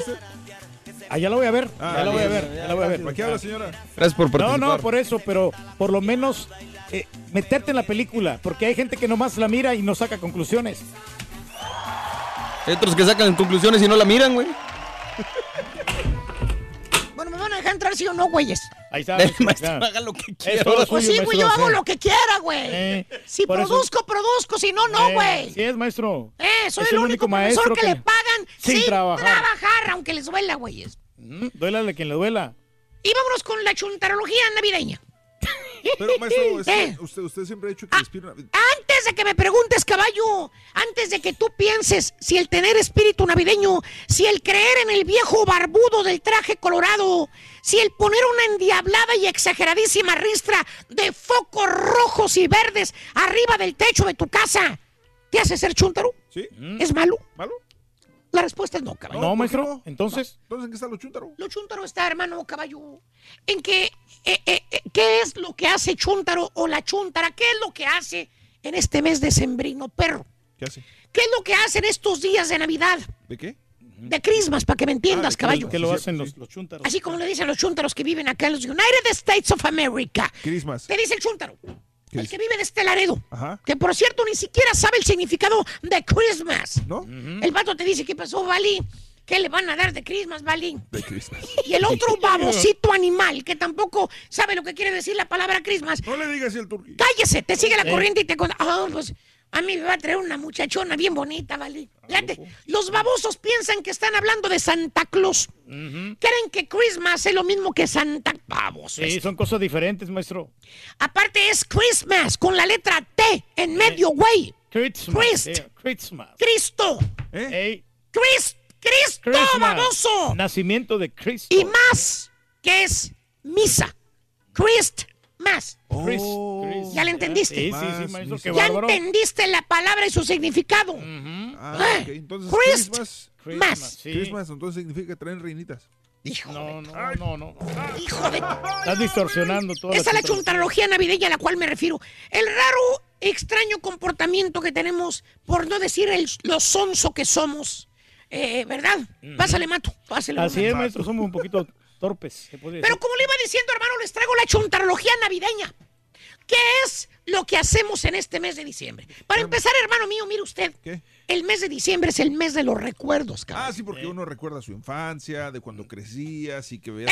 Ah, ya la voy a ver. Ah, ya la voy a ver. Ya la voy a ver. ¿Para qué habla, señora? Gracias por No, participar. no, por eso, pero por lo menos eh, meterte en la película. Porque hay gente que nomás la mira y no saca conclusiones. Hay otros que sacan conclusiones y no la miran, güey. Bueno, ¿me van a dejar entrar sí o no, güeyes? Ahí está. El maestro, haga lo que quiera. Pues suyo, sí, güey, yo hago lo que quiera, güey. Eh, si eso- produzco, produzco, si no, no, Eh, güey. Sí es, maestro. Eh, soy Es el, único, profesor maestro que, que- le pagan sin sin, trabajar. trabajar. aunque les duela, güeyes. Mm, Duélale quien le duela. Y vámonos con la chuntarología navideña. Pero, maestro, [laughs] Eh. usted, usted siempre ha dicho que respira. Antes de que me preguntes, caballo, antes de que tú pienses si el tener espíritu navideño, si el creer en el viejo barbudo del traje colorado, si el poner una endiablada y exageradísima ristra de focos rojos y verdes arriba del techo de tu casa, ¿te hace ser chúntaro? ¿Sí? ¿Es malo? ¿Malo? La respuesta es no, caballo. No, maestro. Entonces. Entonces, ¿en qué está lo chúntaro? Lo chúntaro está, hermano caballo, en que, eh, eh, eh, ¿qué es lo que hace chúntaro o la chúntara? ¿Qué es lo que hace en este mes de sembrino, perro? ¿Qué hace? ¿Qué es lo que hace en estos días de Navidad? ¿De qué? De Christmas, para que me entiendas, ¿Qué- caballo. ¿Qué lo hacen los, los chúntaros? Así como le dicen los chúntaros que viven acá en los United States of America. Christmas. Te dice el chúntaro. ¿Qué El dice? que vive de este Laredo. Ajá. Que por cierto ni siquiera sabe el significado de Christmas. ¿No? El vato te dice, ¿qué pasó, Vali? ¿Qué le van a dar de Christmas, Vali? De Christmas. Y el otro [laughs] babosito animal que tampoco sabe lo que quiere decir la palabra Christmas. No le digas así al turqui. Cállese, te sigue la Sí. corriente y te. Ah, pues a mí me va a traer una muchachona bien bonita, ¿vale? Fíjate, los babosos piensan que están hablando de Santa Claus. Creen que Christmas es lo mismo que Santa Babos. Sí, son cosas diferentes, maestro. Aparte es Christmas con la letra T en medio, güey. Christmas. Christ. yeah, Christmas. Cristo. ¿Eh? Christ. Cristo, Christmas. baboso. Nacimiento de Cristo. Y más, que es misa. Christmas. Chris, Oh. Chris. ¿Ya le entendiste? Sí, sí, sí, Más, maestro, qué Ya bárbaro. entendiste la palabra y su significado. Ah, Eh, ok. Entonces, Christ. Christmas. Christmas, más. sí. Christmas, entonces significa que traen reinitas. Hijo No, de... no, no, no. Hijo de... Estás distorsionando toda Esa es la chuntarología. navideña a la cual me refiero. El raro, extraño comportamiento que tenemos, por no decir el, lo sonso que somos. Eh, ¿Verdad? Pásale, mato. Pásale. Así es, maestro, somos un poquito torpes. se Pero como le iba diciendo, hermano, les traigo la chuntarología navideña. ¿Qué es lo que hacemos en este mes de diciembre? Para empezar, hermano mío, mire usted. ¿Qué? el mes de diciembre es el mes de los recuerdos, cabrón. Ah, sí, porque uno recuerda su infancia, de cuando crecía, así que veía.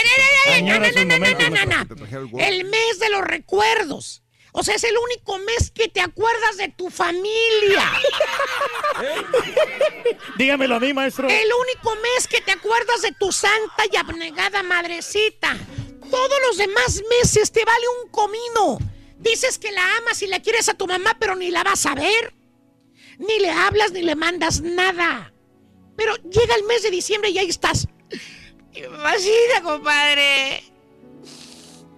ey, no, no, no, no, no, no, no. El mes de los recuerdos. O sea, es el único mes que te acuerdas de tu familia. [laughs] Dígamelo a mí, maestro. El único mes que te acuerdas de tu santa y abnegada madrecita. Todos los demás meses te vale un comino. Dices que la amas y la quieres a tu mamá, pero ni la vas a ver. Ni le hablas ni le mandas nada. Pero llega el mes de diciembre y ahí estás. Mamacita, compadre.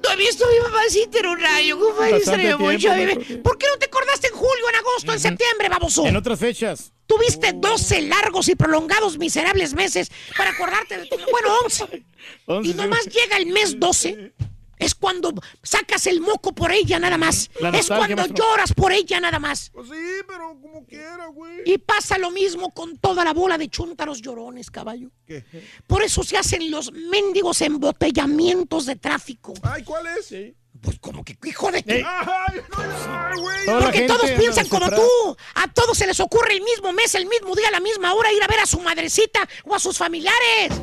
No he visto a mi mamacita en un rayo, compadre. Extraño mucho tiempo. ¿Por qué no te acordaste en julio, en agosto, en septiembre, baboso? En otras fechas. Tuviste 12 largos y prolongados miserables meses para acordarte de tu... Bueno, 11. [laughs] Once, Y nomás llega el mes 12. Es cuando sacas el moco por ella nada más. Es cuando maestro. lloras por ella nada más. Pues sí, pero como quiera, güey. Y pasa lo mismo con toda la bola de chúntaros llorones, caballo. ¿Qué? Por eso se hacen los mendigos embotellamientos de tráfico. Ay, ¿cuál es? Pues como que, hijo de... Ay, no, ay, la Porque todos piensan como tú. A todos se les ocurre el mismo mes, el mismo día, a la misma hora ir a ver a su madrecita o a sus familiares.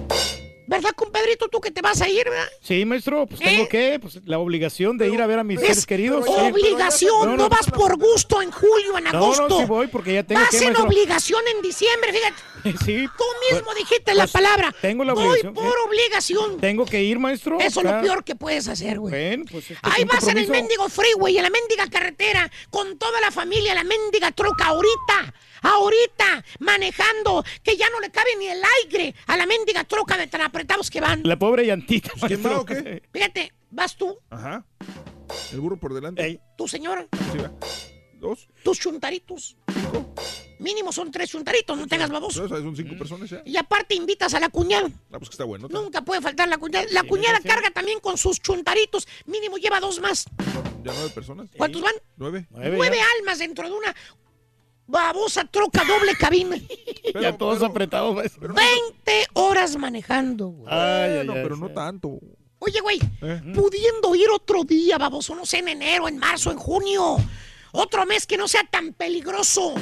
¿Verdad, compadrito? Tú que te vas a ir, ¿verdad? Sí, maestro, pues tengo ¿Eh? que, pues la obligación de ir a ver a mis Es seres queridos. obligación, no, No, no, vas por gusto en julio, en No, agosto. no, sí voy porque ya tengo vas que, en maestro. obligación en diciembre, fíjate. [laughs] Sí. Tú mismo dijiste la pues, palabra. tengo la Voy obligación, por sí. obligación. Tengo que ir, maestro. Eso es lo peor que puedes hacer, güey. Bueno, pues este es Ahí vas en el compromiso. mendigo freeway, en la mendiga carretera, con toda la familia, la mendiga troca, ahorita, ahorita, manejando, que ya no le cabe ni el aire a la mendiga troca de tan apretados que van. La pobre llantita, ¿Quién va maestro. o qué? Fíjate, vas tú, Ajá. El burro por delante. Ey, tu señora, Sí, va. Dos. tus chuntaritos. Mínimo son tres chuntaritos, no te hagas No, baboso. son cinco personas ya. Y aparte invitas a la cuñada. Ah, pues que está bueno. Nunca puede faltar la cuñada. La cuñada carga también con sus chuntaritos. Mínimo lleva dos más. Ya nueve personas. ¿Cuántos van? Nueve. nueve almas dentro de una babosa troca doble cabina. Ya todos apretados, maestro. 20 horas manejando, güey. Ay, Bueno, ay, pero no tanto. Oye, güey, ¿Eh? pudiendo ir otro día, baboso, no sé, en enero, en marzo, en junio. Otro mes que no sea tan peligroso.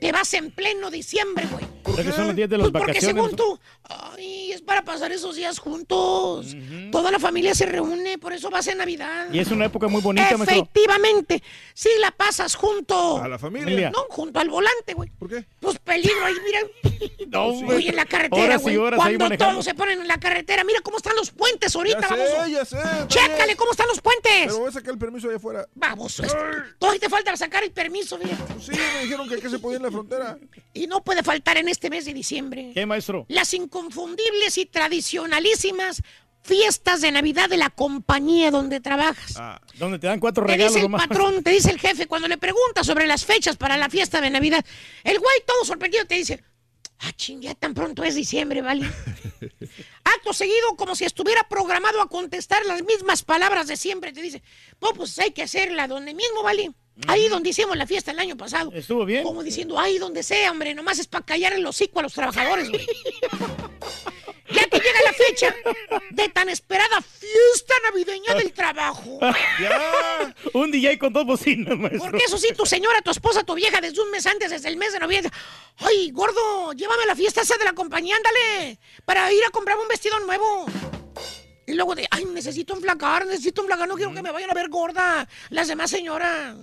Te vas en pleno diciembre, güey. Que son los días de las Pues porque vacaciones. según tú, ay, es para pasar esos días juntos. Toda la familia se reúne, por eso vas en Navidad. Y es una época muy bonita, maestro. Efectivamente, si la pasas junto. A la familia. No, junto al volante, güey. ¿Por qué? Pues peligro ahí, mira. [laughs] No, Oye, en la carretera, güey. ahí Cuando manejando. todos se ponen en la carretera, mira cómo están los puentes ahorita, Ya sé, baboso. ya sé. está Chécale cómo están los puentes. Pero voy a sacar el permiso allá afuera. Vamos, todavía te falta sacar el permiso, fíjate. Sí, me dijeron que aquí se podía en la frontera. Y no puede faltar en este mes de diciembre. ¿Qué, maestro? Las inconfundibles y tradicionalísimas fiestas de Navidad de la compañía donde trabajas. Ah, donde te dan cuatro Te regalos dice el nomás. patrón, te dice el jefe, cuando le preguntas sobre las fechas para la fiesta de Navidad, el güey todo sorprendido te dice, ah, ching, ya tan pronto es diciembre, ¿vale? [laughs] Acto seguido, como si estuviera programado a contestar las mismas palabras de siempre, te dice, no, pues hay que hacerla donde mismo, ¿vale? Ahí donde hicimos la fiesta el año pasado. Estuvo bien. Como diciendo, ahí donde sea, hombre, nomás es para callar el hocico a los trabajadores, güey. [laughs] Ya que llega la fecha de tan esperada fiesta navideña del trabajo. [laughs] Ya. Un DJ con dos bocinas, maestro. Porque eso sí, tu señora, tu esposa, tu vieja, desde un mes antes, desde el mes de noviembre. Ay, gordo, llévame a la fiesta esa de la compañía, ándale, para ir a comprarme un vestido nuevo. Y luego de, ay, necesito enflacar, necesito enflacar, no quiero que me vayan a ver gorda las demás señoras.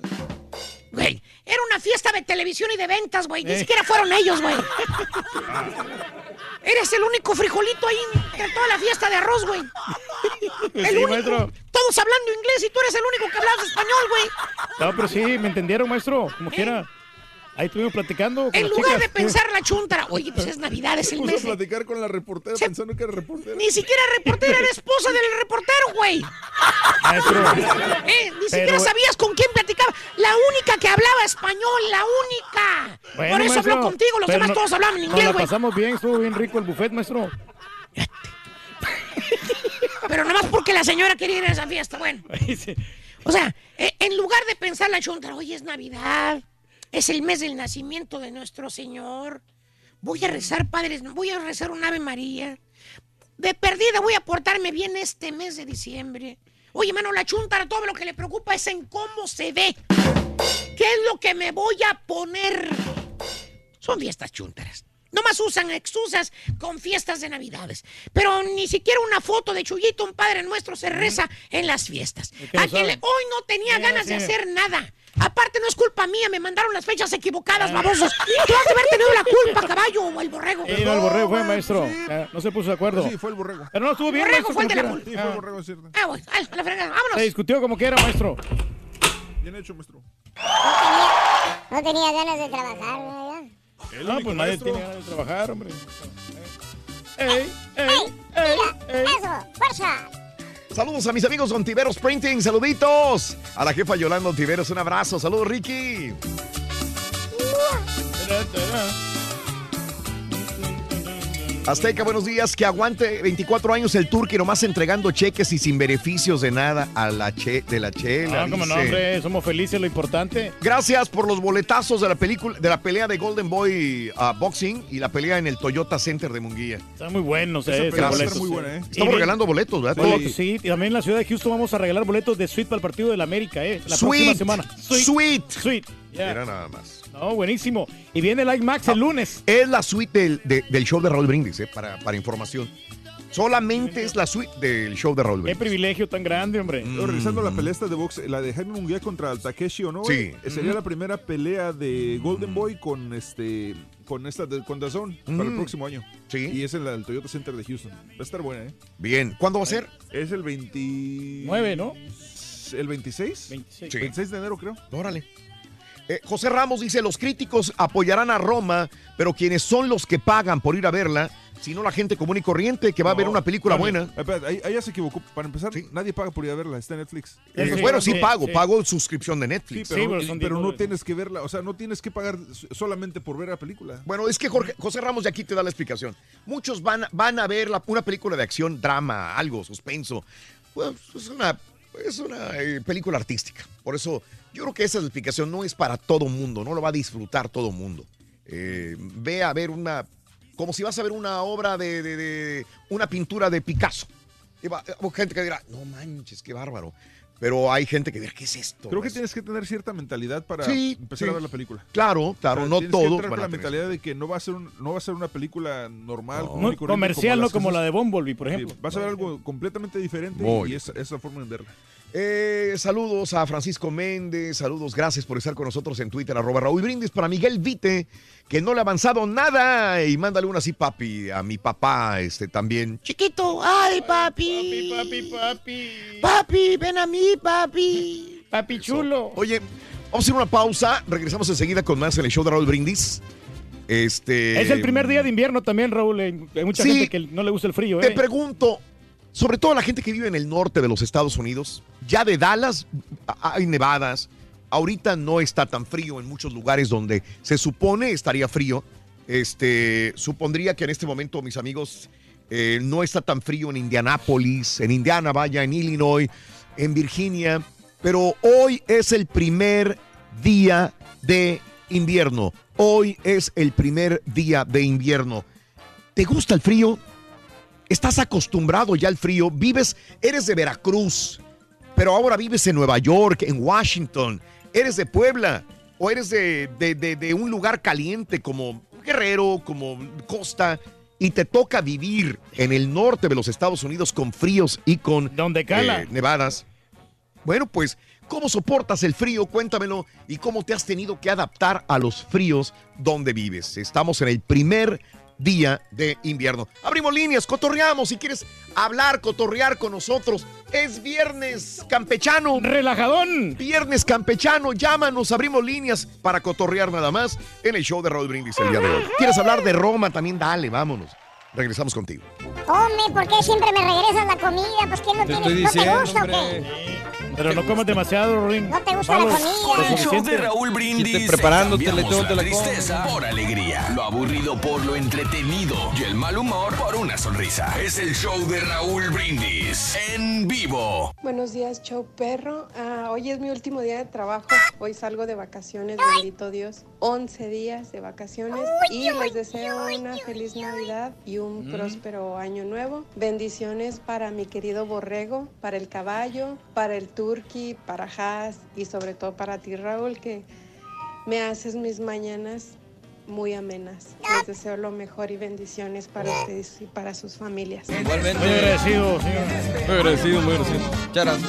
Güey, era una fiesta de televisión y de ventas, güey. Ni Eh. siquiera fueron ellos, güey. [laughs] Eres el único frijolito ahí de toda la fiesta de arroz, güey. El Sí, único. maestro. Todos hablando inglés y tú eres el único que hablabas español, güey. No, pero sí, me entendieron, maestro. Como quiera. Ahí estuvimos platicando con En las lugar chicas. de pensar la chuntara, oye, pues es Navidad, es el a mes. platicar con la reportera Se- pensando que era reportera. Ni siquiera reportera, era esposa del reportero, güey. Maestro. [laughs] Eh, ni siquiera sabías con quién platicaba. La única que hablaba español, la única. Bueno, Por eso maestro, habló contigo, los pero demás no- todos hablaban inglés, la güey. pasamos bien, estuvo bien rico el buffet, maestro. [laughs] Pero nomás porque la señora quería ir a esa fiesta, bueno. [laughs] O sea, eh, en lugar de pensar la chuntara, hoy es Navidad, es el mes del nacimiento de nuestro Señor. Voy a rezar, padres, voy a rezar un Ave María. De perdida voy a portarme bien este mes de diciembre. Oye, mano, la chuntara todo lo que le preocupa es en cómo se ve. ¿Qué es lo que me voy a poner? son fiestas chúntaras. Nomás usan excusas con fiestas de Navidades. Pero ni siquiera una foto de Chuyito, un Padre Nuestro, se reza en las fiestas. no le- hoy no tenía ganas de hacer nada. Aparte, no es culpa mía, me mandaron las fechas equivocadas, babosos. Tú has de haber tenido la culpa, caballo, o el borrego. Eh, no, el borrego fue, maestro. Ah, No se puso de acuerdo. Sí, fue el borrego. Pero no estuvo bien, Borrego maestro. fue el de la culpa. Sí, fue el Ah, borrego, es cierto. Ah, bueno, a la fregada, Se vámonos. discutió como quiera, maestro. Bien hecho, maestro. No tenía ganas de trabajar, ¿verdad? El No, único pues nadie maestro. tiene ganas de trabajar, hombre. ¡Ey, ey, ¡Ey! ey, ¡Mira! ey! ¡Eso! ¡Fuerza! Saludos a mis amigos Ontiveros Printing, saluditos. A la jefa Yolanda Ontiveros, un abrazo. Saludos, Ricky. Azteca, buenos días. Que aguante 24 años el Turqui nomás entregando cheques y sin beneficios de nada a la che, de la chela. Ah, como no, hombre, somos felices, lo importante. Gracias por los boletazos de la película, de la pelea de Golden Boy ah, Boxing y la pelea en el Toyota Center de Munguía. Están muy buenos, eh, esos boletos. muy buena, ¿eh? Estamos Y- regalando boletos, ¿verdad? Sí, y también en la ciudad de Houston vamos a regalar boletos de suite para el partido del América, ¿eh? La próxima Sweet, semana. sweet. Sweet. ya. Era nada más. No, buenísimo. Y viene el IMAX el lunes. Es la suite del, de- del show de Raúl Brindis, eh, para, para información. Solamente es la suite del show de Raúl Qué privilegio tan grande, hombre. Pero revisando la pelea esta de box, la de Jaime Munguía contra el Takeshi o no, Sí. sería la primera pelea de Golden Boy con este con esta de, con DAZN para el Mm. próximo año. Sí. Y es en la del Toyota Center de Houston. Va a estar buena, ¿eh? Bien. ¿Cuándo va a ser? Es el 20 Nueve, ¿no? ¿El 26? 26. Sí. 26 de enero, creo. Órale. Eh, José Ramos dice, los críticos apoyarán a Roma, pero quienes son los que pagan por ir a verla, sino la gente común y corriente que va a ver una película no, buena. espérate, ahí, ahí ya se equivocó. Para empezar, nadie paga por ir a verla. Está en Netflix. Eh, Sí, bueno, sí, sí, pago, sí. pago suscripción de Sí, Netflix. pero, Sí, pero y- son pero 10 no dólares. tienes que verla. O sea, no tienes que pagar solamente por ver la película. Bueno, es que Jorge- José Ramos de aquí te da la explicación. Muchos van, van a ver la- una película de acción, drama, algo, suspenso. Pues es una, es una eh, película artística. Por eso yo creo que esa explicación. No es para todo mundo, no lo va a disfrutar todo mundo. Eh, ve a ver una, como si vas a ver una obra de, de- de- una pintura de Picasso. Y va- hay gente que dirá, no manches, qué bárbaro. Pero hay gente que dirá, ¿qué es esto? Creo que Es- tienes que tener cierta mentalidad para Sí, empezar sí. a ver la película. Claro, claro, O sea, no tienes que entrar con a la mentalidad de que no va a ser un- no va a ser una película normal, No. comercial, no como que la de. Bumblebee, por Sí, ejemplo. vas a ver algo completamente diferente Muy y esa es la forma de verla. Eh, saludos a Francisco Méndez, saludos, gracias por estar con nosotros en Twitter, arroba Raúl Brindis, para Miguel Vite, que no le ha avanzado nada, y mándale una así, papi, a mi papá, este, también. Chiquito, ay, papi. Papi, papi, papi. Papi, ven a mí, papi. [laughs] Papi chulo. Oye, vamos a hacer una pausa, regresamos enseguida con más en el show de Raúl Brindis. Este... Es el primer día de invierno también, Raúl. Hay mucha Sí. gente que no le gusta el frío, Te ¿eh? pregunto, sobre todo la gente que vive en el norte de los Estados Unidos, ya de Dallas a- hay nevadas, ahorita no está tan frío en muchos lugares donde se supone estaría frío. Este, supondría que en este momento, mis amigos, eh, no está tan frío en Indianápolis, en Indiana, vaya, en Illinois, en Virginia, pero hoy es el primer día de invierno. Hoy es el primer día de invierno. ¿Te gusta el frío? estás acostumbrado ya al frío, vives, eres de Veracruz, pero ahora vives en Nueva York, en Washington, eres de Puebla o eres de, de- de- de un lugar caliente como Guerrero, como Costa, y te toca vivir en el norte de los Estados Unidos con fríos y con Donde cala. eh, nevadas. Bueno, pues, ¿cómo soportas el frío? Cuéntamelo. ¿Y cómo te has tenido que adaptar a los fríos donde vives? Estamos en el primer día de invierno. Abrimos líneas, cotorreamos. Si quieres hablar, cotorrear con nosotros, es viernes campechano. Relajadón. Viernes campechano, llámanos, abrimos líneas para cotorrear nada más en el show de Raúl Brindis el día de hoy. ¿Quieres hablar de Roma? También dale, vámonos. Regresamos contigo. Hombre, ¿por qué siempre me regresas la comida? Pues ¿quién no Te tiene? estoy ¿No te diciendo, gusta o hombre. qué? Pero no comas demasiado, Ring. ¿No te gusta la comida? El show de Raúl Brindis. Preparándote, le tengo la la tristeza por alegría. Lo aburrido por lo entretenido. Y el mal humor por una sonrisa. Es el show de Raúl Brindis. En vivo. Buenos días, show perro. Ah, hoy es mi último día de trabajo. Hoy salgo de vacaciones, bendito Dios. 11 días de vacaciones y les deseo una feliz Navidad y un próspero año nuevo. Bendiciones para mi querido borrego, para el caballo, para el turqui, para Haas y sobre todo para ti, Raúl, que me haces mis mañanas muy amenas. Les deseo lo mejor y bendiciones para ustedes y para sus familias. Igualmente. Muy agradecido, señor. Muy agradecido, muy agradecido. Charas.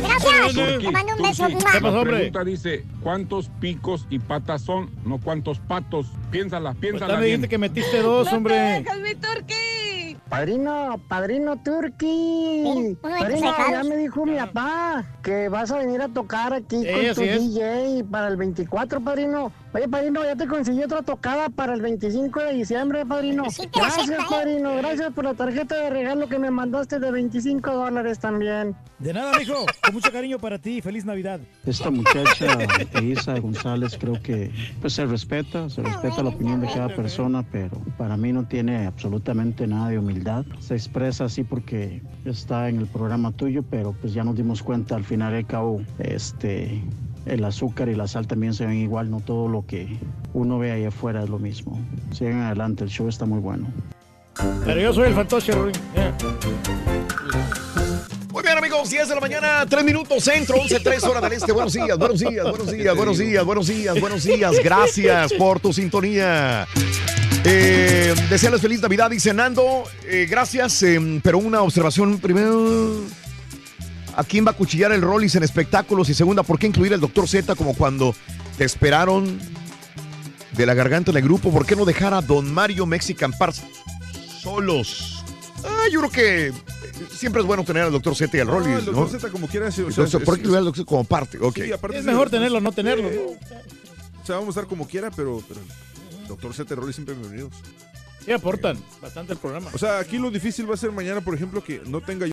Gracias. Te mando un beso. ¿Qué pasó, La hombre? pregunta dice, ¿cuántos picos y patas son? No cuántos patos. Piénsala, Pues piénsala me bien. dijiste que metiste dos, hombre. mi Turqui! Padrino, padrino Turqui. Padrino, ya me dijo mi papá que vas a venir a tocar aquí con tu. DJ para el 24, padrino. Oye, padrino, ya te conseguí otra tocada para el 25 de diciembre, padrino. Sí Gracias, acepta, ¿eh? padrino. Gracias por la tarjeta de regalo que me mandaste de 25 dólares también. De nada, mijo. Con mucho cariño para ti. Feliz Navidad. Esta muchacha, Isa González, creo que pues se respeta, se respeta la opinión de cada persona, pero para mí no tiene absolutamente nada de humildad. Se expresa así porque está en el programa tuyo, pero pues ya nos dimos cuenta al final del cabo, este, el azúcar y la sal también se ven igual, no todo lo que uno ve ahí afuera es lo mismo. Sigan adelante, el show está muy bueno. Pero yo soy el fantoche, Ruin. Muy bien, amigos, 10 de la mañana, 3 minutos centro, 11, 3 horas del este. Buenos días, buenos días, buenos días, buenos días, buenos días, buenos días. Gracias por tu sintonía. Eh, desearles feliz Navidad, dice Nando. Eh, gracias, eh, pero una observación primero. ¿A quién va a cuchillar el Rollis en espectáculos? Y segunda, ¿por qué incluir al Dr. Z como cuando te esperaron de la garganta en el grupo? ¿Por qué no dejar a Don Mario Mexican Pars solos? Ah, yo creo que eh, siempre es bueno tener al Dr. Z y al No, Rollis, el ¿no? doctor Z como quiera. o sea, ¿Por qué incluir al Dr. como parte? Ok. Sí, aparte Es de- mejor tenerlo, no tenerlo. ¿no? O sea, vamos a estar como quiera, pero, pero el doctor Z y Rolly siempre bienvenidos. Sí, aportan bastante el programa. O sea, aquí lo difícil va a ser mañana, por ejemplo, que no tenga yo.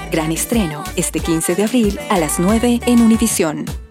Gran estreno este 15 de abril a las 9 en Univisión.